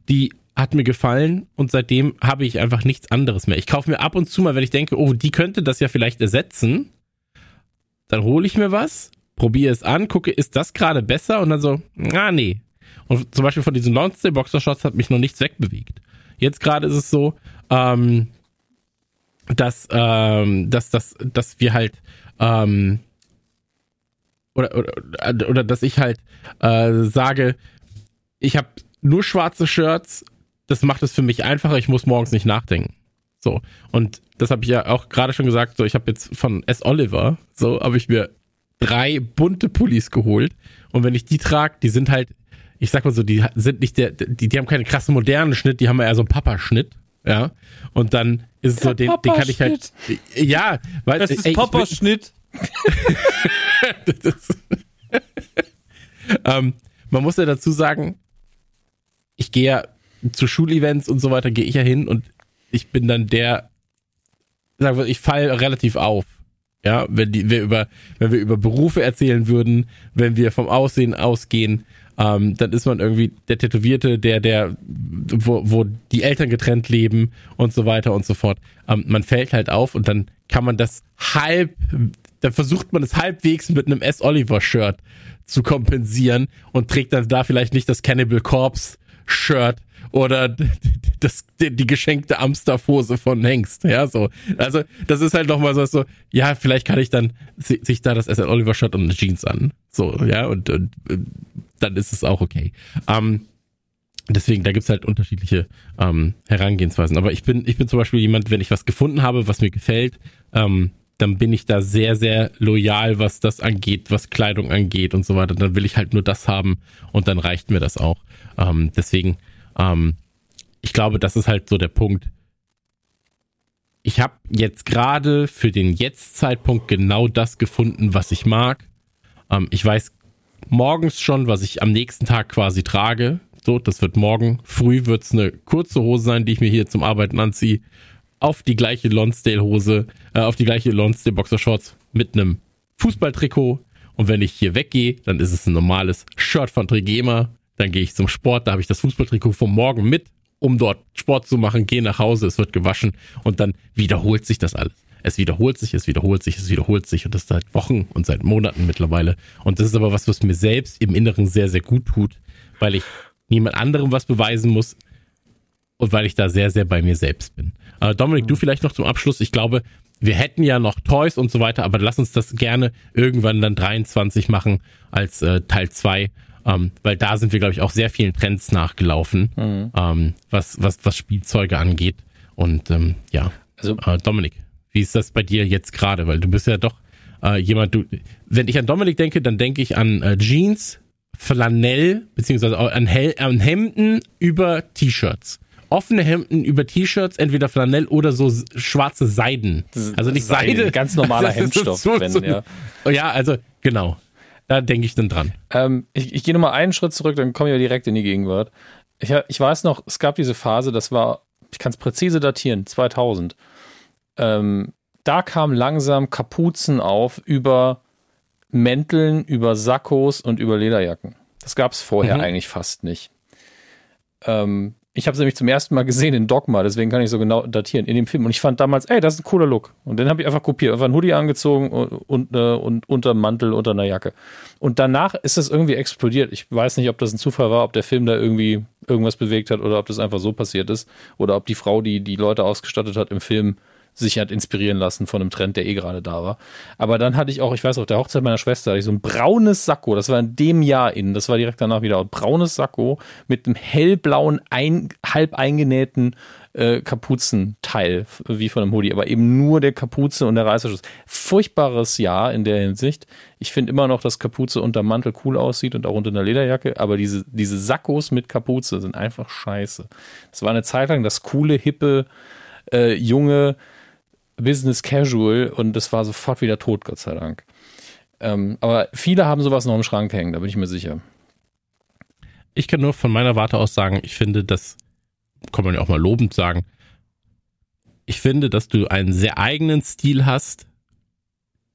die hat mir gefallen und seitdem habe ich einfach nichts anderes mehr. Ich kaufe mir ab und zu mal, wenn ich denke, oh, die könnte das ja vielleicht ersetzen, dann hole ich mir was, probiere es an, gucke, ist das gerade besser und dann so, ah nee. Und zum Beispiel von diesen Lonsdale Boxershots hat mich noch nichts wegbewegt. Jetzt gerade ist es so, ähm, dass, ähm, dass, dass, dass wir halt, ähm, oder, oder, oder dass ich halt äh, sage, ich habe nur schwarze Shirts das macht es für mich einfacher, ich muss morgens nicht nachdenken. So. Und das habe ich ja auch gerade schon gesagt, so, ich habe jetzt von S. Oliver, so, habe ich mir drei bunte Pullis geholt. Und wenn ich die trage, die sind halt, ich sag mal so, die sind nicht der, die, die haben keinen krassen modernen Schnitt, die haben eher so einen Papaschnitt. Ja. Und dann ist es so, den, den kann ich halt. Ja, weil. Das ist Papaschnitt. ähm, man muss ja dazu sagen, ich gehe ja zu Schulevents und so weiter gehe ich ja hin und ich bin dann der, sagen wir, ich falle relativ auf. Ja, wenn die, wir über, wenn wir über Berufe erzählen würden, wenn wir vom Aussehen ausgehen, ähm, dann ist man irgendwie der Tätowierte, der, der, wo, wo die Eltern getrennt leben und so weiter und so fort. Ähm, man fällt halt auf und dann kann man das halb, dann versucht man es halbwegs mit einem S. Oliver Shirt zu kompensieren und trägt dann da vielleicht nicht das Cannibal Corpse Shirt, oder das, die, geschenkte Amsterhose von Hengst. Ja, so. Also, das ist halt nochmal so, so, ja, vielleicht kann ich dann sich da das SL Oliver Shirt und eine Jeans an. So, ja, und, und dann ist es auch okay. Ähm, deswegen, da gibt's halt unterschiedliche ähm, Herangehensweisen. Aber ich bin, ich bin zum Beispiel jemand, wenn ich was gefunden habe, was mir gefällt, ähm, dann bin ich da sehr, sehr loyal, was das angeht, was Kleidung angeht und so weiter. Dann will ich halt nur das haben und dann reicht mir das auch. Ähm, deswegen, ähm, ich glaube, das ist halt so der Punkt. Ich habe jetzt gerade für den Jetzt-Zeitpunkt genau das gefunden, was ich mag. Ähm, ich weiß morgens schon, was ich am nächsten Tag quasi trage. So, das wird morgen. Früh wird's eine kurze Hose sein, die ich mir hier zum Arbeiten anziehe auf die gleiche Lonsdale-Hose, äh, auf die gleiche Lonsdale-Boxershorts mit einem Fußballtrikot. Und wenn ich hier weggehe, dann ist es ein normales Shirt von Trigema. Dann gehe ich zum Sport, da habe ich das Fußballtrikot vom Morgen mit, um dort Sport zu machen, gehe nach Hause, es wird gewaschen und dann wiederholt sich das alles. Es wiederholt sich, es wiederholt sich, es wiederholt sich und das seit Wochen und seit Monaten mittlerweile. Und das ist aber was, was mir selbst im Inneren sehr, sehr gut tut, weil ich niemand anderem was beweisen muss und weil ich da sehr, sehr bei mir selbst bin. Äh, Dominik, du vielleicht noch zum Abschluss. Ich glaube, wir hätten ja noch Toys und so weiter, aber lass uns das gerne irgendwann dann 23 machen als äh, Teil 2. Ähm, weil da sind wir, glaube ich, auch sehr vielen Trends nachgelaufen, mhm. ähm, was, was, was Spielzeuge angeht. Und ähm, ja, also äh, Dominik, wie ist das bei dir jetzt gerade? Weil du bist ja doch äh, jemand, du, wenn ich an Dominik denke, dann denke ich an äh, Jeans, Flanell, beziehungsweise an, Hel an Hemden über T-Shirts offene Hemden über T-Shirts, entweder Flanell oder so schwarze Seiden. Also nicht Seide. Seide ganz normaler Hemdstoff. So, wenn, so, ja. ja, also genau. Da denke ich dann dran. Ähm, ich ich gehe nochmal einen Schritt zurück, dann komme ich ja direkt in die Gegenwart. Ich, ich weiß noch, es gab diese Phase, das war, ich kann es präzise datieren, 2000. Ähm, da kamen langsam Kapuzen auf über Mänteln, über Sakkos und über Lederjacken. Das gab es vorher mhm. eigentlich fast nicht. Ähm, ich habe es nämlich zum ersten Mal gesehen in Dogma, deswegen kann ich so genau datieren in dem Film. Und ich fand damals, ey, das ist ein cooler Look. Und den habe ich einfach kopiert, einfach einen Hoodie angezogen und, und, äh, und unter Mantel, unter einer Jacke. Und danach ist das irgendwie explodiert. Ich weiß nicht, ob das ein Zufall war, ob der Film da irgendwie irgendwas bewegt hat oder ob das einfach so passiert ist. Oder ob die Frau, die die Leute ausgestattet hat im Film, sich hat inspirieren lassen von einem Trend, der eh gerade da war. Aber dann hatte ich auch, ich weiß auf der Hochzeit meiner Schwester, hatte ich so ein braunes Sakko, das war in dem Jahr innen, das war direkt danach wieder, ein braunes Sakko mit einem hellblauen, ein, halb eingenähten äh, Kapuzenteil, wie von einem Hoodie, aber eben nur der Kapuze und der Reißverschluss. Furchtbares Jahr in der Hinsicht. Ich finde immer noch, dass Kapuze unter Mantel cool aussieht und auch unter einer Lederjacke, aber diese, diese Sakkos mit Kapuze sind einfach scheiße. Das war eine Zeit lang das coole, hippe, äh, junge, Business Casual und das war sofort wieder tot, Gott sei Dank. Ähm, aber viele haben sowas noch im Schrank hängen, da bin ich mir sicher. Ich kann nur von meiner Warte aus sagen, ich finde, das kann man ja auch mal lobend sagen. Ich finde, dass du einen sehr eigenen Stil hast,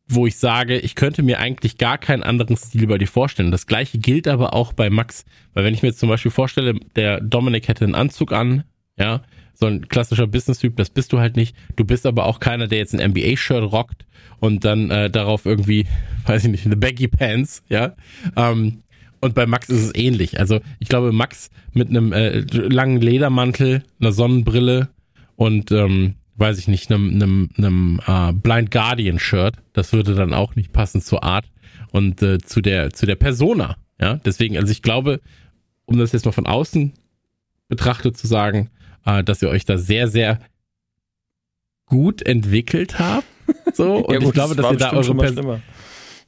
wo ich sage, ich könnte mir eigentlich gar keinen anderen Stil bei dir vorstellen. Das gleiche gilt aber auch bei Max. Weil wenn ich mir jetzt zum Beispiel vorstelle, der Dominik hätte einen Anzug an, ja, so ein klassischer Business-Typ, das bist du halt nicht. Du bist aber auch keiner, der jetzt ein NBA-Shirt rockt und dann äh, darauf irgendwie, weiß ich nicht, eine Baggy Pants, ja. Ähm, und bei Max ist es ähnlich. Also ich glaube, Max mit einem äh, langen Ledermantel, einer Sonnenbrille und ähm, weiß ich nicht, einem, einem, einem äh, Blind Guardian Shirt, das würde dann auch nicht passen zur Art und äh, zu der zu der Persona. Ja, deswegen, also ich glaube, um das jetzt mal von außen betrachtet zu sagen, äh, dass ihr euch da sehr, sehr gut entwickelt habt. So, und ja, gut, ich glaube, das dass ihr da eure Person.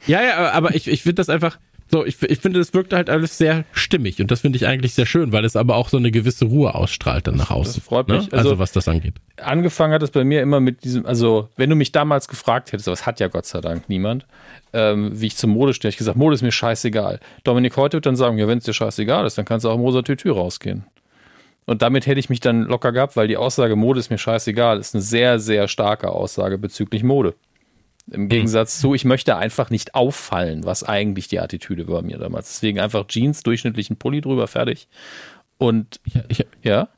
Ja, ja, aber ich, ich finde das einfach, so, ich, ich finde, das wirkt halt alles sehr stimmig und das finde ich eigentlich sehr schön, weil es aber auch so eine gewisse Ruhe ausstrahlt dann nach außen. Das freut mich. Ne? Also, also, was das angeht. Angefangen hat es bei mir immer mit diesem, also wenn du mich damals gefragt hättest, was hat ja Gott sei Dank niemand, ähm, wie ich zum Mode stehe, ich gesagt, Mode ist mir scheißegal. Dominik heute wird dann sagen, ja, wenn es dir scheißegal ist, dann kannst du auch im rosa Tütü rausgehen. Und damit hätte ich mich dann locker gehabt, weil die Aussage Mode ist mir scheißegal, ist eine sehr, sehr starke Aussage bezüglich Mode. Im Gegensatz zu, ich möchte einfach nicht auffallen, was eigentlich die Attitüde war mir damals. Deswegen einfach Jeans, durchschnittlichen Pulli drüber, fertig. Und ich, ich, ja?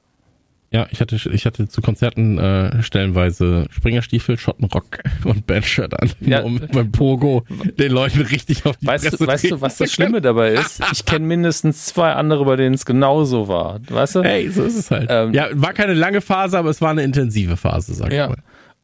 Ja, ich hatte, ich hatte zu Konzerten äh, stellenweise Springerstiefel, Schottenrock und Bandshirt an, ja. um beim Pogo den Leuten richtig auf die weißt Fresse du, Weißt du, was das Schlimme dabei ist? Ich kenne mindestens zwei andere, bei denen es genauso war. Weißt du? Hey, so ist es halt. Ähm, ja, war keine lange Phase, aber es war eine intensive Phase, sag ja. ich mal.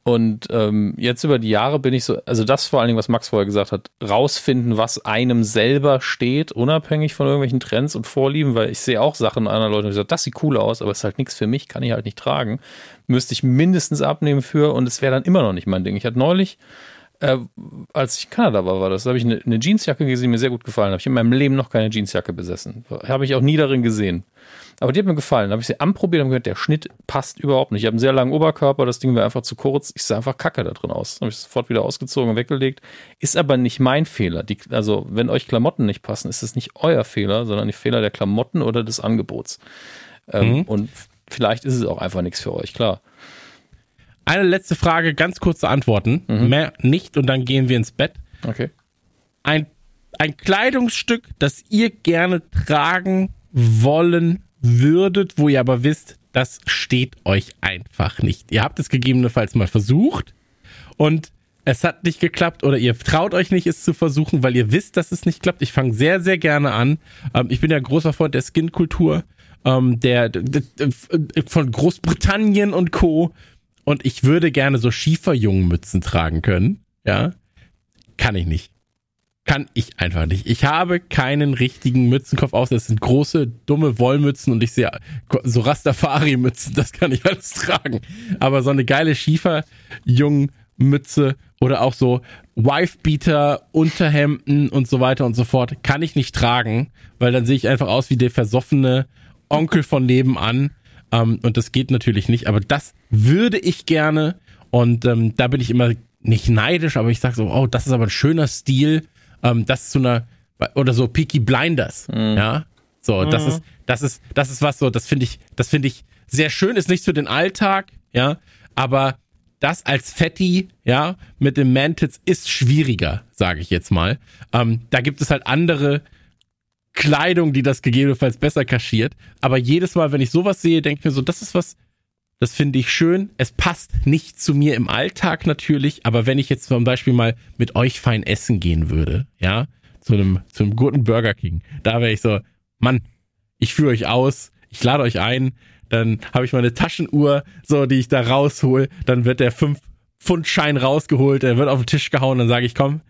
Und ähm, jetzt über die Jahre bin ich so, also das vor allen Dingen, was Max vorher gesagt hat, rausfinden, was einem selber steht, unabhängig von irgendwelchen Trends und Vorlieben, weil ich sehe auch Sachen anderer Leute und gesagt, das sieht cool aus, aber es ist halt nichts für mich, kann ich halt nicht tragen. Müsste ich mindestens abnehmen für und es wäre dann immer noch nicht mein Ding. Ich hatte neulich, Äh, als ich in Kanada war, war das. Da habe ich eine, eine, Jeansjacke gesehen, die mir sehr gut gefallen. Habe ich in meinem Leben noch keine Jeansjacke besessen. Habe ich auch nie darin gesehen. Aber die hat mir gefallen. Habe ich sie anprobiert und gehört, der Schnitt passt überhaupt nicht. Ich habe einen sehr langen Oberkörper, das Ding wäre einfach zu kurz. Ich sah einfach kacke da drin aus. Habe ich sofort wieder ausgezogen und weggelegt. Ist aber nicht mein Fehler. Die, also, wenn euch Klamotten nicht passen, ist es nicht euer Fehler, sondern die Fehler der Klamotten oder des Angebots. Ähm, mhm. Und vielleicht ist es auch einfach nichts für euch, klar. Eine letzte Frage, ganz kurze Antworten. Mhm. Mehr nicht und dann gehen wir ins Bett. Okay. Ein, ein Kleidungsstück, das ihr gerne tragen wollen würdet, wo ihr aber wisst, das steht euch einfach nicht. Ihr habt es gegebenenfalls mal versucht und es hat nicht geklappt oder ihr traut euch nicht, es zu versuchen, weil ihr wisst, dass es nicht klappt. Ich fange sehr, sehr gerne an. Ähm, ich bin ja großer Freund der Skin-Kultur, ähm, der, der, von Großbritannien und Co. Und ich würde gerne so Schieferjungenmützen tragen können. Ja. Kann ich nicht. Kann ich einfach nicht. Ich habe keinen richtigen Mützenkopf aus. Das sind große, dumme Wollmützen und ich sehe so Rastafari-Mützen, das kann ich alles tragen. Aber so eine geile Schieferjungenmütze oder auch so Wifebeater, Unterhemden und so weiter und so fort kann ich nicht tragen, weil dann sehe ich einfach aus wie der versoffene Onkel von nebenan ähm, und das geht natürlich nicht, aber das würde ich gerne. Und ähm, da bin ich immer nicht neidisch, aber ich sage so, oh, das ist aber ein schöner Stil. Ähm, das zu einer, oder so Peaky Blinders. Mhm. Ja. So, mhm. das ist, das ist, das ist was so, das finde ich, das finde ich sehr schön, ist nicht für den Alltag, ja, aber das als Fetti, ja, mit dem Mantits ist schwieriger, sage ich jetzt mal. Ähm, da gibt es halt andere Kleidung, die das gegebenenfalls besser kaschiert. Aber jedes Mal, wenn ich sowas sehe, denke ich mir so, das ist was, das finde ich schön. Es passt nicht zu mir im Alltag natürlich, aber wenn ich jetzt zum Beispiel mal mit euch fein essen gehen würde, ja, zu einem, zu einem guten Burger King, da wäre ich so, Mann, ich führe euch aus, ich lade euch ein, dann habe ich meine Taschenuhr, so, die ich da raushol, dann wird der 5 Pfund Schein rausgeholt, der wird auf den Tisch gehauen, dann sage ich, komm,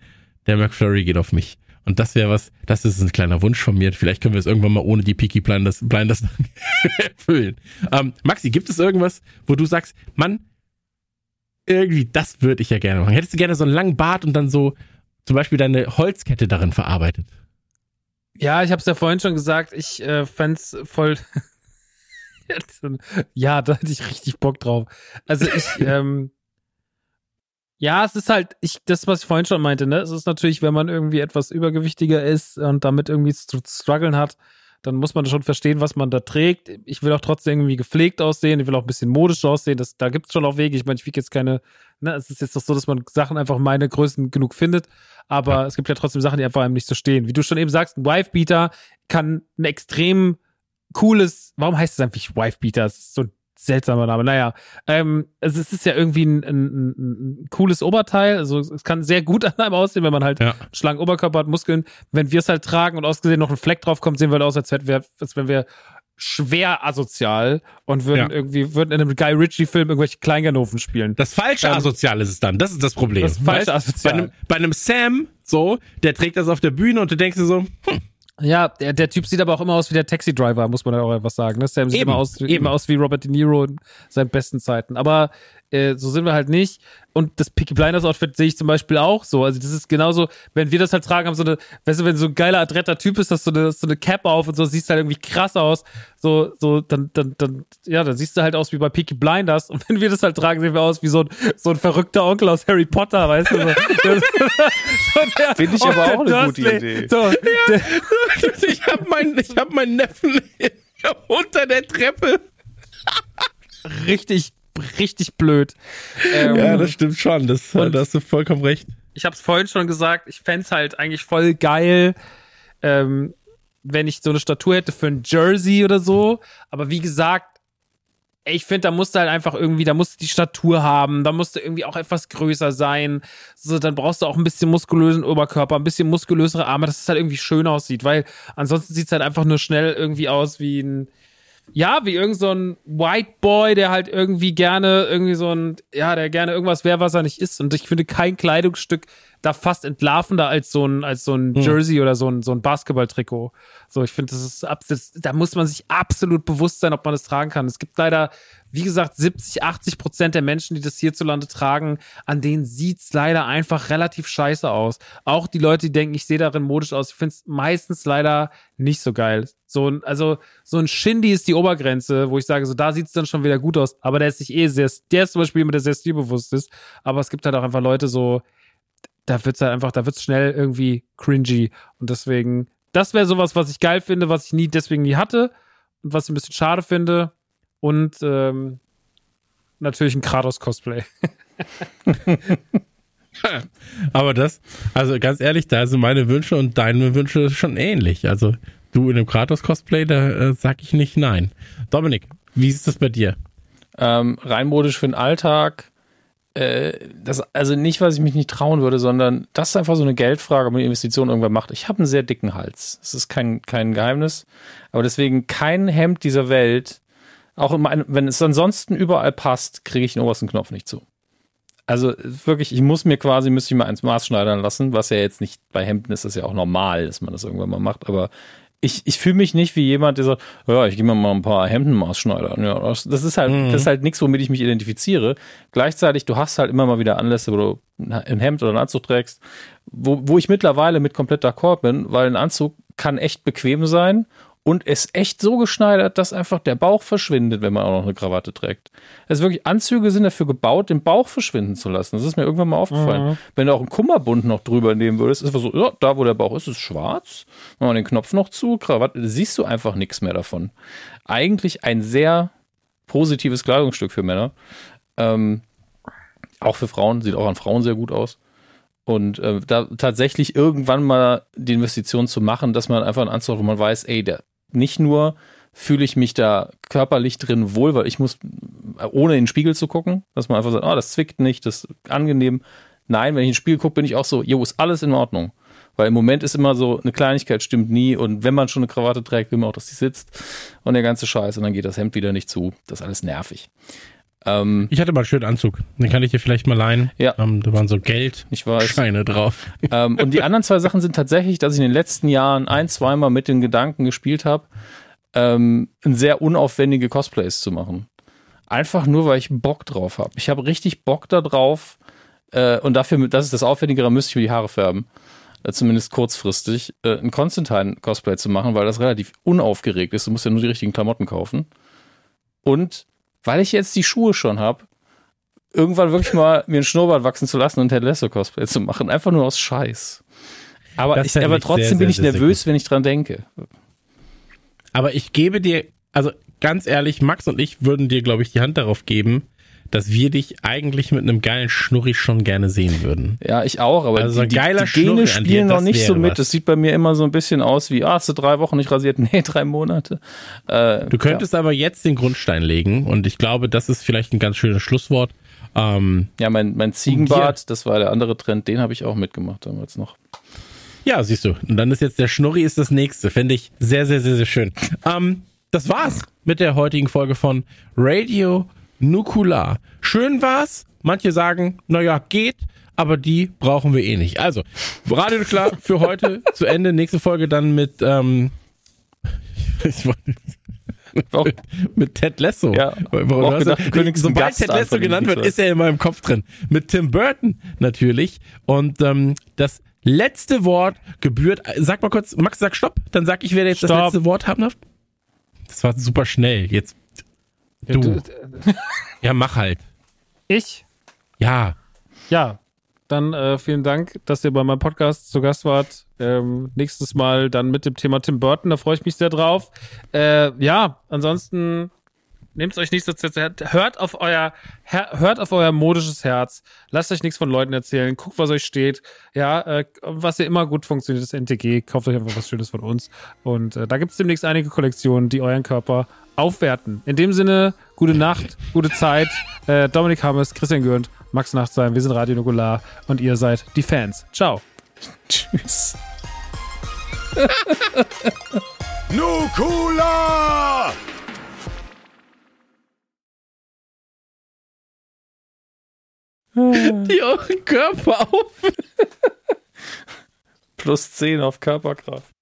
der McFlurry geht auf mich. Und das wäre was, das ist ein kleiner Wunsch von mir. Vielleicht können wir es irgendwann mal ohne die Peaky Blinders, Blinders erfüllen. Ähm, Maxi, gibt es irgendwas, wo du sagst, Mann, irgendwie, das würde ich ja gerne machen. Hättest du gerne so einen langen Bart und dann so zum Beispiel deine Holzkette darin verarbeitet? Ja, ich habe es ja vorhin schon gesagt, ich äh, fände voll. ja, da hätte ich richtig Bock drauf. Also ich, ähm, ja, es ist halt, ich, das, was ich vorhin schon meinte, ne? Es ist natürlich, wenn man irgendwie etwas übergewichtiger ist und damit irgendwie zu strugglen hat, dann muss man schon verstehen, was man da trägt. Ich will auch trotzdem irgendwie gepflegt aussehen, ich will auch ein bisschen modisch aussehen. Das, da gibt's schon auch Wege. Ich meine, ich wiege jetzt keine, ne, es ist jetzt doch so, dass man Sachen einfach meine Größen genug findet, aber ja. es gibt ja trotzdem Sachen, die einfach einem nicht so stehen. Wie du schon eben sagst, ein Wifebeater kann ein extrem cooles, warum heißt es einfach Wifebeater? Es ist so ein seltsamer Name. Naja, ähm, es ist ja irgendwie ein, ein, ein, cooles Oberteil. Also es kann sehr gut an einem aussehen, wenn man halt ja. einen schlanken Oberkörper hat, Muskeln. Wenn wir es halt tragen und ausgesehen noch ein Fleck drauf kommt, sehen wir halt aus, als, wir, als wenn wir schwer asozial und würden ja. irgendwie würden in einem Guy Ritchie Film irgendwelche Kleinganoven spielen. Das falsche ähm, asozial ist es dann. Das ist das Problem. Das falsche asozial. Bei einem, bei einem Sam so, der trägt das auf der Bühne und du denkst dir so, hm, ja, der, der Typ sieht aber auch immer aus wie der Taxi-Driver, muss man ja auch etwas sagen. Ne? Sam sieht eben, immer, aus, eben. immer aus wie Robert De Niro in seinen besten Zeiten. Aber äh, so sind wir halt nicht. Und das Picky Blinders Outfit sehe ich zum Beispiel auch so. Also das ist genauso, wenn wir das halt tragen, haben so eine, weißt du, wenn so ein geiler, adretter Typ ist, hast du so eine, so eine Cap auf und so, siehst halt irgendwie krass aus. So, so, dann, dann, dann, ja, dann siehst du halt aus wie bei Peaky Blinders. Und wenn wir das halt tragen, sehen wir aus wie so ein, so ein verrückter Onkel aus Harry Potter, weißt du. So, so Finde ich aber auch eine Dursley, gute Idee. So, ja, der, ich habe meinen, ich hab meinen Neffen unter der Treppe. richtig richtig blöd. Ähm, ja, das stimmt schon. Das, da hast du vollkommen recht. Ich habe es vorhin schon gesagt, ich fände es halt eigentlich voll geil, ähm, wenn ich so eine Statur hätte für ein Jersey oder so. Aber wie gesagt, ich finde, da musst du halt einfach irgendwie, da musst du die Statur haben, da musst du irgendwie auch etwas größer sein. So, dann brauchst du auch ein bisschen muskulösen Oberkörper, ein bisschen muskulösere Arme, dass es halt irgendwie schön aussieht, weil ansonsten sieht es halt einfach nur schnell irgendwie aus wie ein, ja, wie irgend so ein White Boy, der halt irgendwie gerne irgendwie so ein, ja, der gerne irgendwas wäre, was er nicht ist. Und ich finde, kein Kleidungsstück da fast entlarvender als so ein, als so ein hm. Jersey oder so ein, so ein Basketballtrikot. So, ich finde, das ist, das, da muss man sich absolut bewusst sein, ob man das tragen kann. Es gibt leider, wie gesagt, 70, 80 Prozent der Menschen, die das hierzulande tragen, an denen sieht's leider einfach relativ scheiße aus. Auch die Leute, die denken, ich sehe darin modisch aus, ich finde es meistens leider nicht so geil. So ein, also, so ein Shindy ist die Obergrenze, wo ich sage, so da sieht's dann schon wieder gut aus. Aber der ist sich eh sehr, der ist zum Beispiel jemand, der sehr stilbewusst ist. Aber es gibt halt auch einfach Leute so, da wird's halt einfach, da wird's schnell irgendwie cringy. Und deswegen, das wäre sowas, was ich geil finde, was ich nie deswegen nie hatte und was ich ein bisschen schade finde. Und ähm, natürlich ein Kratos-Cosplay. Aber das, also ganz ehrlich, da sind meine Wünsche und deine Wünsche schon ähnlich. Also du in dem Kratos-Cosplay, da äh, sag ich nicht nein. Dominik, wie ist das bei dir? Ähm, rein modisch für den Alltag äh, das, also nicht, weil ich mich nicht trauen würde, sondern das ist einfach so eine Geldfrage, ob man Investitionen irgendwann macht. Ich habe einen sehr dicken Hals. Das ist kein, kein Geheimnis. Aber deswegen kein Hemd dieser Welt, auch mein, wenn es ansonsten überall passt, kriege ich den obersten Knopf nicht zu. Also wirklich, ich muss mir quasi, müsste ich mal eins maßschneidern lassen, was ja jetzt nicht bei Hemden ist, ist ja auch normal, dass man das irgendwann mal macht, aber ich, ich fühle mich nicht wie jemand, der sagt, ja, ich gehe mir mal ein paar Hemden maßschneidern. Ja, das, das ist halt, mhm. das ist halt nichts, womit ich mich identifiziere. Gleichzeitig, du hast halt immer mal wieder Anlässe, wo du ein Hemd oder einen Anzug trägst, wo, wo ich mittlerweile mit komplett d'accord bin, weil ein Anzug kann echt bequem sein und ist echt so geschneidert, dass einfach der Bauch verschwindet, wenn man auch noch eine Krawatte trägt. Also wirklich, Anzüge sind dafür gebaut, den Bauch verschwinden zu lassen. Das ist mir irgendwann mal aufgefallen. Mhm. Wenn du auch einen Kummerbund noch drüber nehmen würdest, ist einfach so, ja, da wo der Bauch ist, ist schwarz. Machen wir den Knopf noch zu, Krawatte, siehst du einfach nichts mehr davon. Eigentlich ein sehr positives Kleidungsstück für Männer. Ähm, auch für Frauen, sieht auch an Frauen sehr gut aus. Und äh, da tatsächlich irgendwann mal die Investition zu machen, dass man einfach einen Anzug, wo man weiß, ey, der nicht nur fühle ich mich da körperlich drin wohl, weil ich muss, ohne in den Spiegel zu gucken, dass man einfach sagt, oh, das zwickt nicht, das ist angenehm. Nein, wenn ich in den Spiegel gucke, bin ich auch so, jo, ist alles in Ordnung. Weil im Moment ist immer so, eine Kleinigkeit stimmt nie und wenn man schon eine Krawatte trägt, will man auch, dass die sitzt und der ganze Scheiß und dann geht das Hemd wieder nicht zu. Das ist alles nervig. Ähm, ich hatte mal einen schönen Anzug. Den kann ich dir vielleicht mal leihen. Ja. Ähm, da waren so Geldscheine drauf. Ähm, und die anderen zwei Sachen sind tatsächlich, dass ich in den letzten Jahren ein, zweimal mit den Gedanken gespielt habe, ähm, sehr unaufwendige Cosplays zu machen. Einfach nur, weil ich Bock drauf habe. Ich habe richtig Bock darauf. Äh, und dafür, das ist das Aufwendigere, müsste ich mir die Haare färben. Äh, zumindest kurzfristig. Äh, ein Constantine-Cosplay zu machen, weil das relativ unaufgeregt ist. Du musst ja nur die richtigen Klamotten kaufen. Und weil ich jetzt die Schuhe schon habe, irgendwann wirklich mal mir einen Schnurrbart wachsen zu lassen und Ted Lasso Cosplay zu machen. Einfach nur aus Scheiß. Aber, ich, aber trotzdem sehr, bin ich nervös, wenn ich dran denke. Aber ich gebe dir, also ganz ehrlich, Max und ich würden dir, glaube ich, die Hand darauf geben, dass wir dich eigentlich mit einem geilen Schnurri schon gerne sehen würden. Ja, ich auch, aber also die, geiler die Gene spielen noch nicht so mit. Was. Das sieht bei mir immer so ein bisschen aus wie, ah, hast du drei Wochen nicht rasiert? Nee, drei Monate. Äh, du könntest ja. aber jetzt den Grundstein legen und ich glaube, das ist vielleicht ein ganz schönes Schlusswort. Ähm, ja, mein, mein Ziegenbart, das war der andere Trend, den habe ich auch mitgemacht damals noch. Ja, siehst du. Und dann ist jetzt der Schnurri ist das nächste. Fände ich sehr, sehr, sehr, sehr schön. Ähm, das war's mit der heutigen Folge von Radio Nukular. Schön war's. Manche sagen, naja, geht, aber die brauchen wir eh nicht. Also, Radio Nukular für heute zu Ende. Nächste Folge dann mit, ähm, mit, mit Ted Lasso. Ja, Warum gedacht, du, sobald Ted Lasso genannt wird, ist er in meinem Kopf drin. Mit Tim Burton natürlich. Und ähm, das letzte Wort gebührt. Sag mal kurz, Max, sag Stopp, dann sag ich, wer jetzt Stopp. das letzte Wort haben darf. Das war super schnell. Jetzt Du. Ja, mach halt. Ich? Ja. Ja. Dann äh, vielen Dank, dass ihr bei meinem Podcast zu Gast wart. Ähm, nächstes Mal dann mit dem Thema Tim Burton, da freue ich mich sehr drauf. Äh, ja, ansonsten nehmt euch nicht so zu hört auf euer hört auf euer modisches Herz. Lasst euch nichts von Leuten erzählen. Guckt, was euch steht. Ja, äh, was ja immer gut funktioniert, ist NTG. Kauft euch einfach was Schönes von uns. Und äh, da gibt es demnächst einige Kollektionen, die euren Körper aufwerten. In dem Sinne, gute Nacht, gute Zeit. Äh, Dominik Hammes, Christian Gürnt, Max Nachtsheim, wir sind Radio Nukular und ihr seid die Fans. Ciao. Tschüss. Nukula! Die euren Körper auf. Plus 10 auf Körperkraft.